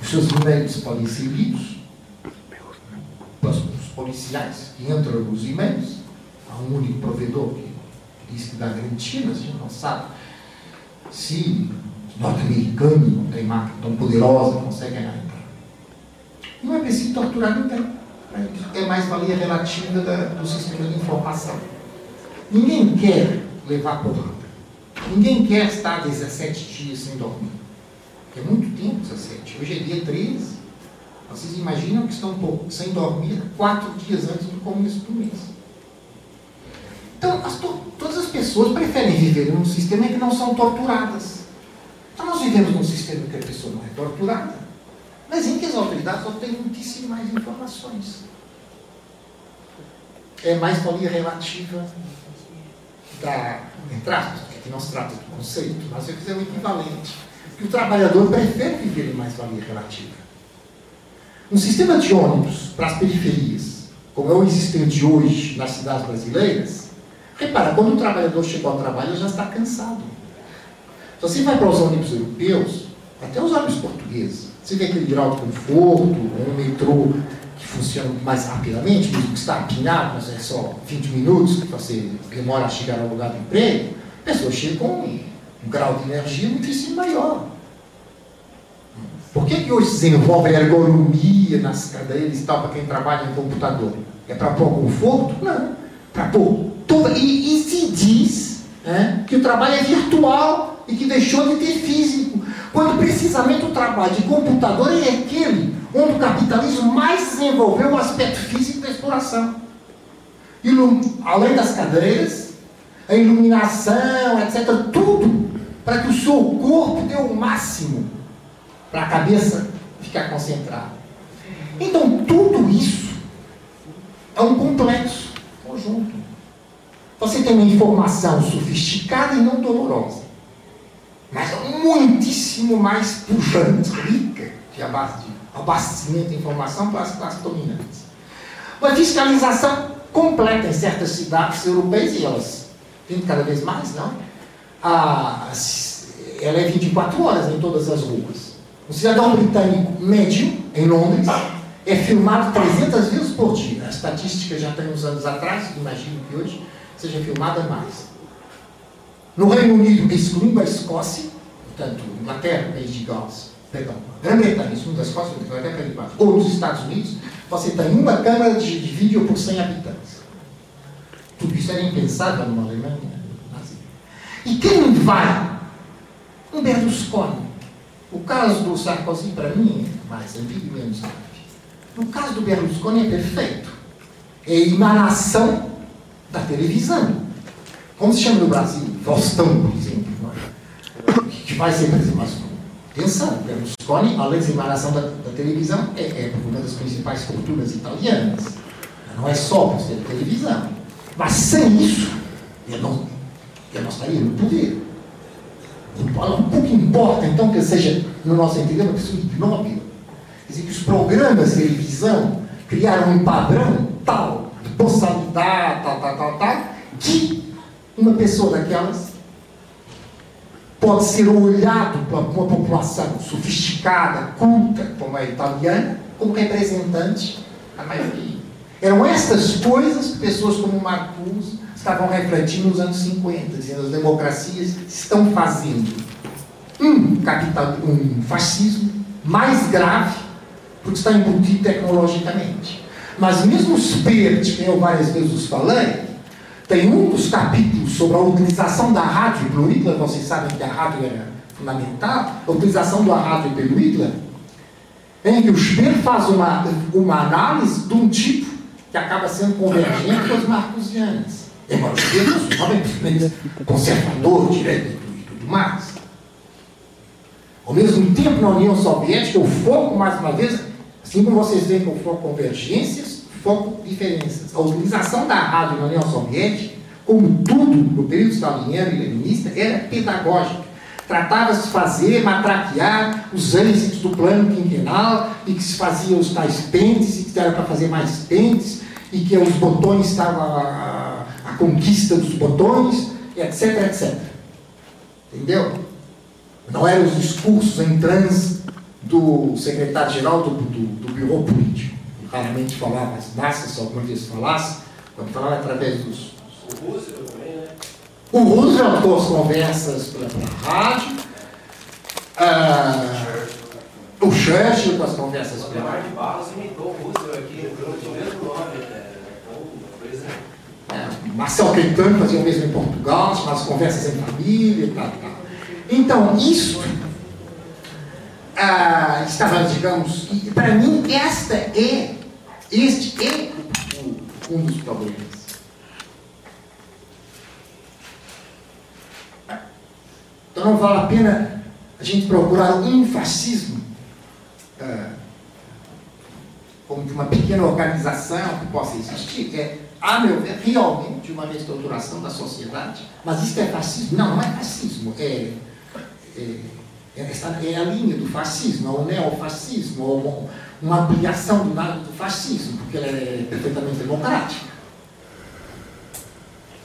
Speaker 1: Os seus e-mails podem ser lidos pelos policiais que entram nos e-mails. Há um único provedor que diz que dá garantia, mas a gente não sabe se os norte-americanos não têm máquina tão poderosa conseguem entrar. Não é preciso torturar ninguém. É mais valia relativa da, do sistema de informação. Ninguém quer levar porrada. Ninguém quer estar 17 dias sem dormir. É muito tempo, 17. Hoje é dia 13. Vocês imaginam que estão sem dormir quatro dias antes do começo do mês. Então, as todas as pessoas preferem viver num sistema em que não são torturadas. Então, nós vivemos num sistema em que a pessoa não é torturada, mas em que as autoridades obtêm muitíssimo mais informações. É mais valia relativa da, entre aspas, que não se trata do conceito, mas eu quiser o equivalente, que o trabalhador prefere viver em mais-valia relativa. Um sistema de ônibus para as periferias, como é o existente hoje nas cidades brasileiras, repara, quando o trabalhador chega ao trabalho, ele já está cansado. Se você vai para os ônibus europeus, até os ônibus portugueses, você vê aquele grau de conforto, um metrô que funciona mais rapidamente, mesmo que está apinado, mas é só 20 minutos que você demora a chegar ao lugar do emprego, a pessoa chega com um, um grau de energia muitíssimo maior. Por que, que hoje se desenvolve ergonomia nas cadeiras e tal para quem trabalha em computador? É para pôr conforto? Não. Para pôr toda. E, e se diz né, que o trabalho é virtual e que deixou de ter físico. Quando precisamente o trabalho de computador é aquele onde o capitalismo mais desenvolveu o aspecto físico da exploração. E além das cadeiras, a iluminação, etc., tudo para que o seu corpo dê o máximo para a cabeça ficar concentrada. Então, tudo isso é um complexo conjunto. Você tem uma informação sofisticada e não dolorosa, mas muitíssimo mais pujante, rica, base de abastecimento de informação para as classes dominantes. Uma fiscalização completa em certas cidades europeias, e elas têm cada vez mais, não? Ela é 24 horas em todas as ruas. Um cidadão britânico médio, em Londres, é filmado 300 vezes por dia. A estatística já tem uns anos atrás, imagino que hoje seja filmada mais. No Reino Unido, excluindo a Escócia, portanto, Inglaterra, país de Gales, perdão, Grã-Bretanha, excluindo a Escócia, Inglaterra, país de Gales, ou nos Estados Unidos, você tem uma câmara de vídeo por 100 habitantes. Tudo isso era impensável numa Alemanha nazista. E quem vai? Um Berlusconi. O caso do Sarkozy, para mim, é mais ambíguo e menos grave. No caso do Berlusconi, é perfeito. É emanação da televisão. Como se chama no Brasil? Faustão, por exemplo. É? Que vai ser, mas atenção, Berlusconi, além de emanação da, da televisão, é, é, uma das principais culturas italianas. Não é só por ser televisão. Mas sem isso, ele não, ele não estaria no poder. Um pouco importa, então, que seja, no nosso entender, uma pessoa ignóbil. Quer dizer, que os programas de televisão criaram um padrão tal, de postalidade, tal, tal, tal, tal, que uma pessoa daquelas pode ser olhado por uma população sofisticada, culta, como a italiana, como representante da maioria. Eram estas coisas que pessoas como Marcuse estavam refletindo nos anos 50, dizendo as democracias estão fazendo um, capital, um fascismo mais grave porque está embutido tecnologicamente. Mas mesmo os PERT, que eu várias vezes os falei, tem um dos capítulos sobre a utilização da rádio pelo Hitler, vocês sabem que a rádio era fundamental, a utilização da rádio pelo Hitler, em que o Speer faz uma, uma análise de um tipo que acaba sendo convergente com os marcusianos. Embora os termos obviamente conservador, direito e tudo mais. Ao mesmo tempo, na União Soviética, o foco, mais uma vez, assim como vocês veem que o foco convergências, foco diferenças. A utilização da rádio na União Soviética, como tudo no período staliniano e leninista, era pedagógica. Tratava-se de fazer, matraquear os êxitos do plano quinquenal e que se faziam os tais pentes e que era para fazer mais pentes e que os botões estavam a, a conquista dos botões, etc, etc. Entendeu? Não eram os discursos em transe do secretário-geral do, do, do Bureau Político. Raramente falava as só alguma vez falasse, quando falava através dos.
Speaker 8: Né?
Speaker 1: O Roosevelt com as conversas pela, pela rádio. Ah, o Churchill com as conversas
Speaker 8: pela rádio. O Barros imitou o Roosevelt aqui, o mesmo nome. Então, coisa...
Speaker 1: É, Marcel Caetano fazia o mesmo em Portugal, as conversas em família e tal, tal. Então, isso ah, estava, digamos, para mim, esta é, este é um dos problemas. Então não vale a pena a gente procurar um fascismo ah, como de uma pequena organização que possa existir, é, a meu ver, realmente uma reestruturação da sociedade. Mas isso é fascismo? Não, não é fascismo. É, é, é, é a linha do fascismo, é o neofascismo, ou uma ampliação do do fascismo, porque ela é perfeitamente democrática.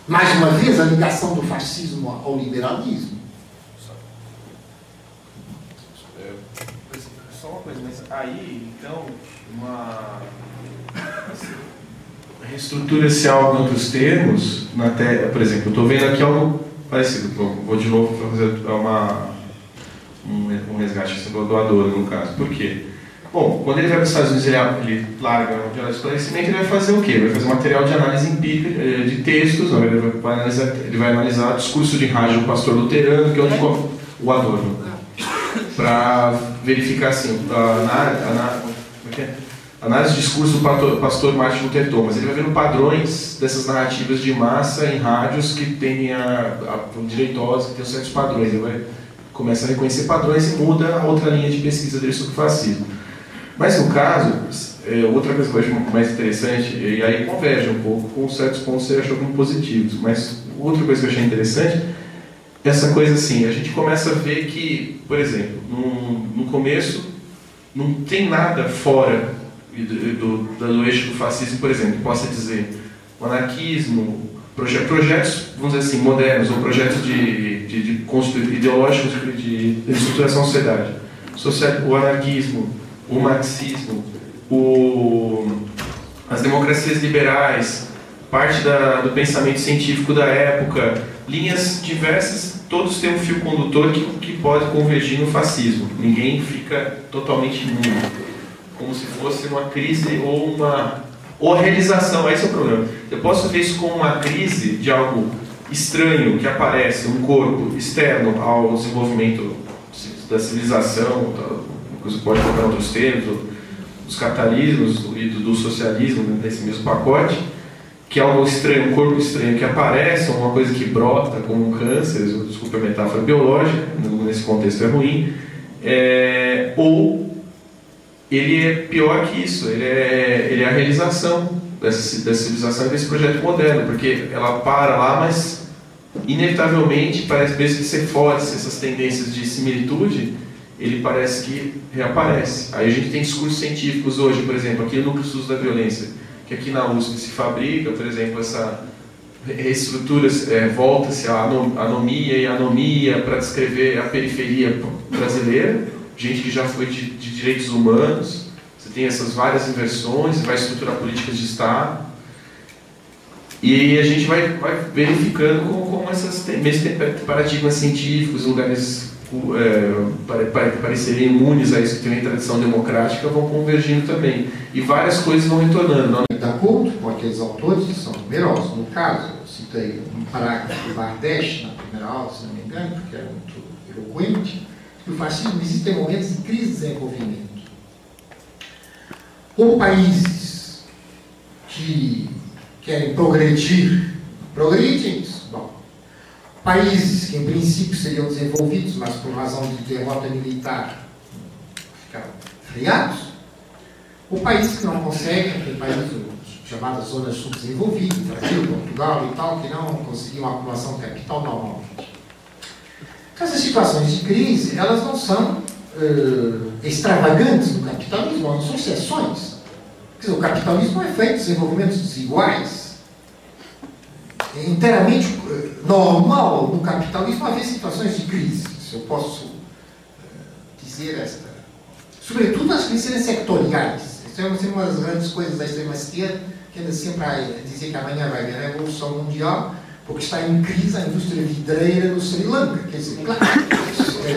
Speaker 1: Mais uma vez, a ligação do fascismo ao liberalismo.
Speaker 12: Só uma coisa, mas aí, então, uma.
Speaker 6: Reestrutura-se algo em outros termos, na te... por exemplo, eu estou vendo aqui algo parecido. Vou, vou de novo fazer uma, um, um resgate do doador, no caso. Por quê? Bom, quando ele vai para os Estados Unidos, ele, ele larga o de esclarecimento, ele vai fazer o quê? Vai fazer material de análise empírica, eh, de textos, ele vai analisar, ele vai analisar discurso de rádio do pastor luterano, que é onde o Adorno, para verificar assim, a, a, a, é análise de discurso do pastor Martin Luther Thomas. Ele vai vendo padrões dessas narrativas de massa em rádios que têm a, a, direitosas, que têm certos padrões. Ele vai começa a reconhecer padrões e muda a outra linha de pesquisa dele sobre o fascismo. Mas no caso, é, outra coisa que eu acho mais interessante, e aí converge um pouco com certos pontos que você achou como positivos, mas outra coisa que eu achei interessante, essa coisa assim, a gente começa a ver que, por exemplo, no, no começo não tem nada fora do, do, do eixo do fascismo, por exemplo, que possa dizer o anarquismo, projetos, vamos dizer assim, modernos, ou projetos de, de, de ideológicos de, de estruturação da sociedade. O anarquismo, o marxismo, o, as democracias liberais, parte da, do pensamento científico da época, linhas diversas, todos têm um fio condutor que, que pode convergir no fascismo. Ninguém fica totalmente imune, como se fosse uma crise ou uma ou a realização. Esse é o problema. Eu posso ver isso como uma crise de algo estranho que aparece, um corpo externo ao desenvolvimento da civilização, você pode colocar outros termos, dos capitalismos e do, do socialismo nesse mesmo pacote que é algo estranho, um corpo estranho que aparece, uma coisa que brota como um câncer, desculpa a metáfora biológica, nesse contexto é ruim, é, ou ele é pior que isso, ele é, ele é a realização dessa, dessa civilização e desse projeto moderno, porque ela para lá, mas inevitavelmente, parece mesmo que você force essas tendências de similitude, ele parece que reaparece. Aí a gente tem discursos científicos hoje, por exemplo, aqui no Núcleo da Violência, que aqui na USP se fabrica, por exemplo, essa reestrutura, é, volta-se a anomia e anomia para descrever a periferia brasileira, gente que já foi de, de direitos humanos, você tem essas várias inversões, vai estruturar políticas de Estado, e a gente vai, vai verificando como, como esses paradigmas científicos, lugares é, parecerem imunes a isso que tem uma tradição democrática, vão convergindo também. E várias coisas vão retornando.
Speaker 1: De acordo com aqueles autores que são numerosos, no caso, eu citei um parágrafo de Bardesh na primeira aula, se não me engano, porque era muito eloquente, que o fascismo existem momentos de crise de desenvolvimento. Ou países que querem progredir, progredem, países que em princípio seriam desenvolvidos, mas por razão de derrota militar ficaram freados, ou países que não conseguem, aquele país chamadas zonas subdesenvolvidas, Brasil, Portugal e tal, que não conseguiam acumulação de capital normalmente. Essas situações de crise, elas não são uh, extravagantes no capitalismo, não são exceções. Dizer, o capitalismo é feito de desenvolvimentos desiguais, é inteiramente eh, normal no capitalismo haver situações de crise, se eu posso eh, dizer esta. Sobretudo as crises sectoriais. Isso é uma das grandes coisas da extrema-esquerda, que anda sempre a dizer que amanhã vai haver a Revolução Mundial, porque está em crise a indústria vidreira no Sri Lanka. Quer dizer, claro, é,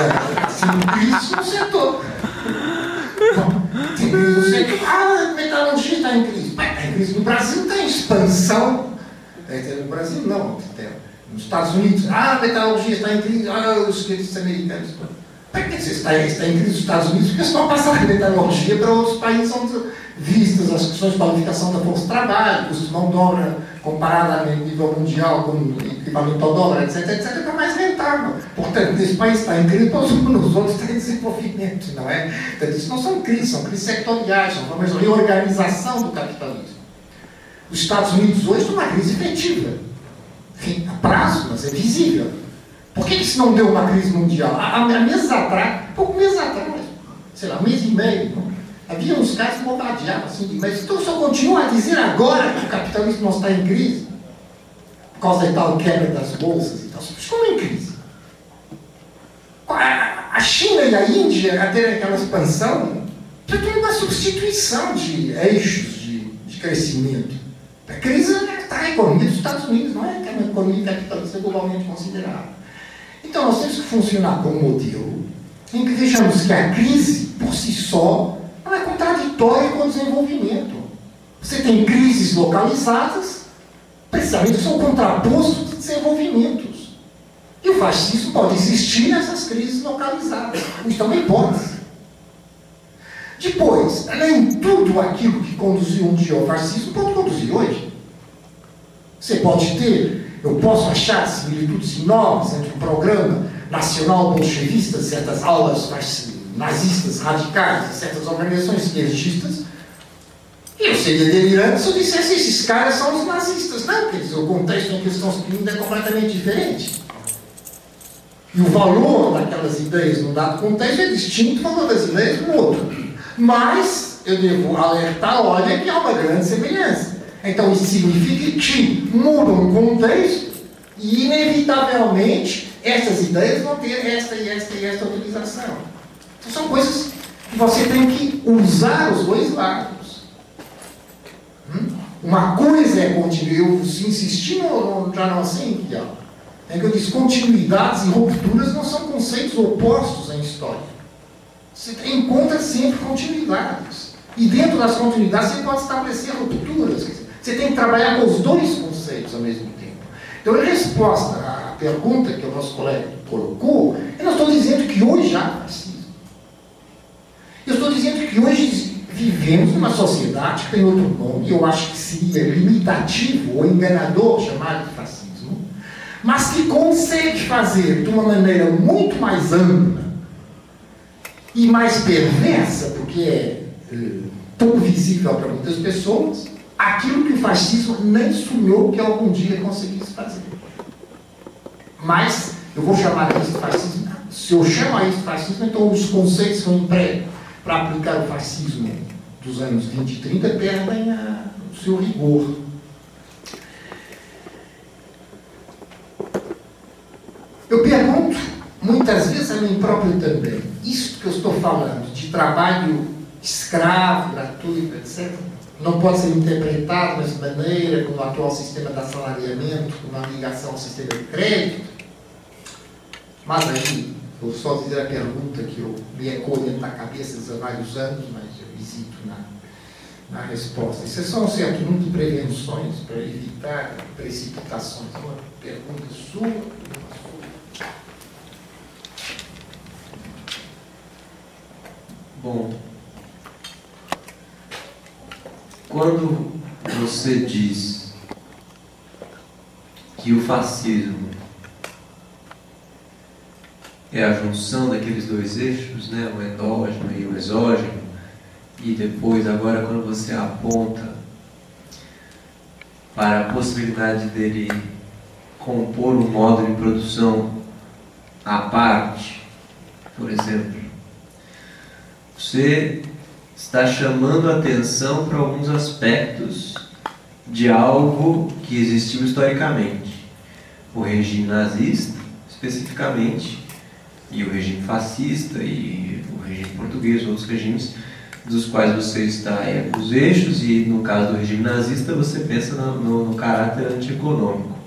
Speaker 1: é, crise no setor. Bom, tem crise no setor. Ah, a metalurgia está em crise. Está em crise no Brasil, está em expansão no Brasil, não. Nos Estados Unidos, ah, a metalurgia está em crise, ah, os cientistas americanos. Por que você está, está em crise nos Estados Unidos? Porque só passar a metalurgia para outros países onde vistas as questões de qualificação da força de trabalho, custo de mão de obra comparada a nível mundial com equipamento ao dólar, etc, etc, é mais rentável. Portanto, esse país está em crise, os outros em desenvolvimento, não é? Então, isso não são crises, são crises sectoriais, são formas de reorganização do capitalismo. Os Estados Unidos hoje estão numa crise efetiva. Enfim, a prazo, mas é visível. Por que isso não deu uma crise mundial? Há, há meses atrás, pouco meses atrás, sei lá, um mês e meio, havia uns caras que bombardeavam assim, mas então só continua a dizer agora que o capitalismo não está em crise, por causa da tal quebra das bolsas e tal. Como em crise? A China e a Índia, a ter aquela expansão, já tem uma substituição de eixos de, de crescimento. A crise está na economia dos Estados Unidos, não é uma economia capitalista globalmente considerada. Então nós temos que funcionar com um modelo em que vejamos que a crise, por si só, não é contraditória com o desenvolvimento. Você tem crises localizadas, precisamente são contrapostos de desenvolvimentos. E o fascismo pode existir nessas crises localizadas. Isso também pode. Depois, nem tudo aquilo que conduziu um dia ao fascismo pode conduzir hoje. Você pode ter, eu posso achar similitudes enormes entre o programa nacional bolchevista, certas aulas nazistas radicais, certas organizações esquerdistas, eu seria delirante se eu dissesse esses caras são os nazistas. Não, quer dizer, o contexto em que estão se é completamente diferente. E o valor daquelas ideias num dado contexto é distinto do valor das ideias no outro. Mas eu devo alertar, olha que há uma grande semelhança. Então isso significa que muda um contexto e inevitavelmente essas ideias vão ter esta e esta e esta utilização. Então, são coisas que você tem que usar os dois lados. Hum? Uma coisa é continuidade, eu insisti no, no, já não assim, que, é que eu disse, continuidades e rupturas não são conceitos opostos em história. Você encontra sempre continuidades. E dentro das continuidades você pode estabelecer rupturas. Você tem que trabalhar com os dois conceitos ao mesmo tempo. Então, em resposta à pergunta que o nosso colega colocou, eu não estou dizendo que hoje há fascismo. Eu estou dizendo que hoje vivemos numa sociedade que tem outro nome, eu acho que seria limitativo ou enganador chamar de fascismo, mas que consegue fazer de uma maneira muito mais ampla e mais perversa, porque é, é pouco visível para muitas pessoas, aquilo que o fascismo nem sonhou que algum dia conseguisse fazer. Mas eu vou chamar isso de fascismo. Se eu chamo isso de fascismo, então os conceitos que eu emprego para aplicar o fascismo dos anos 20 e 30 perdem a, o seu rigor. Eu pergunto, muitas vezes a mim próprio também, isto que eu estou falando, de trabalho escravo, gratuito, etc., não pode ser interpretado dessa maneira, como o atual sistema de assalariamento, com uma ligação ao sistema de crédito. Mas aí, vou só dizer a pergunta que eu me ecoou dentro da cabeça há vários anos, mas eu hesito na, na resposta. Isso é só um certo número de prevenções para evitar precipitações. Uma pergunta sua.
Speaker 13: Bom, quando você diz que o fascismo é a junção daqueles dois eixos, né, o endógeno e o exógeno, e depois, agora, quando você aponta para a possibilidade dele compor um modo de produção à parte, por exemplo, você está chamando a atenção para alguns aspectos de algo que existiu historicamente. O regime nazista, especificamente, e o regime fascista, e o regime português, outros regimes dos quais você está é, os eixos, e no caso do regime nazista, você pensa no, no, no caráter antieconômico.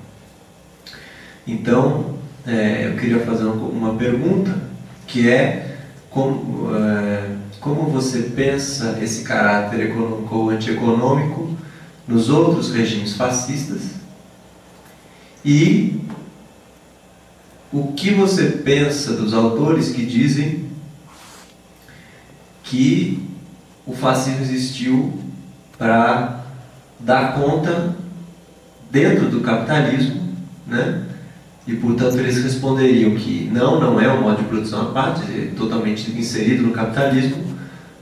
Speaker 13: Então, é, eu queria fazer uma, uma pergunta, que é como. É, como você pensa esse caráter econômico ou antieconômico nos outros regimes fascistas e o que você pensa dos autores que dizem que o fascismo existiu para dar conta dentro do capitalismo, né? E portanto eles responderiam que não, não é um modo de produção à parte, é totalmente inserido no capitalismo,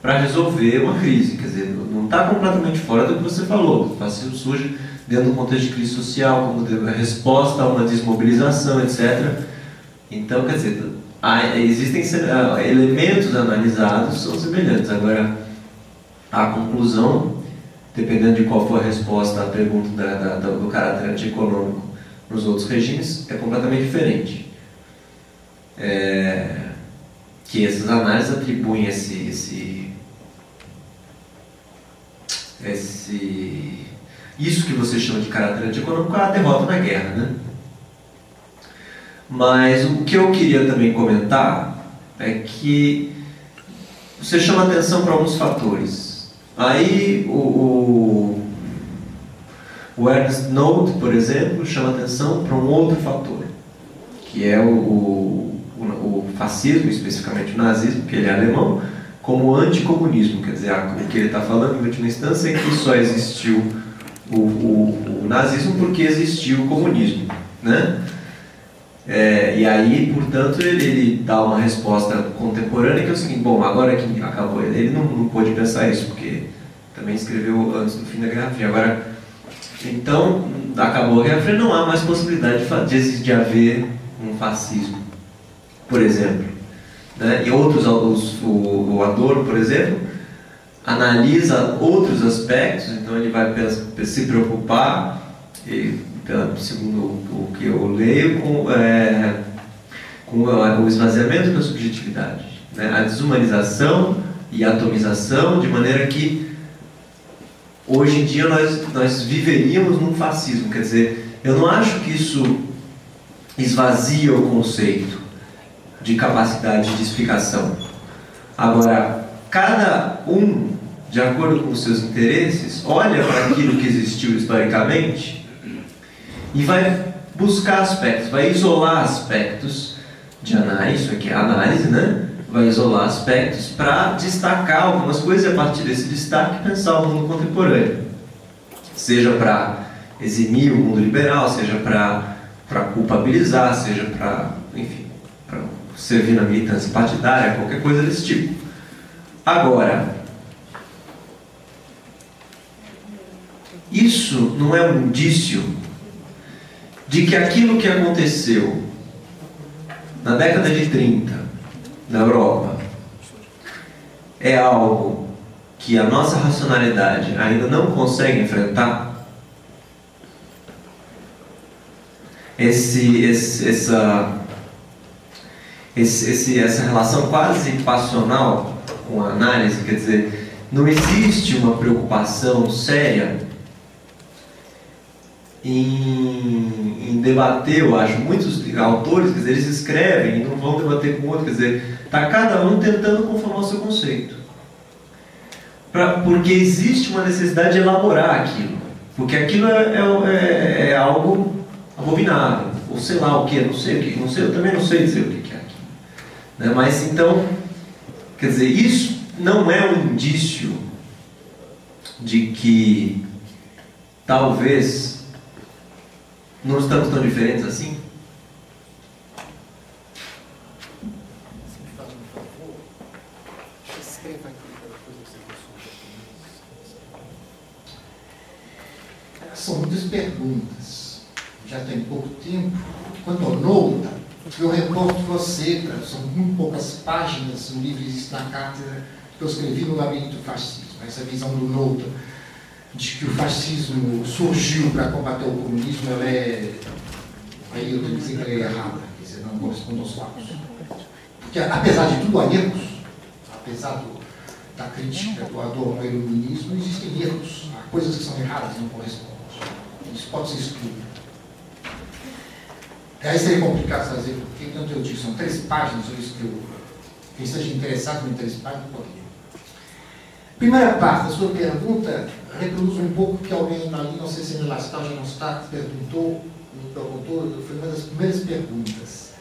Speaker 13: para resolver uma crise. Quer dizer, não está completamente fora do que você falou. O fascismo surge dentro do contexto de crise social, como resposta a uma desmobilização, etc. Então, quer dizer, existem elementos analisados são semelhantes. Agora, a conclusão, dependendo de qual for a resposta à pergunta da, da, do caráter antieconômico nos outros regimes, é completamente diferente. É, que essas análises atribuem esse, esse esse, isso que você chama de caráter antieconômico a derrota na guerra. Né? Mas o que eu queria também comentar é que você chama atenção para alguns fatores. Aí o, o, o Ernst Nolte, por exemplo, chama atenção para um outro fator, que é o, o, o fascismo, especificamente o nazismo, que ele é alemão, como anticomunismo. Quer dizer, o que ele está falando, em última instância, é que só existiu o, o, o nazismo porque existiu o comunismo. Né? É, e aí, portanto, ele, ele, dá uma resposta contemporânea que é o seguinte: bom, agora que acabou, ele não, não pôde pensar isso, porque também escreveu antes do fim da Guerra Fria. Agora, então, acabou a Guerra Fria, não há mais possibilidade de, de haver um fascismo, por exemplo. Né? E outros, os, o, o Adorno, por exemplo, analisa outros aspectos, então ele vai se preocupar, e, segundo o que eu leio, com, é, com o esvaziamento da subjetividade, né? a desumanização e atomização, de maneira que hoje em dia nós, nós viveríamos num fascismo. Quer dizer, eu não acho que isso esvazia o conceito de capacidade de explicação. Agora, cada um, de acordo com os seus interesses, olha para aquilo que existiu historicamente e vai buscar aspectos, vai isolar aspectos de análise, isso aqui é análise, né? Vai isolar aspectos para destacar algumas coisas e a partir desse destaque pensar o mundo contemporâneo. Seja para eximir o mundo liberal, seja para culpabilizar, seja para, enfim, na militância partidária, qualquer coisa desse tipo. Agora, isso não é um indício de que aquilo que aconteceu na década de 30 na Europa é algo que a nossa racionalidade ainda não consegue enfrentar? Esse, esse, essa, esse, esse, essa relação quase passional com a análise, quer dizer, não existe uma preocupação séria em, em, debater, eu acho. Muitos autores, quer dizer, eles escrevem e não vão debater com outro, quer dizer, está cada um tentando conformar o seu conceito. Pra, porque existe uma necessidade de elaborar aquilo. Porque aquilo é, é, é, é algo abominável. Ou sei lá o que, não sei o que, não sei, eu também não sei dizer o que. Né? Mas então, quer dizer, isso não é um indício de que talvez não estamos tão diferentes assim?
Speaker 1: São muitas perguntas. Já tem pouco tempo. Quanto ao Nolta, eu reporto você, são muito poucas páginas no livro Existe na Cátedra, que eu escrevi no Labirinto Fascismo, essa visão do Nolta de que o fascismo surgiu para combater o comunismo, ela é. Aí eu tenho que dizer que ela é errada, quer dizer, não corresponde aos fatos. Porque, apesar de tudo, há erros. Apesar do, da crítica do Adorno ao iluminismo, existem erros. Há coisas que são erradas e não correspondem. Isso pode ser excluído. Aí seria complicado fazer, porque, tanto eu digo, são três páginas, por isso que eu, quem esteja interessado em três páginas, pode Primeira parte da sua pergunta reproduz um pouco que alguém ali, não sei se ele está ou já não está, perguntou, me perguntou, foi uma das primeiras perguntas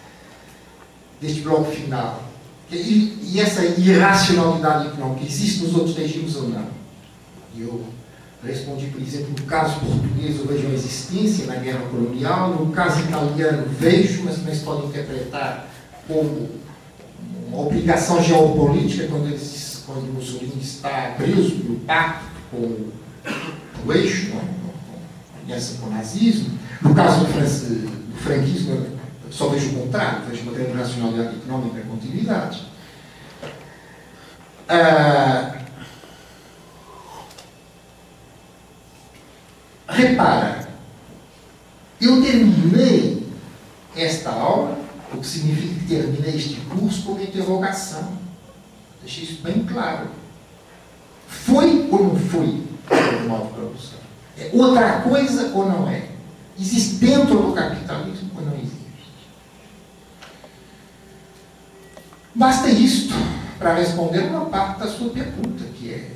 Speaker 1: deste bloco final. E, e essa irracionalidade econômica existe nos outros regimes ou não? E eu respondi, por exemplo, no caso português eu vejo uma existência na guerra colonial, no caso italiano vejo, mas também se pode interpretar como uma obrigação geopolítica quando eles quando Mussolini está preso no pacto com o eixo, né, aliança com o nazismo. No caso do, do franquismo, só vejo o contrário, vejo uma grande nacionalidade econômica e continuidade. Ah, repara, eu terminei esta aula, o que significa que terminei este curso, com uma interrogação. Deixei isso bem claro. Foi ou não foi de produção? É outra coisa ou não é? Existe dentro do capitalismo ou não existe? Basta isto para responder uma parte da sua pergunta, que é: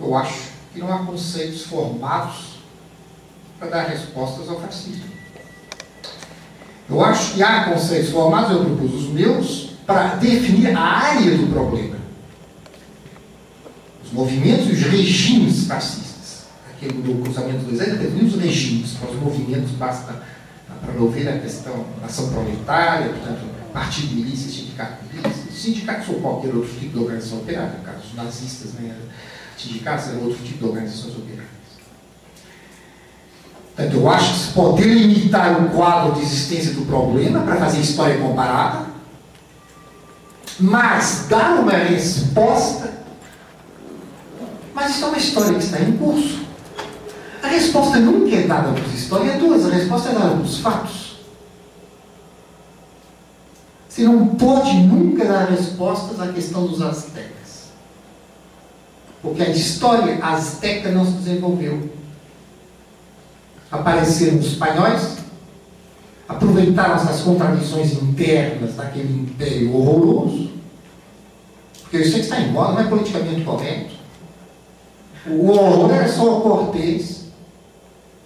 Speaker 1: eu acho que não há conceitos formados para dar respostas ao fascismo. Eu acho que há conceitos formados, eu propus os meus, para definir a área do problema. Os movimentos e os regimes fascistas. Aquele do cruzamento dos anos definiu os regimes, para os movimentos basta para ver a questão da ação proletária, portanto, partido milícia, sindicato milícia, sindicatos ou qualquer outro tipo de organização operária, no caso dos nazistas, né, sindicatos eram outro tipo de organizações operárias. Portanto, eu acho que se pode delimitar o quadro de existência do problema para fazer história comparada, mas dar uma resposta. Mas isso é uma história que está em curso. A resposta nunca é dada por historiadores, a resposta é dada pelos fatos. Você não pode nunca dar respostas à questão dos aztecas. Porque a história azteca não se desenvolveu. Apareceram os espanhóis, aproveitaram essas contradições internas daquele império horroroso, porque eu sei que está embora, não é politicamente correto. O horror era só o Cortês,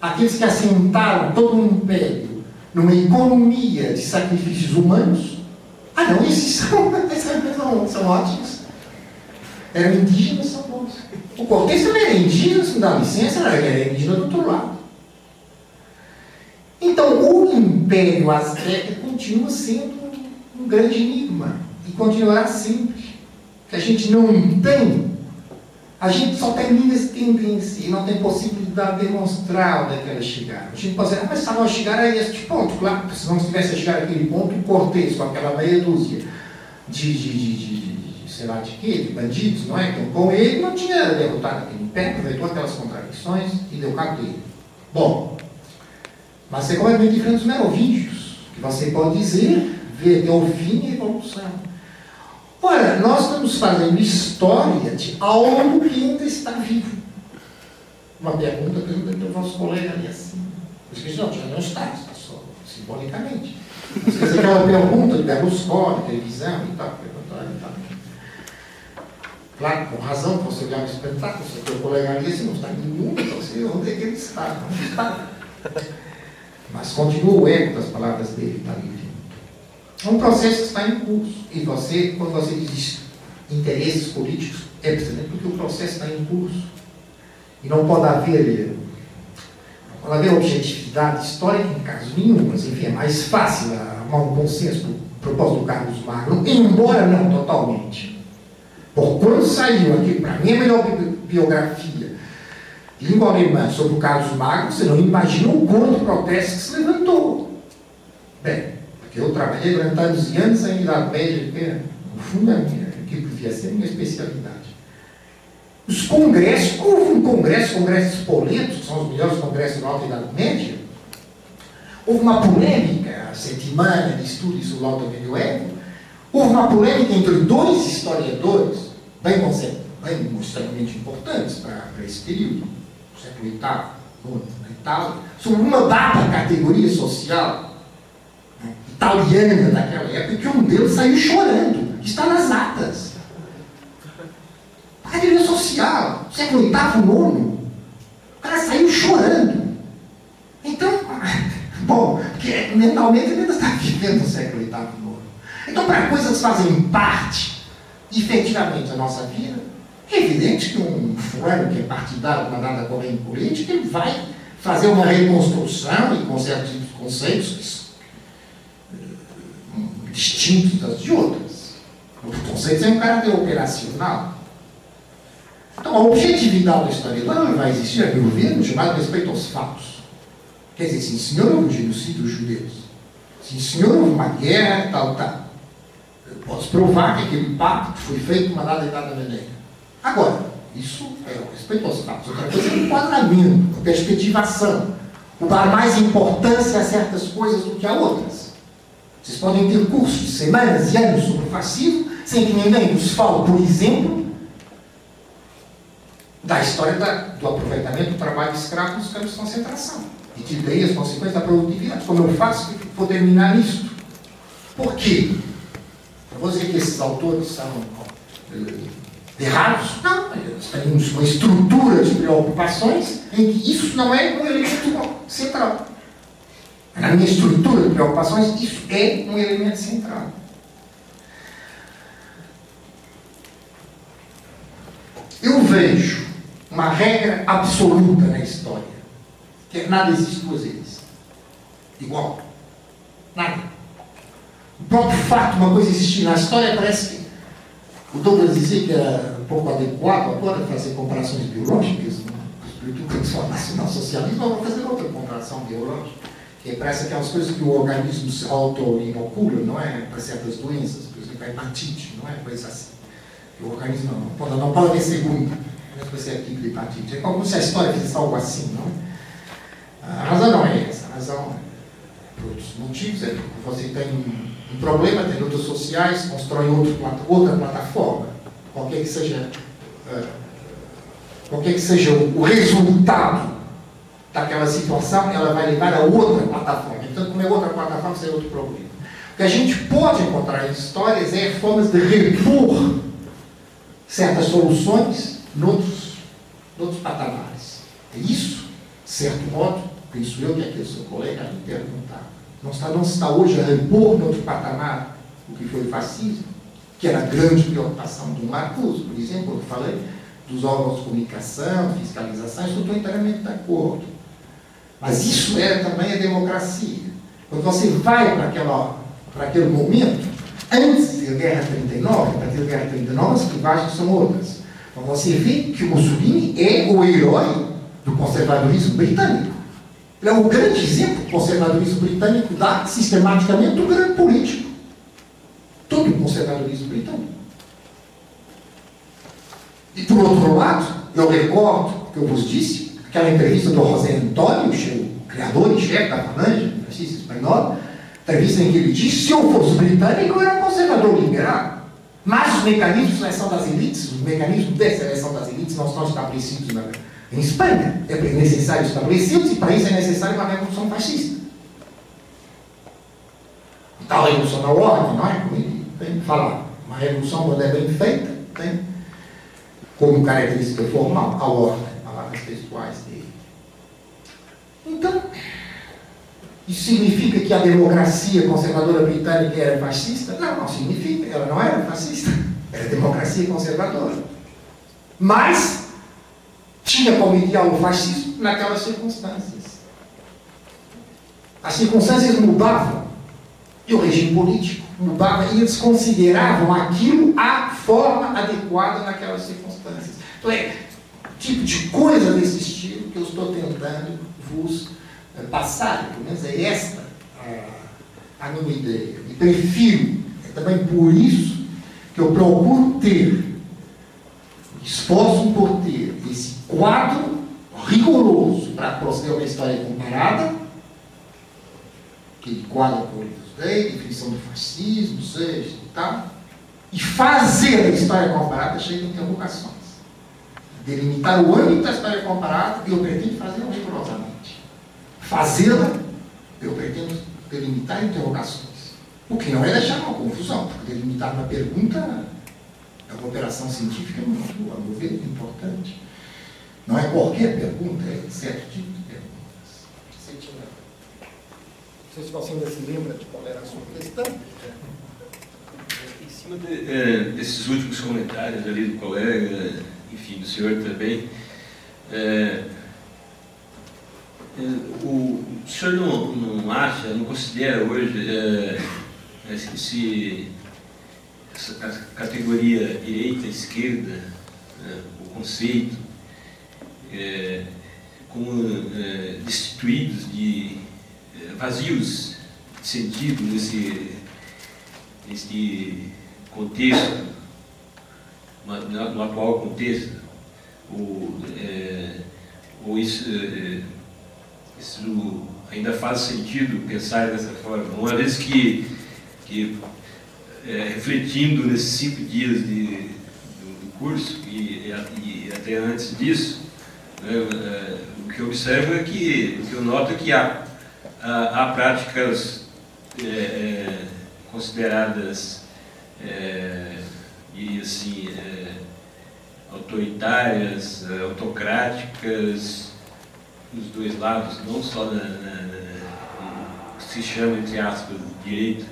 Speaker 1: aqueles que assentaram todo um império numa economia de sacrifícios humanos. Ah, não, esses são, [LAUGHS] são, são ótimos. Eram indígenas, são. O Cortês também era indígena, se não dá licença, era indígena do outro lado. Então, o Império Azteca continua sendo um grande enigma e continuará sempre. Que a gente não tem, a gente só linhas de tendência e não tem possibilidade de demonstrar onde é que elas chegaram. A gente pode dizer, ah, mas se nós chegar a este ponto, claro, se não tivesse chegado àquele ponto, o Cortez, com aquela meia dúzia de, de, de, de sei lá de quê, de bandidos, não é? Então, com ele não tinha derrotado aquele império, aproveitou aquelas contradições e deu cabo dele. Bom, mas é completamente diferente dos merovíngios, que você pode dizer, ver até o fim a evolução. Ora, nós estamos fazendo história de algo que ainda está vivo. Uma pergunta que o nosso colega ali assim. Os que não, já não está, está só simbolicamente. Às vezes aquela pergunta de Berlusconi, televisão e tal, perguntar e tal. Claro, com razão, você olhar no espetáculo, você tem o colega ali, se não está nenhum, então você onde é que ele está? Está. [LAUGHS] Mas continua o eco das palavras dele, está ali. É um processo que está em curso. E você, quando você diz interesses políticos, é precisamente porque o processo está em curso. E não pode haver, não pode haver objetividade histórica em caso nenhum, mas enfim, é mais fácil arrumar um consenso do propósito do Carlos Magno, embora não totalmente. Por quando saiu aqui, para mim, a melhor biografia língua alemã sobre o Carlos Magno, você não imagina o quanto protesto que se levantou. Bem, porque eu trabalhei durante anos e anos em Idade Média, que no fundo, a minha, que devia ser minha especialidade. Os congressos, houve um congresso, congressos polentos, que são os melhores congressos da Alta Idade Média, houve uma polêmica, a Settimana de Estudos sobre o Alto Medioevo, houve uma polêmica entre dois historiadores, bem, bem extremamente importantes para esse período, século VIII, na Itália, sobre uma dada categoria social né, italiana daquela época, que um deles saiu chorando. Está nas atas. Categoria social, século VIII, IX. O cara saiu chorando. Então, [LAUGHS] bom, porque mentalmente ele ainda está vivendo o século VIII, IX. Então, para coisas que fazem parte, efetivamente, da nossa vida, é evidente que um fulano que é partidário para nada corrente política, ele vai fazer uma reconstrução e com certos conceitos eh, distintos das de outras. Os conceitos é um caráter operacional. Então, a objetividade da história não vai existir, a meu ver, no chamado respeito aos fatos. Quer dizer, sim, senhor, houve um genocídio dos judeus. Sim, senhor, houve uma guerra, tal, tal. Eu posso provar que aquele pacto foi feito uma dada e dada maneira. Agora, isso é o respeito aos fatos. Outra coisa é o enquadramento, a perspectivação. O dar mais importância a certas coisas do que a outras. Vocês podem ter cursos de semanas e anos sobre o fascismo, sem que ninguém nos fale, por exemplo, da história da, do aproveitamento do trabalho escravo nos campos de concentração. E de daí as consequências da produtividade. Como eu faço, vou terminar nisto. Por quê? Eu vou dizer que esses autores são errados? Não, nós temos uma estrutura de preocupações em que isso não é um elemento central. Na minha estrutura de preocupações, isso é um elemento central. Eu vejo uma regra absoluta na história, que é nada existe duas vezes. Igual. Nada. O próprio fato de uma coisa existir na história parece que o Douglas dizia que era um pouco adequado agora fazer comparações biológicas, sobretudo com o nacional-socialismo, eu fazer outra comparação biológica, que parece aquelas coisas que o organismo se auto-inocula, não é? Para certas doenças, por exemplo, a hepatite, não é? Coisa assim. O organismo não pode, não pode haver segunda, não é ser tipo de hepatite. É como se a história fizesse algo assim, não é? A razão não é essa, a razão, por outros motivos, é porque você tem um problema, tem lutas sociais, constrói outro, outra plataforma, qualquer que seja uh, qualquer que seja o resultado daquela situação, ela vai levar a outra plataforma. Então, como é outra plataforma, isso é outro problema. O que a gente pode encontrar em histórias é formas de repor certas soluções noutros, noutros patamares. É isso, certo modo, penso eu que aquele seu colega me perguntar. Está, não está hoje a repor noutro patamar o que foi o fascismo, que era a grande preocupação do Marcos, por exemplo, eu falei dos órgãos de comunicação, fiscalização, isso estou inteiramente de acordo. Mas isso é também a democracia. Quando você vai para, aquela, para aquele momento, antes da Guerra 39, a partir da Guerra 39, as clivagens são outras. Então você vê que Mussolini é o herói do conservadorismo britânico. Ele é um grande exemplo o conservadorismo britânico dá sistematicamente do grande político. Todo o conservadorismo britânico. E por outro lado, eu recordo que eu vos disse, aquela entrevista do José Antônio, o criador e chefe da falange fascista espanhola, entrevista em que ele disse, se eu fosse britânico, eu era um conservador liberal. Mas os mecanismos de seleção das elites, os mecanismos de seleção das elites não estão estabelecidos na, em Espanha. É necessário estabelecidos e para isso é necessário uma revolução fascista. Tal revolução da ordem, não é? Como tem que falar. Uma revolução, quando é bem feita, tem como característica formal a ordem, palavras textuais dele. Então, isso significa que a democracia conservadora britânica era fascista? Não, não significa. Ela não era fascista. Era democracia conservadora. Mas como ideal o fascismo naquelas circunstâncias. As circunstâncias mudavam e o regime político mudava e eles consideravam aquilo a forma adequada naquelas circunstâncias. Então é tipo de coisa desse estilo que eu estou tentando vos eh, passar, pelo menos é esta a, a minha ideia. E prefiro, é também por isso que eu procuro ter, esforço por ter esse quadro rigoroso para proceder uma história comparada, que quadro por Day, definição do fascismo, seja e tal, e fazer a história comparada cheia de interrogações. Delimitar o âmbito da história comparada, eu pretendo fazê-la rigorosamente. Fazê-la, eu pretendo delimitar interrogações. O que não é deixar uma confusão, porque delimitar uma pergunta é uma operação científica muito, a meu ver, importante. Não é qualquer pergunta, é certo tipo de sei se você ainda se lembra de qual era a sua questão.
Speaker 14: Em cima de, é, desses últimos comentários ali do colega, enfim, do senhor também, é, é o, o, senhor não, não acha, não considera hoje é, esse, essa categoria direita, esquerda, né, o conceito, é, como é, destituídos de vazios de sentido nesse, nesse contexto, no, atual contexto, ou, é, ou isso, é, isso ainda faz sentido pensar dessa forma. Uma vez que, que é, refletindo nesses cinco dias de, do, do curso e, e, até antes disso, né, é, o que eu observo é que, o que eu noto é que há há práticas é, é, consideradas é, e assim é, autoritárias, autocráticas nos dois lados, não só na, na, na, que se chama entre aspas direita.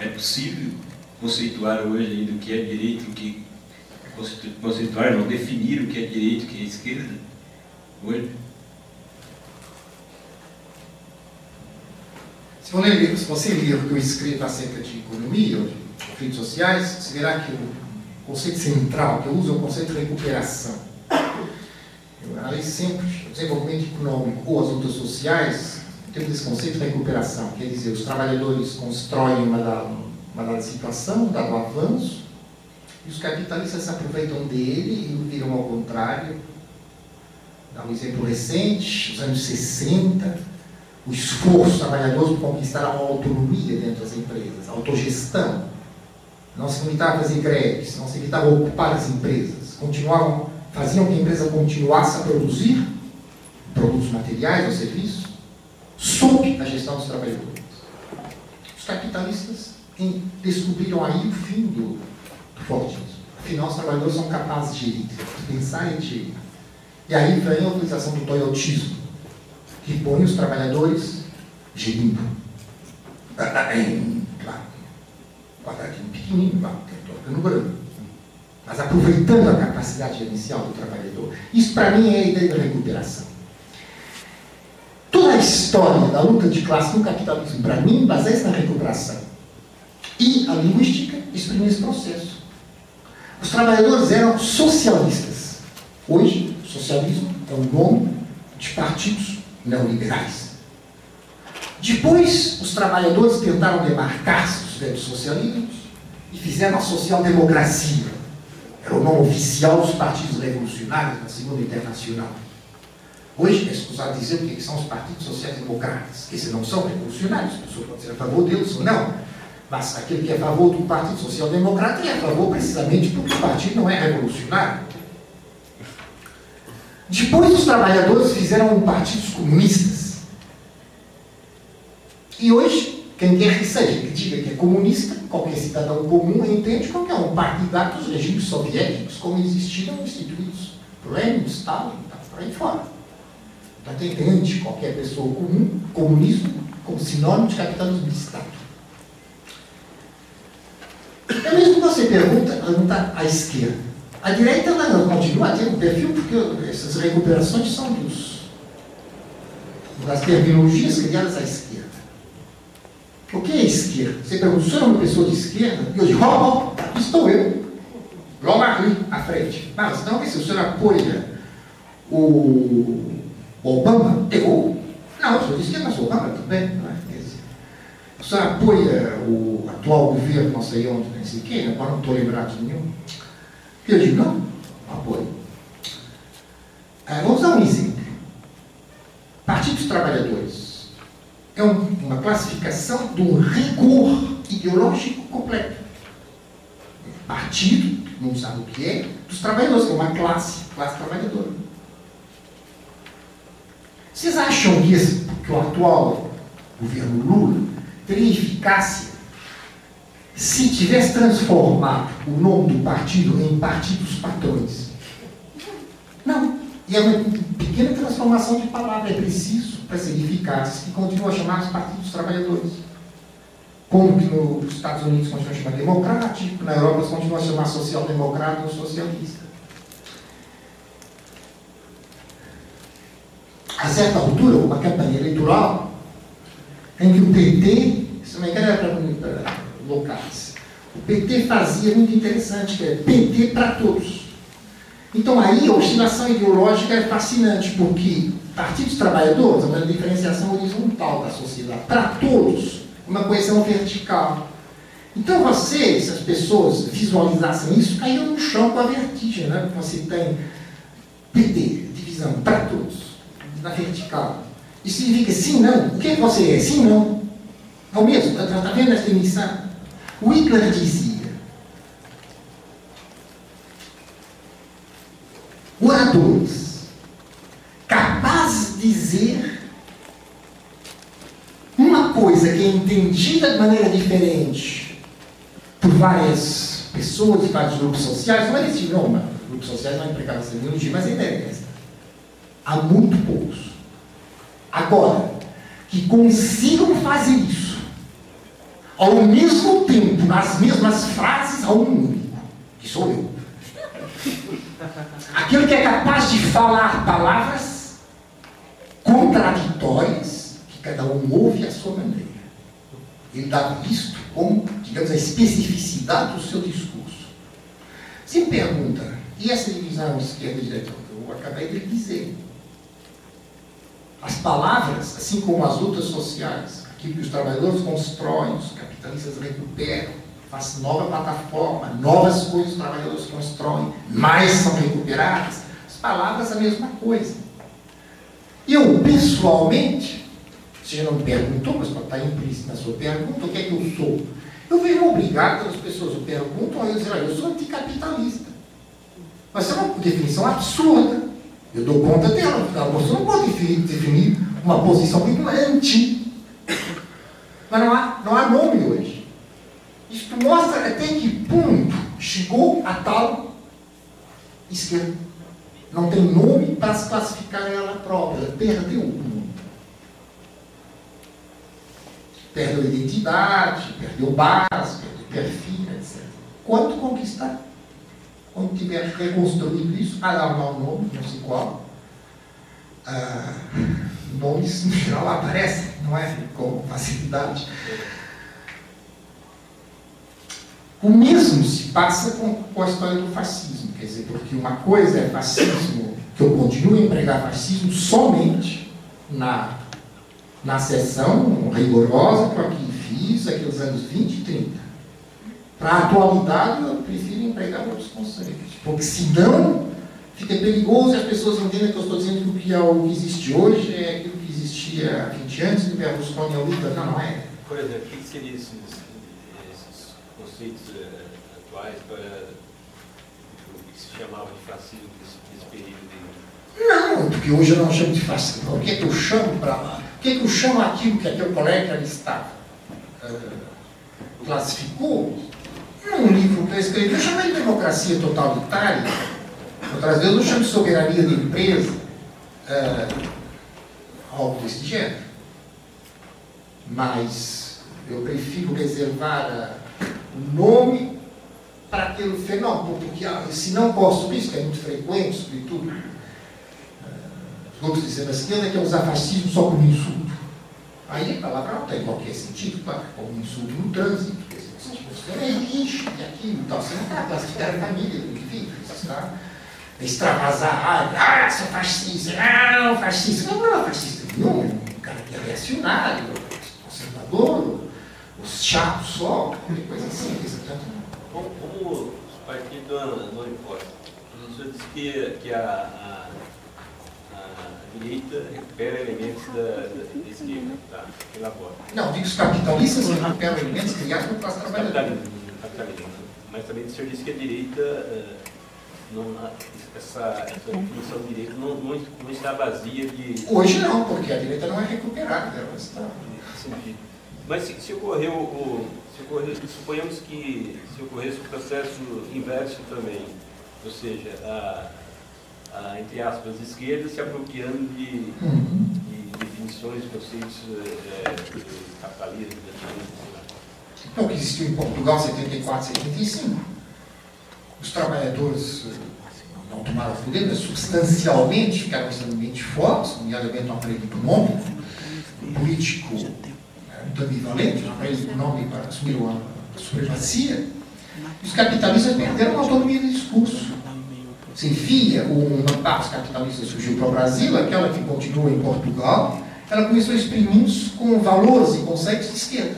Speaker 14: É possível conceituar hoje ainda o que é direito, o que conceituar, não definir o que é direito, o que é esquerda hoje.
Speaker 1: Se você ler, se você o que eu escrevo acerca de economia ou de conflitos sociais, você verá que o conceito central que eu uso é o conceito de recuperação. Eu analiso sempre o desenvolvimento econômico ou as lutas sociais temos esse conceito de recuperação, quer dizer, os trabalhadores constroem uma dada, uma dada situação, um dado avanço, e os capitalistas se aproveitam dele e o viram ao contrário. Dá um exemplo recente, os anos 60, o esforço trabalhador por conquistar uma autonomia dentro das empresas, autogestão. Não se limitava a fazer greves, não se limitava a ocupar as empresas, continuavam faziam que a empresa continuasse a produzir produtos materiais ou serviços sob a gestão dos trabalhadores. Os capitalistas descobriram aí o fim do, Fordismo. Afinal, os trabalhadores são capazes de de pensar em gerir. E aí vem a utilização do toyotismo, que põe os trabalhadores gerindo. Em, claro, quadradinho pequenininho, claro, no branco. Mas aproveitando a capacidade inicial do trabalhador. Isso, para mim, é a ideia da recuperação. Toda a história da luta de classe no capitalismo, para mim, baseia-se na recuperação. E a linguística exprime esse processo. Os trabalhadores eram socialistas. Hoje, socialismo é o nome de partidos neoliberais. Depois, os trabalhadores tentaram demarcar-se dos velhos socialismos e fizeram a social-democracia. Era o nome oficial dos partidos revolucionários na Segunda Internacional. Hoje é escusado dizer o que são os partidos sociais-democratas, que se não são revolucionários, a pessoa pode ser a favor deles ou não. Mas aquele que é a favor do Partido Social Democrata é a favor precisamente porque o partido não é revolucionário. Depois os trabalhadores fizeram partidos comunistas. E hoje, quem quer que seja que diga que é comunista, qualquer cidadão comum entende como é um partidário dos regimes soviéticos, como existiram instituídos Lenin, Stalin, tá por aí fora. Portanto, entende qualquer pessoa comum, comunismo como sinônimo de capitalismo de Estado. É mesmo que você pergunta, pergunta à esquerda. A direita ela continua tendo perfil, porque essas recuperações são dos, das terminologias criadas à esquerda. O que é esquerda? Você pergunta, o senhor é uma pessoa de esquerda? E eu digo, oh, oh, aqui estou eu. Logo ali, à frente. Mas não, se o senhor apoia o Obama, eu. Não, eu sou de esquerda, mas o Obama também. Não é? Senhor apoia o atual governo, não sei onde, não sei quem, agora não estou lembrado de nenhum. Eu digo, não, apoio. Ah, vamos dar um exemplo. Partido dos Trabalhadores é um, uma classificação de um rigor ideológico completo. Partido, não sabe o que é, dos trabalhadores, é uma classe, classe trabalhadora. Vocês acham que, esse, que o atual governo Lula eficácia se tivesse transformado o nome do partido em Partido dos Patrões. Não. E é uma pequena transformação de palavra. É preciso, para ser eficaz, que continue a chamar os Partidos dos Trabalhadores. Como que nos Estados Unidos continua a chamar democrático, na Europa eles continuam a chamar social-democrata ou socialista. A certa altura, uma campanha eleitoral, em que o PT, se não era para locais, o PT fazia muito interessante, que é PT para todos. Então aí a oscilação ideológica é fascinante, porque partidos trabalhadores é uma diferenciação horizontal da sociedade, para todos, uma coesão vertical. Então você, se as pessoas visualizassem isso, caíram no chão com a vertigem, né? Você tem PT, divisão para todos, na vertical. Isso significa sim, não. O que, é que você é? Sim, não. É o mesmo. Está tá vendo essa emissão? O Hitler dizia: oradores capazes de dizer uma coisa que é entendida de maneira diferente por várias pessoas e vários grupos sociais, não é esse nome, grupos sociais não é empregava essa terminologia, mas a ideia é essa. Há muito poucos. Agora, que consigam fazer isso, ao mesmo tempo, nas mesmas frases, a um único, que sou eu. Aquele que é capaz de falar palavras contraditórias, que cada um ouve à sua maneira. Ele dá visto como, digamos, a especificidade do seu discurso. Se pergunta, e essa divisão esquerda e direita? Eu acabei de dizer. As palavras, assim como as lutas sociais, aquilo que os trabalhadores constroem, os capitalistas recuperam, faz nova plataforma, novas coisas os trabalhadores constroem, mais são recuperadas. As palavras, a mesma coisa. Eu, pessoalmente, você não me perguntou, mas está implícito na sua pergunta, o que é que eu sou? Eu vejo obrigado as pessoas me perguntam, eu digo, eu sou anticapitalista. Mas é uma definição absurda. Eu dou conta dela. Você não pode definir uma posição anti. Mas não há, não há nome hoje. Isso mostra até que ponto chegou a tal esquerda. Não tem nome para se classificar ela própria. Perdeu o nome. Perdeu identidade, perdeu base, perdeu perfil, etc. Quanto conquistar? Quando tiver reconstruído isso, alarmar o nome, não sei qual, ah, nomes no geral aparecem, não é? Com facilidade. O mesmo se passa com, com a história do fascismo, quer dizer, porque uma coisa é fascismo, que eu continuo a empregar fascismo somente na, na sessão rigorosa que eu aqui fiz, aqueles anos 20 e 30. Para a atualidade, eu prefiro empregar outros conceitos, porque senão fica perigoso e as pessoas entendem que eu estou dizendo que o que, é o que existe hoje é aquilo que existia há 20 anos, que Berlusconi é o líder. Não, não é.
Speaker 14: Por exemplo, o que seriam esses, esses conceitos uh, atuais para o que se chamava de fascismo desse, desse período? De...
Speaker 1: Não, porque hoje eu não chamo de fascismo. O que é que eu chamo para lá? O que é que eu chamo aquilo que aquele colega ali estava? Uh, classificou num livro que eu escrevi, eu chamei de democracia totalitária Outras vezes eu chamo de soberania de empresa, uh, algo desse gênero. Mas eu prefiro reservar o nome para aquele fenômeno, porque uh, se não posso isso, que é muito frequente, sobretudo, os grupos de esquerda, que é usar fascismo só como insulto. Aí a palavra não tem qualquer sentido, claro, como insulto no trânsito, quer dizer, você é lixo e aquilo, então você não está classificando a família do indivíduo, você está extravasar, ah, sou fascista, ah, não, fascista. Não, não é fascista nenhum, um cara que é reacionário, conservador, os chatos só, coisa assim.
Speaker 14: Como, como os partidos não, importam? O senhor disse que, que a, a direita recupera elementos da, da, da esquerda, tá? Elabora.
Speaker 1: Não, digo os capitalistas recuperam elementos criados pela classe trabalhadora.
Speaker 14: Capitalismo. Mas também o senhor disse que a direita... Uh, não, essa, essa definição de direito não, não, não, está vazia de.
Speaker 1: Hoje não, porque a direita não é recuperada, ela está.
Speaker 14: Mas se, se ocorreu o. Se ocorreu, suponhamos que se ocorresse o processo inverso também, ou seja, a, entre aspas, esquerda se apropriando de, de definições, conceitos é, de capitalismo,
Speaker 1: é o que existiu em Portugal em 74, 75 os trabalhadores eh, não tomaram poder, mas substancialmente ficaram extremamente fortes, nomeadamente no aparelho econômico, político né, ambivalente, no aparelho econômico para assumir a supremacia. Os capitalistas perderam a autonomia de discurso. Se enfia, uma parte dos capitalistas surgiu para o Brasil, aquela que continua em Portugal, ela começou a exprimir com valores e conceitos de esquerda.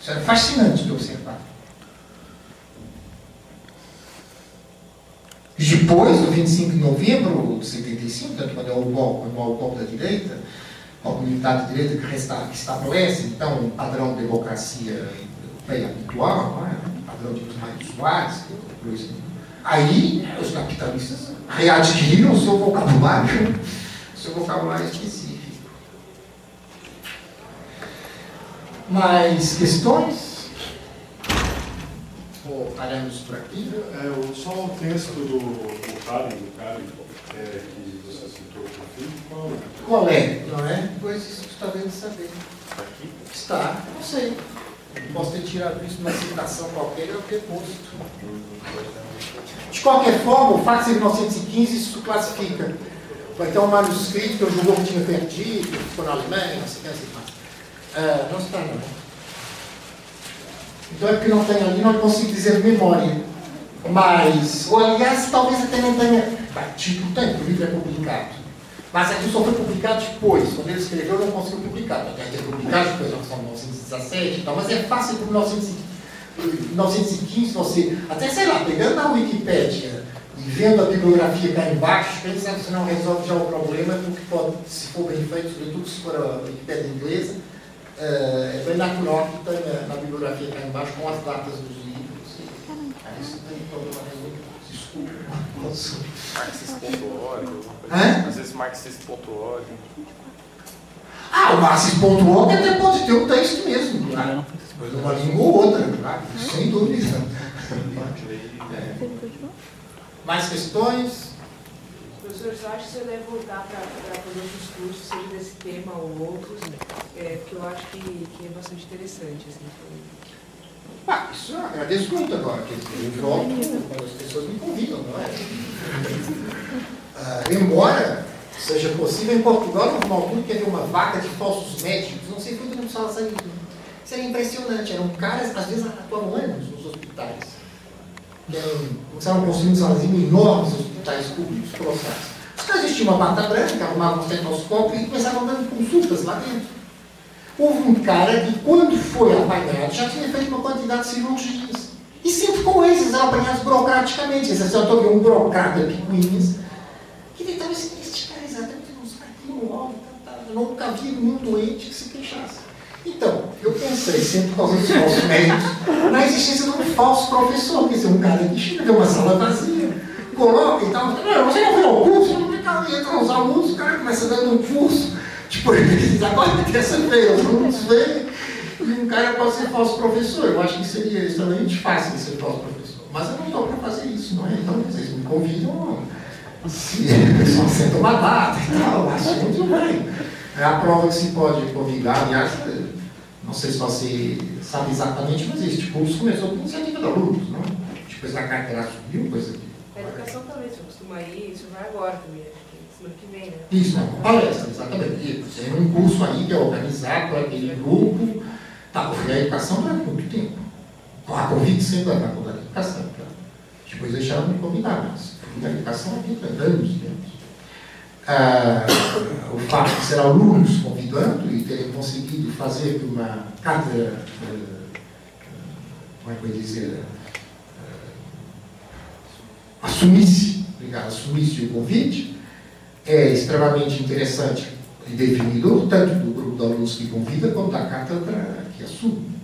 Speaker 1: Isso era fascinante de observar. Depois do 25 de novembro de 75, tanto quando é o golpe, quando é o golpe da direita, a comunidade de direita que, resta, que estabelece, então, um padrão de democracia europeia habitual, não é? um padrão de mais usuários, aí os capitalistas readquiriram o seu vocabulário, o seu vocabulário específico. Mais questões? ou paramos por aqui?
Speaker 15: É, só o texto do, do Karen, do Karen é, que você citou por fim, qual é?
Speaker 1: Qual é? Não é? Pois isso está de saber.
Speaker 15: Está aqui?
Speaker 1: Está, não sei. Posso ter tirado isso numa citação qualquer e eu ter posto. De qualquer forma, o fato de 1915 isso classifica. Vai ter um manuscrito que eu julgou que tinha perdido, ficou na Alemanha, não sei o que, não sei o. Uh, não está não. Então é porque não tem ali, não consigo dizer memória. Mas, ou aliás, talvez até não tenha. Tipo, tem, o livro é publicado. Mas aqui só foi publicado depois. Quando ele escreveu, não conseguiu publicar. Até ter publicado depois, estamos 1917 e tal. Mas é fácil por 1915 você. Até sei lá, pegando na Wikipédia e vendo a bibliografia cá embaixo, pensando se não resolve já o problema, porque pode, se for bem feito, sobretudo se for a Wikipédia inglesa é bem natural que está na, bibliografia cá embaixo com as datas dos livros. Aí você tem problema nenhum. Desculpa.
Speaker 6: Marxist.org.
Speaker 1: Hã?
Speaker 6: Às vezes marxist.org.
Speaker 1: Ah, o Marxist.org até pode ter um texto mesmo, claro. Uma língua ou outra, claro, sem dúvida. É. Mais questões?
Speaker 16: Professor, só acho que você deve voltar para fazer outros cursos, seja desse tema ou outros, é, porque eu acho que, que é bastante interessante. Assim,
Speaker 1: Ah, isso eu agradeço muito agora, dizer, eu volto quando as pessoas me convidam, não é? Ah, embora seja possível, em Portugal, no final tudo, que havia uma vaga de falsos médicos, não sei quanto no Salazar Isso era impressionante, eram caras, às vezes, atuavam anos nos hospitais. Que começaram construindo sozinhos enormes hospitais públicos, colossais. Os caras vestiam uma bata branca, arrumavam um estetoscópio e começavam dando consultas lá dentro. Houve um cara que, quando foi apanhado, já tinha feito uma quantidade de cirurgias. E sempre com eram apanhados burocraticamente. Eles só estou um burocrata picuinhas, que tentava assim, este cara exatamente não sabe aqui no óbvio, tá, tá, eu nunca vi nenhum doente que se queixasse. Então, eu pensei, sempre por causa dos falsos médicos, na existência de um falso professor, quer dizer, um cara que chega, vê uma sala vazia, coloca e tal, não, você não vê o curso, não vê cá, entra os alunos, o cara começa dando um curso, tipo, [LAUGHS] agora terça-feira, os alunos vêm, e um cara pode ser falso professor, eu acho que seria extremamente fácil de ser falso professor, mas eu não estou para fazer isso, não é? Então, vocês me convidam, se a pessoa senta uma data e tal, assunto vai. É a prova que se pode convidar, aliás, não sei se você sabe exatamente, mas este curso começou com iniciativa de alunos, não? Depois a carteira subiu, coisa que.
Speaker 16: A educação também, você costuma ir, isso vai agora também, semana que vem, né?
Speaker 1: Isso, não, palestra, exatamente. Tem um curso aí que é organizado por aquele grupo, tá, foi a educação durante muito tempo. A convite sempre da faculdade de educação, tá? Depois deixaram me convidar, mas fui da educação há 20 anos, anos. Ah, o fato de ser alunos convidando e terem conseguido fazer que uma cátedra, ah, como é que eu ia dizer, ah, assumisse, obrigado, assumisse o convite, é extremamente interessante e definidor, tanto do grupo de alunos que convida, quanto da cátedra que assume.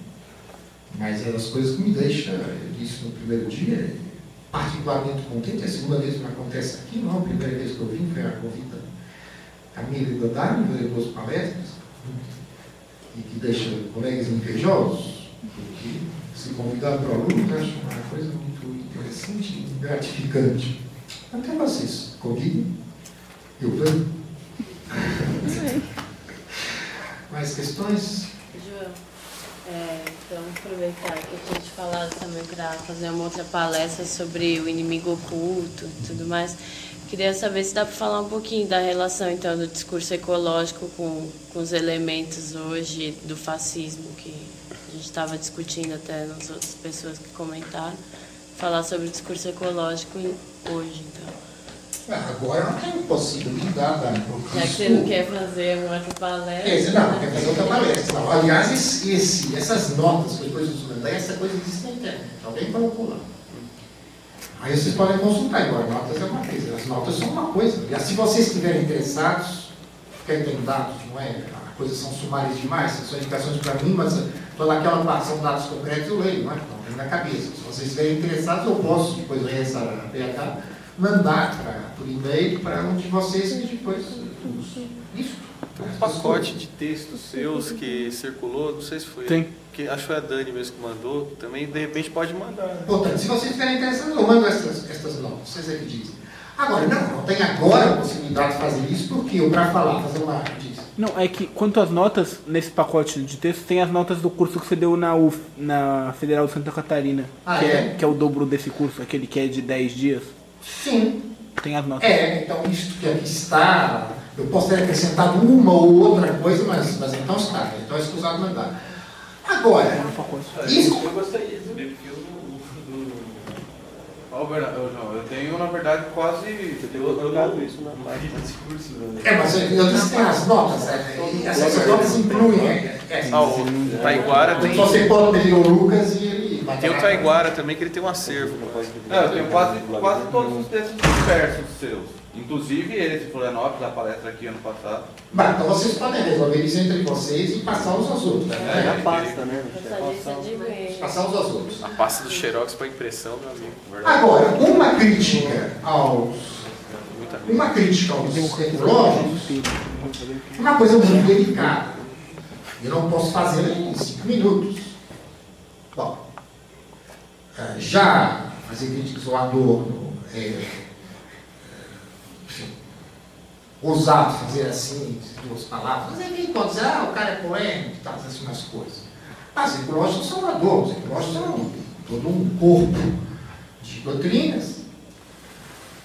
Speaker 1: Mas é das coisas que me deixa, eu disse no primeiro dia, particularmente contente, é a segunda vez que me acontece aqui, não, a primeira vez que eu vim foi a convida a minha vida da fazer duas palestras, e que deixa colegas invejosos, porque se convidar para o aluno, eu acho uma coisa muito interessante e gratificante. Até vocês, convidem, eu venho. Mais questões?
Speaker 17: João, é, então aproveitar que a gente falado também para fazer uma outra palestra sobre o inimigo oculto e tudo mais. Queria saber se dá para falar um pouquinho da relação então do discurso ecológico com, com os elementos hoje do fascismo que a gente estava discutindo até nas outras pessoas que comentaram. Falar sobre o discurso ecológico hoje, então.
Speaker 1: Agora não tem possibilidade, né?
Speaker 17: Já que você não quer fazer uma outra palestra.
Speaker 1: Dizer, não, quer fazer outra palestra. Não. Aliás, esse, esse, essas notas que depois dos mandar, essa coisa existe na internet. Alguém colocou lá. Aí vocês podem consultar, agora notas é uma coisa, as notas são uma coisa. E se vocês estiverem interessados, quem tem dados, não é? A coisa são sumárias demais, são indicações para mim, mas toda aquela parte são dados concretos eu leio, não é? Então, tem na cabeça. Se vocês estiverem interessados, eu posso, depois ler essa PH, mandar pra, por e-mail para um de vocês e depois isso.
Speaker 6: Tem um pacote de textos seus que circulou, não sei se foi.
Speaker 3: Tem.
Speaker 6: Que, acho que foi a Dani mesmo que mandou. Também, de repente, pode mandar.
Speaker 1: Portanto, se vocês estiverem interessados, eu mando essas, essas notas, vocês é que dizem. Agora, não, não tem agora a possibilidade de fazer isso, porque eu, para falar, fazer uma. Diz.
Speaker 3: Não, é que quanto às notas, nesse pacote de texto, tem as notas do curso que você deu na UF, na Federal de Santa Catarina.
Speaker 1: Ah,
Speaker 3: que,
Speaker 1: é?
Speaker 3: que é o dobro desse curso, aquele que é de 10 dias.
Speaker 1: Sim.
Speaker 3: Tem as notas.
Speaker 1: É, então isto que aqui está, eu posso ter acrescentado uma ou outra coisa, mas, mas então está, então é escusado mandar. Agora, isso.
Speaker 7: Eu gostaria de saber, porque eu não. Tenho, na verdade, quase. Eu, eu não. isso na página de discurso.
Speaker 1: É, mas eu, disse que tem as notas, é, e essas notas incluem. É, é,
Speaker 6: Ah, o Taiguara tem.
Speaker 1: Você pode pedir o Lucas e ele.
Speaker 6: Tem o Taiguara também, que ele tem um acervo.
Speaker 7: Não, eu tenho quase, quase todos os textos dispersos seus. Inclusive esse de Florianópolis, a palestra aqui ano passado.
Speaker 1: Bah, então vocês podem resolver isso entre vocês e passar uns aos outros. Né?
Speaker 7: É, a pasta,
Speaker 17: né?
Speaker 1: Passar uns aos outros.
Speaker 6: A pasta do Xerox para impressão, meu amigo. Verdade.
Speaker 1: Agora, uma crítica aos uma crítica aos ecológicos é uma coisa muito delicada. Eu não posso fazer em cinco minutos. Bom, eh, já fazer críticas ao Adorno é, enfim, ousado fazer assim, duas palavras, mas ninguém pode dizer, ah, o cara é polêmico, tá, assim umas coisas. Mas ecológicos são adornos, ecológicos são todo um corpo de doutrinas.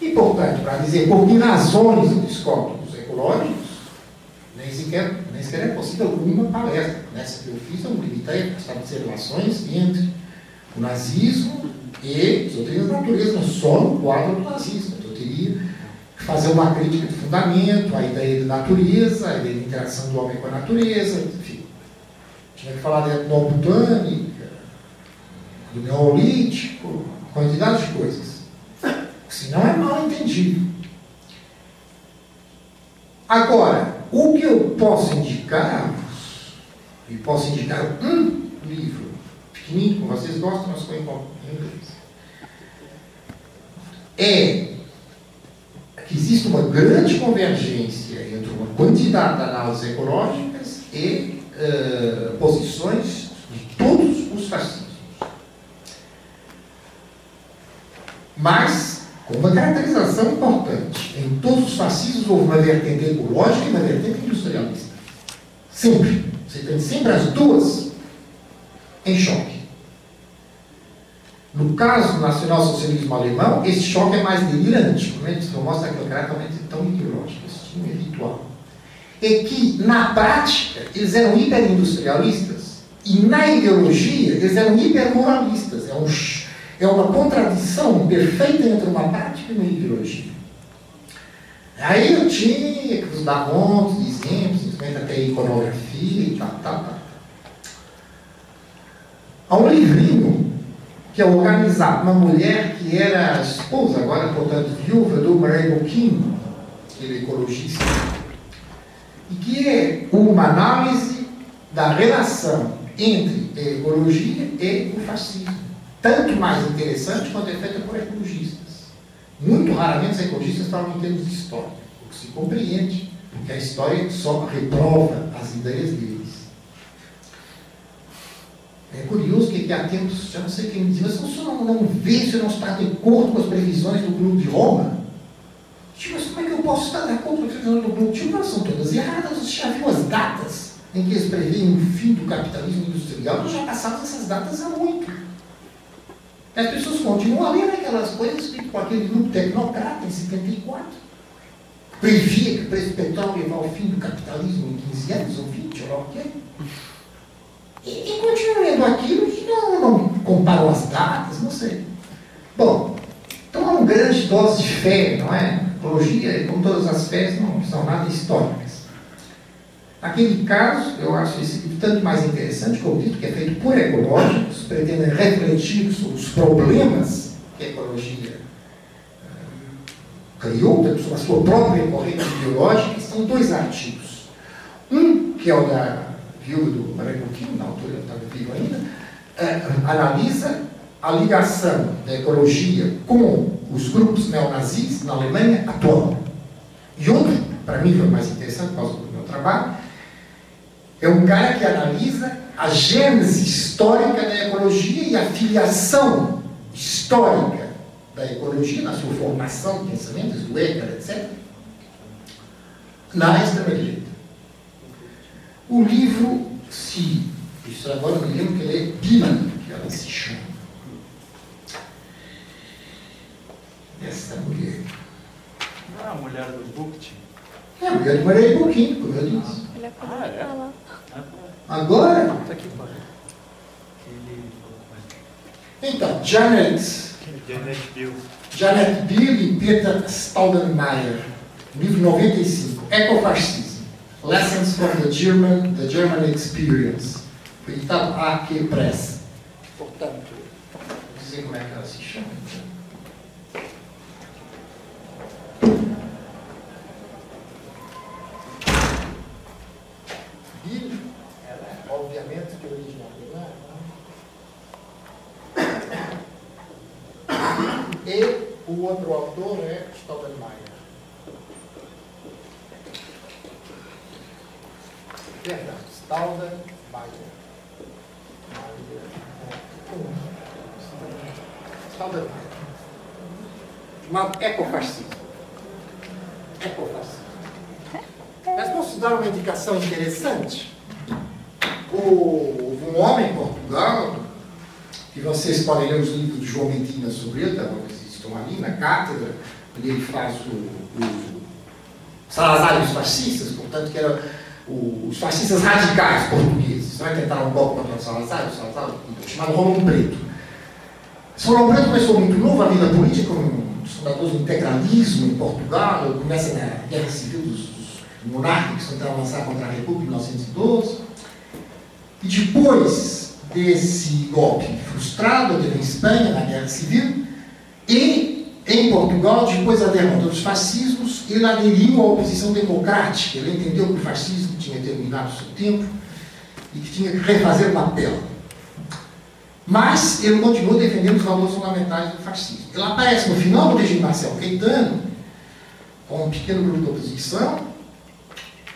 Speaker 1: Importante para dizer por que razões eu discordo dos ecológicos, nem sequer, nem sequer é possível uma palestra. Nessa que eu fiz, eu limitei estabelecer relações entre o nazismo e as doutrinas da natureza, só no quadro do nazismo. Eu teria que fazer uma crítica fundamento, a ideia de natureza, a ideia de interação do homem com a natureza, enfim. Tinha que falar da etnobotânica, do neolítico, quantidade de coisas. [LAUGHS] Senão é mal entendido. Agora, o que eu posso indicar, e posso indicar um livro, pequenininho, como vocês gostam, mas foi em inglês, é que existe uma grande convergência entre uma quantidade de análises ecológicas e uh, posições de todos os fascismos. Mas, com uma caracterização importante, em todos os fascismos houve uma vertente ecológica e uma vertente industrialista. Sempre. Você tem sempre as duas em choque. No caso do nacionalsocialismo alemão, esse choque é mais delirante, como ele mostra aquele caráter tão ideológico, esse time é ritual. É que, na prática, eles eram hiperindustrialistas e, na ideologia, eles eram hipermoralistas. É, um, é uma contradição perfeita entre uma prática e uma ideologia. Aí eu tinha que vos dar montes de exemplos, simplesmente até iconografia e tal, tal, tal. Há um livrinho que é organizado uma mulher que era esposa, agora portanto viúva do Murray Bookchin, aquele ecologista, e que é uma análise da relação entre a ecologia e o fascismo. Tanto mais interessante quanto é feita por ecologistas. Muito raramente os ecologistas falam em termos de história, o que se compreende, porque a história só reprova as ideias deles. É curioso que há tempos, já não sei quem me dizia, mas senhor não, não vê, o senhor não está de acordo com as previsões do Clube de Roma? Tipo, mas como é que eu posso estar de acordo com as previsões do Clube Roma? Elas são todas erradas, você já viu as datas em que eles preveem o fim do capitalismo industrial? Nós já passamos essas datas há muito. As pessoas continuam a ler aquelas coisas por aquele grupo tecnocrata em 74. Previa que o preço do petróleo ia ao fim do capitalismo em 15 anos ou 20, ou o quê. E, e aquilo e não, não comparam as datas, não sei. Bom, então há uma grande dose de fé, não é? Ecologia, como todas as fés, não são nada históricas. Naquele caso, eu acho esse livro tanto mais interessante, como dito, que é feito por ecológicos, pretendem refletir sobre os problemas que a ecologia uh, criou, a sua própria corrente biológica, são dois artigos. Um, que é o da viúva do Maria Coutinho, na altura eu estava vivo ainda, uh, analisa a ligação da ecologia com os grupos neonazis na Alemanha atual. E outro, para mim foi mais interessante por causa do meu trabalho, é um cara que analisa a gênese histórica da ecologia e a filiação histórica da ecologia, na sua formação de pensamentos, do Écar, etc., na extrema-direita. O livro se, isso agora eu me lembro que ele é que ela se chama. Essa mulher.
Speaker 10: Não é a mulher do Bucht?
Speaker 1: É a mulher do Maria Pouquinho, como eu disse.
Speaker 10: Ah, é?
Speaker 1: Agora,
Speaker 10: Tá aqui,
Speaker 1: então, Janet,
Speaker 10: Janet Bill.
Speaker 1: Janet Bill e Peter Staudenmayer, livro 95, Ecofascism, Lessons from the German, the German Experience, foi editado AQ Press. Portanto, vou dizer como é que ela se chama. Bill, ela é obviamente de origem alemã, e o outro autor é Staudenmayer. Perdão, Staudenmayer. Staudenmayer. Chamado ecofascismo. Ecofascismo. Mas posso dar uma indicação interessante? O, um homem em Portugal, que vocês podem ler os livros de João Medina sobre ele, talvez estão ali na cátedra, onde ele faz o, o Salazar e os fascistas, portanto, que eram os fascistas radicais portugueses. Vai tentar um golpe contra o Salazar, o Salazar, chamado Romão Preto. Romão Preto começou muito novo a vida política, um dos fundadores do integralismo em Portugal, começa na Guerra Civil dos, dos monárquicos, tentaram lançar contra a República em 1912. E depois desse golpe frustrado, teve em Espanha, na Guerra Civil, e em Portugal, depois da derrota dos fascismos, ele aderiu à oposição democrática. Ele entendeu que o fascismo tinha terminado seu tempo e que tinha que refazer o papel. Mas ele continuou defendendo os valores fundamentais do fascismo. Ele aparece no final do regime Marcel Caetano, com um pequeno grupo de oposição,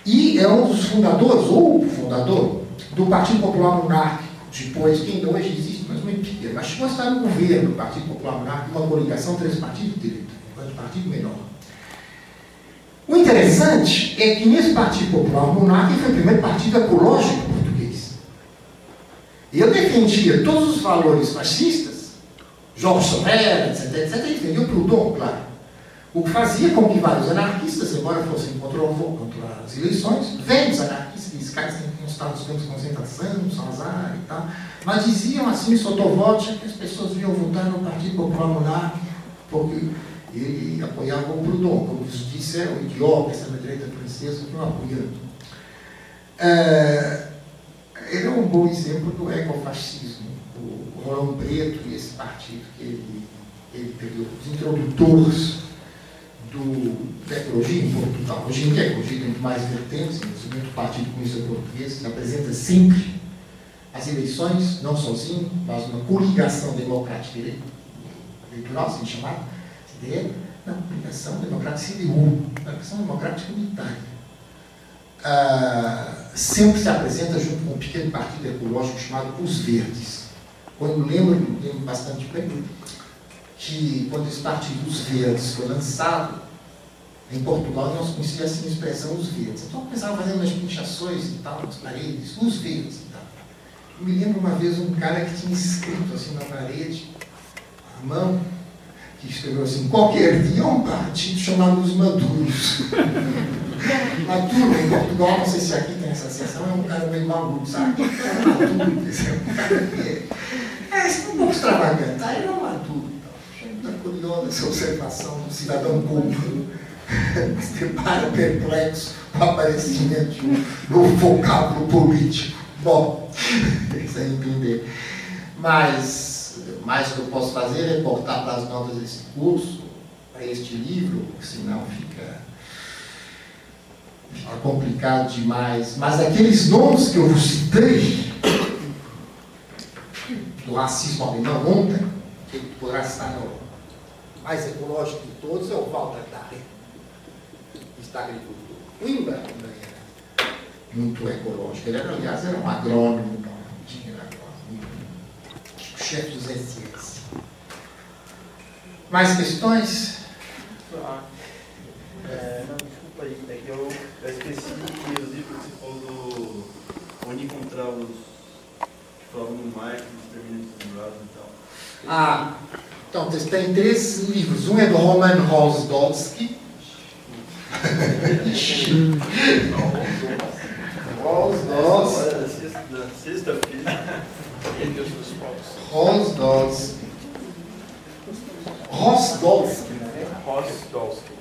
Speaker 1: e é um dos fundadores, ou fundador, do Partido Popular Monárquico, depois, que ainda hoje existe, mas muito pequeno. Mas chegou a estar no governo do Partido Popular Monárquico, uma coligação, três partidos de direita, um partido menor. O interessante é que nesse Partido Popular Monárquico foi o primeiro partido ecológico português. Eu defendia todos os valores fascistas, Jorge Sorel, etc, etc, defendia o Proudhon, claro. O que fazia com que vários anarquistas, embora fossem contra, contra as eleições, velhos anarquistas, esses caras têm estado nos campos de concentração, Salazar e tal, mas diziam assim, sotovote, que as pessoas vinham votar no Partido Popular Monárquico, porque ele apoiava o Proudhon, como disse, é o idiota, essa direita francesa, que não apoiando. É, ele é um bom exemplo do ecofascismo, o Rolão Preto e esse partido que ele, ele os introdutores do, da ecologia em Portugal. Hoje em dia, a ecologia tem mais vertentes, inclusive o Partido Comunista Português apresenta sempre as eleições, não sozinho, mas uma coligação democrática eleitoral, assim chamada, CDE, não, coligação democrática CDU, coligação democrática unitária. Ah, sempre se apresenta junto com um pequeno partido ecológico chamado Os Verdes. Quando lembro, lembro bastante bem, que quando esse partido Os Verdes foi lançado, em Portugal não se conhecia assim a expressão Os Verdes. Então começava fazendo umas pinchações e tal, nas paredes, Os Verdes e tal. Eu me lembro uma vez um cara que tinha escrito assim na parede, a mão, que escreveu assim, qualquer dia um partido chamado Os Maduros. [LAUGHS] Maduro em Portugal, não sei se aqui tem essa sensação, é um cara meio maluco, sabe? Maduro, esse é um cara que é. É, é um pouco extravagante. Aí era maduro. Muito curiosa essa observação do cidadão comum. [LAUGHS] Se depara perplexo com o aparecimento de um vocábulo político. Bom, [LAUGHS] sem entender. Mas, mais que eu posso fazer é cortar para as notas desse curso, para este livro, senão fica, fica complicado demais. Mas aqueles nomes que eu citei, do racismo alemão ontem, que poderá estar no mais ecológico de todos, é o Walter Darren, está agricultor. O Imba também era muito ecológico. Ele, era, aliás, era um agrônomo, não tinha agrônomo, chefe dos SS. Mais questões?
Speaker 10: Ah, é, não, desculpa aí, é que eu, eu esqueci os livros que você falou do onde encontrar os que falavam no Mike, os terminantes e tal.
Speaker 1: Ah, então, tem três livros. Um é do Roman. Rosdolski.
Speaker 10: Sexta-feira.
Speaker 1: Rosdolski. Rosdolski.
Speaker 6: Rosdolski.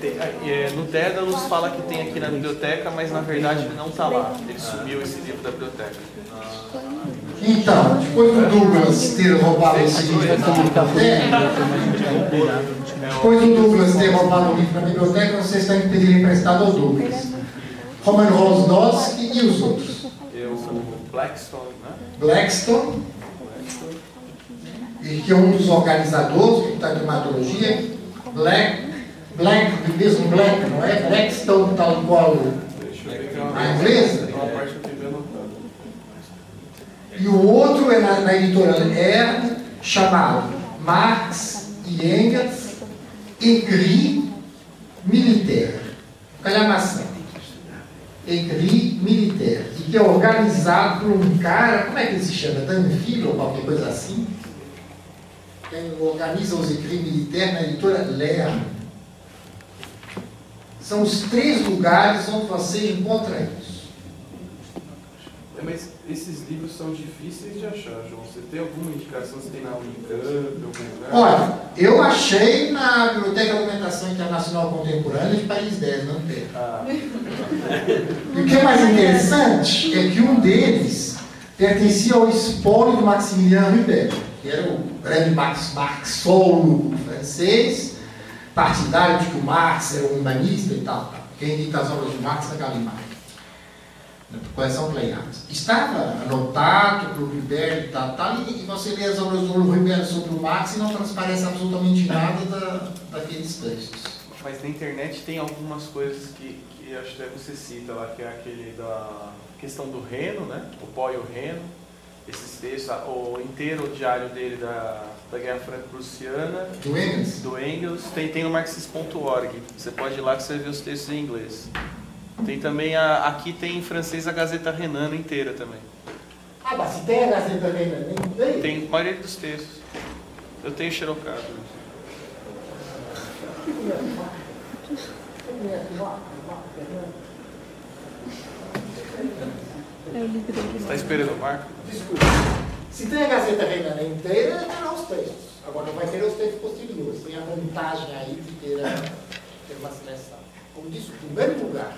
Speaker 6: Tem- é, no Dédalus fala que tem aqui na biblioteca, mas na verdade ele não está lá. Ele sumiu esse livro da biblioteca.
Speaker 1: Então, depois do Douglas ter roubado esse livro da biblioteca, depois do Douglas ter roubado o livro da biblioteca, vocês têm que pedir emprestado ao Douglas. Roman Rosdolski e os outros.
Speaker 6: Eu, o Blackstone, né?
Speaker 1: Blackstone e que é um dos organizadores da climatologia, Black, Black, mesmo Black, não é? Blackstone, tal qual a inglesa. E o outro é na, na editora Erd, chamado Marx e Engels, Egri Militaire. Calhamação. Egri Militaire. E que é organizado por um cara, como é que ele se chama? Danville ou qualquer coisa assim? Quem organiza os Egri Militaire na editora Lerner. São os três lugares onde você encontra isso.
Speaker 6: É, mas esses livros são difíceis de achar, João. Você tem alguma indicação? Você tem na Unicamp, algum lugar?
Speaker 1: Olha, eu achei na Biblioteca de Alimentação Internacional Contemporânea de Paris 10, não tem.
Speaker 6: Ah.
Speaker 1: E o que é mais interessante é que um deles pertencia ao espólio do Maximilien Ribet, que era o grande Max, marxólogo francês, partidário de que o Marx era um humanista e tal. Quem edita as obras de Marx é Gallimard. Coleção Pleiades. Estava anotado pelo Ribert e tal, tal, e, e você lê as obras do Ribert sobre o Marx e não transparece absolutamente nada da, daqueles textos.
Speaker 6: Mas na internet tem algumas coisas que, que acho que você cita lá, que é aquele da questão do Reno, né? O pó e o Reno. Esses textos, o inteiro o diário dele da, da Guerra Franco-Prussiana.
Speaker 1: Do Engels?
Speaker 6: Do Engels. Tem, tem no marxist.org. Você pode ir lá que você vê os textos em inglês. Tem também, a, aqui tem em francês a Gazeta Renana inteira também.
Speaker 1: Ah, mas se tem a Gazeta Renana, tem?
Speaker 6: Tem a maioria dos textos. Eu tenho xerocado. Você está esperando o Marco?
Speaker 1: Desculpa. Se tem a Gazeta Renana inteira, terá os textos. Agora não vai ter os textos posteriores. Tem a vantagem aí de ter, a, ter uma seleção. Como disse, o primeiro lugar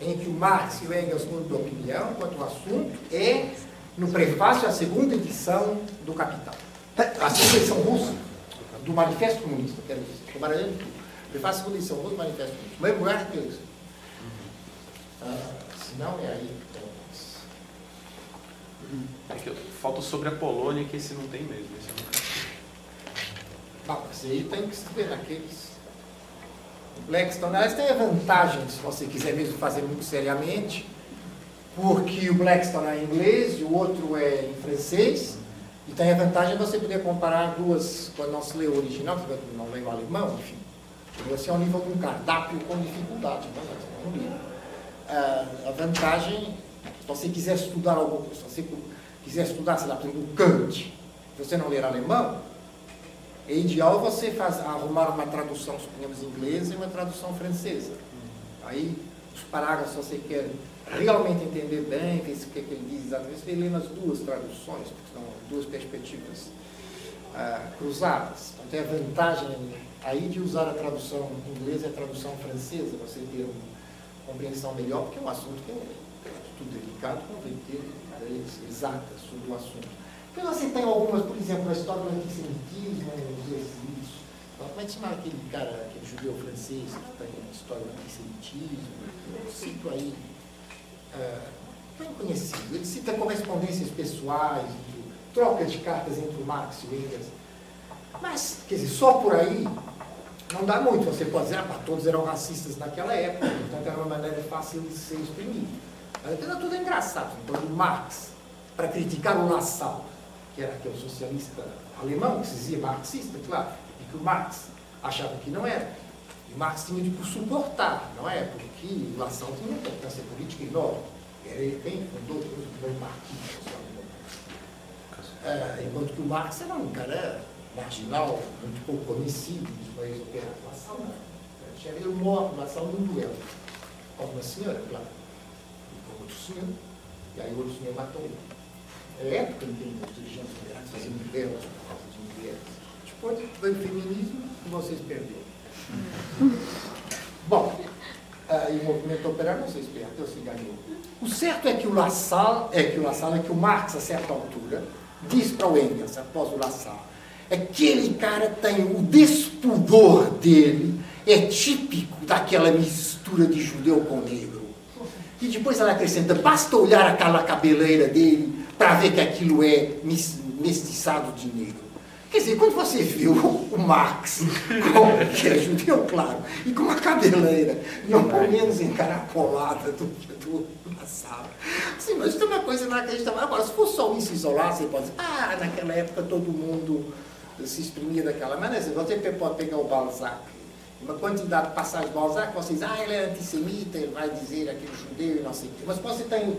Speaker 1: em que o Marx e o Engels mudam de opinião quanto ao assunto é no prefácio à segunda edição do Capital. A segunda edição russa, do Manifesto Comunista, quero dizer. Estou baralhando tudo. Prefácio à segunda edição russa do Manifesto Comunista. O primeiro lugar que eles. Ah, se não, é aí. então,
Speaker 6: É que eu- falta sobre a Polônia, que esse não tem mesmo. Esse eu nunca-
Speaker 1: Bom, mas aí tem que se ver naqueles. Lexton, aliás, tem a vantagem, se você quiser mesmo fazer muito seriamente, porque o Blackstone é em inglês e o outro é em francês, e tem a vantagem de você poder comparar duas, quando não se lê o original, se não lê o alemão, enfim. Você é ao nível de um cardápio com dificuldade, não é? Um livro. Ah, a vantagem, se você quiser estudar algo, se você quiser estudar, sei lá, por exemplo, Kant, você não ler alemão, é ideal você faz, arrumar uma tradução, suponhamos, inglesa e uma tradução francesa. Aí, os parágrafos, se você quer realmente entender bem, o que, é que ele diz exatamente, você lê nas duas traduções, porque são duas perspectivas ah, cruzadas. Então, tem a vantagem aí de usar a tradução inglesa e a tradução francesa, você ter uma compreensão melhor, porque é um assunto que é tudo delicado, convém ter ideias exatas sobre o assunto. Porque você tem algumas, por exemplo, a história do antissemitismo, os exercícios. Como é que chama aquele cara, aquele judeu francês que tem a história do antissemitismo? Eu cito aí, ah, bem conhecido. Ele cita correspondências pessoais, troca de cartas entre o Marx e o Engels. Mas, quer dizer, só por aí não dá muito. Você pode dizer, ah, todos eram racistas naquela época, portanto era uma maneira fácil de ser exprimido. Mas tudo engraçado. Então, o Marx, para criticar o Lassalle, que era aquele socialista alemão, que se dizia marxista, claro, e que o Marx achava que não era. E Marx tinha de suportar, não é? Porque o Lassalle tinha uma importância política enorme. Era ele quem fundou depois o primeiro partido enquanto que o Marx era um cara marginal, muito pouco conhecido dos países operários. O Lassalle não. Tinha ele morto, o Lassalle num duelo. Com uma senhora, claro. E com outro senhor. E aí o outro senhor matou ele. É época em que os dirigentes operários faziam guerras por de mulheres. Depois veio o feminismo e vocês perderam. Bom, e o movimento operário não se perdeu, se ganhou. O certo é que o Lassalle, é que o Lassalle, é que o Marx, a certa altura, diz para o Engels, após o Lassalle, aquele cara tem o despudor dele, é típico daquela mistura de judeu com negro. E depois ela acrescenta, basta olhar aquela cabeleira dele para ver que aquilo é mestiçado de negro. Quer dizer, quando você viu o Marx, que é judeu, claro, e com uma cabeleira não menos encarapolada do do, na sala. Mas é uma coisa inacreditável. Agora, se for só isso isolar, você pode dizer, ah, naquela época todo mundo se exprimia daquela maneira. Você pode pegar o Balzac, uma quantidade de passagens de Balzac, vocês, ah, ele é antissemita, ele vai dizer aquele judeu e não sei o quê. Mas você tem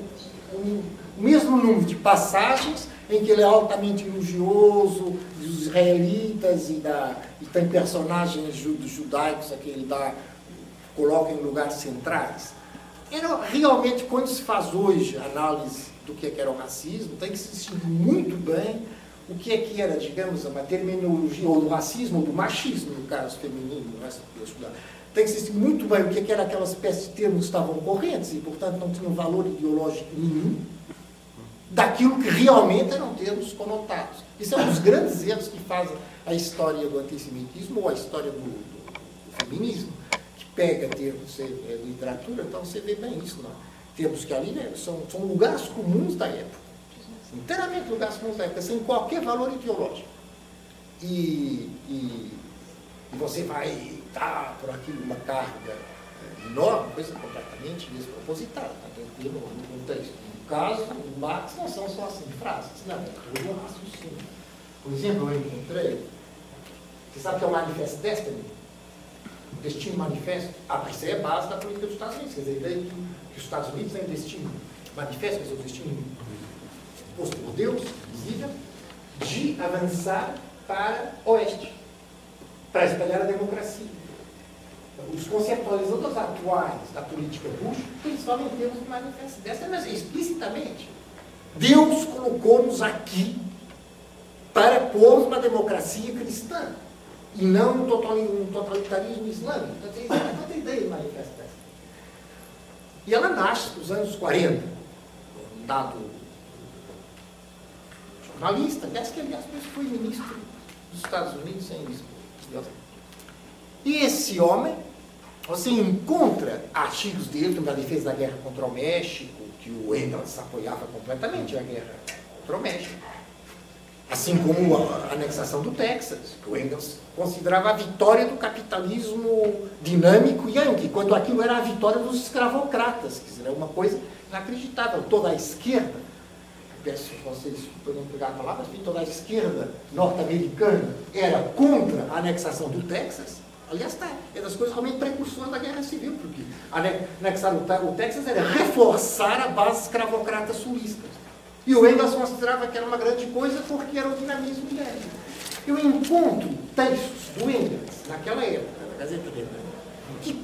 Speaker 1: um, o mesmo número de passagens em que ele é altamente elogioso dos israelitas e, da, e tem personagens judaicos a que ele dá, coloca em lugares centrais. Era realmente, quando se faz hoje análise do que, é que era o racismo, tem que se distinguir muito bem o que é que era, digamos, uma terminologia, ou do racismo, ou do machismo, no caso feminino, tem que se distinguir muito bem o que, é que era aquela espécie de termos que estavam correntes e, portanto, não tinham valor ideológico nenhum, daquilo que realmente eram termos conotados. Isso é um dos [COUGHS] grandes erros que fazem a história do antissemitismo ou a história do, do, do feminismo, que pega termos, é, literatura, então você vê bem isso. Não? Termos que ali né, são, são lugares comuns da época, inteiramente lugares comuns da época, sem qualquer valor ideológico. E, e, e você vai dar por aquilo uma carga enorme, coisa completamente despropositada, está tranquilo no contexto caso, o Marx não são só assim frases, não, é todo um raciocínio. Por exemplo, eu encontrei, você sabe que é o Manifesto Destiny? O Destino Manifesto. Ah, mas isso é a base da política dos Estados Unidos, quer dizer, a ideia que, que os Estados Unidos têm destino manifesto, quer dizer, o destino posto por Deus, visível, de avançar para oeste, para espalhar a democracia os conceptualizadores atuais da política Bush, eles falam em termos de manifesto dessa, mas explicitamente. Deus colocou-nos aqui para pôr uma democracia cristã e não um totalitarismo islâmico. Então, tem outra ideia de manifesto dessa. E ela nasce nos anos 40, um dado jornalista, aliás, que aliás foi ministro dos Estados Unidos sem isso. E esse homem você encontra artigos dele na defesa da guerra contra o México, que o Engels apoiava completamente a guerra contra o México. Assim como a anexação do Texas, que o Engels considerava a vitória do capitalismo dinâmico Yankee, quando aquilo era a vitória dos escravocratas, quer dizer, é uma coisa inacreditável. Toda a esquerda, peço que vocês podem pegar a palavra, toda a esquerda norte-americana era contra a anexação do Texas, Aliás, tá, é das coisas realmente precursoras da Guerra Civil, porque anexar o Texas era reforçar a base escravocrata sulista. E o Engels considerava que era uma grande coisa porque era o dinamismo dele. Eu encontro textos do Engels, naquela época, na Gazeta que,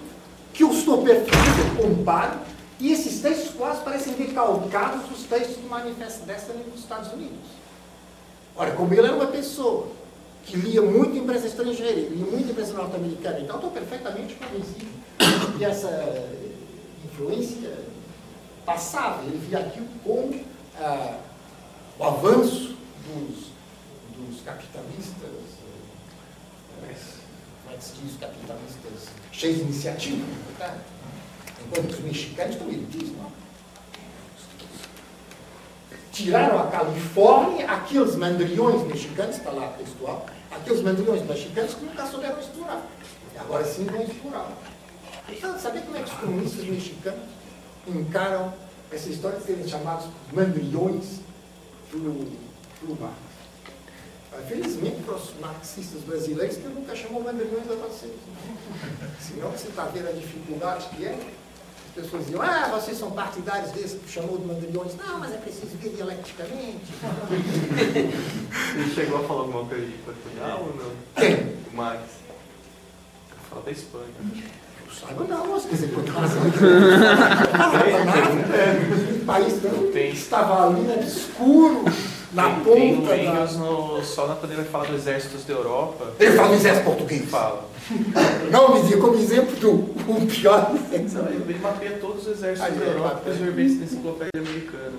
Speaker 1: que eu estou perfeitamente comparo, e esses textos quase parecem decalcados dos textos do Manifesto Destiny nos Estados Unidos. Ora, como ele era uma pessoa que lia muito imprensa estrangeira, lia muito imprensa norte-americana. Então, estou perfeitamente convencido que essa influência passava. Ele via aquilo como ah, o avanço dos, dos capitalistas, como é que se diz, capitalistas cheios de iniciativa, tá? enquanto os mexicanos estão elitismo. Tiraram a Califórnia, aqueles mandriões mexicanos, está lá textual, aqueles mandriões mexicanos que nunca souberam explorar. Agora sim vão explorar. Então, sabe como é que os comunistas mexicanos encaram essa história de serem chamados mandriões pelo, pelo Marx? Felizmente para os marxistas brasileiros que nunca chamou mandriões a vocês. Senão você está vendo a dificuldade que é pessoas diziam, ah, vocês são partidários desse que chamou de mandrilhões. Não, mas é preciso ver dialeticamente. [LAUGHS]
Speaker 6: Ele chegou a falar alguma coisa de Portugal ou não?
Speaker 1: Quem?
Speaker 6: O Max. Fala da Espanha.
Speaker 1: Eu saiba não, mas quer dizer, por causa do país não estava ali, né, escuro na
Speaker 6: tem,
Speaker 1: ponta.
Speaker 6: Tem Engels no, só na, quando ele fala dos exércitos da Europa.
Speaker 1: Ele fala do exército português.
Speaker 6: Fala.
Speaker 1: Não me diga como exemplo do o pior
Speaker 6: Não, ele mapeia todos os exércitos Aí, da Europa e os verbetes da enciclopédia americana.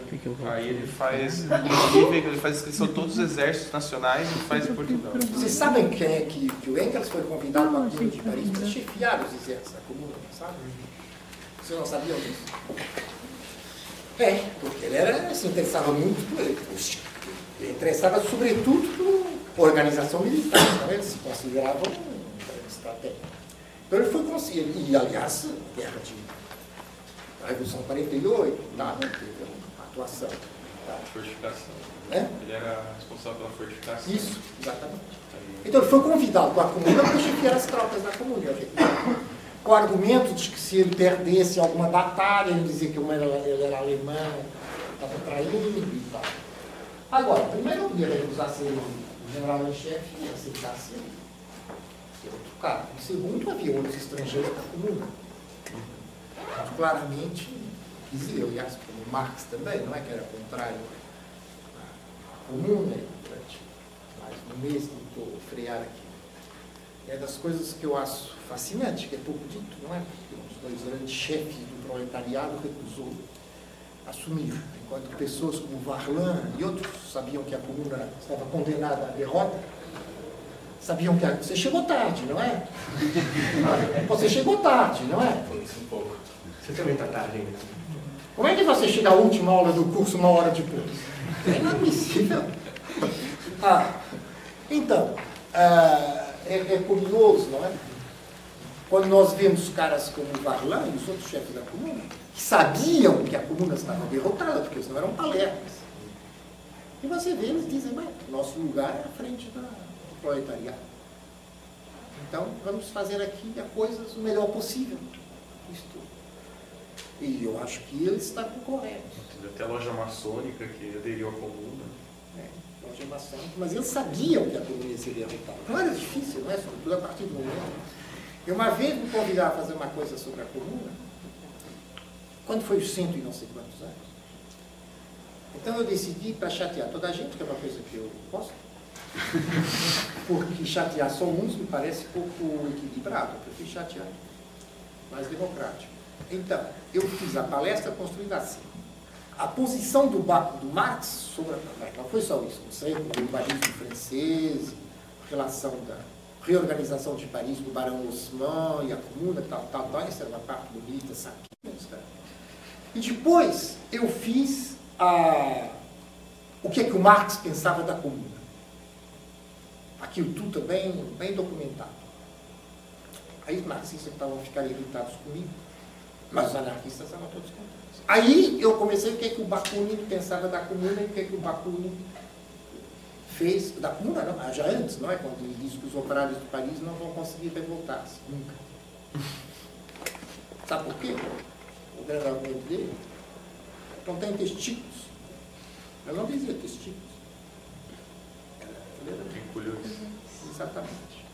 Speaker 6: Aí ele faz, ele faz descrição de todos os exércitos nacionais e faz em Portugal.
Speaker 1: Vocês sabem quem é que, que o Engels foi convidado para a Comuna de Paris para chefiar os exércitos da Comuna, sabe? Vocês não sabiam disso? É, porque ele era, se interessava muito por ele. Ele interessava sobretudo por organização militar, então eles se consideravam estratégia. Então ele foi conseguir, e aliás, a guerra de a Revolução 48, nada, teve uma atuação. Tá?
Speaker 6: Fortificação.
Speaker 1: É?
Speaker 6: Ele era responsável pela fortificação.
Speaker 1: Isso, exatamente. Então ele foi convidado para a comuna para chefiar as tropas da comuna. Com o argumento de que se ele perdesse alguma batalha, ele dizia que ele era, ele era alemão, estava traindo e tal. Agora, primeiro eu podia recusar ser o general em chefe e aceitar ser outro cara. E segundo, havia outros estrangeiros da comuna. Claramente dizia, aliás, como Marx também, não é que era contrário à comuna, durante mais um mês tentou frear aqui. É das coisas que eu acho fascinante, que é pouco dito, não é? Porque os dois grandes chefes do proletariado recusou assumir, que pessoas como Varlan e outros sabiam que a comuna estava condenada à derrota, sabiam que a... você chegou tarde, não é? [LAUGHS] Você chegou tarde, não é?
Speaker 18: Um pouco. Você também está tarde ainda.
Speaker 1: Como é que você chega à última aula do curso uma hora depois? É inadmissível. Ah, então, ah, é, é curioso, não é? Quando nós vemos caras como Varlan e os outros chefes da comuna, que sabiam que a comuna estava derrotada, porque eles não eram palermas. E você vê, eles dizem, mas nosso lugar é à frente da, do proletariado. Então, vamos fazer aqui a coisas o melhor possível. Isto. E eu acho que ele está correto.
Speaker 6: Teve até a loja maçônica que aderiu à comuna.
Speaker 1: É, loja maçônica, mas eles sabiam que a comuna ia ser derrotada. Não era difícil, não é? Sobretudo a partir do momento. E uma vez me convidaram a fazer uma coisa sobre a comuna, quando foi os cento e não sei quantos anos. Então eu decidi para chatear toda a gente, que é uma coisa que eu gosto, [LAUGHS] porque chatear só uns me parece pouco equilibrado, eu prefiro chatear mais democrático. Então, eu fiz a palestra construída assim. A posição do, do Marx sobre a não foi só isso, não sei, o urbanismo francês, relação da reorganização de Paris do Barão Haussmann e a comuna, tal, tal, tal, isso era uma parte bonita, saquinhos, cara. E depois eu fiz a, o que, é que o Marx pensava da comuna. Aquilo tudo bem, bem documentado. Aí os marxistas estavam ficando irritados comigo, mas os anarquistas estavam todos contentes. Aí eu comecei o que, é que o Bakunin pensava da comuna e o que, é que o Bakunin fez, da comuna não, já antes, não é? Quando ele disse que os operários de Paris não vão conseguir revoltar-se, nunca. [LAUGHS] Sabe por quê? O grande argumento dele não tem testículos. Eu não dizia testículos. Exatamente.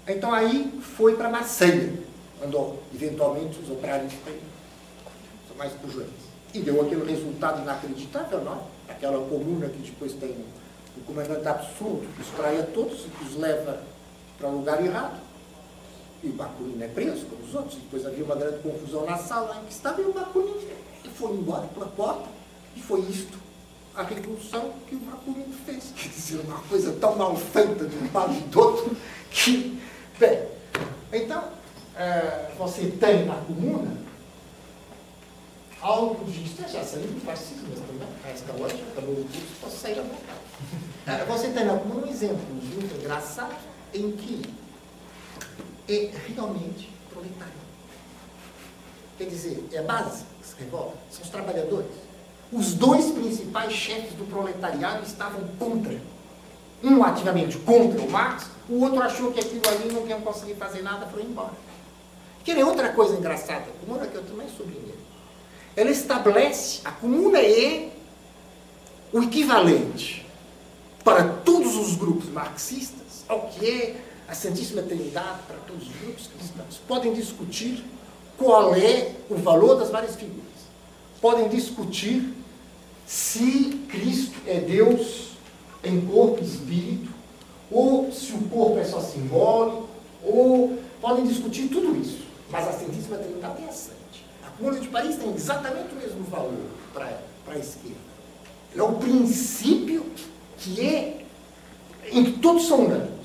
Speaker 1: Então aí foi para Marseille, andou eventualmente os operários são mais pujantes. E deu aquele resultado inacreditável, não é? Aquela comuna que depois tem o comandante absurdo que os trai a todos e que os leva para o lugar errado. E o Bakunin é preso, como os outros. E depois havia uma grande confusão na sala em que estava e o Bakunin foi embora pela porta. E foi isto a revolução que o Bakunin fez. Quer dizer, uma coisa tão mal feita de um lado e do outro que. Bem, então, é, você tem na comuna algo de. Já saiu do fascismo, mas também, esta loja, acabou o curso, posso sair a vontade. [LAUGHS] Você tem na comuna um exemplo muito engraçado em que é realmente proletário. Quer dizer, é a base que se revolta, são os trabalhadores. Os dois principais chefes do proletariado estavam contra. Um ativamente contra o Marx, o outro achou que aquilo ali não ia conseguir fazer nada, foi embora. Quer outra coisa engraçada, a comuna que eu também sublinhei. Ela estabelece, a comuna é o equivalente para todos os grupos marxistas ao que é a Santíssima Trindade para todos os grupos cristãos. Podem discutir qual é o valor das várias figuras. Podem discutir se Cristo é Deus em corpo e espírito, ou se o corpo é só simbólico, ou podem discutir tudo isso. Mas a Santíssima Trindade é assente. A Comuna de Paris tem exatamente o mesmo valor para a esquerda. É o princípio que é em que todos são unânimes.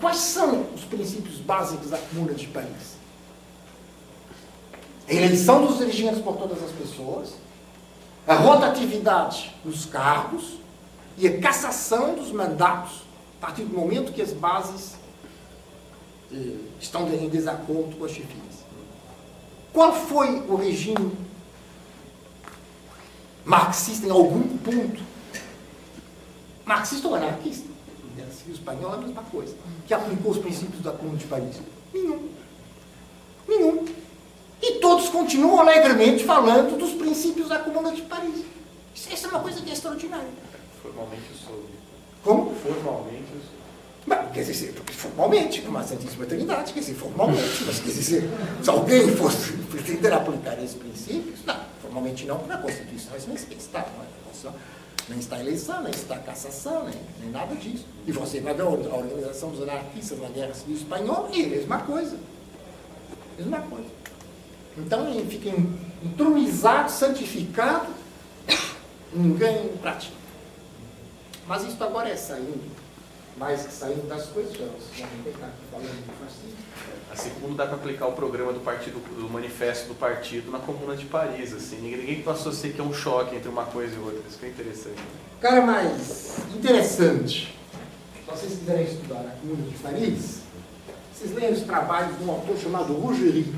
Speaker 1: Quais são os princípios básicos da Comuna de Paris? A eleição dos dirigentes por todas as pessoas, a rotatividade dos cargos e a cassação dos mandatos A partir do momento que as bases eh, estão em desacordo com as chefias. Qual foi o regime marxista em algum ponto? Marxista ou anarquista? O espanhol é a mesma coisa. Que aplicou os princípios da Comuna de Paris? Nenhum. Nenhum. E todos continuam alegremente falando dos princípios da Comuna de Paris. Isso é uma coisa que é extraordinária.
Speaker 6: Formalmente eu sou.
Speaker 1: Como?
Speaker 6: Formalmente eu sou.
Speaker 1: Mas, quer dizer, formalmente, uma Santíssima Trindade, quer dizer, formalmente, mas quer dizer, se alguém fosse pretender aplicar esses princípios, não, formalmente não, porque na Constituição isso nem está, não é? Nem está eleição, nem está cassação, nem, nem nada disso. E você vai ver a organização dos anarquistas na Guerra Civil Espanhola, e a mesma coisa. Mesma coisa. Então ele fica entronizado, santificado, [COUGHS] ninguém pratica. Mas isso agora é saindo mais que saindo das coisas, já não falando de fascismo.
Speaker 6: A segundo dá para aplicar o programa do partido, do manifesto do partido na Comuna de Paris, assim. Ninguém, ninguém associa que é um choque entre uma coisa e outra. Isso que é interessante.
Speaker 1: Cara mais interessante, se vocês quiserem estudar na Comuna de Paris, vocês leem os trabalhos de um autor chamado Rougerie.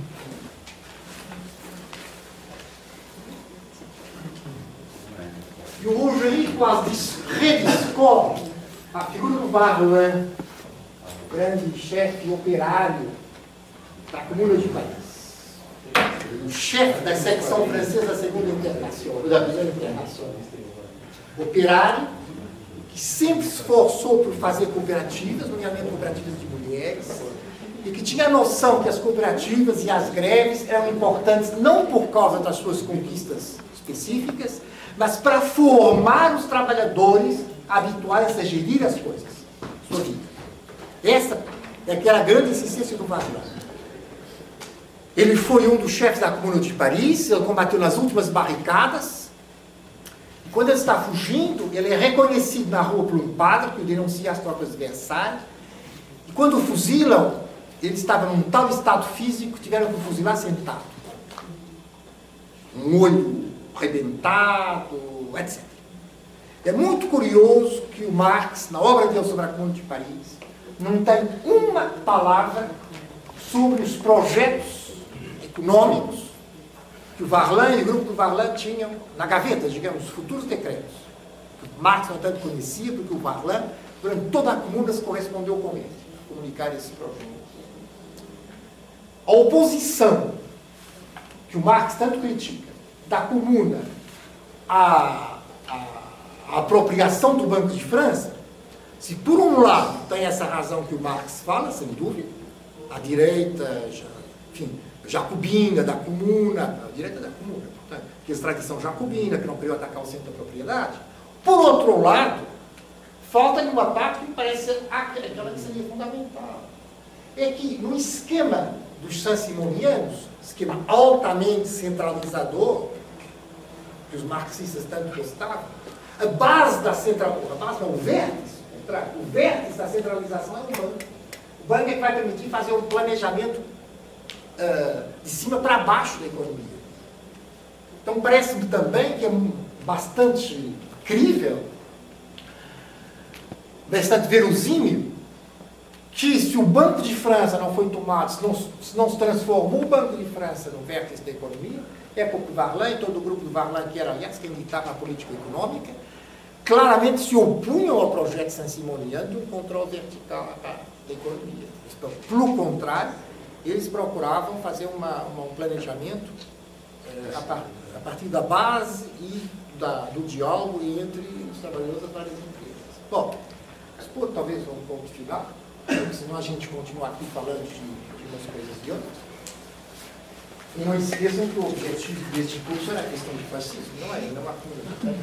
Speaker 1: E o Rougerie quase redescobre a figura do Varlan, grande chefe operário da Comuna de Paris, o chefe da secção francesa da Segunda Internacional, da Primeira Internacional, operário que sempre se esforçou por fazer cooperativas, nomeadamente cooperativas de mulheres, e que tinha a noção que as cooperativas e as greves eram importantes não por causa das suas conquistas específicas, mas para formar os trabalhadores habituais a gerir as coisas, sua vida. Essa é aquela grande insistência do Vargas. Ele foi um dos chefes da Comuna de Paris, ele combateu nas últimas barricadas. Quando ele está fugindo, ele é reconhecido na rua por um padre que denuncia as tropas Versalhes. E quando o fuzilam, ele estava num tal estado físico que tiveram que o fuzilar sentado. Um olho rebentado, etc. É muito curioso que o Marx, na obra dele sobre a Comuna de Paris, não tem uma palavra sobre os projetos econômicos que o Varlan e o grupo do Varlan tinham na gaveta, digamos, os futuros decretos. Marx não tanto conhecia, porque o Varlan, durante toda a comuna, se correspondeu com ele, comunicar esse projeto. A oposição que o Marx tanto critica da comuna à, à, à apropriação do Banco de França, se por um lado tem essa razão que o Marx fala, sem dúvida, a direita, enfim, jacobina da comuna, a direita da comuna, portanto, que é tradição jacobina, que não queria atacar o centro da propriedade. Por outro lado, falta uma parte que me parece aquela que seria fundamental. É que no esquema dos sansimonianos, esquema altamente centralizador, que os marxistas tanto gostavam, a base da centralização, a base não, o vértice, o vértice da centralização é o banco. O banco é que vai permitir fazer um planejamento uh, de cima para baixo da economia. Então parece-me também que é bastante crível, bastante verosímil, que se o Banco de França não foi tomado, se não se, não se transformou o Banco de França no vértice da economia, é porque Varlan e todo o grupo do Varlan, que era, aliás, quem ditava a política econômica, claramente se opunham ao projeto Saint-Simoniano de um controle vertical da economia. Então, pelo contrário, eles procuravam fazer uma, uma, um planejamento eh, a, par, a, partir da base e da, do diálogo entre os trabalhadores das várias empresas. Bom, expor talvez um ponto final, porque senão a gente continua aqui falando de, de umas coisas e outras. E não esqueçam que o objetivo deste curso era a questão de fascismo, não é? Ainda é uma coisa.